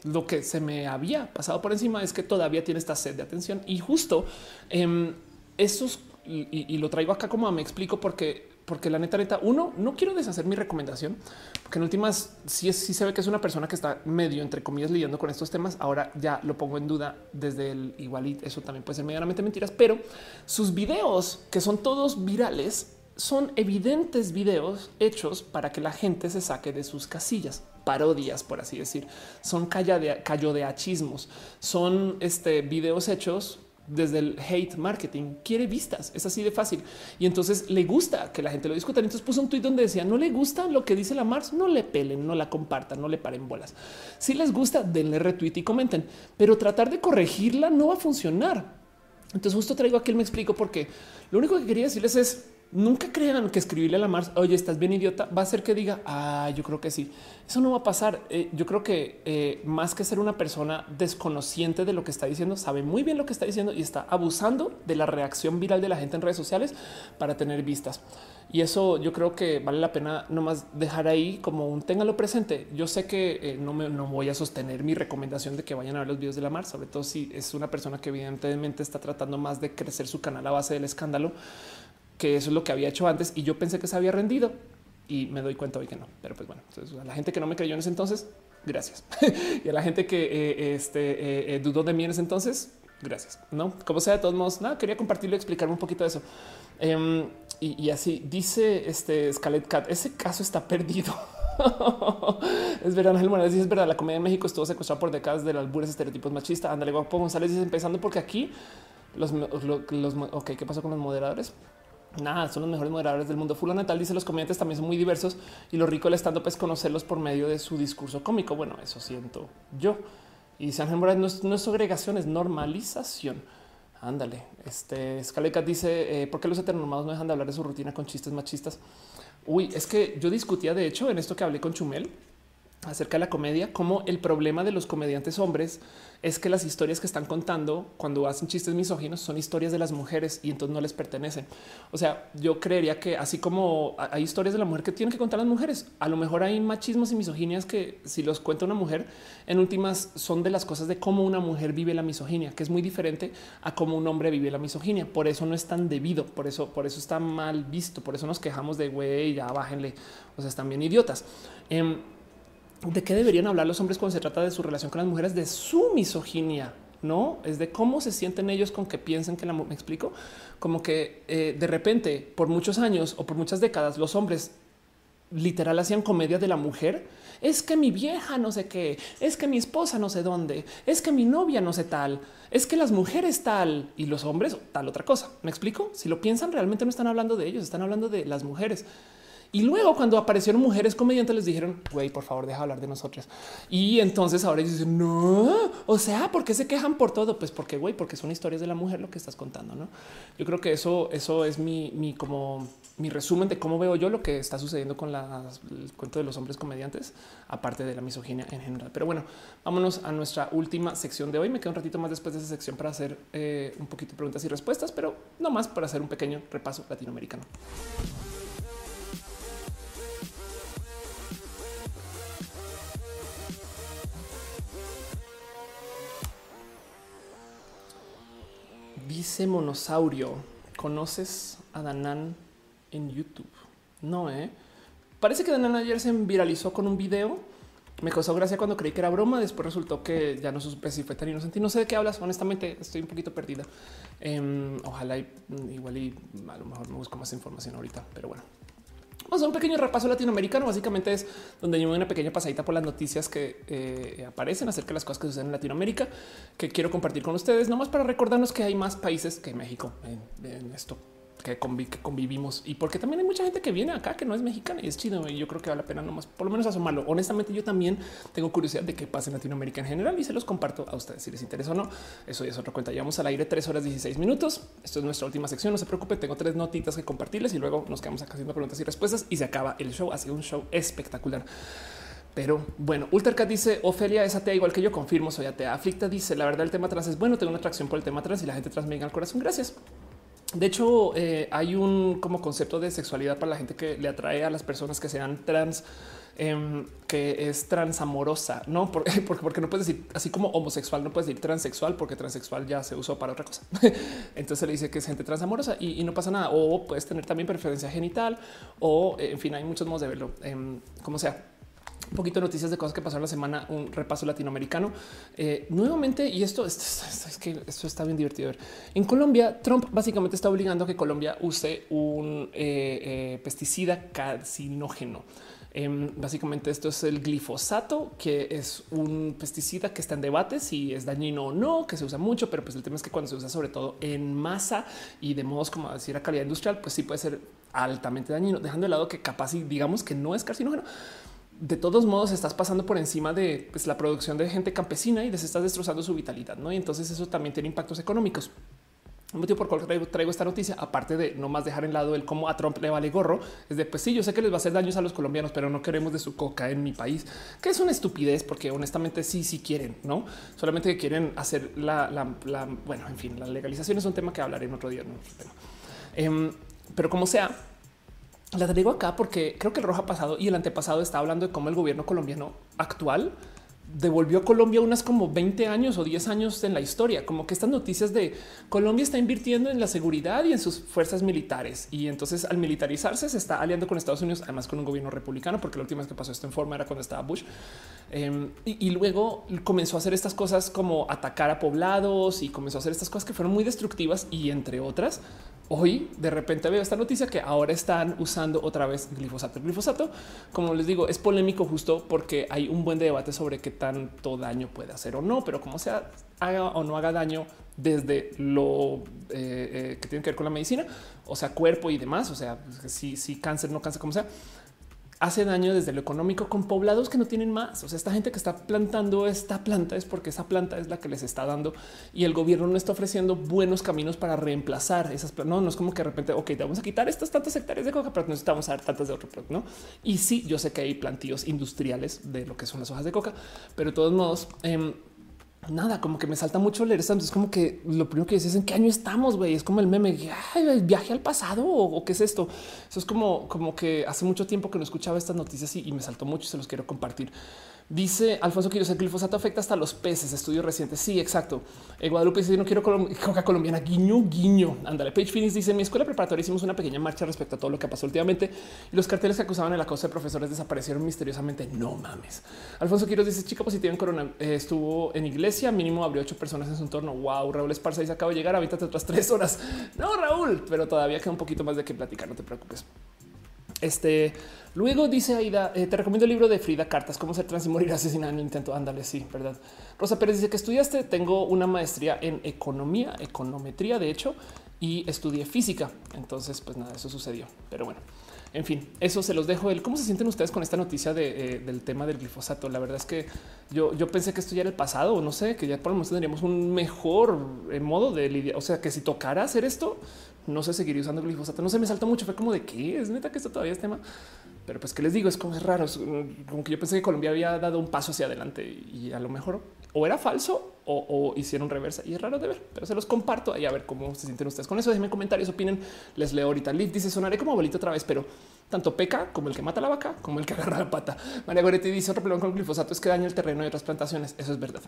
Lo que se me había pasado por encima es que todavía tiene esta sed de atención y justo eh, esos y, y, lo traigo acá como me explico porque porque la neta, neta, uno, no quiero deshacer mi recomendación, porque en últimas sí, sí se ve que es una persona que está medio, entre comillas, lidiando con estos temas. Ahora ya lo pongo en duda desde el igual y eso también puede ser medianamente mentiras, pero sus videos, que son todos virales, son evidentes videos hechos para que la gente se saque de sus casillas. Parodias, por así decir, son callo de achismos, son este, videos hechos desde el hate marketing quiere vistas. Es así de fácil. Y entonces le gusta que la gente lo discuta. Entonces puso un tweet donde decía no le gusta lo que dice la Mars, no le pelen, no la compartan, no le paren bolas. Si les gusta, denle retweet y comenten, pero tratar de corregirla no va a funcionar. Entonces justo traigo aquí, me explico porque lo único que quería decirles es nunca crean que escribirle a la Mars, oye, estás bien idiota, va a ser que diga, ah, yo creo que sí. Eso no va a pasar. Eh, yo creo que eh, más que ser una persona desconociente de lo que está diciendo, sabe muy bien lo que está diciendo y está abusando de la reacción viral de la gente en redes sociales para tener vistas. Y eso yo creo que vale la pena nomás dejar ahí como un téngalo presente. Yo sé que eh, no me no voy a sostener mi recomendación de que vayan a ver los videos de la Mars, sobre todo si es una persona que evidentemente está tratando más de crecer su canal a base del escándalo que eso es lo que había hecho antes y yo pensé que se había rendido y me doy cuenta hoy que no. Pero pues bueno, a la gente que no me creyó en ese entonces, gracias. y a la gente que eh, este, eh, eh, dudó de mí en ese entonces, gracias. No, como sea, de todos modos, nada, quería compartirlo y explicarme un poquito de eso. Em, y, así dice este Scarlett Cat, ese caso está perdido. es verdad, Ángel Morales dice, es verdad, la comedia en México estuvo secuestrada por décadas de albures estereotipos machistas. Ándale, Guapo González dice, empezando porque aquí los, los, los, ok, ¿qué pasó con los moderadores? Nada, son los mejores moderadores del mundo. Fulano Natal dice los comediantes también son muy diversos y lo rico del stand-up es conocerlos por medio de su discurso cómico. Bueno, eso siento yo. Y San Morales no, es segregación, es normalización. Ándale. Este Scalecat dice: eh, ¿Por qué los heteronormados no dejan de hablar de su rutina con chistes machistas? Uy, es que yo discutía, de hecho, en esto que hablé con Chumel acerca de la comedia, como el problema de los comediantes hombres es que las historias que están contando cuando hacen chistes misóginos son historias de las mujeres y entonces no les pertenecen. O sea, yo creería que así como hay historias de la mujer que tienen que contar las mujeres, a lo mejor hay machismos y misoginias que si los cuenta una mujer, en últimas son de las cosas de cómo una mujer vive la misoginia, que es muy diferente a cómo un hombre vive la misoginia. Por eso no es tan debido, por eso, por eso está mal visto, por eso nos quejamos de güey, ya bájenle, o sea, están bien idiotas. Em, de qué deberían hablar los hombres cuando se trata de su relación con las mujeres, de su misoginia, no es de cómo se sienten ellos con que piensen que la me explico, como que eh, de repente por muchos años o por muchas décadas los hombres literal hacían comedia de la mujer. Es que mi vieja no sé qué, es que mi esposa no sé dónde, es que mi novia no sé tal, es que las mujeres tal y los hombres tal otra cosa. Me explico. Si lo piensan, realmente no están hablando de ellos, están hablando de las mujeres. Y luego cuando aparecieron mujeres comediantes les dijeron, güey, por favor, deja hablar de nosotros. Y entonces ahora dicen, no, o sea, ¿por qué se quejan por todo? Pues porque, güey, porque son historias de la mujer lo que estás contando, ¿no? Yo creo que eso, eso es mi, mi como mi resumen de cómo veo yo lo que está sucediendo con el cuento de los hombres comediantes, aparte de la misoginia en general. Pero bueno, vámonos a nuestra última sección de hoy. Me quedo un ratito más después de esa sección para hacer eh, un poquito de preguntas y respuestas, pero no más para hacer un pequeño repaso latinoamericano. Dice Monosaurio, ¿conoces a Danan en YouTube? No, eh. Parece que Danan ayer se viralizó con un video. Me causó gracia cuando creí que era broma. Después resultó que ya no supe si fue tan inocente. No sé de qué hablas. Honestamente, estoy un poquito perdida. Em, ojalá igual y a lo mejor me busco más información ahorita, pero bueno. Vamos a un pequeño repaso latinoamericano. Básicamente es donde yo una pequeña pasadita por las noticias que eh, aparecen acerca de las cosas que suceden en Latinoamérica que quiero compartir con ustedes, nomás para recordarnos que hay más países que México en esto que, convivimos y porque también hay mucha gente que viene acá que no es mexicana y es chido. Y yo creo que vale la pena nomás por lo menos asomarlo. Honestamente, yo también tengo curiosidad de qué pasa en Latinoamérica en general y se los comparto a ustedes si les interesa o no. Eso es otra cuenta. Llevamos al aire tres horas 16 minutos. Esto es nuestra última sección. No se preocupe, tengo tres notitas que compartirles y luego nos quedamos acá haciendo preguntas y respuestas y se acaba el show. Ha sido un show espectacular. Pero bueno, Ultercat dice Ofelia es atea igual que yo confirmo soy atea. Aflicta dice la verdad el tema trans es bueno, tengo una atracción por el tema trans y la gente trans me llega al corazón. Gracias. De hecho, eh, hay un como concepto de sexualidad para la gente que le atrae a las personas que sean trans, em, que es transamorosa, no porque, porque, no puedes decir así como homosexual, no puedes decir transexual porque transexual ya se usó para otra cosa. Entonces le dice que es gente transamorosa y, no pasa nada. O puedes tener también preferencia genital o en fin, hay muchos modos de verlo, em, como sea un poquito de noticias de cosas que pasaron la semana, un repaso latinoamericano. Eh, nuevamente, y esto, es que esto está bien divertido. En Colombia, Trump básicamente está obligando a que Colombia use un eh, eh, pesticida carcinógeno. Em, básicamente esto es el glifosato, que es un pesticida que está en debate si es dañino o no, que se usa mucho, pero pues el tema es que cuando se usa sobre todo en masa y de modos como decir a calidad industrial, pues sí puede ser altamente dañino, dejando de lado que capaz y digamos que no es carcinógeno, de todos modos estás pasando por encima de pues, la producción de gente campesina y les estás destrozando su vitalidad. ¿no? Y entonces eso también tiene impactos económicos. El motivo por el cual traigo, esta noticia, aparte de no más dejar en lado el cómo a Trump le vale gorro, es de pues sí, yo sé que les va a hacer daños a los colombianos, pero no queremos de su coca en mi país, que es una estupidez porque honestamente sí, sí quieren, no solamente que quieren hacer la, bueno, en fin, la legalización es un tema que hablaré en otro día. Em, pero como sea, la traigo acá porque creo que el rojo pasado y el antepasado está hablando de cómo el gobierno colombiano actual devolvió a Colombia unas como 20 años o 10 años en la historia, como que estas noticias de Colombia está invirtiendo en la seguridad y en sus fuerzas militares. Y entonces al militarizarse se está aliando con Estados Unidos, además con un gobierno republicano, porque la última vez que pasó esto en forma era cuando estaba Bush. Em, y, luego comenzó a hacer estas cosas como atacar a poblados y comenzó a hacer estas cosas que fueron muy destructivas y entre otras hoy de repente veo esta noticia que ahora están usando otra vez glifosato. El glifosato, como les digo, es polémico justo porque hay un buen debate sobre qué tanto daño puede hacer o no, pero como sea, haga o no haga daño desde lo eh, eh, que tiene que ver con la medicina, o sea, cuerpo y demás, o sea, si, si cáncer, no cáncer, como sea, hace daño desde lo económico con poblados que no tienen más. O sea, esta gente que está plantando esta planta es porque esa planta es la que les está dando y el gobierno no está ofreciendo buenos caminos para reemplazar esas plantas. No, es como que de repente, ok, te vamos a quitar estas tantas hectáreas de coca, pero necesitamos dar tantas de otro, no? Y sí, yo sé que hay plantíos industriales de lo que son las hojas de coca, pero de todos modos, eh, nada, como que me salta mucho leer esto. Es como que lo primero que dices en qué año estamos, güey. Es como el meme, viaje al pasado o, qué es esto. Eso es como, como que hace mucho tiempo que no escuchaba estas noticias y me saltó mucho y se los quiero compartir. Dice Alfonso Quiroz, el glifosato afecta hasta los peces. Estudio reciente. Sí, exacto. Eh, Guadalupe dice: No quiero colombiana. Guiño, guiño. Ándale. Page Phoenix dice: En mi escuela preparatoria hicimos una pequeña marcha respecto a todo lo que pasó últimamente y los carteles que acusaban el acoso de profesores desaparecieron misteriosamente. No mames. Alfonso Quiroz dice: Chica positiva en corona. Eh, estuvo en iglesia. Mínimo abrió ocho personas en su entorno. Wow. Raúl Esparza dice: Acabo de llegar. Habítate otras tres horas. No, Raúl, pero todavía queda un poquito más de qué platicar. No te preocupes. Este luego dice Aida, eh, te recomiendo el libro de Frida Cartas, cómo ser trans y morir asesinado en el intento. Ándale, sí, verdad. Rosa Pérez dice que estudiaste. Tengo una maestría en economía, econometría, de hecho, y estudié física. Entonces, pues nada, eso sucedió. Pero bueno, en fin, eso se los dejo. El cómo se sienten ustedes con esta noticia eh, del tema del glifosato. La verdad es que yo, yo pensé que esto ya era el pasado, no sé, que ya por lo menos tendríamos un mejor eh, modo de lidiar. O sea, que si tocara hacer esto, no sé, seguiría usando glifosato. No se me saltó mucho. Fue como de qué es neta que esto todavía es tema. Pero pues que les digo, es como es raro. como que yo pensé que Colombia había dado un paso hacia adelante y a lo mejor o era falso o, hicieron reversa y es raro de ver, pero se los comparto ahí a ver cómo se sienten ustedes con eso. Déjenme comentarios, opinen. Les leo ahorita. Liv dice sonaré como abuelito otra vez, pero tanto peca como el que mata la vaca, como el que agarra la pata. María Goretti dice otro problema con el glifosato es que daña el terreno y otras plantaciones. Eso es verdad.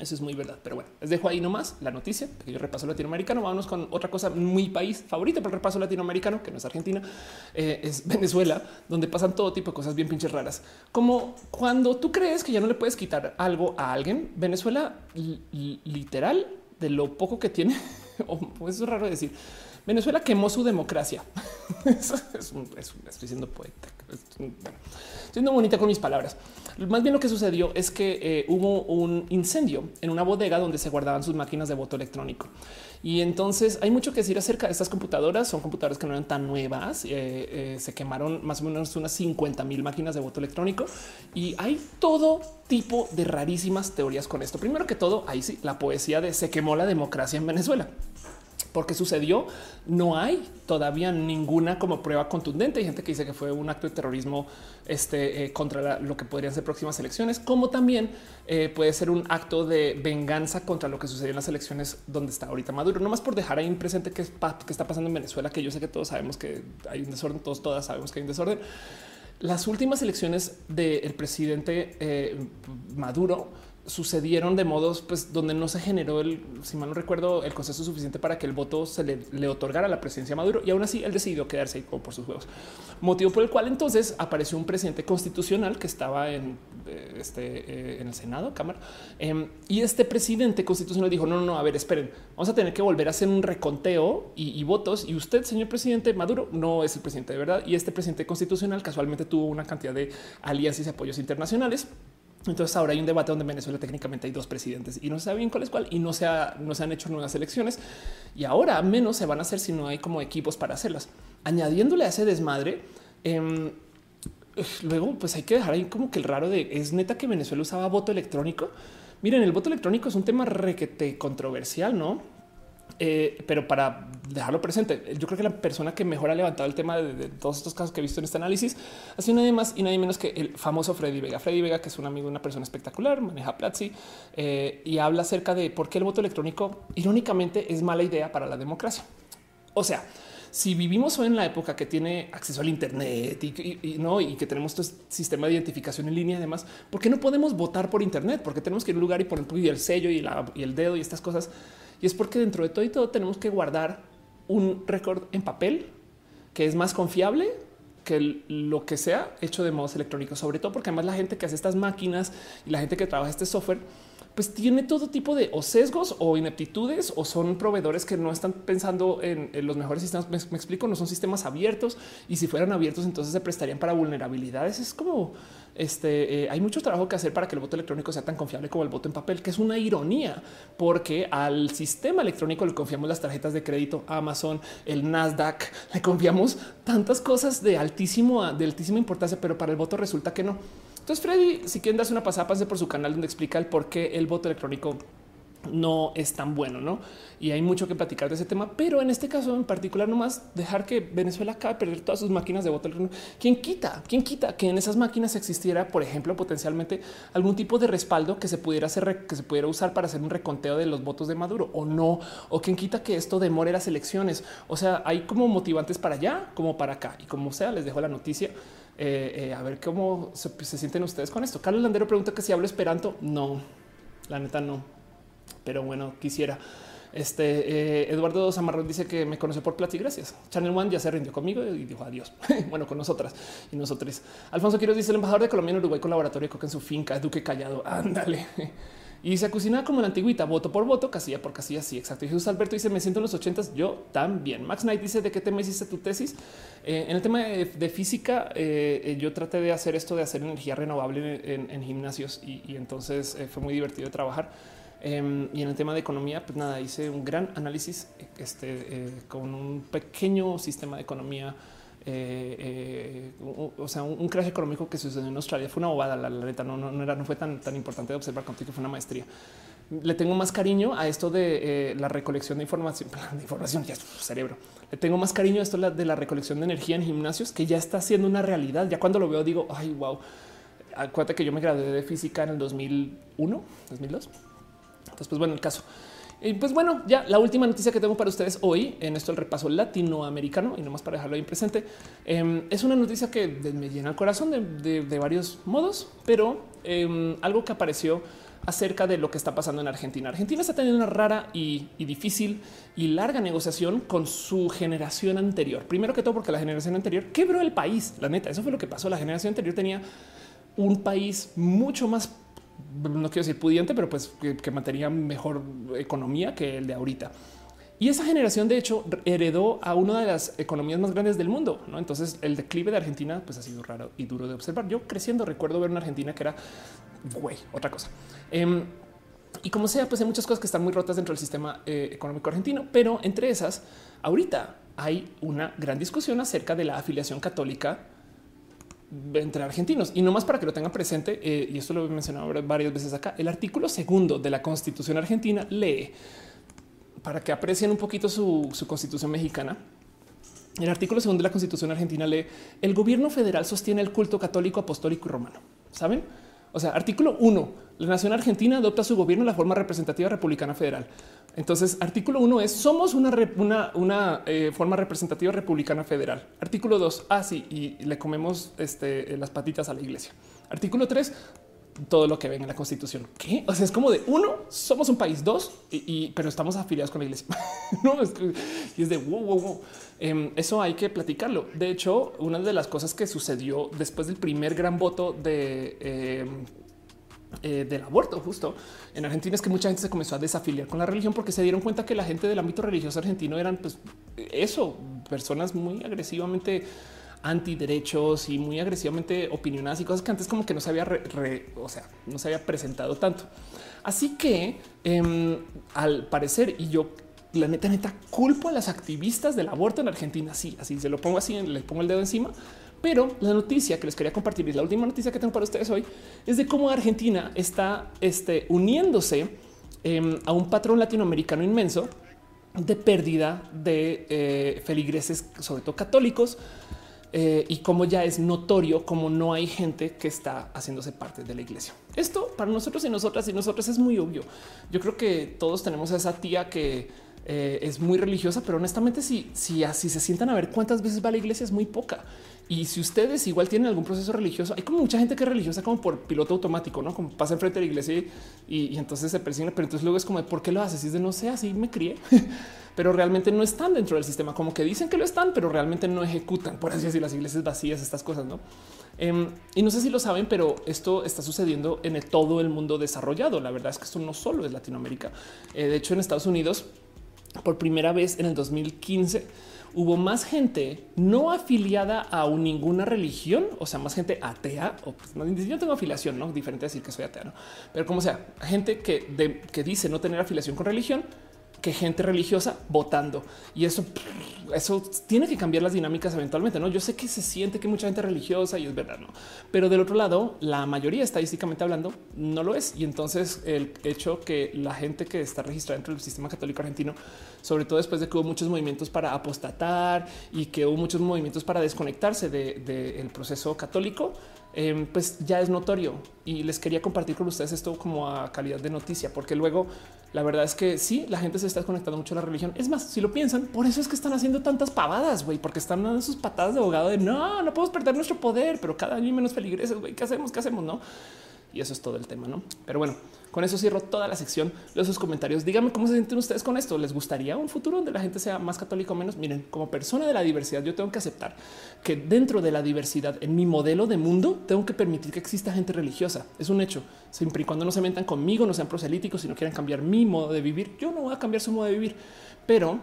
Eso es muy verdad. Pero bueno, les dejo ahí nomás la noticia. Que yo repaso latinoamericano. Vámonos con otra cosa. muy país favorito para el repaso latinoamericano, que no es Argentina, eh, es Venezuela, donde pasan todo tipo de cosas bien pinches raras. Como cuando tú crees que ya no le puedes quitar algo a alguien, Venezuela literal de lo poco que tiene, o pues es raro decir, Venezuela quemó su democracia. estoy siendo poeta. Bueno, siendo bonita con mis palabras. Más bien lo que sucedió es que eh, hubo un incendio en una bodega donde se guardaban sus máquinas de voto electrónico. Y entonces hay mucho que decir acerca de estas computadoras. Son computadoras que no eran tan nuevas. Eh, eh, se quemaron más o menos unas 50 mil máquinas de voto electrónico y hay todo tipo de rarísimas teorías con esto. Primero que todo, ahí sí, la poesía de se quemó la democracia en Venezuela porque sucedió. No hay todavía ninguna como prueba contundente. Hay gente que dice que fue un acto de terrorismo este, eh, contra lo que podrían ser próximas elecciones, como también eh, puede ser un acto de venganza contra lo que sucedió en las elecciones donde está ahorita Maduro. No más por dejar ahí presente qué, está pasando en Venezuela, que yo sé que todos sabemos que hay un desorden, todos todas sabemos que hay un desorden. Las últimas elecciones del presidente eh, Maduro sucedieron de modos pues donde no se generó el, si mal no recuerdo, el consenso suficiente para que el voto se le, otorgara a la presidencia Maduro y aún así él decidió quedarse por sus juegos. Motivo por el cual entonces apareció un presidente constitucional que estaba en eh, este eh, en el Senado, Cámara, em, y este presidente constitucional dijo: No, no, no, a ver, esperen, vamos a tener que volver a hacer un reconteo y votos. Y usted, señor presidente Maduro, no es el presidente de verdad. Y este presidente constitucional casualmente tuvo una cantidad de alianzas y apoyos internacionales entonces ahora hay un debate donde en Venezuela técnicamente hay dos presidentes y no se sabe bien cuál es cuál y no se, han hecho nuevas elecciones y ahora menos se van a hacer si no hay como equipos para hacerlas. Añadiéndole a ese desmadre, em, luego pues hay que dejar ahí como que el raro de es neta que Venezuela usaba voto electrónico. Miren, el voto electrónico es un tema requete controversial, ¿no? Eh, pero para dejarlo presente, yo creo que la persona que mejor ha levantado el tema de, todos estos casos que he visto en este análisis ha sido nadie más y nadie menos que el famoso Freddy Vega. Freddy Vega, que es un amigo, una persona espectacular, maneja Platzi eh, y habla acerca de por qué el voto electrónico, irónicamente, es mala idea para la democracia. O sea, si vivimos hoy en la época que tiene acceso al Internet y, no y que tenemos este sistema de identificación en línea, además, ¿por qué no podemos votar por Internet? Porque tenemos que ir a un lugar y poner el sello y el dedo y estas cosas. Y es porque dentro de todo y todo tenemos que guardar un récord en papel que es más confiable que lo que sea hecho de modos electrónicos, sobre todo porque además la gente que hace estas máquinas y la gente que trabaja este software pues tiene todo tipo de sesgos o ineptitudes o son proveedores que no están pensando en, los mejores sistemas. Me, explico, no son sistemas abiertos y si fueran abiertos entonces se prestarían para vulnerabilidades. Es como este, eh, hay mucho trabajo que hacer para que el voto electrónico sea tan confiable como el voto en papel, que es una ironía, porque al sistema electrónico le confiamos las tarjetas de crédito, Amazon, el Nasdaq, le confiamos tantas cosas de altísimo, de altísima importancia, pero para el voto resulta que no. Entonces, Freddy, si quieren darse una pasada, pase por su canal donde explica el por qué el voto electrónico no es tan bueno, ¿no? Y hay mucho que platicar de ese tema, pero en este caso en particular nomás dejar que Venezuela acabe de perder todas sus máquinas de voto. ¿Quién quita? ¿Quién quita que en esas máquinas existiera, por ejemplo, potencialmente algún tipo de respaldo que se pudiera hacer, que se pudiera usar para hacer un reconteo de los votos de Maduro o no? ¿O quién quita que esto demore las elecciones? O sea, hay como motivantes para allá como para acá y como sea, les dejo la noticia. Eh, eh, a ver cómo se, sienten ustedes con esto. Carlos Landero pregunta que si hablo esperanto. No, la neta no. Pero bueno, quisiera. Este eh, Eduardo Zamarrón dice que me conoce por Plati. Gracias. Channel One ya se rindió conmigo y dijo adiós. bueno, con nosotras y nosotros. Alfonso Quiroz dice el embajador de Colombia en Uruguay con laboratorio Coca en su finca. Duque Callado. Ándale. Y se cocinaba como la antigüita, voto por voto, casilla por casilla. Sí, exacto. Y Jesús Alberto dice: Me siento en los ochentas. Yo también. Max Knight dice: ¿De qué tema hiciste tu tesis? Eh, en el tema de, física, eh, eh, yo traté de hacer esto de hacer energía renovable en, gimnasios y, entonces fue muy divertido de trabajar. Em, y en el tema de economía, pues nada, hice un gran análisis este, con un pequeño sistema de economía eh, eh, o sea, un, crash económico que sucedió en Australia fue una bobada. La, neta no, no, era, no fue tan, tan importante de observar contigo, fue una maestría. Le tengo más cariño a esto de eh, la recolección de información, de información, ya cerebro. Le tengo más cariño a esto de la recolección de energía en gimnasios que ya está siendo una realidad. Ya cuando lo veo, digo, ay, wow. Acuérdate que yo me gradué de física en el 2001, 2002. Pues bueno, el caso. Y pues bueno, ya la última noticia que tengo para ustedes hoy en esto el repaso latinoamericano y no más para dejarlo bien presente em, es una noticia que me llena el corazón de, varios modos, pero em, algo que apareció acerca de lo que está pasando en Argentina. Argentina está teniendo una rara y, difícil y larga negociación con su generación anterior. Primero que todo porque la generación anterior quebró el país. La neta, eso fue lo que pasó. La generación anterior tenía un país mucho más no quiero decir pudiente, pero pues que, mantenía mejor economía que el de ahorita. Y esa generación, de hecho, heredó a una de las economías más grandes del mundo. ¿no? Entonces, el declive de Argentina pues, ha sido raro y duro de observar. Yo creciendo recuerdo ver una Argentina que era, güey, otra cosa. Em, y como sea, pues hay muchas cosas que están muy rotas dentro del sistema eh, económico argentino, pero entre esas, ahorita hay una gran discusión acerca de la afiliación católica entre argentinos y no más para que lo tengan presente. Eh, y esto lo he mencionado varias veces acá. El artículo segundo de la Constitución argentina lee para que aprecien un poquito su, su constitución mexicana. El artículo segundo de la Constitución argentina lee el gobierno federal sostiene el culto católico, apostólico y romano. Saben? O sea, artículo 1. La nación argentina adopta su gobierno la forma representativa republicana federal. Entonces, artículo 1 es somos una, una, eh, forma representativa republicana federal. Artículo 2, ah, sí, y le comemos este, las patitas a la iglesia. Artículo 3, todo lo que ven en la constitución. ¿Qué? O sea, es como de uno, somos un país, dos, y, pero estamos afiliados con la iglesia. no, es, y es de wow, wow, wow. Em, eso hay que platicarlo. De hecho, una de las cosas que sucedió después del primer gran voto de em, eh, del aborto justo en Argentina es que mucha gente se comenzó a desafiliar con la religión porque se dieron cuenta que la gente del ámbito religioso argentino eran pues eso, personas muy agresivamente antiderechos y muy agresivamente opinionadas y cosas que antes como que no se había, o sea, no se había presentado tanto. Así que em, al parecer, y yo la neta, neta, culpo a las activistas del aborto en Argentina. Sí, así se lo pongo así, le pongo el dedo encima. Pero la noticia que les quería compartir y la última noticia que tengo para ustedes hoy es de cómo Argentina está este, uniéndose em, a un patrón latinoamericano inmenso de pérdida de eh, feligreses, sobre todo católicos, eh, y como ya es notorio como no hay gente que está haciéndose parte de la iglesia. Esto para nosotros y nosotras y nosotras es muy obvio. Yo creo que todos tenemos a esa tía que eh, es muy religiosa, pero honestamente si, si así se sientan a ver cuántas veces va a la iglesia es muy poca. Y si ustedes igual tienen algún proceso religioso, hay como mucha gente que es religiosa como por piloto automático, no como pasa enfrente de la iglesia y, entonces se persiguen, pero entonces luego es como por qué lo haces? Y es de no sé, así me crié. pero realmente no están dentro del sistema, como que dicen que lo están, pero realmente no ejecutan, por así decir, las iglesias vacías, estas cosas, ¿no? Em, y no sé si lo saben, pero esto está sucediendo en todo el mundo desarrollado. La verdad es que esto no solo es Latinoamérica. Eh, de hecho, en Estados Unidos, por primera vez en el 2015, hubo más gente no afiliada a ninguna religión, o sea, más gente atea, o pues, yo tengo afiliación, no diferente decir que soy atea, pero como sea, gente que, que dice no tener afiliación con religión, que gente religiosa votando. Y eso, eso tiene que cambiar las dinámicas eventualmente. No, yo sé que se siente que mucha gente religiosa y es verdad, no, pero del otro lado, la mayoría estadísticamente hablando no lo es. Y entonces el hecho que la gente que está registrada dentro del sistema católico argentino, sobre todo después de que hubo muchos movimientos para apostatar y que hubo muchos movimientos para desconectarse del proceso católico, Em, pues ya es notorio y les quería compartir con ustedes esto como a calidad de noticia, porque luego la verdad es que sí, la gente se está conectando mucho a la religión. Es más, si lo piensan, por eso es que están haciendo tantas pavadas, güey, porque están dando sus patadas de abogado de no, no podemos perder nuestro poder, pero cada año menos feligreses, güey, ¿qué hacemos? ¿Qué hacemos? No. Y eso es todo el tema, ¿no? Pero bueno, con eso cierro toda la sección. Leo sus comentarios. Díganme cómo se sienten ustedes con esto. ¿Les gustaría un futuro donde la gente sea más católica o menos? Miren, como persona de la diversidad, yo tengo que aceptar que dentro de la diversidad, en mi modelo de mundo, tengo que permitir que exista gente religiosa. Es un hecho. Siempre y cuando no se metan conmigo, no sean proselíticos y no quieran cambiar mi modo de vivir, yo no voy a cambiar su modo de vivir, pero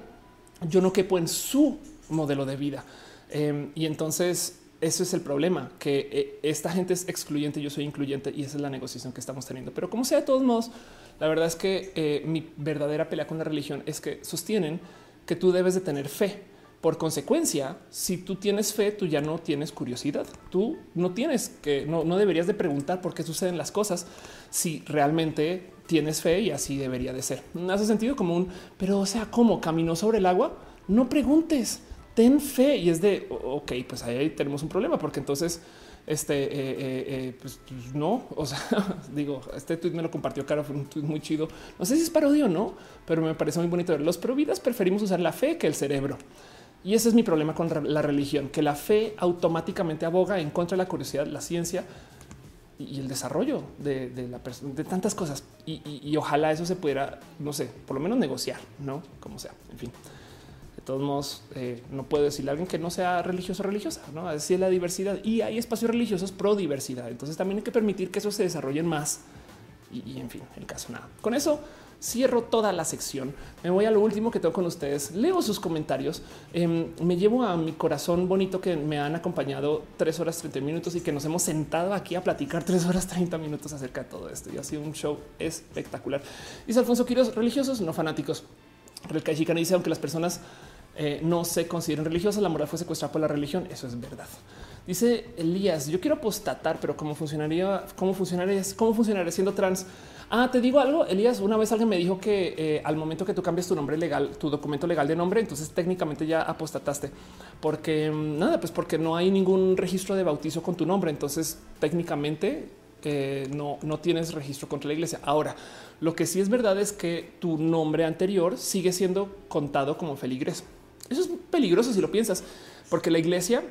yo no quepo en su modelo de vida. Em, y entonces eso es el problema, que eh, esta gente es excluyente, yo soy incluyente y esa es la negociación que estamos teniendo. Pero como sea, de todos modos, la verdad es que eh, mi verdadera pelea con la religión es que sostienen que tú debes de tener fe. Por consecuencia, si tú tienes fe, tú ya no tienes curiosidad. Tú no tienes que, no, no deberías de preguntar por qué suceden las cosas si realmente tienes fe y así debería de ser. No hace sentido como un, pero o sea, ¿cómo caminó sobre el agua? No preguntes ten fe y es de ok, pues ahí tenemos un problema, porque entonces este eh, eh, eh, pues, pues, no, o sea, digo, este tweet me lo compartió Caro, fue un tweet muy chido. No sé si es parodio o no, pero me parece muy bonito. Los providas preferimos usar la fe que el cerebro. Y ese es mi problema con la religión, que la fe automáticamente aboga en contra de la curiosidad, la ciencia y el desarrollo de, la persona, de tantas cosas. Y, ojalá eso se pudiera, no sé, por lo menos negociar, no como sea. En fin. De todos modos, eh, no puedo decirle a alguien que no sea religioso o religiosa, no así es la diversidad y hay espacios religiosos pro diversidad. Entonces también hay que permitir que eso se desarrolle más y, en fin, el caso nada. Con eso cierro toda la sección. Me voy a lo último que tengo con ustedes. Leo sus comentarios. Em, me llevo a mi corazón bonito que me han acompañado tres horas 30 minutos y que nos hemos sentado aquí a platicar tres horas 30 minutos acerca de todo esto. Y ha sido un show espectacular. Dice Alfonso Quiroz, religiosos, no fanáticos. El Chicana dice, aunque las personas eh, no se consideran religiosas, la moral fue secuestrada por la religión. Eso es verdad. Dice Elías, yo quiero apostatar, pero cómo funcionaría, cómo funcionaría, cómo funcionaría siendo trans. Ah, te digo algo, Elías. Una vez alguien me dijo que eh, al momento que tú cambias tu nombre legal, tu documento legal de nombre, entonces técnicamente ya apostataste, porque mm, nada, pues porque no hay ningún registro de bautizo con tu nombre. Entonces técnicamente eh, no, no tienes registro contra la iglesia. Ahora, lo que sí es verdad es que tu nombre anterior sigue siendo contado como feligres. Eso es peligroso si lo piensas, porque la iglesia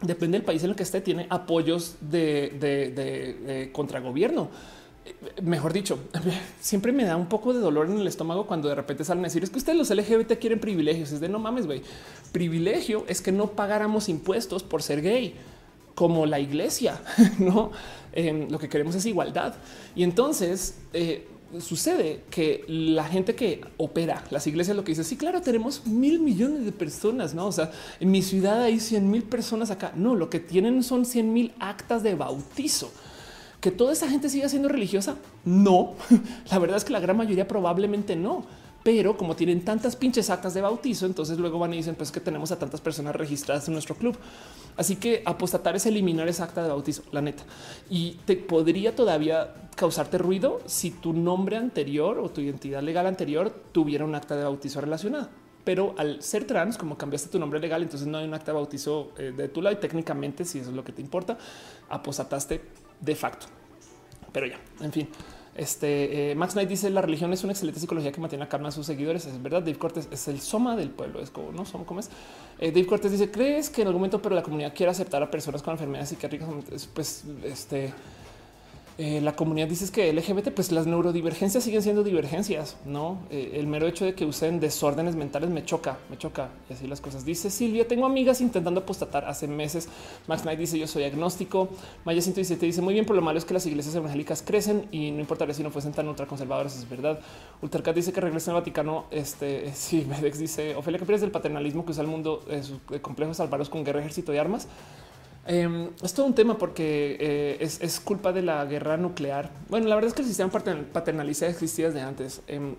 depende del país en el que esté, tiene apoyos de, de, contragobierno. Mejor dicho, siempre me da un poco de dolor en el estómago cuando de repente salen a decir es que ustedes los LGBT quieren privilegios. Es de no mames, güey. Privilegio es que no pagáramos impuestos por ser gay como la iglesia, no? Em, lo que queremos es igualdad. Y entonces eh, sucede que la gente que opera las iglesias lo que dice, sí, claro, tenemos mil millones de personas, no? O sea, en mi ciudad hay 100 mil personas acá. No, lo que tienen son 100 mil actas de bautizo. Que toda esa gente siga siendo religiosa? No, la verdad es que la gran mayoría probablemente no pero como tienen tantas pinches actas de bautizo, entonces luego van y dicen pues que tenemos a tantas personas registradas en nuestro club. Así que apostatar es eliminar esa acta de bautizo, la neta. Y te podría todavía causarte ruido si tu nombre anterior o tu identidad legal anterior tuviera un acta de bautizo relacionada. Pero al ser trans, como cambiaste tu nombre legal, entonces no hay un acta de bautizo eh, de tu lado y técnicamente, si eso es lo que te importa, apostataste de facto. Pero ya, en fin. Este eh, Max Knight dice la religión es una excelente psicología que mantiene a calma a sus seguidores. Es verdad. Dave Cortés es el soma del pueblo. Es como no somos como es. Eh, Dave Cortés dice: ¿Crees que en algún momento, pero la comunidad quiere aceptar a personas con enfermedades psiquiátricas? Pues este eh, la comunidad dice que LGBT, pues las neurodivergencias siguen siendo divergencias, no? Eh, el mero hecho de que usen desórdenes mentales me choca, me choca y así las cosas. Dice Silvia, tengo amigas intentando apostatar hace meses. Max Knight dice yo soy agnóstico. Maya 117 dice muy bien, por lo malo es que las iglesias evangélicas crecen y no importaría si no fuesen tan ultraconservadoras, es verdad. Ultracat dice que regresa al Vaticano. Este sí, Medex dice Ofelia, que del paternalismo que usa el mundo de sus complejos salvaros con guerra, ejército y armas. Em, es todo un tema porque eh, es, culpa de la guerra nuclear. Bueno, la verdad es que el sistema paternalista existía desde antes, em,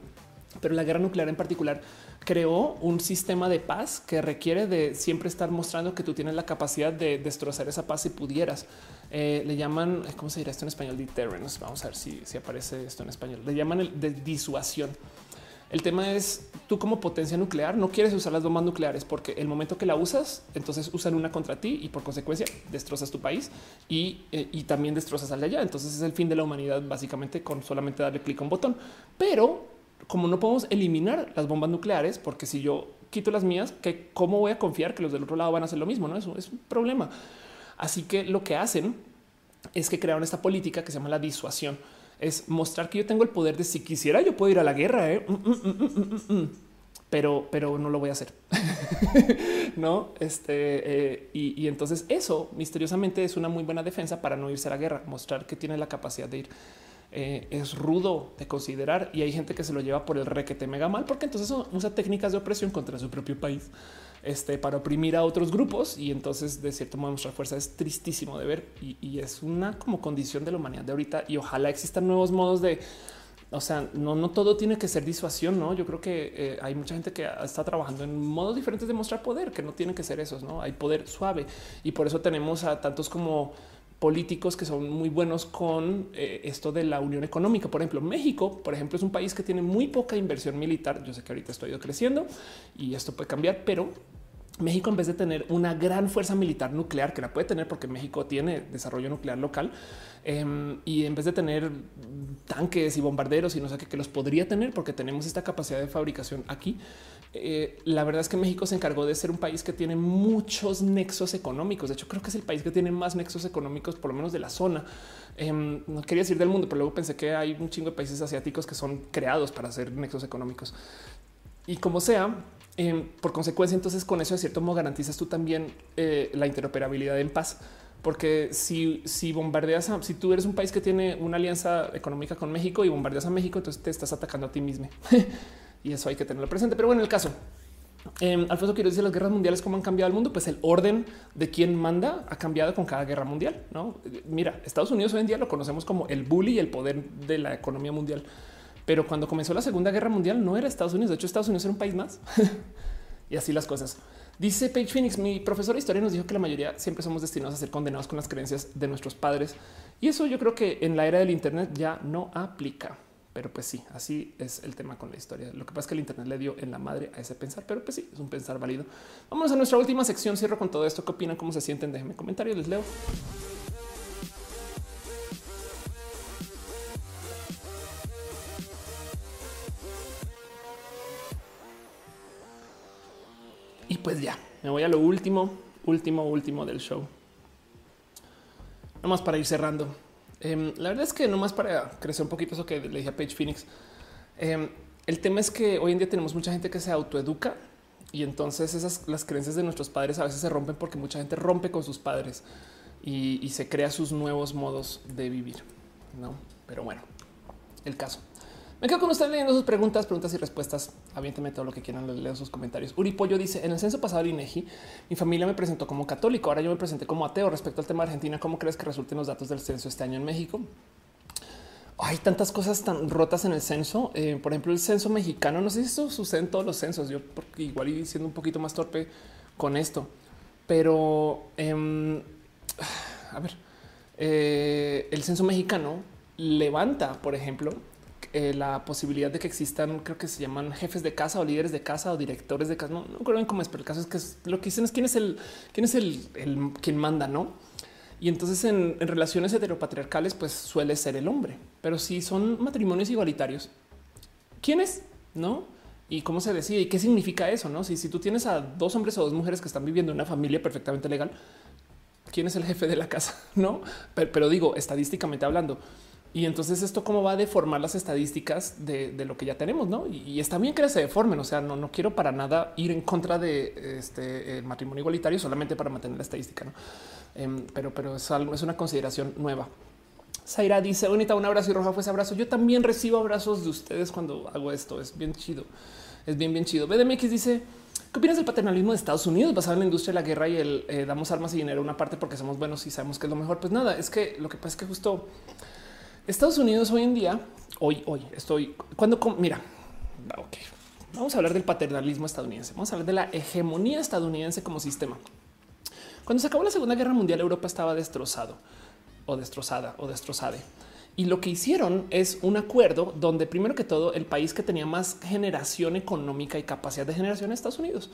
pero la guerra nuclear en particular creó un sistema de paz que requiere de siempre estar mostrando que tú tienes la capacidad de destrozar esa paz si pudieras. Eh, le llaman, ¿cómo se dirá esto en español? Deterrence. Vamos a ver si, si aparece esto en español. Le llaman el de disuasión. El tema es tú como potencia nuclear no quieres usar las bombas nucleares porque el momento que la usas, entonces usan una contra ti y por consecuencia destrozas tu país y, eh, también destrozas al de allá. Entonces es el fin de la humanidad básicamente con solamente darle clic a un botón. Pero como no podemos eliminar las bombas nucleares, porque si yo quito las mías, que cómo voy a confiar que los del otro lado van a hacer lo mismo? No, eso es un problema. Así que lo que hacen es que crearon esta política que se llama la disuasión es mostrar que yo tengo el poder de si quisiera yo puedo ir a la guerra, ¿eh? mm, mm, mm, pero, pero no lo voy a hacer. no, este eh, y, entonces eso misteriosamente es una muy buena defensa para no irse a la guerra, mostrar que tiene la capacidad de ir. Eh, es rudo de considerar y hay gente que se lo lleva por el requete mega mal porque entonces usa técnicas de opresión contra su propio país este, para oprimir a otros grupos y entonces de cierto modo mostrar fuerza es tristísimo de ver y, es una como condición de la humanidad de ahorita y ojalá existan nuevos modos de o sea, no, no todo tiene que ser disuasión, no? Yo creo que eh, hay mucha gente que está trabajando en modos diferentes de mostrar poder, que no tienen que ser esos, no hay poder suave y por eso tenemos a tantos como políticos que son muy buenos con eh, esto de la unión económica. Por ejemplo, México, por ejemplo, es un país que tiene muy poca inversión militar. Yo sé que ahorita estoy creciendo y esto puede cambiar, pero México, en vez de tener una gran fuerza militar nuclear, que la puede tener porque México tiene desarrollo nuclear local, em, y en vez de tener tanques y bombarderos y no sé qué, que los podría tener porque tenemos esta capacidad de fabricación aquí, eh, la verdad es que México se encargó de ser un país que tiene muchos nexos económicos. De hecho, creo que es el país que tiene más nexos económicos, por lo menos de la zona. Em, no quería decir del mundo, pero luego pensé que hay un chingo de países asiáticos que son creados para hacer nexos económicos. Y como sea, em, por consecuencia, entonces con eso de cierto modo garantizas tú también eh, la interoperabilidad en paz. Porque si, si bombardeas, a, si tú eres un país que tiene una alianza económica con México y bombardeas a México, entonces te estás atacando a ti mismo. y eso hay que tenerlo presente. Pero bueno, el caso, eh, Alfonso quiero decir las guerras mundiales, cómo han cambiado el mundo, pues el orden de quién manda ha cambiado con cada guerra mundial. No mira, Estados Unidos hoy en día lo conocemos como el bully y el poder de la economía mundial. Pero cuando comenzó la Segunda Guerra Mundial no era Estados Unidos. De hecho, Estados Unidos era un país más. y así las cosas. Dice Paige Phoenix, mi profesor de historia nos dijo que la mayoría siempre somos destinados a ser condenados con las creencias de nuestros padres. Y eso yo creo que en la era del Internet ya no aplica. Pero pues sí, así es el tema con la historia. Lo que pasa es que el Internet le dio en la madre a ese pensar, pero pues sí, es un pensar válido. Vamos a nuestra última sección. Cierro con todo esto. ¿Qué opinan? ¿Cómo se sienten? Déjenme comentarios, les leo. Y pues ya, me voy a lo último, último, último del show. Nomás para ir cerrando. Em, la verdad es que nomás para crecer un poquito eso que le dije a Page Phoenix. Em, el tema es que hoy en día tenemos mucha gente que se autoeduca y entonces esas las creencias de nuestros padres a veces se rompen porque mucha gente rompe con sus padres y, y se crea sus nuevos modos de vivir. No, pero bueno, el caso. Me quedo con ustedes leyendo sus preguntas, preguntas y respuestas. Aviénteme todo lo que quieran, leo sus comentarios. Uri Pollo dice: En el censo pasado del INEGI, mi familia me presentó como católico. Ahora yo me presenté como ateo. Respecto al tema de Argentina, ¿cómo crees que resulten los datos del censo este año en México? hay tantas cosas tan rotas en el censo. Eh, por ejemplo, el censo mexicano, no sé si esto sucede en todos los censos. Yo igual y siendo un poquito más torpe con esto, pero em, a ver, eh, el censo mexicano levanta, por ejemplo, eh, la posibilidad de que existan, creo que se llaman jefes de casa o líderes de casa o directores de casa. No, no creo cómo es, pero el caso es que lo que dicen es quién es el, quién es el, el quien manda, no? Y entonces en, relaciones heteropatriarcales, pues suele ser el hombre, pero si son matrimonios igualitarios, ¿quién es? No? y cómo se decide y qué significa eso. No, si, si tú tienes a dos hombres o dos mujeres que están viviendo en una familia perfectamente legal, quién es el jefe de la casa? No, pero, digo estadísticamente hablando. Y entonces esto cómo va a deformar las estadísticas de, lo que ya tenemos, ¿no? Y, está bien que se deformen, o sea, no, no quiero para nada ir en contra de este matrimonio igualitario solamente para mantener la estadística, ¿no? Em, pero, pero es, algo, es una consideración nueva. Zaira dice, bonita, un abrazo y roja fue ese abrazo. Yo también recibo abrazos de ustedes cuando hago esto. Es bien chido. Es bien, bien chido. BDMX dice, ¿qué opinas del paternalismo de Estados Unidos basado en la industria de la guerra y el eh, damos armas y dinero a una parte porque somos buenos y sabemos que es lo mejor? Pues nada, es que lo que pasa es que justo Estados Unidos hoy en día, hoy, hoy estoy cuando mira, ok, vamos a hablar del paternalismo estadounidense. Vamos a hablar de la hegemonía estadounidense como sistema. Cuando se acabó la Segunda Guerra Mundial, Europa estaba destrozado o destrozada o destrozada. Y lo que hicieron es un acuerdo donde primero que todo el país que tenía más generación económica y capacidad de generación es Estados Unidos.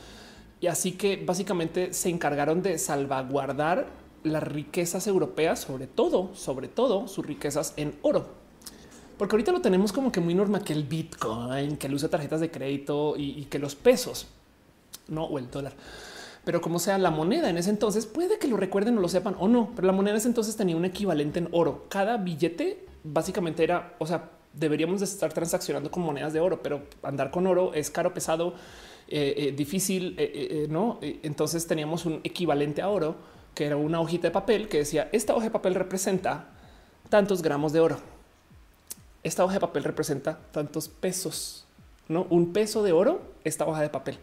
Y así que básicamente se encargaron de salvaguardar las riquezas europeas, sobre todo, sobre todo sus riquezas en oro. Porque ahorita lo tenemos como que muy normal que el Bitcoin, que el uso de tarjetas de crédito y, que los pesos, no, o el dólar pero como sea la moneda en ese entonces, puede que lo recuerden o lo sepan o no, pero la moneda en ese entonces tenía un equivalente en oro. Cada billete básicamente era, o sea, deberíamos de estar transaccionando con monedas de oro, pero andar con oro es caro, pesado, eh, eh, difícil, eh, no? Entonces teníamos un equivalente a oro que era una hojita de papel que decía esta hoja de papel representa tantos gramos de oro. Esta hoja de papel representa tantos pesos, no un peso de oro. Esta hoja de papel.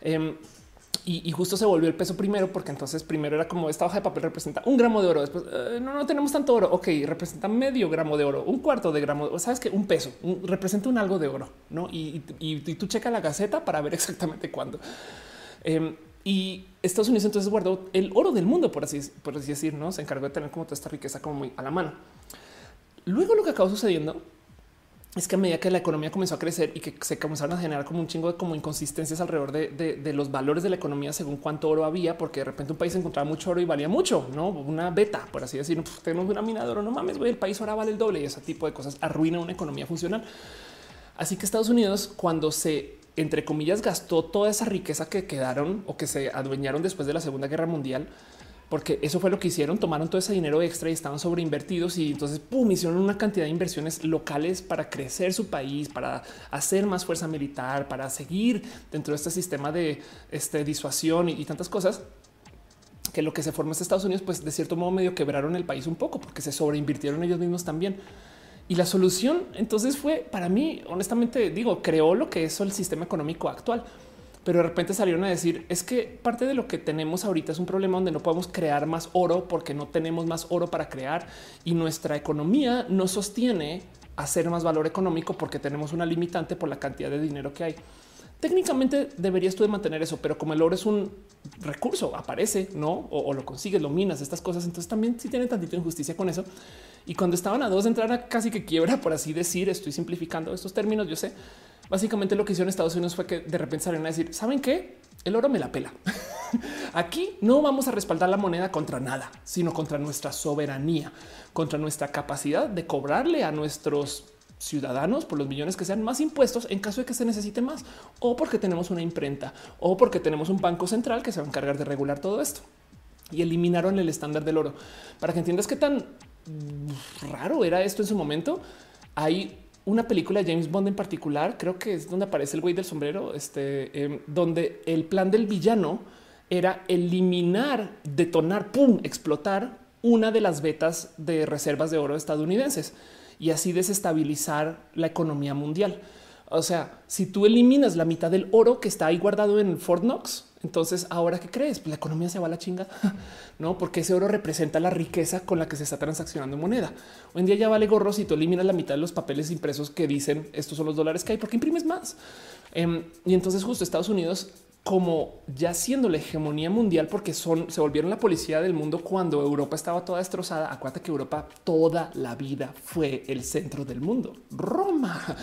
Em, y, justo se volvió el peso primero, porque entonces primero era como esta hoja de papel representa un gramo de oro. Después eh, no, no tenemos tanto oro. Ok, representa medio gramo de oro, un cuarto de gramo. Sabes que un peso representa un algo de oro, no? Y, tú checa la gaceta para ver exactamente cuándo. Em, y Estados Unidos entonces guardó el oro del mundo, por así, por así decir, no se encargó de tener como toda esta riqueza como muy a la mano. Luego lo que acabó sucediendo es que a medida que la economía comenzó a crecer y que se comenzaron a generar como un chingo de como inconsistencias alrededor de, los valores de la economía según cuánto oro había, porque de repente un país encontraba mucho oro y valía mucho, no una beta, por así decirlo. tenemos una mina de oro, no mames, güey, el país ahora vale el doble y ese tipo de cosas arruina una economía funcional. Así que Estados Unidos, cuando se entre comillas gastó toda esa riqueza que quedaron o que se adueñaron después de la Segunda Guerra Mundial, porque eso fue lo que hicieron. Tomaron todo ese dinero extra y estaban sobreinvertidos y entonces pum, hicieron una cantidad de inversiones locales para crecer su país, para hacer más fuerza militar, para seguir dentro de este sistema de este, disuasión y, tantas cosas que lo que se formó en Estados Unidos, pues de cierto modo medio quebraron el país un poco porque se sobreinvirtieron ellos mismos también. Y la solución entonces fue para mí, honestamente digo, creó lo que es el sistema económico actual pero de repente salieron a decir es que parte de lo que tenemos ahorita es un problema donde no podemos crear más oro porque no tenemos más oro para crear y nuestra economía no sostiene hacer más valor económico porque tenemos una limitante por la cantidad de dinero que hay. Técnicamente deberías tú de mantener eso, pero como el oro es un recurso, aparece, no o, lo consigues, lo minas, estas cosas. Entonces también sí tiene tantito injusticia con eso. Y cuando estaban a dos de entrar a casi que quiebra, por así decir, estoy simplificando estos términos, yo sé, Básicamente lo que hicieron Estados Unidos fue que de repente salieron a decir, ¿saben qué? El oro me la pela. Aquí no vamos a respaldar la moneda contra nada, sino contra nuestra soberanía, contra nuestra capacidad de cobrarle a nuestros ciudadanos por los millones que sean más impuestos en caso de que se necesite más o porque tenemos una imprenta o porque tenemos un banco central que se va a encargar de regular todo esto y eliminaron el estándar del oro para que entiendas qué tan raro era esto en su momento. Hay una película de James Bond en particular, creo que es donde aparece el güey del sombrero, este, em, donde el plan del villano era eliminar, detonar, pum, explotar una de las vetas de reservas de oro estadounidenses y así desestabilizar la economía mundial. O sea, si tú eliminas la mitad del oro que está ahí guardado en Fort Knox, entonces ahora qué crees? Pues la economía se va a la chinga, no? Porque ese oro representa la riqueza con la que se está transaccionando moneda. Hoy en día ya vale gorro si tú eliminas la mitad de los papeles impresos que dicen estos son los dólares que hay, porque imprimes más. Em, y entonces justo Estados Unidos como ya siendo la hegemonía mundial, porque son se volvieron la policía del mundo cuando Europa estaba toda destrozada. Acuérdate que Europa toda la vida fue el centro del mundo. Roma,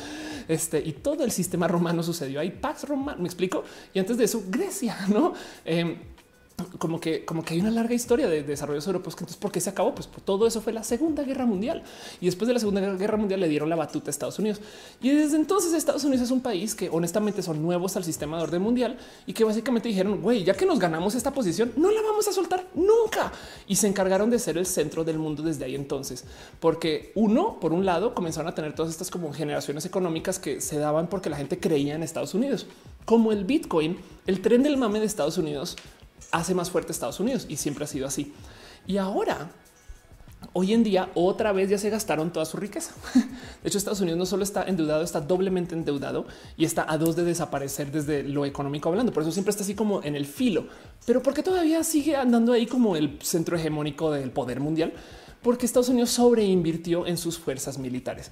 este y todo el sistema romano sucedió ahí. Pax Romano, me explico. Y antes de eso, Grecia, no? Em, como que, como que hay una larga historia de desarrollos europeos. Entonces, ¿por qué se acabó? Pues todo eso fue la Segunda Guerra Mundial. Y después de la Segunda Guerra Mundial le dieron la batuta a Estados Unidos. Y desde entonces Estados Unidos es un país que honestamente son nuevos al sistema de orden mundial y que básicamente dijeron, güey, ya que nos ganamos esta posición, no la vamos a soltar nunca. Y se encargaron de ser el centro del mundo desde ahí entonces. Porque uno, por un lado, comenzaron a tener todas estas como generaciones económicas que se daban porque la gente creía en Estados Unidos. Como el Bitcoin, el tren del mame de Estados Unidos hace más fuerte Estados Unidos y siempre ha sido así. Y ahora, hoy en día, otra vez ya se gastaron toda su riqueza. De hecho, Estados Unidos no solo está endeudado, está doblemente endeudado y está a dos de desaparecer desde lo económico hablando. Por eso siempre está así como en el filo. Pero porque todavía sigue andando ahí como el centro hegemónico del poder mundial, porque Estados Unidos sobreinvirtió en sus fuerzas militares.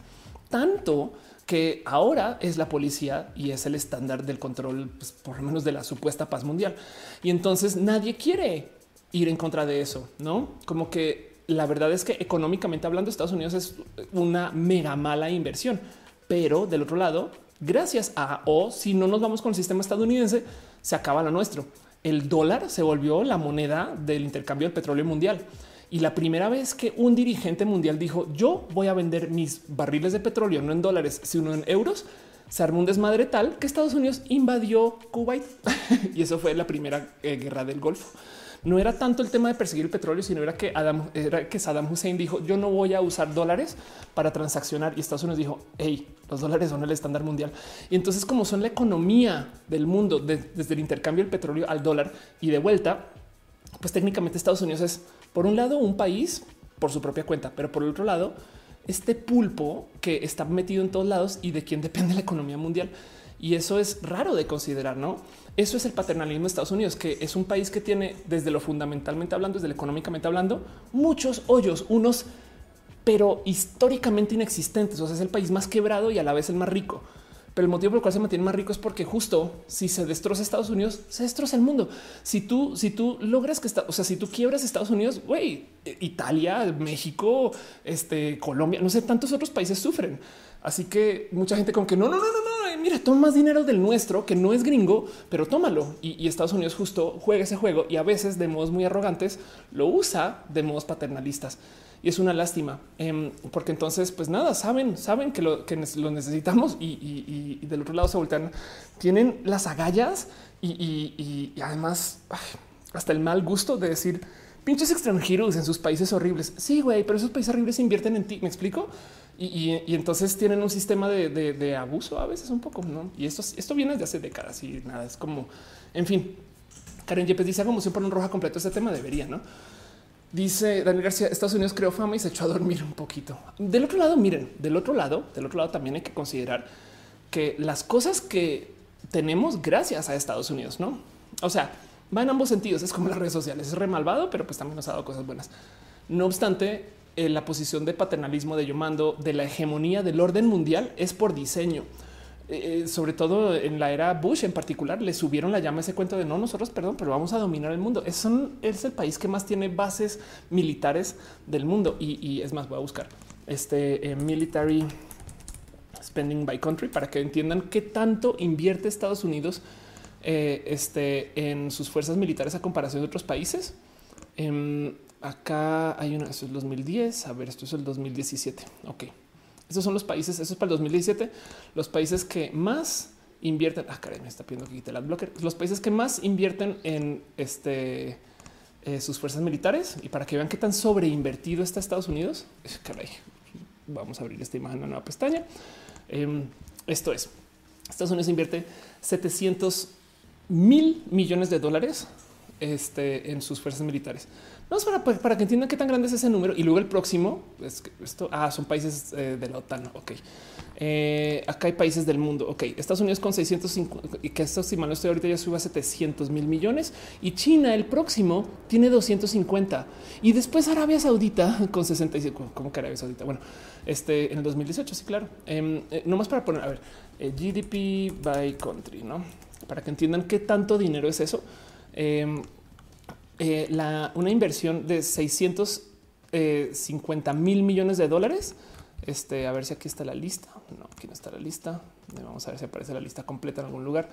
Tanto que ahora es la policía y es el estándar del control, pues, por lo menos de la supuesta paz mundial. Y entonces nadie quiere ir en contra de eso, no como que la verdad es que económicamente hablando, Estados Unidos es una mega mala inversión, pero del otro lado, gracias a o si no nos vamos con el sistema estadounidense, se acaba lo nuestro. El dólar se volvió la moneda del intercambio del petróleo mundial. Y la primera vez que un dirigente mundial dijo yo voy a vender mis barriles de petróleo no en dólares, sino en euros, se armó un desmadre tal que Estados Unidos invadió Kuwait y eso fue la primera eh, guerra del Golfo. No era tanto el tema de perseguir el petróleo, sino era que Adam, era que Saddam Hussein dijo yo no voy a usar dólares para transaccionar y Estados Unidos dijo hey, los dólares son el estándar mundial. Y entonces como son la economía del mundo desde el intercambio del petróleo al dólar y de vuelta, pues técnicamente Estados Unidos es por un lado, un país por su propia cuenta, pero por el otro lado, este pulpo que está metido en todos lados y de quien depende la economía mundial. Y eso es raro de considerar, ¿no? Eso es el paternalismo de Estados Unidos, que es un país que tiene desde lo fundamentalmente hablando, desde lo económicamente hablando, muchos hoyos, unos pero históricamente inexistentes. O sea, es el país más quebrado y a la vez el más rico. Pero el motivo por el cual se mantiene más rico es porque justo si se destroza Estados Unidos, se destroza el mundo. Si tú, si tú logras que está, o sea, si tú quiebras Estados Unidos, güey, Italia, México, este, Colombia, no sé, tantos otros países sufren. Así que mucha gente con que no, no, no, no, no, mira, toma más dinero del nuestro, que no es gringo, pero tómalo. Y, y Estados Unidos justo juega ese juego y a veces de modos muy arrogantes lo usa de modos paternalistas y es una lástima em, porque entonces, pues nada, saben, saben que lo, que necesitamos y, del otro lado se voltean, tienen las agallas y, además hasta el mal gusto de decir pinches extranjeros en sus países horribles. Sí, güey, pero esos países horribles invierten en ti. Me explico. Y, entonces tienen un sistema de, abuso a veces un poco, ¿no? Y esto, esto viene desde hace décadas y nada, es como, en fin. Karen Yepes dice, como siempre, un roja completo este tema debería, ¿no? Dice Daniel García, Estados Unidos creó fama y se echó a dormir un poquito. Del otro lado, miren, del otro lado, del otro lado también hay que considerar que las cosas que tenemos gracias a Estados Unidos, no? O sea, va en ambos sentidos. Es como las redes sociales, es re malvado, pero pues también nos ha dado cosas buenas. No obstante, eh, la posición de paternalismo de yo mando de la hegemonía del orden mundial es por diseño. Eh, sobre todo en la era Bush en particular, le subieron la llama a ese cuento de no nosotros, perdón, pero vamos a dominar el mundo. Es, es el país que más tiene bases militares del mundo y, es más, voy a buscar este eh, military spending by country para que entiendan qué tanto invierte Estados Unidos eh, este, en sus fuerzas militares a comparación de otros países. Em, acá hay una, eso es el 2010. A ver, esto es el 2017. Ok. Estos son los países, eso es para el 2017, los países que más invierten. Ah, caray, me está pidiendo que quite el blocker. Los países que más invierten en este eh, sus fuerzas militares y para que vean qué tan sobreinvertido está Estados Unidos. Caray, vamos a abrir esta imagen en una nueva pestaña. Em, esto es Estados Unidos invierte 700 mil millones de dólares este, en sus fuerzas militares. Vamos para, para que entiendan qué tan grande es ese número. Y luego el próximo es que esto ah, son países eh, de la OTAN. Ok. Eh, acá hay países del mundo. Ok, Estados Unidos con 650 y que esto, si mal no estoy ahorita, ya suba a 700 mil millones y China, el próximo, tiene 250 y después Arabia Saudita con 65. ¿Cómo que Arabia Saudita? Bueno, este en el 2018, sí, claro. Eh, eh, no más para poner a ver eh, GDP by country, no para que entiendan qué tanto dinero es eso. Em, la, una inversión de 650 mil millones de dólares este, a ver si aquí está la lista. No, aquí no está la lista. Vamos a ver si aparece la lista completa en algún lugar.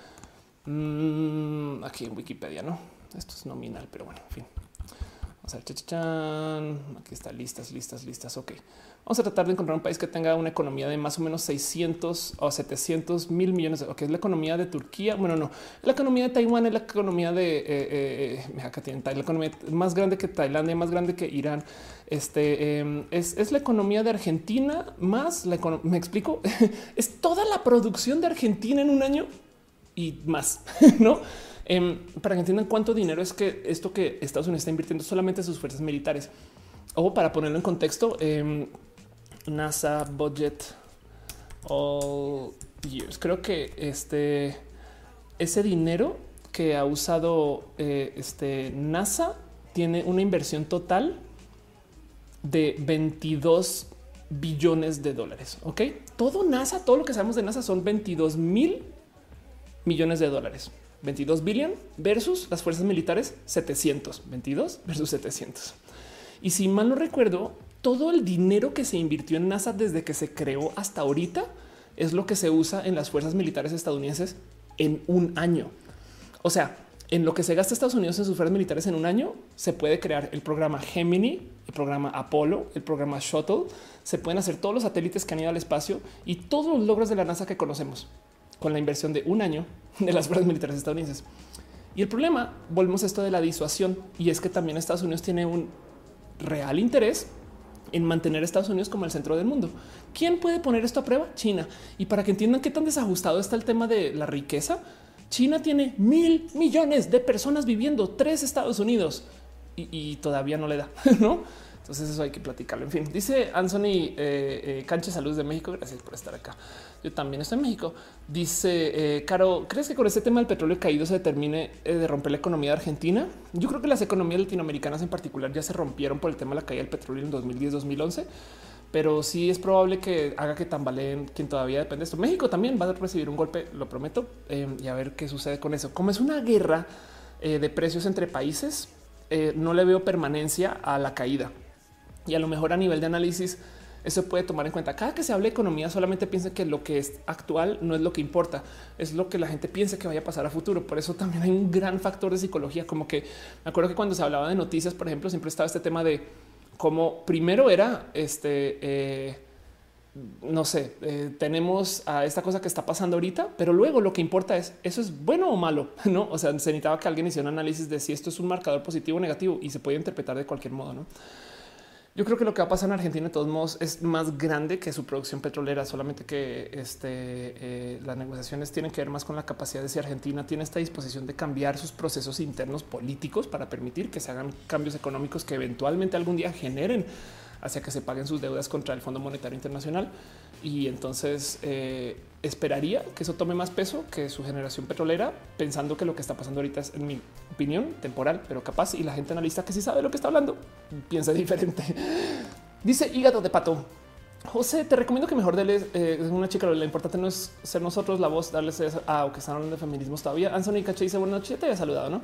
Mm, aquí en Wikipedia, no? Esto es nominal, pero bueno, en fin. Vamos a ver. Aquí está listas, listas, listas. Ok. Vamos a tratar de encontrar un país que tenga una economía de más o menos 600 o 700 mil millones. Ok, es la economía de Turquía. Bueno, no, la economía de Taiwán es la economía de eh, eh, eh la economía más grande que Tailandia, más grande que Irán. Este em, es, la economía de Argentina más la economía. Me explico. es toda la producción de Argentina en un año y más, no? Em, para que entiendan cuánto dinero es que esto que Estados Unidos está invirtiendo solamente sus fuerzas militares. O para ponerlo en contexto, em, NASA budget all years. Creo que este ese dinero que ha usado eh, este NASA tiene una inversión total de 22 billones de dólares. Ok, todo NASA, todo lo que sabemos de NASA son 22 mil millones de dólares. 22 billion versus las fuerzas militares 700 22 versus 700. Y si mal no recuerdo, todo el dinero que se invirtió en NASA desde que se creó hasta ahorita es lo que se usa en las fuerzas militares estadounidenses en un año. O sea, en lo que se gasta Estados Unidos en sus fuerzas militares en un año, se puede crear el programa Gemini, el programa Apollo, el programa Shuttle. Se pueden hacer todos los satélites que han ido al espacio y todos los logros de la NASA que conocemos con la inversión de un año de las fuerzas militares estadounidenses. Y el problema, volvemos a esto de la disuasión, y es que también Estados Unidos tiene un real interés en mantener a Estados Unidos como el centro del mundo. ¿Quién puede poner esto a prueba? China. Y para que entiendan qué tan desajustado está el tema de la riqueza, China tiene mil millones de personas viviendo tres Estados Unidos y, todavía no le da, ¿no? Entonces eso hay que platicarlo. En fin, dice Anthony eh, eh, Canche Salud de México. Gracias por estar acá. Yo también estoy en México. Dice eh, Caro, ¿crees que con este tema del petróleo caído se termine eh, de romper la economía de Argentina? Yo creo que las economías latinoamericanas en particular ya se rompieron por el tema de la caída del petróleo en 2010-2011 pero sí es probable que haga que tambaleen quien todavía depende de esto. México también va a recibir un golpe, lo prometo, eh, y a ver qué sucede con eso. Como es una guerra de precios entre países, no le veo permanencia a la caída. Y a lo mejor a nivel de análisis, eso puede tomar en cuenta. Cada que se hable de economía, solamente piensa que lo que es actual no es lo que importa, es lo que la gente piensa que vaya a pasar a futuro. Por eso también hay un gran factor de psicología, como que me acuerdo que cuando se hablaba de noticias, por ejemplo, siempre estaba este tema de cómo primero era este. Eh, no sé, eh, tenemos a esta cosa que está pasando ahorita, pero luego lo que importa es eso es bueno o malo, no? O sea, se necesitaba que alguien hiciera un análisis de si esto es un marcador positivo o negativo y se puede interpretar de cualquier modo, no? Yo creo que lo que va a pasar en Argentina de todos modos es más grande que su producción petrolera, solamente que este, eh, las negociaciones tienen que ver más con la capacidad de si Argentina tiene esta disposición de cambiar sus procesos internos políticos para permitir que se hagan cambios económicos que eventualmente algún día generen hacia que se paguen sus deudas contra el Fondo Monetario Internacional. Y entonces eh, esperaría que eso tome más peso que su generación petrolera, pensando que lo que está pasando ahorita es, en mi opinión, temporal, pero capaz. Y la gente analista que sí sabe lo que está hablando piensa diferente. Dice hígado de pato. José, te recomiendo que mejor deles eh, una chica. Lo importante no es ser nosotros la voz, darles a o que están hablando de feminismos todavía. Anthony Caché dice buenas noches, te había saludado, no?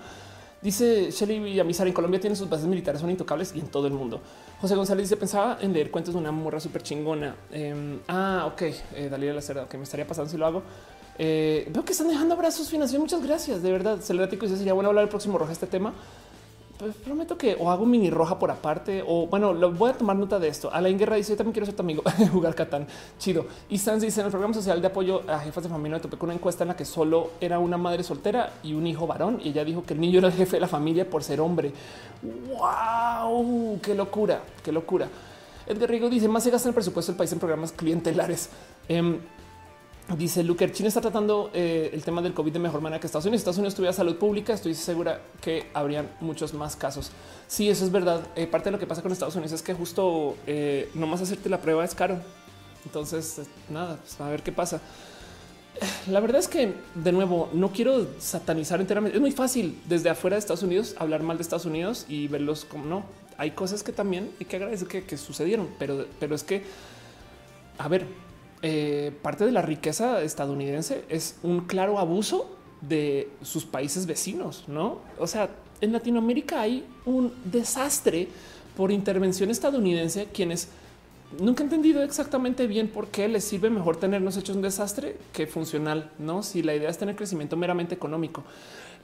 Dice Shelly Villamizar en Colombia tiene sus bases militares, son intocables y en todo el mundo. José González dice pensaba en leer cuentos de una morra súper chingona. Em, ah, ok. Eh, Dalila la cerda, que me estaría pasando si lo hago. Eh, veo que están dejando abrazos financieros. Muchas gracias. De verdad, Celeratico dice sería bueno hablar el próximo roja este tema pues prometo que o hago mini roja por aparte o bueno, lo voy a tomar nota de esto. Alain Guerra dice: Yo también quiero ser tu amigo, jugar Catán. Chido. Y Sans dice: En el programa social de apoyo a jefas de familia, me topé con una encuesta en la que solo era una madre soltera y un hijo varón. Y ella dijo que el niño era el jefe de la familia por ser hombre. Wow, qué locura, qué locura. Edgar Rigo dice: Más se gasta el presupuesto del país en programas clientelares. Em, Dice Luker, China está tratando eh, el tema del COVID de mejor manera que Estados Unidos. Estados Unidos tuviera salud pública, estoy segura que habrían muchos más casos. Sí, eso es verdad. Eh, parte de lo que pasa con Estados Unidos es que justo eh, no más hacerte la prueba es caro. Entonces, nada, pues a ver qué pasa. La verdad es que, de nuevo, no quiero satanizar enteramente. Es muy fácil desde afuera de Estados Unidos hablar mal de Estados Unidos y verlos como no. Hay cosas que también hay que agradecer que, sucedieron, pero, pero es que, a ver, eh, parte de la riqueza estadounidense es un claro abuso de sus países vecinos, no? O sea, en Latinoamérica hay un desastre por intervención estadounidense, quienes nunca he entendido exactamente bien por qué les sirve mejor tenernos hechos un desastre que funcional, no? Si la idea es tener crecimiento meramente económico.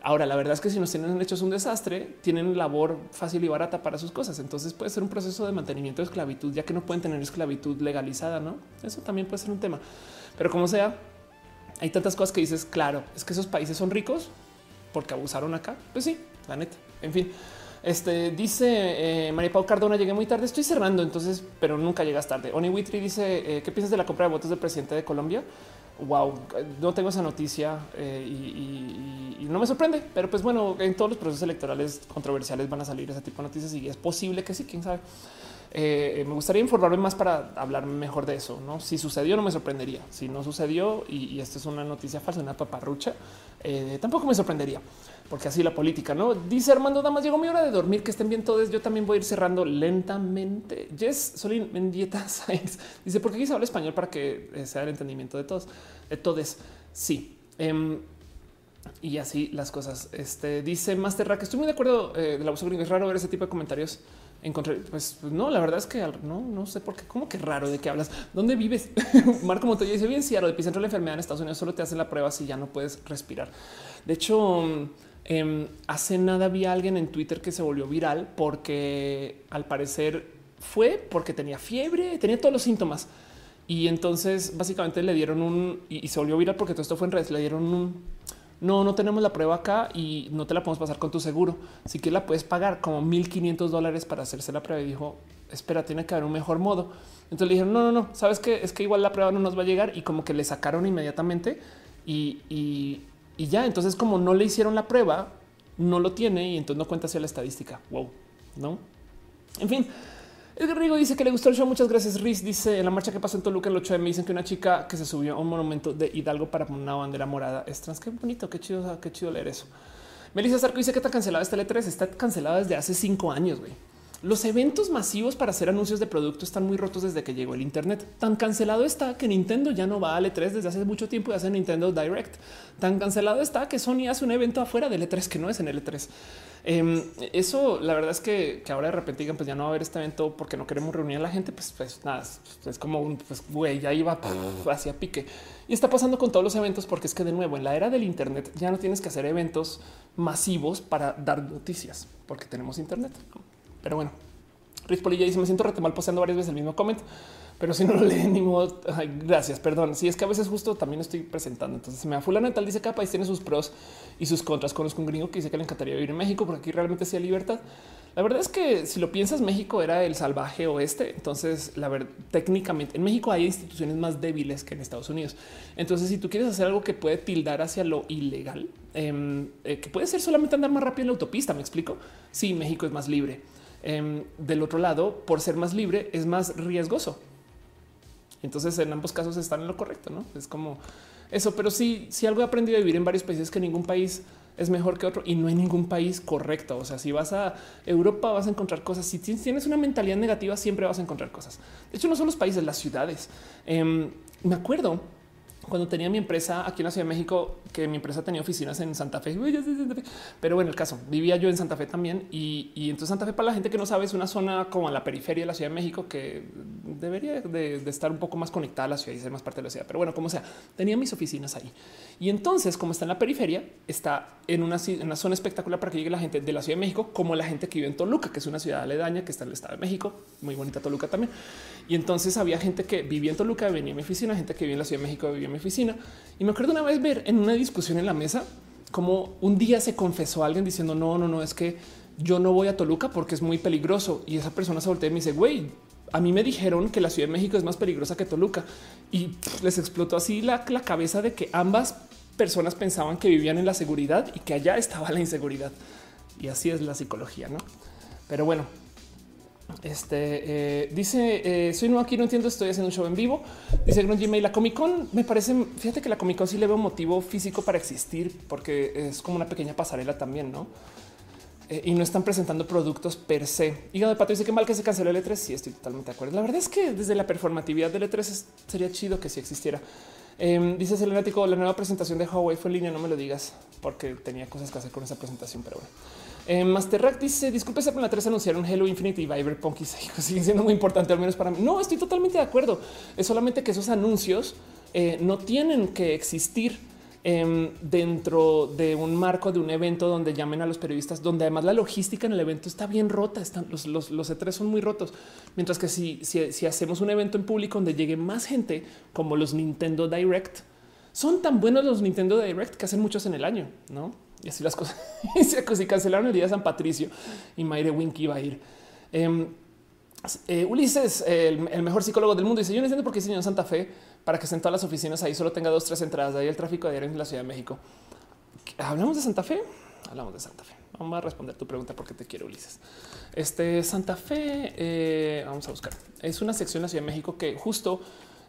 Ahora, la verdad es que si nos tienen hechos un desastre, tienen labor fácil y barata para sus cosas. Entonces puede ser un proceso de mantenimiento de esclavitud, ya que no pueden tener esclavitud legalizada, no? Eso también puede ser un tema. Pero como sea, hay tantas cosas que dices, claro, es que esos países son ricos porque abusaron acá. Pues sí, la neta. En fin, este dice eh, María Pau Cardona, llegué muy tarde, estoy cerrando, entonces, pero nunca llegas tarde. Oni Witri dice, eh, ¿qué piensas de la compra de votos del presidente de Colombia? Wow, no tengo esa noticia eh, y, no me sorprende, pero pues bueno, en todos los procesos electorales controversiales van a salir ese tipo de noticias y es posible que sí, quién sabe. Eh, me gustaría informarme más para hablar mejor de eso. No, si sucedió, no me sorprendería. Si no sucedió y, esto es una noticia falsa, una paparrucha, eh, tampoco me sorprendería, porque así la política no dice Armando Damas. Llegó mi hora de dormir. Que estén bien todos. Yo también voy a ir cerrando lentamente. Jess Solín Mendieta Science dice: ¿Por qué quise hablar español para que eh, sea el entendimiento de todos? De todos. Sí. Em, y así las cosas. Este dice Master Rack. Estoy muy de acuerdo del abuso gringo. Es raro ver ese tipo de comentarios encontré, pues no, la verdad es que no, no sé por qué, como que raro de qué hablas, dónde vives. Marco Montoya dice bien, si el epicentro de la enfermedad en Estados Unidos solo te hacen la prueba si ya no puedes respirar. De hecho, em, hace nada vi a alguien en Twitter que se volvió viral porque al parecer fue porque tenía fiebre, tenía todos los síntomas. Y entonces básicamente le dieron un y, se volvió viral porque todo esto fue en redes. Le dieron un no, no tenemos la prueba acá y no te la podemos pasar con tu seguro. Si que la puedes pagar como 1500 dólares para hacerse la prueba. Y dijo, espera, tiene que haber un mejor modo. Entonces le dijeron, no, no, no, sabes que es que igual la prueba no nos va a llegar y como que le sacaron inmediatamente y, y ya. Entonces, como no le hicieron la prueba, no lo tiene y entonces no cuenta hacia la estadística. Wow, no? En fin, Edgar Rigo dice que le gustó el show. Muchas gracias. Riz dice en la marcha que pasó en Toluca el 8 de me dicen que una chica que se subió a un monumento de Hidalgo para una bandera morada es trans. Qué bonito, qué chido, qué chido leer eso. Melissa Zarco dice que está cancelada esta L3. Está cancelada desde hace cinco años. Los eventos masivos para hacer anuncios de producto están muy rotos desde que llegó el Internet. Tan cancelado está que Nintendo ya no va a L3 desde hace mucho tiempo y hace Nintendo Direct. Tan cancelado está que Sony hace un evento afuera de L3 que no es en L3. Em, eso la verdad es que, ahora de repente digan pues ya no va a haber este evento porque no queremos reunir a la gente, pues, pues nada, es como un pues güey, ya iba hacia pique y está pasando con todos los eventos porque es que de nuevo en la era del Internet ya no tienes que hacer eventos masivos para dar noticias porque tenemos Internet. Pero bueno, Rick Polilla dice: Me siento rete mal posteando varias veces el mismo comment, pero si no lo leen ni modo, gracias, perdón. Si es que a veces justo también estoy presentando. Entonces me da fulano tal dice que país tiene sus pros y sus contras. Conozco un gringo que dice que le encantaría vivir en México porque aquí realmente sea libertad. La verdad es que si lo piensas, México era el salvaje oeste. Entonces, la verdad, técnicamente en México hay instituciones más débiles que en Estados Unidos. Entonces, si tú quieres hacer algo que puede tildar hacia lo ilegal, em, eh, que puede ser solamente andar más rápido en la autopista, me explico. Sí, México es más libre. Em, del otro lado, por ser más libre, es más riesgoso. Entonces, en ambos casos están en lo correcto, no es como eso. Pero sí, si algo he aprendido a vivir en varios países que ningún país es mejor que otro y no hay ningún país correcto. O sea, si vas a Europa vas a encontrar cosas. Si tienes una mentalidad negativa, siempre vas a encontrar cosas. De hecho, no son los países, las ciudades. Em, me acuerdo cuando tenía mi empresa aquí en la Ciudad de México, que mi empresa tenía oficinas en Santa Fe, pero en el caso vivía yo en Santa Fe también. Y, entonces Santa Fe, para la gente que no sabe, es una zona como en la periferia de la Ciudad de México que debería de, estar un poco más conectada a la ciudad y ser más parte de la ciudad. Pero bueno, como sea, tenía mis oficinas ahí. Y entonces, como está en la periferia, está en una, una zona espectacular para que llegue la gente de la Ciudad de México, como la gente que vive en Toluca, que es una ciudad aledaña que está en el Estado de México, muy bonita Toluca también. Y entonces había gente que vivía en Toluca, venía a mi oficina, gente que vivía en la Ciudad de México, vivía en mi oficina. Y me acuerdo una vez ver en una discusión en la mesa como un día se confesó a alguien diciendo no, no, no, es que yo no voy a Toluca porque es muy peligroso. Y esa persona se voltea y me dice, güey, a mí me dijeron que la Ciudad de México es más peligrosa que Toluca. Y les explotó así la, la cabeza de que ambas personas pensaban que vivían en la seguridad y que allá estaba la inseguridad. Y así es la psicología, ¿no? Pero bueno, Este eh, dice: eh, Soy nuevo aquí, no entiendo. Estoy haciendo un show en vivo. Dice Gmail. La Comic Con me parece. Fíjate que la Comic Con sí le veo motivo físico para existir, porque es como una pequeña pasarela también, no? Eh, y no están presentando productos per se. Y de pato dice que mal que se canceló el E3. Sí, estoy totalmente de acuerdo. La verdad es que desde la performatividad del E3 sería chido que si existiera. Eh, dice Selenático, la nueva presentación de Huawei fue en línea. No me lo digas porque tenía cosas que hacer con esa presentación, pero bueno. Eh, Master dice: Disculpe, en la 3 anunciaron Hello Infinity y Cyberpunk y sigue siendo muy importante, al menos para mí. No estoy totalmente de acuerdo. Es solamente que esos anuncios eh, no tienen que existir Em, dentro de un marco de un evento donde llamen a los periodistas, donde además la logística en el evento está bien rota, están los, los, los E3 son muy rotos. Mientras que si, si, hacemos un evento en público donde llegue más gente, como los Nintendo Direct, son tan buenos los Nintendo Direct que hacen muchos en el año, no? Y así las cosas. y si cancelaron el día de San Patricio y Mayre Winky iba a ir. Em, eh, Ulises, el, el, mejor psicólogo del mundo, dice: Yo no entiendo por qué señor Santa Fe para que estén todas las oficinas ahí solo tenga dos, tres entradas. De ahí el tráfico aéreo en la Ciudad de México. Hablamos de Santa Fe. Hablamos de Santa Fe. Vamos a responder tu pregunta porque te quiero, Ulises. Este Santa Fe, eh, vamos a buscar. Es una sección de la Ciudad de México que justo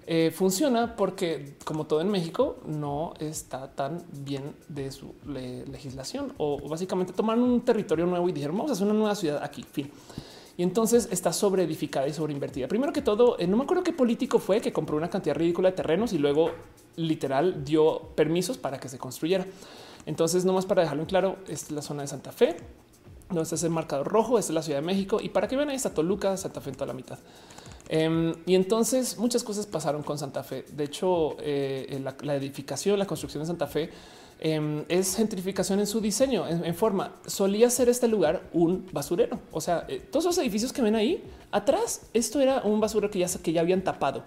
eh, funciona porque, como todo en México, no está tan bien de su legislación o básicamente tomaron un territorio nuevo y dijeron vamos a hacer una nueva ciudad aquí. Fin y entonces está sobre edificada y sobre invertida. Primero que todo, eh, no me acuerdo qué político fue que compró una cantidad ridícula de terrenos y luego literal dio permisos para que se construyera. Entonces, nomás para dejarlo en claro, esta es la zona de Santa Fe, donde está el marcador rojo, esta es la Ciudad de México y para que vean ahí está Toluca, Santa Fe en toda la mitad. Em, y entonces muchas cosas pasaron con Santa Fe. De hecho, eh, la edificación, la construcción de Santa Fe Em, es gentrificación en su diseño, en, forma. Solía ser este lugar un basurero. O sea, eh, todos los edificios que ven ahí atrás, esto era un basurero que ya, que ya habían tapado.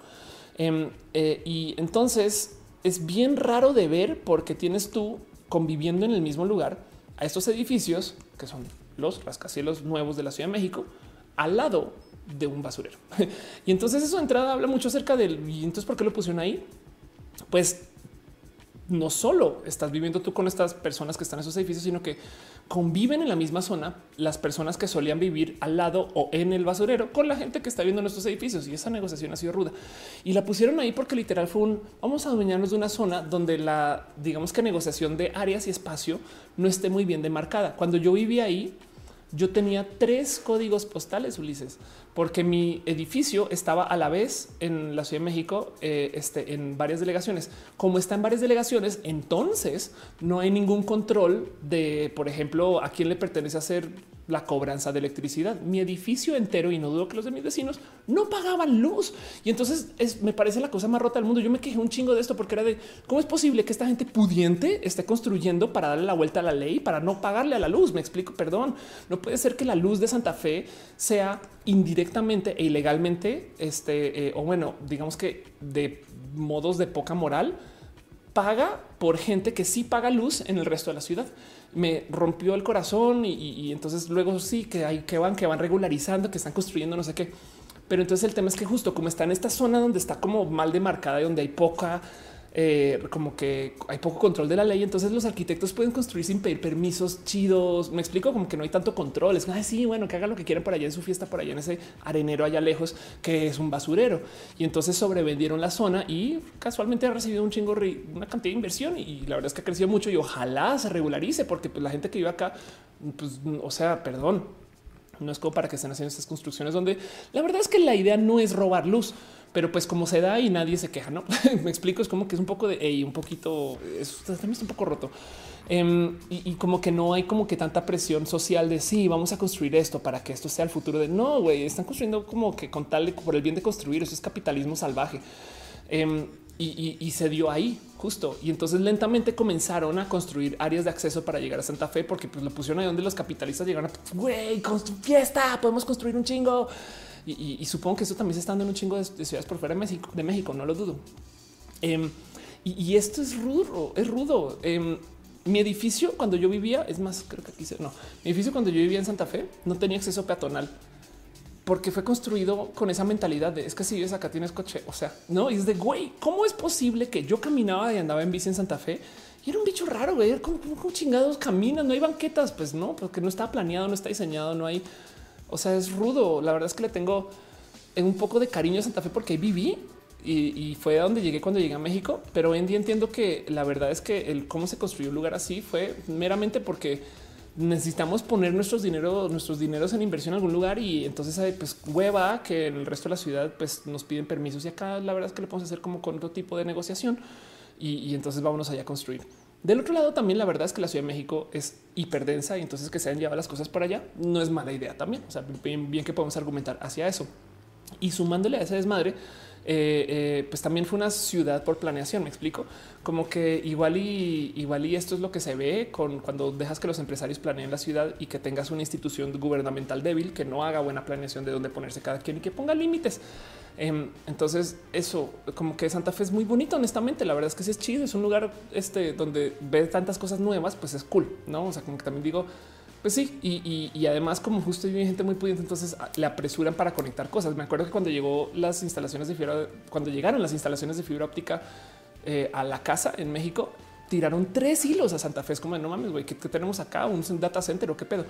Em, eh, y entonces es bien raro de ver porque tienes tú conviviendo en el mismo lugar a estos edificios que son los rascacielos nuevos de la Ciudad de México al lado de un basurero. y entonces eso de entrada habla mucho acerca del y entonces por qué lo pusieron ahí. Pues no solo estás viviendo tú con estas personas que están en esos edificios, sino que conviven en la misma zona las personas que solían vivir al lado o en el basurero con la gente que está viendo nuestros edificios. Y esa negociación ha sido ruda. Y la pusieron ahí porque literal fue un vamos a adueñarnos de una zona donde la digamos que negociación de áreas y espacio no esté muy bien demarcada. Cuando yo vivía ahí, yo tenía tres códigos postales, Ulises, porque mi edificio estaba a la vez en la Ciudad de México, eh, este, en varias delegaciones. Como está en varias delegaciones, entonces no hay ningún control de, por ejemplo, a quién le pertenece hacer la cobranza de electricidad. Mi edificio entero, y no dudo que los de mis vecinos, no pagaban luz. Y entonces es, me parece la cosa más rota del mundo. Yo me quejé un chingo de esto porque era de cómo es posible que esta gente pudiente esté construyendo para darle la vuelta a la ley, para no pagarle a la luz. Me explico, perdón. No puede ser que la luz de Santa Fe sea indirectamente e ilegalmente, este, eh, o bueno, digamos que de modos de poca moral, paga por gente que sí paga luz en el resto de la ciudad me rompió el corazón y, entonces luego sí que hay que van, que van regularizando, que están construyendo no sé qué. Pero entonces el tema es que justo como está en esta zona donde está como mal demarcada y donde hay poca eh, como que hay poco control de la ley. Entonces los arquitectos pueden construir sin pedir permisos chidos. Me explico como que no hay tanto control. Es sí, bueno, que hagan lo que quieran por allá en su fiesta, por allá en ese arenero allá lejos, que es un basurero. Y entonces sobrevendieron la zona y casualmente ha recibido un chingo, una cantidad de inversión y la verdad es que ha crecido mucho y ojalá se regularice porque pues, la gente que vive acá, pues, o sea, perdón, no es como para que estén haciendo estas construcciones donde la verdad es que la idea no es robar luz pero pues como se da y nadie se queja, no me explico. Es como que es un poco de hey, un poquito, es, también un poco roto. Em, y, como que no hay como que tanta presión social de sí, vamos a construir esto para que esto sea el futuro de no, güey, están construyendo como que con tal por el bien de construir. Eso es capitalismo salvaje. Em, y, se dio ahí justo. Y entonces lentamente comenzaron a construir áreas de acceso para llegar a Santa Fe, porque pues lo pusieron ahí donde los capitalistas llegaron a güey, con fiesta, podemos construir un chingo. Y, supongo que eso también se está dando en un chingo de, ciudades por fuera de México, de México, no lo dudo. Em, y, esto es rudo, es rudo. Em, mi edificio cuando yo vivía, es más, creo que aquí se, no, mi edificio cuando yo vivía en Santa Fe no tenía acceso peatonal porque fue construido con esa mentalidad de es que si vives acá tienes coche. O sea, no es de güey, ¿cómo es posible que yo caminaba y andaba en bici en Santa Fe? Y era un bicho raro, güey. ¿Cómo, cómo chingados caminan? No hay banquetas. Pues no, porque no está planeado, no está diseñado, no hay O sea, es rudo. La verdad es que le tengo un poco de cariño a Santa Fe porque ahí viví y, fue a donde llegué cuando llegué a México. Pero hoy en día entiendo que la verdad es que el cómo se construyó un lugar así fue meramente porque necesitamos poner nuestros dinero, nuestros dineros en inversión en algún lugar y entonces hay pues hueva que en el resto de la ciudad pues nos piden permisos y acá la verdad es que le podemos hacer como con otro tipo de negociación y, entonces vámonos allá a construir. Del otro lado también la verdad es que la Ciudad de México es hiperdensa y entonces que se hayan llevado las cosas para allá no es mala idea también. O sea, bien, bien que podemos argumentar hacia eso. Y sumándole a ese desmadre, eh, eh, pues también fue una ciudad por planeación. Me explico como que igual y igual y esto es lo que se ve con cuando dejas que los empresarios planeen la ciudad y que tengas una institución gubernamental débil que no haga buena planeación de dónde ponerse cada quien y que ponga límites. Em, entonces, eso como que Santa Fe es muy bonito. Honestamente, la verdad es que sí es chido. Es un lugar este donde ve tantas cosas nuevas, pues es cool, no? O sea, como que también digo, pues sí, y, además como justo hay gente muy pudiente, entonces ah, le apresuran para conectar cosas. Me acuerdo que cuando llegó las instalaciones de fibra, cuando llegaron las instalaciones de fibra óptica eh, a la casa en México, tiraron tres hilos a Santa Fe. Es como no mames, güey, ¿qué, tenemos acá? Un data center o qué pedo.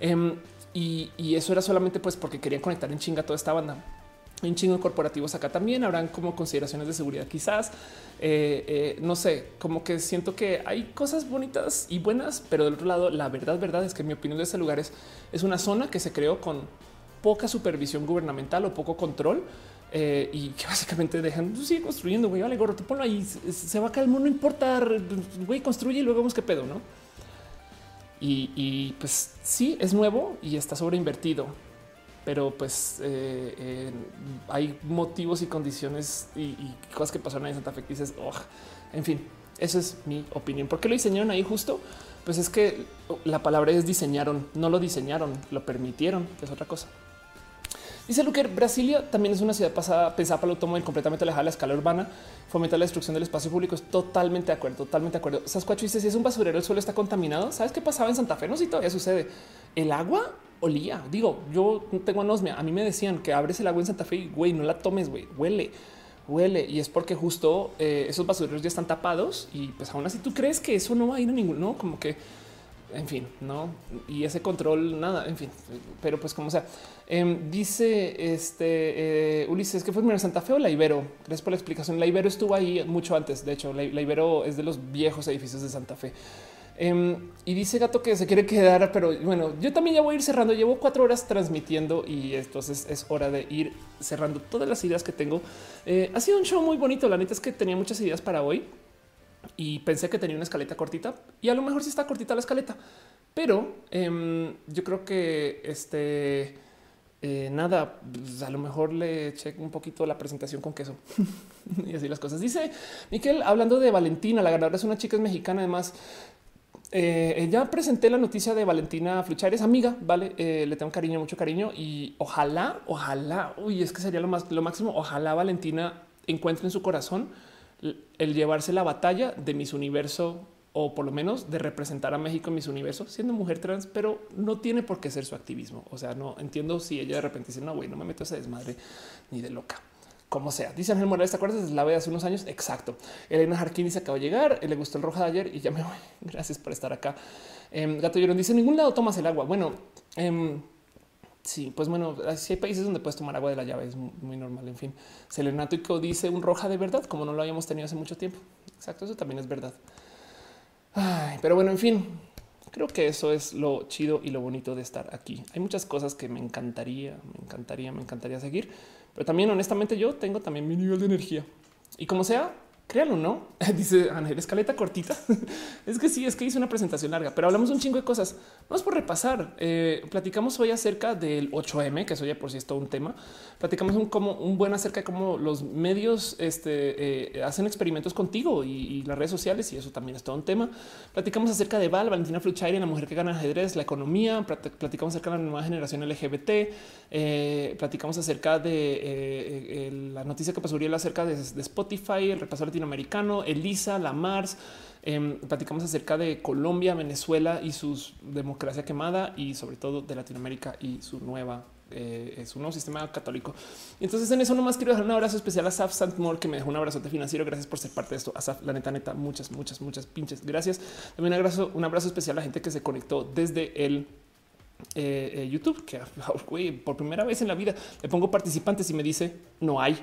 Em, y, y, eso era solamente pues porque querían conectar en chinga toda esta banda. Un chingo de corporativos acá también. Habrán como consideraciones de seguridad, quizás. Eh, eh, no sé, como que siento que hay cosas bonitas y buenas, pero del otro lado, la verdad, verdad es que mi opinión de ese lugar es, es una zona que se creó con poca supervisión gubernamental o poco control. Eh, y que básicamente dejan pues, sigue construyendo. Güey, vale, gorro, te ponlo ahí, se va a caer, no importa. Güey, construye y luego vemos qué pedo, no? Y, y pues sí, es nuevo y está sobreinvertido pero pues eh, eh, hay motivos y condiciones y, cosas que pasaron en Santa Fe que dices, oh, en fin, esa es mi opinión. ¿Por qué lo diseñaron ahí justo? Pues es que la palabra es diseñaron, no lo diseñaron, lo permitieron, es otra cosa. Dice Luker, Brasilia también es una ciudad pasada, pensada para el automóvil completamente alejada de la escala urbana, fomenta la destrucción del espacio público. Es totalmente de acuerdo, totalmente de acuerdo. Sasquatch dice si es un basurero, el suelo está contaminado. ¿Sabes qué pasaba en Santa Fe? No, si todavía sucede. El agua olía. Digo, yo tengo anosmia. A mí me decían que abres el agua en Santa Fe y güey, no la tomes, güey, huele, huele. Y es porque justo eh, esos basureros ya están tapados y pues aún así tú crees que eso no va a ir a ningún, no, como que en fin, no? Y ese control, nada, en fin, pero pues como sea. Em, dice este eh, Ulises que fue primero Santa Fe o la Ibero. Gracias por la explicación. La Ibero estuvo ahí mucho antes. De hecho, la, la Ibero es de los viejos edificios de Santa Fe. Em, y dice Gato que se quiere quedar, pero bueno, yo también ya voy a ir cerrando. Llevo cuatro horas transmitiendo y entonces es hora de ir cerrando todas las ideas que tengo. Eh, ha sido un show muy bonito. La neta es que tenía muchas ideas para hoy y pensé que tenía una escaleta cortita y a lo mejor sí está cortita la escaleta, pero em, yo creo que este eh, nada, pues, a lo mejor le eché un poquito la presentación con queso y así las cosas. Dice Miquel, hablando de Valentina, la ganadora es una chica mexicana. Además, eh, ya presenté la noticia de Valentina es amiga, vale, eh, le tengo cariño, mucho cariño y ojalá, ojalá, uy, es que sería lo más, lo máximo. Ojalá Valentina encuentre en su corazón el llevarse la batalla de mis universo o por lo menos de representar a México en mis universo siendo mujer trans, pero no tiene por qué ser su activismo. O sea, no entiendo si ella de repente dice no, güey, no me meto a ese desmadre ni de loca como sea. Dice Ángel Morales, ¿te acuerdas? La ve hace unos años. Exacto. Elena Harkin dice acaba de llegar, le gustó el roja de ayer y ya me voy. Gracias por estar acá. Em, Gato Llorón dice, en ningún lado tomas el agua. Bueno, em, sí, pues bueno, si hay países donde puedes tomar agua de la llave, es muy, normal. En fin, Selenático dice un roja de verdad, como no lo habíamos tenido hace mucho tiempo. Exacto, eso también es verdad. pero bueno, en fin, creo que eso es lo chido y lo bonito de estar aquí. Hay muchas cosas que me encantaría, me encantaría, me encantaría seguir pero también, honestamente, yo tengo también mi nivel de energía. Y como sea, Créanlo, no dice Ángel, escaleta cortita. es que sí, es que hice una presentación larga, pero hablamos un chingo de cosas. Vamos por repasar. Eh, platicamos hoy acerca del 8M, que eso ya por sí es todo un tema. Platicamos un, como, un buen acerca de cómo los medios este, eh, hacen experimentos contigo y, las redes sociales, y eso también es todo un tema. Platicamos acerca de Val, Valentina Fluchairi, la mujer que gana ajedrez, la economía. Platicamos acerca de la nueva generación LGBT. Eh, platicamos acerca de la noticia que pasó acerca de, de Spotify, el repaso latinoamericano, Elisa, la Mars. Em, platicamos acerca de Colombia, Venezuela y su democracia quemada y sobre todo de Latinoamérica y su nueva eh, su nuevo sistema católico. Entonces en eso nomás quiero dejar un abrazo especial a Saf Santmore que me dejó un abrazote financiero. Gracias por ser parte de esto. Asaf, la neta, neta, muchas, muchas, muchas pinches gracias. También un abrazo, un abrazo especial a la gente que se conectó desde el YouTube, que por primera vez en la vida le pongo participantes y me dice no hay.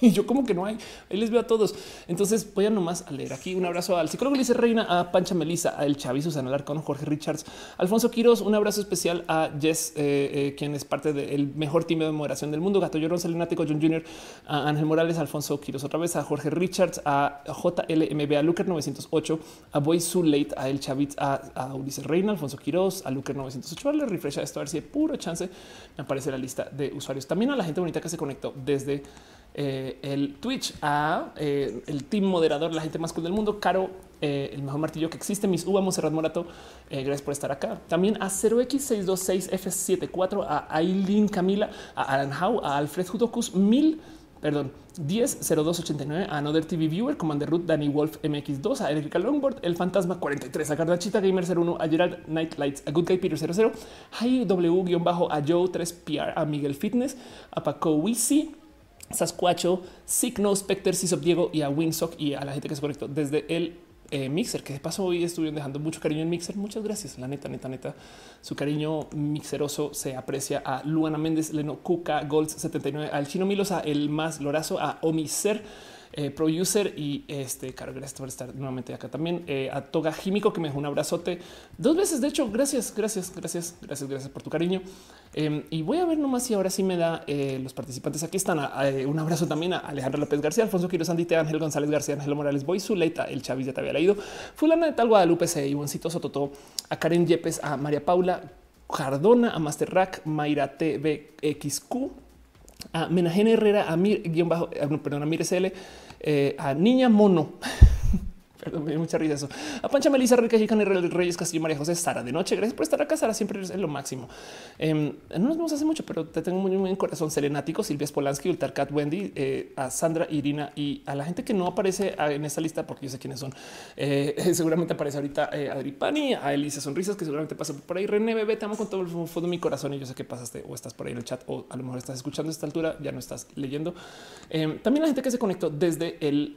Y yo como que no hay, ahí les veo a todos. Entonces voy a nomás a leer aquí un abrazo al psicólogo Lice Reina, a Pancha Melisa, a El Chavi, Susana Alarcón, Jorge Richards, Alfonso Quiroz, un abrazo especial a Jess, eh, eh, quien es parte del mejor team de moderación del mundo, Gato Llorón, Selenático, John Jr., a Ángel Morales, Alfonso Quiroz otra vez, a Jorge Richards, a JLMB, a Luker 908, a Boy Late, a El Chavitz, a, a Ulises Reina, Alfonso Quiroz, a Luker 908. Vale, refresh esto a ver si hay puro chance me aparece la lista de usuarios. También a la gente bonita que se conectó desde eh, el Twitch a eh, el team moderador, la gente más cool del mundo, Caro, eh, el mejor martillo que existe, Mis Uva, Monserrat Morato. gracias por estar acá. También a 0x626F74, a Aileen Camila, a Alan Howe, a Alfred Hudocus, 1000 perdón, 100289 a Another TV Viewer, Commander Root, Danny Wolf MX2, a Erika Longboard, El Fantasma 43, a Cardachita Gamer 01, a Gerard Nightlights, a Good Guy Peter 00, Hi W a Joe 3PR, a Miguel Fitness, a Paco Wisi, Sasquacho, Signo, Specter, Cisop Diego y a Winsock y a la gente que se conectó desde el eh, Mixer, que de paso hoy estuvieron dejando mucho cariño en Mixer. Muchas gracias. La neta, neta, neta. Su cariño mixeroso se aprecia a Luana Méndez, Leno Cuca, Golds 79, al Chino Milos, a El Más Lorazo, a Omiser eh, producer y este caro, gracias por estar nuevamente acá también eh, a Toga Químico que me dejó un abrazote dos veces. De hecho, gracias, gracias, gracias, gracias, gracias por tu cariño. Em, y voy a ver nomás si ahora sí me da eh, los participantes. Aquí están. un abrazo también a Alejandro López García, Alfonso Quiroz, Andite, Ángel González García, Ángel Morales, Boy Zuleta, el Chavis ya te había leído, Fulana de Tal Guadalupe, C, Ivoncito Sototo, a Karen Yepes, a María Paula Cardona, a Master Rack, Mayra TVXQ, a Menajen Herrera, a Mir, guion bajo, perdón, a Mir SL, eh, a Niña Mono. Perdón, me dio mucha risa eso. A Pancha Melissa, Rica Gicana, Reyes Castillo, María José, Sara de noche. Gracias por estar acá, Sara. Siempre es lo máximo. Eh, no nos vemos hace mucho, pero te tengo muy, muy en corazón. Selenático, Silvia Spolansky, Ultarcat, Wendy, eh, a Sandra, Irina y a la gente que no aparece en esta lista porque yo sé quiénes son. Eh, seguramente aparece ahorita eh, Adri Pani, a Elisa Sonrisas, que seguramente pasa por ahí. René Bebé, te amo con todo el fondo de mi corazón y yo sé que pasaste o estás por ahí en el chat o a lo mejor estás escuchando a esta altura, ya no estás leyendo. también la gente que se conectó desde el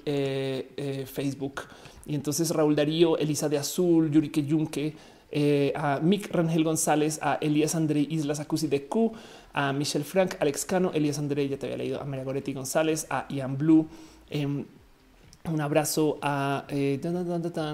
Facebook. Y entonces Raúl Darío, Elisa de Azul, Yurike Yunque, eh, a Mick Rangel González, a Elías André Islas Acusi de Q, a Michelle Frank, Alex Cano, Elías André, ya te había leído, a María Goretti González, a Ian Blue. Em, un abrazo a eh,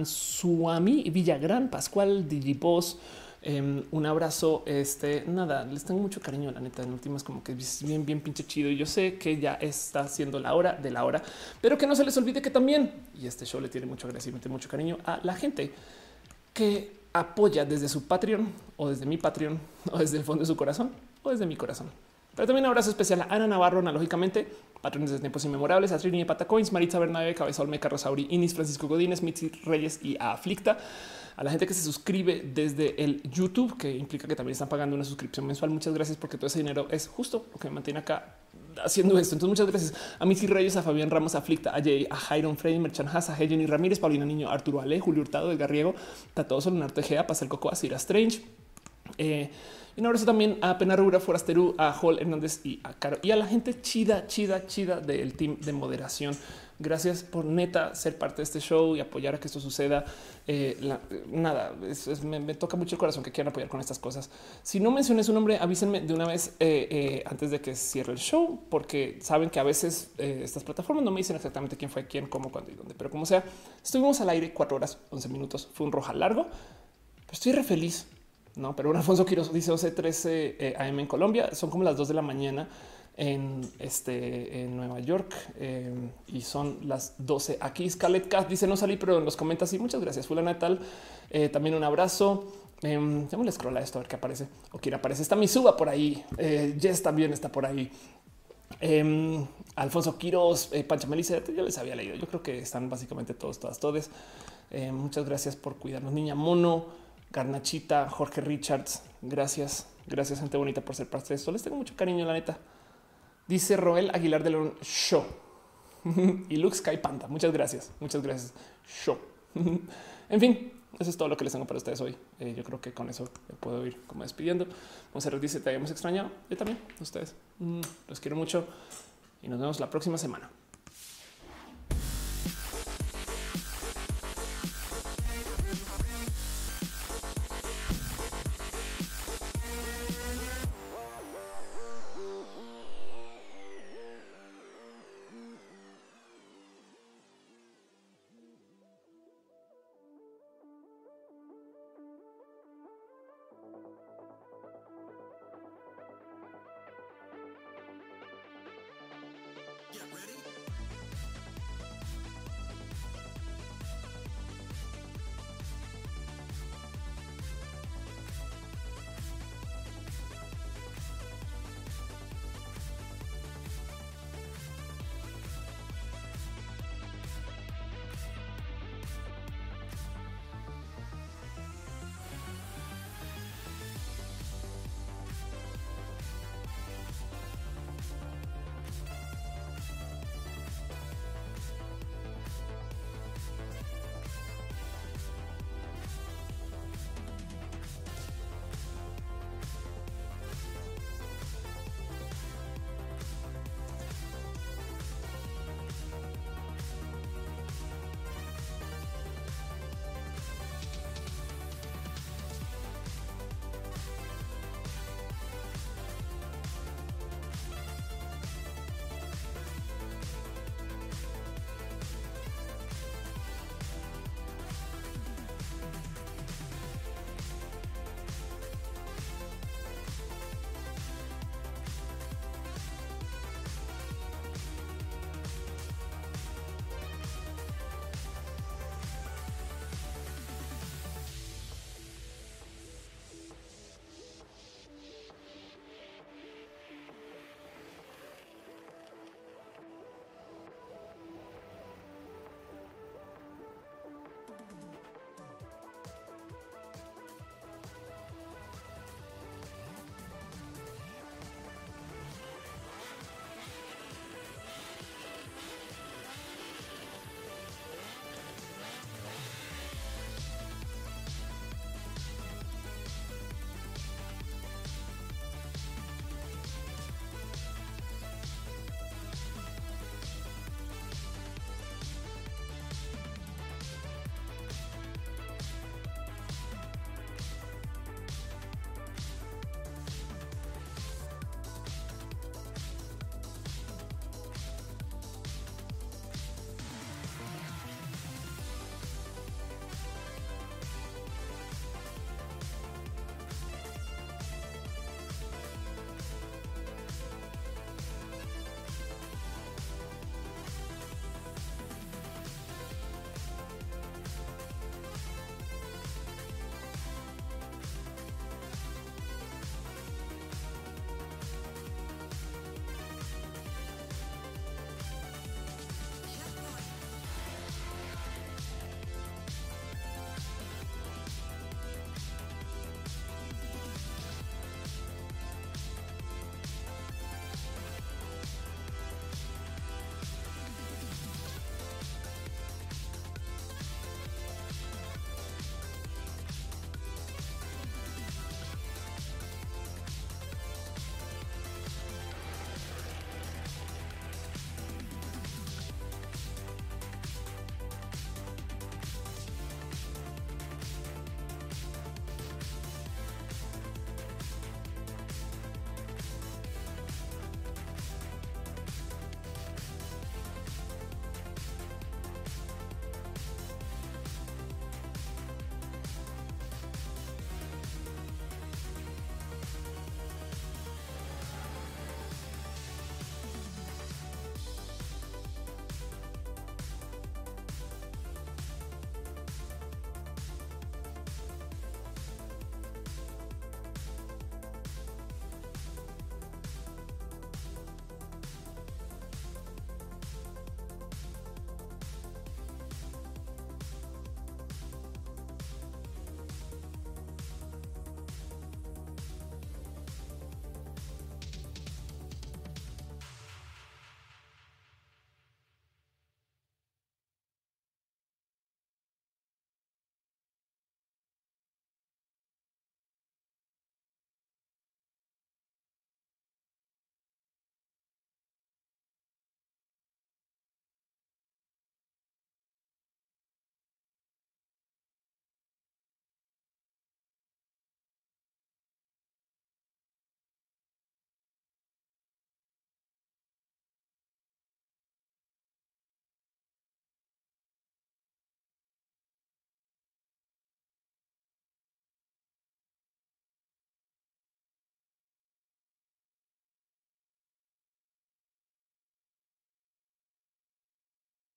Suami Villagrán, Pascual, Digipost, Em, un abrazo. Este nada, les tengo mucho cariño. La neta, en últimas, como que es bien, bien pinche chido. Y yo sé que ya está siendo la hora de la hora, pero que no se les olvide que también, y este show le tiene mucho agradecimiento, mucho cariño a la gente que apoya desde su Patreon o desde mi Patreon o desde el fondo de su corazón o desde mi corazón. Pero también un abrazo especial a Ana Navarro, analógicamente, patrones de tiempos inmemorables, a Trini Patacoins, Maritza Bernabe, Cabeza Olmeca, Rosauri, Inis, Francisco Godínez, Mitzi Reyes y a Aflicta a la gente que se suscribe desde el YouTube, que implica que también están pagando una suscripción mensual. Muchas gracias porque todo ese dinero es justo lo que me mantiene acá haciendo esto. Entonces, muchas gracias a Missy Reyes, a Fabián Ramos, Aflicta, a Jay, a Jairon Freddy, Merchan Haas, a Jenny Ramírez, Paulina Niño, Arturo Ale, Julio Hurtado, Edgar Riego, Tato Solonar Tejea, Pasel Coco, a Cira Strange. Eh, y un abrazo también a Pena Rura, Forasteru, a Hall Hernández y a Caro y a la gente chida, chida, chida del team de moderación. Gracias por neta ser parte de este show y apoyar a que esto suceda. Eh, nada, me, toca mucho el corazón que quieran apoyar con estas cosas. Si no mencioné su nombre, avísenme de una vez eh, eh, antes de que cierre el show, porque saben que a veces estas plataformas no me dicen exactamente quién fue quién, cómo, cuándo y dónde. Pero como sea, estuvimos al aire cuatro horas, 11 minutos. Fue un roja largo, pero estoy re feliz. No, pero un Alfonso Quiroz dice 12 13 AM en Colombia. Son como las 2 de la mañana en, este, en Nueva York eh, y son las 12 aquí. Scarlett Cat dice no salí, pero en los comentarios y muchas gracias. Fulana tal. Eh, también un abrazo. Eh, le scroll a esto a ver qué aparece o quién aparece. Está mi suba por ahí. Eh, Jess también está por ahí. Em, Alfonso Quiroz, eh, Pancha Melissa, yo les había leído. Yo creo que están básicamente todos, todas, todos. muchas gracias por cuidarnos. Niña Mono, Garnachita, Jorge Richards. Gracias, gracias, gente bonita, por ser parte de esto. Les tengo mucho cariño, la neta. Dice Roel Aguilar de León Show. y Luke Sky Panda. Muchas gracias. Muchas gracias. Show. en fin, eso es todo lo que les tengo para ustedes hoy. Eh, yo creo que con eso puedo ir como despidiendo. Monserrat dice: Te habíamos extrañado. Yo también. Ustedes mm, los quiero mucho y nos vemos la próxima semana.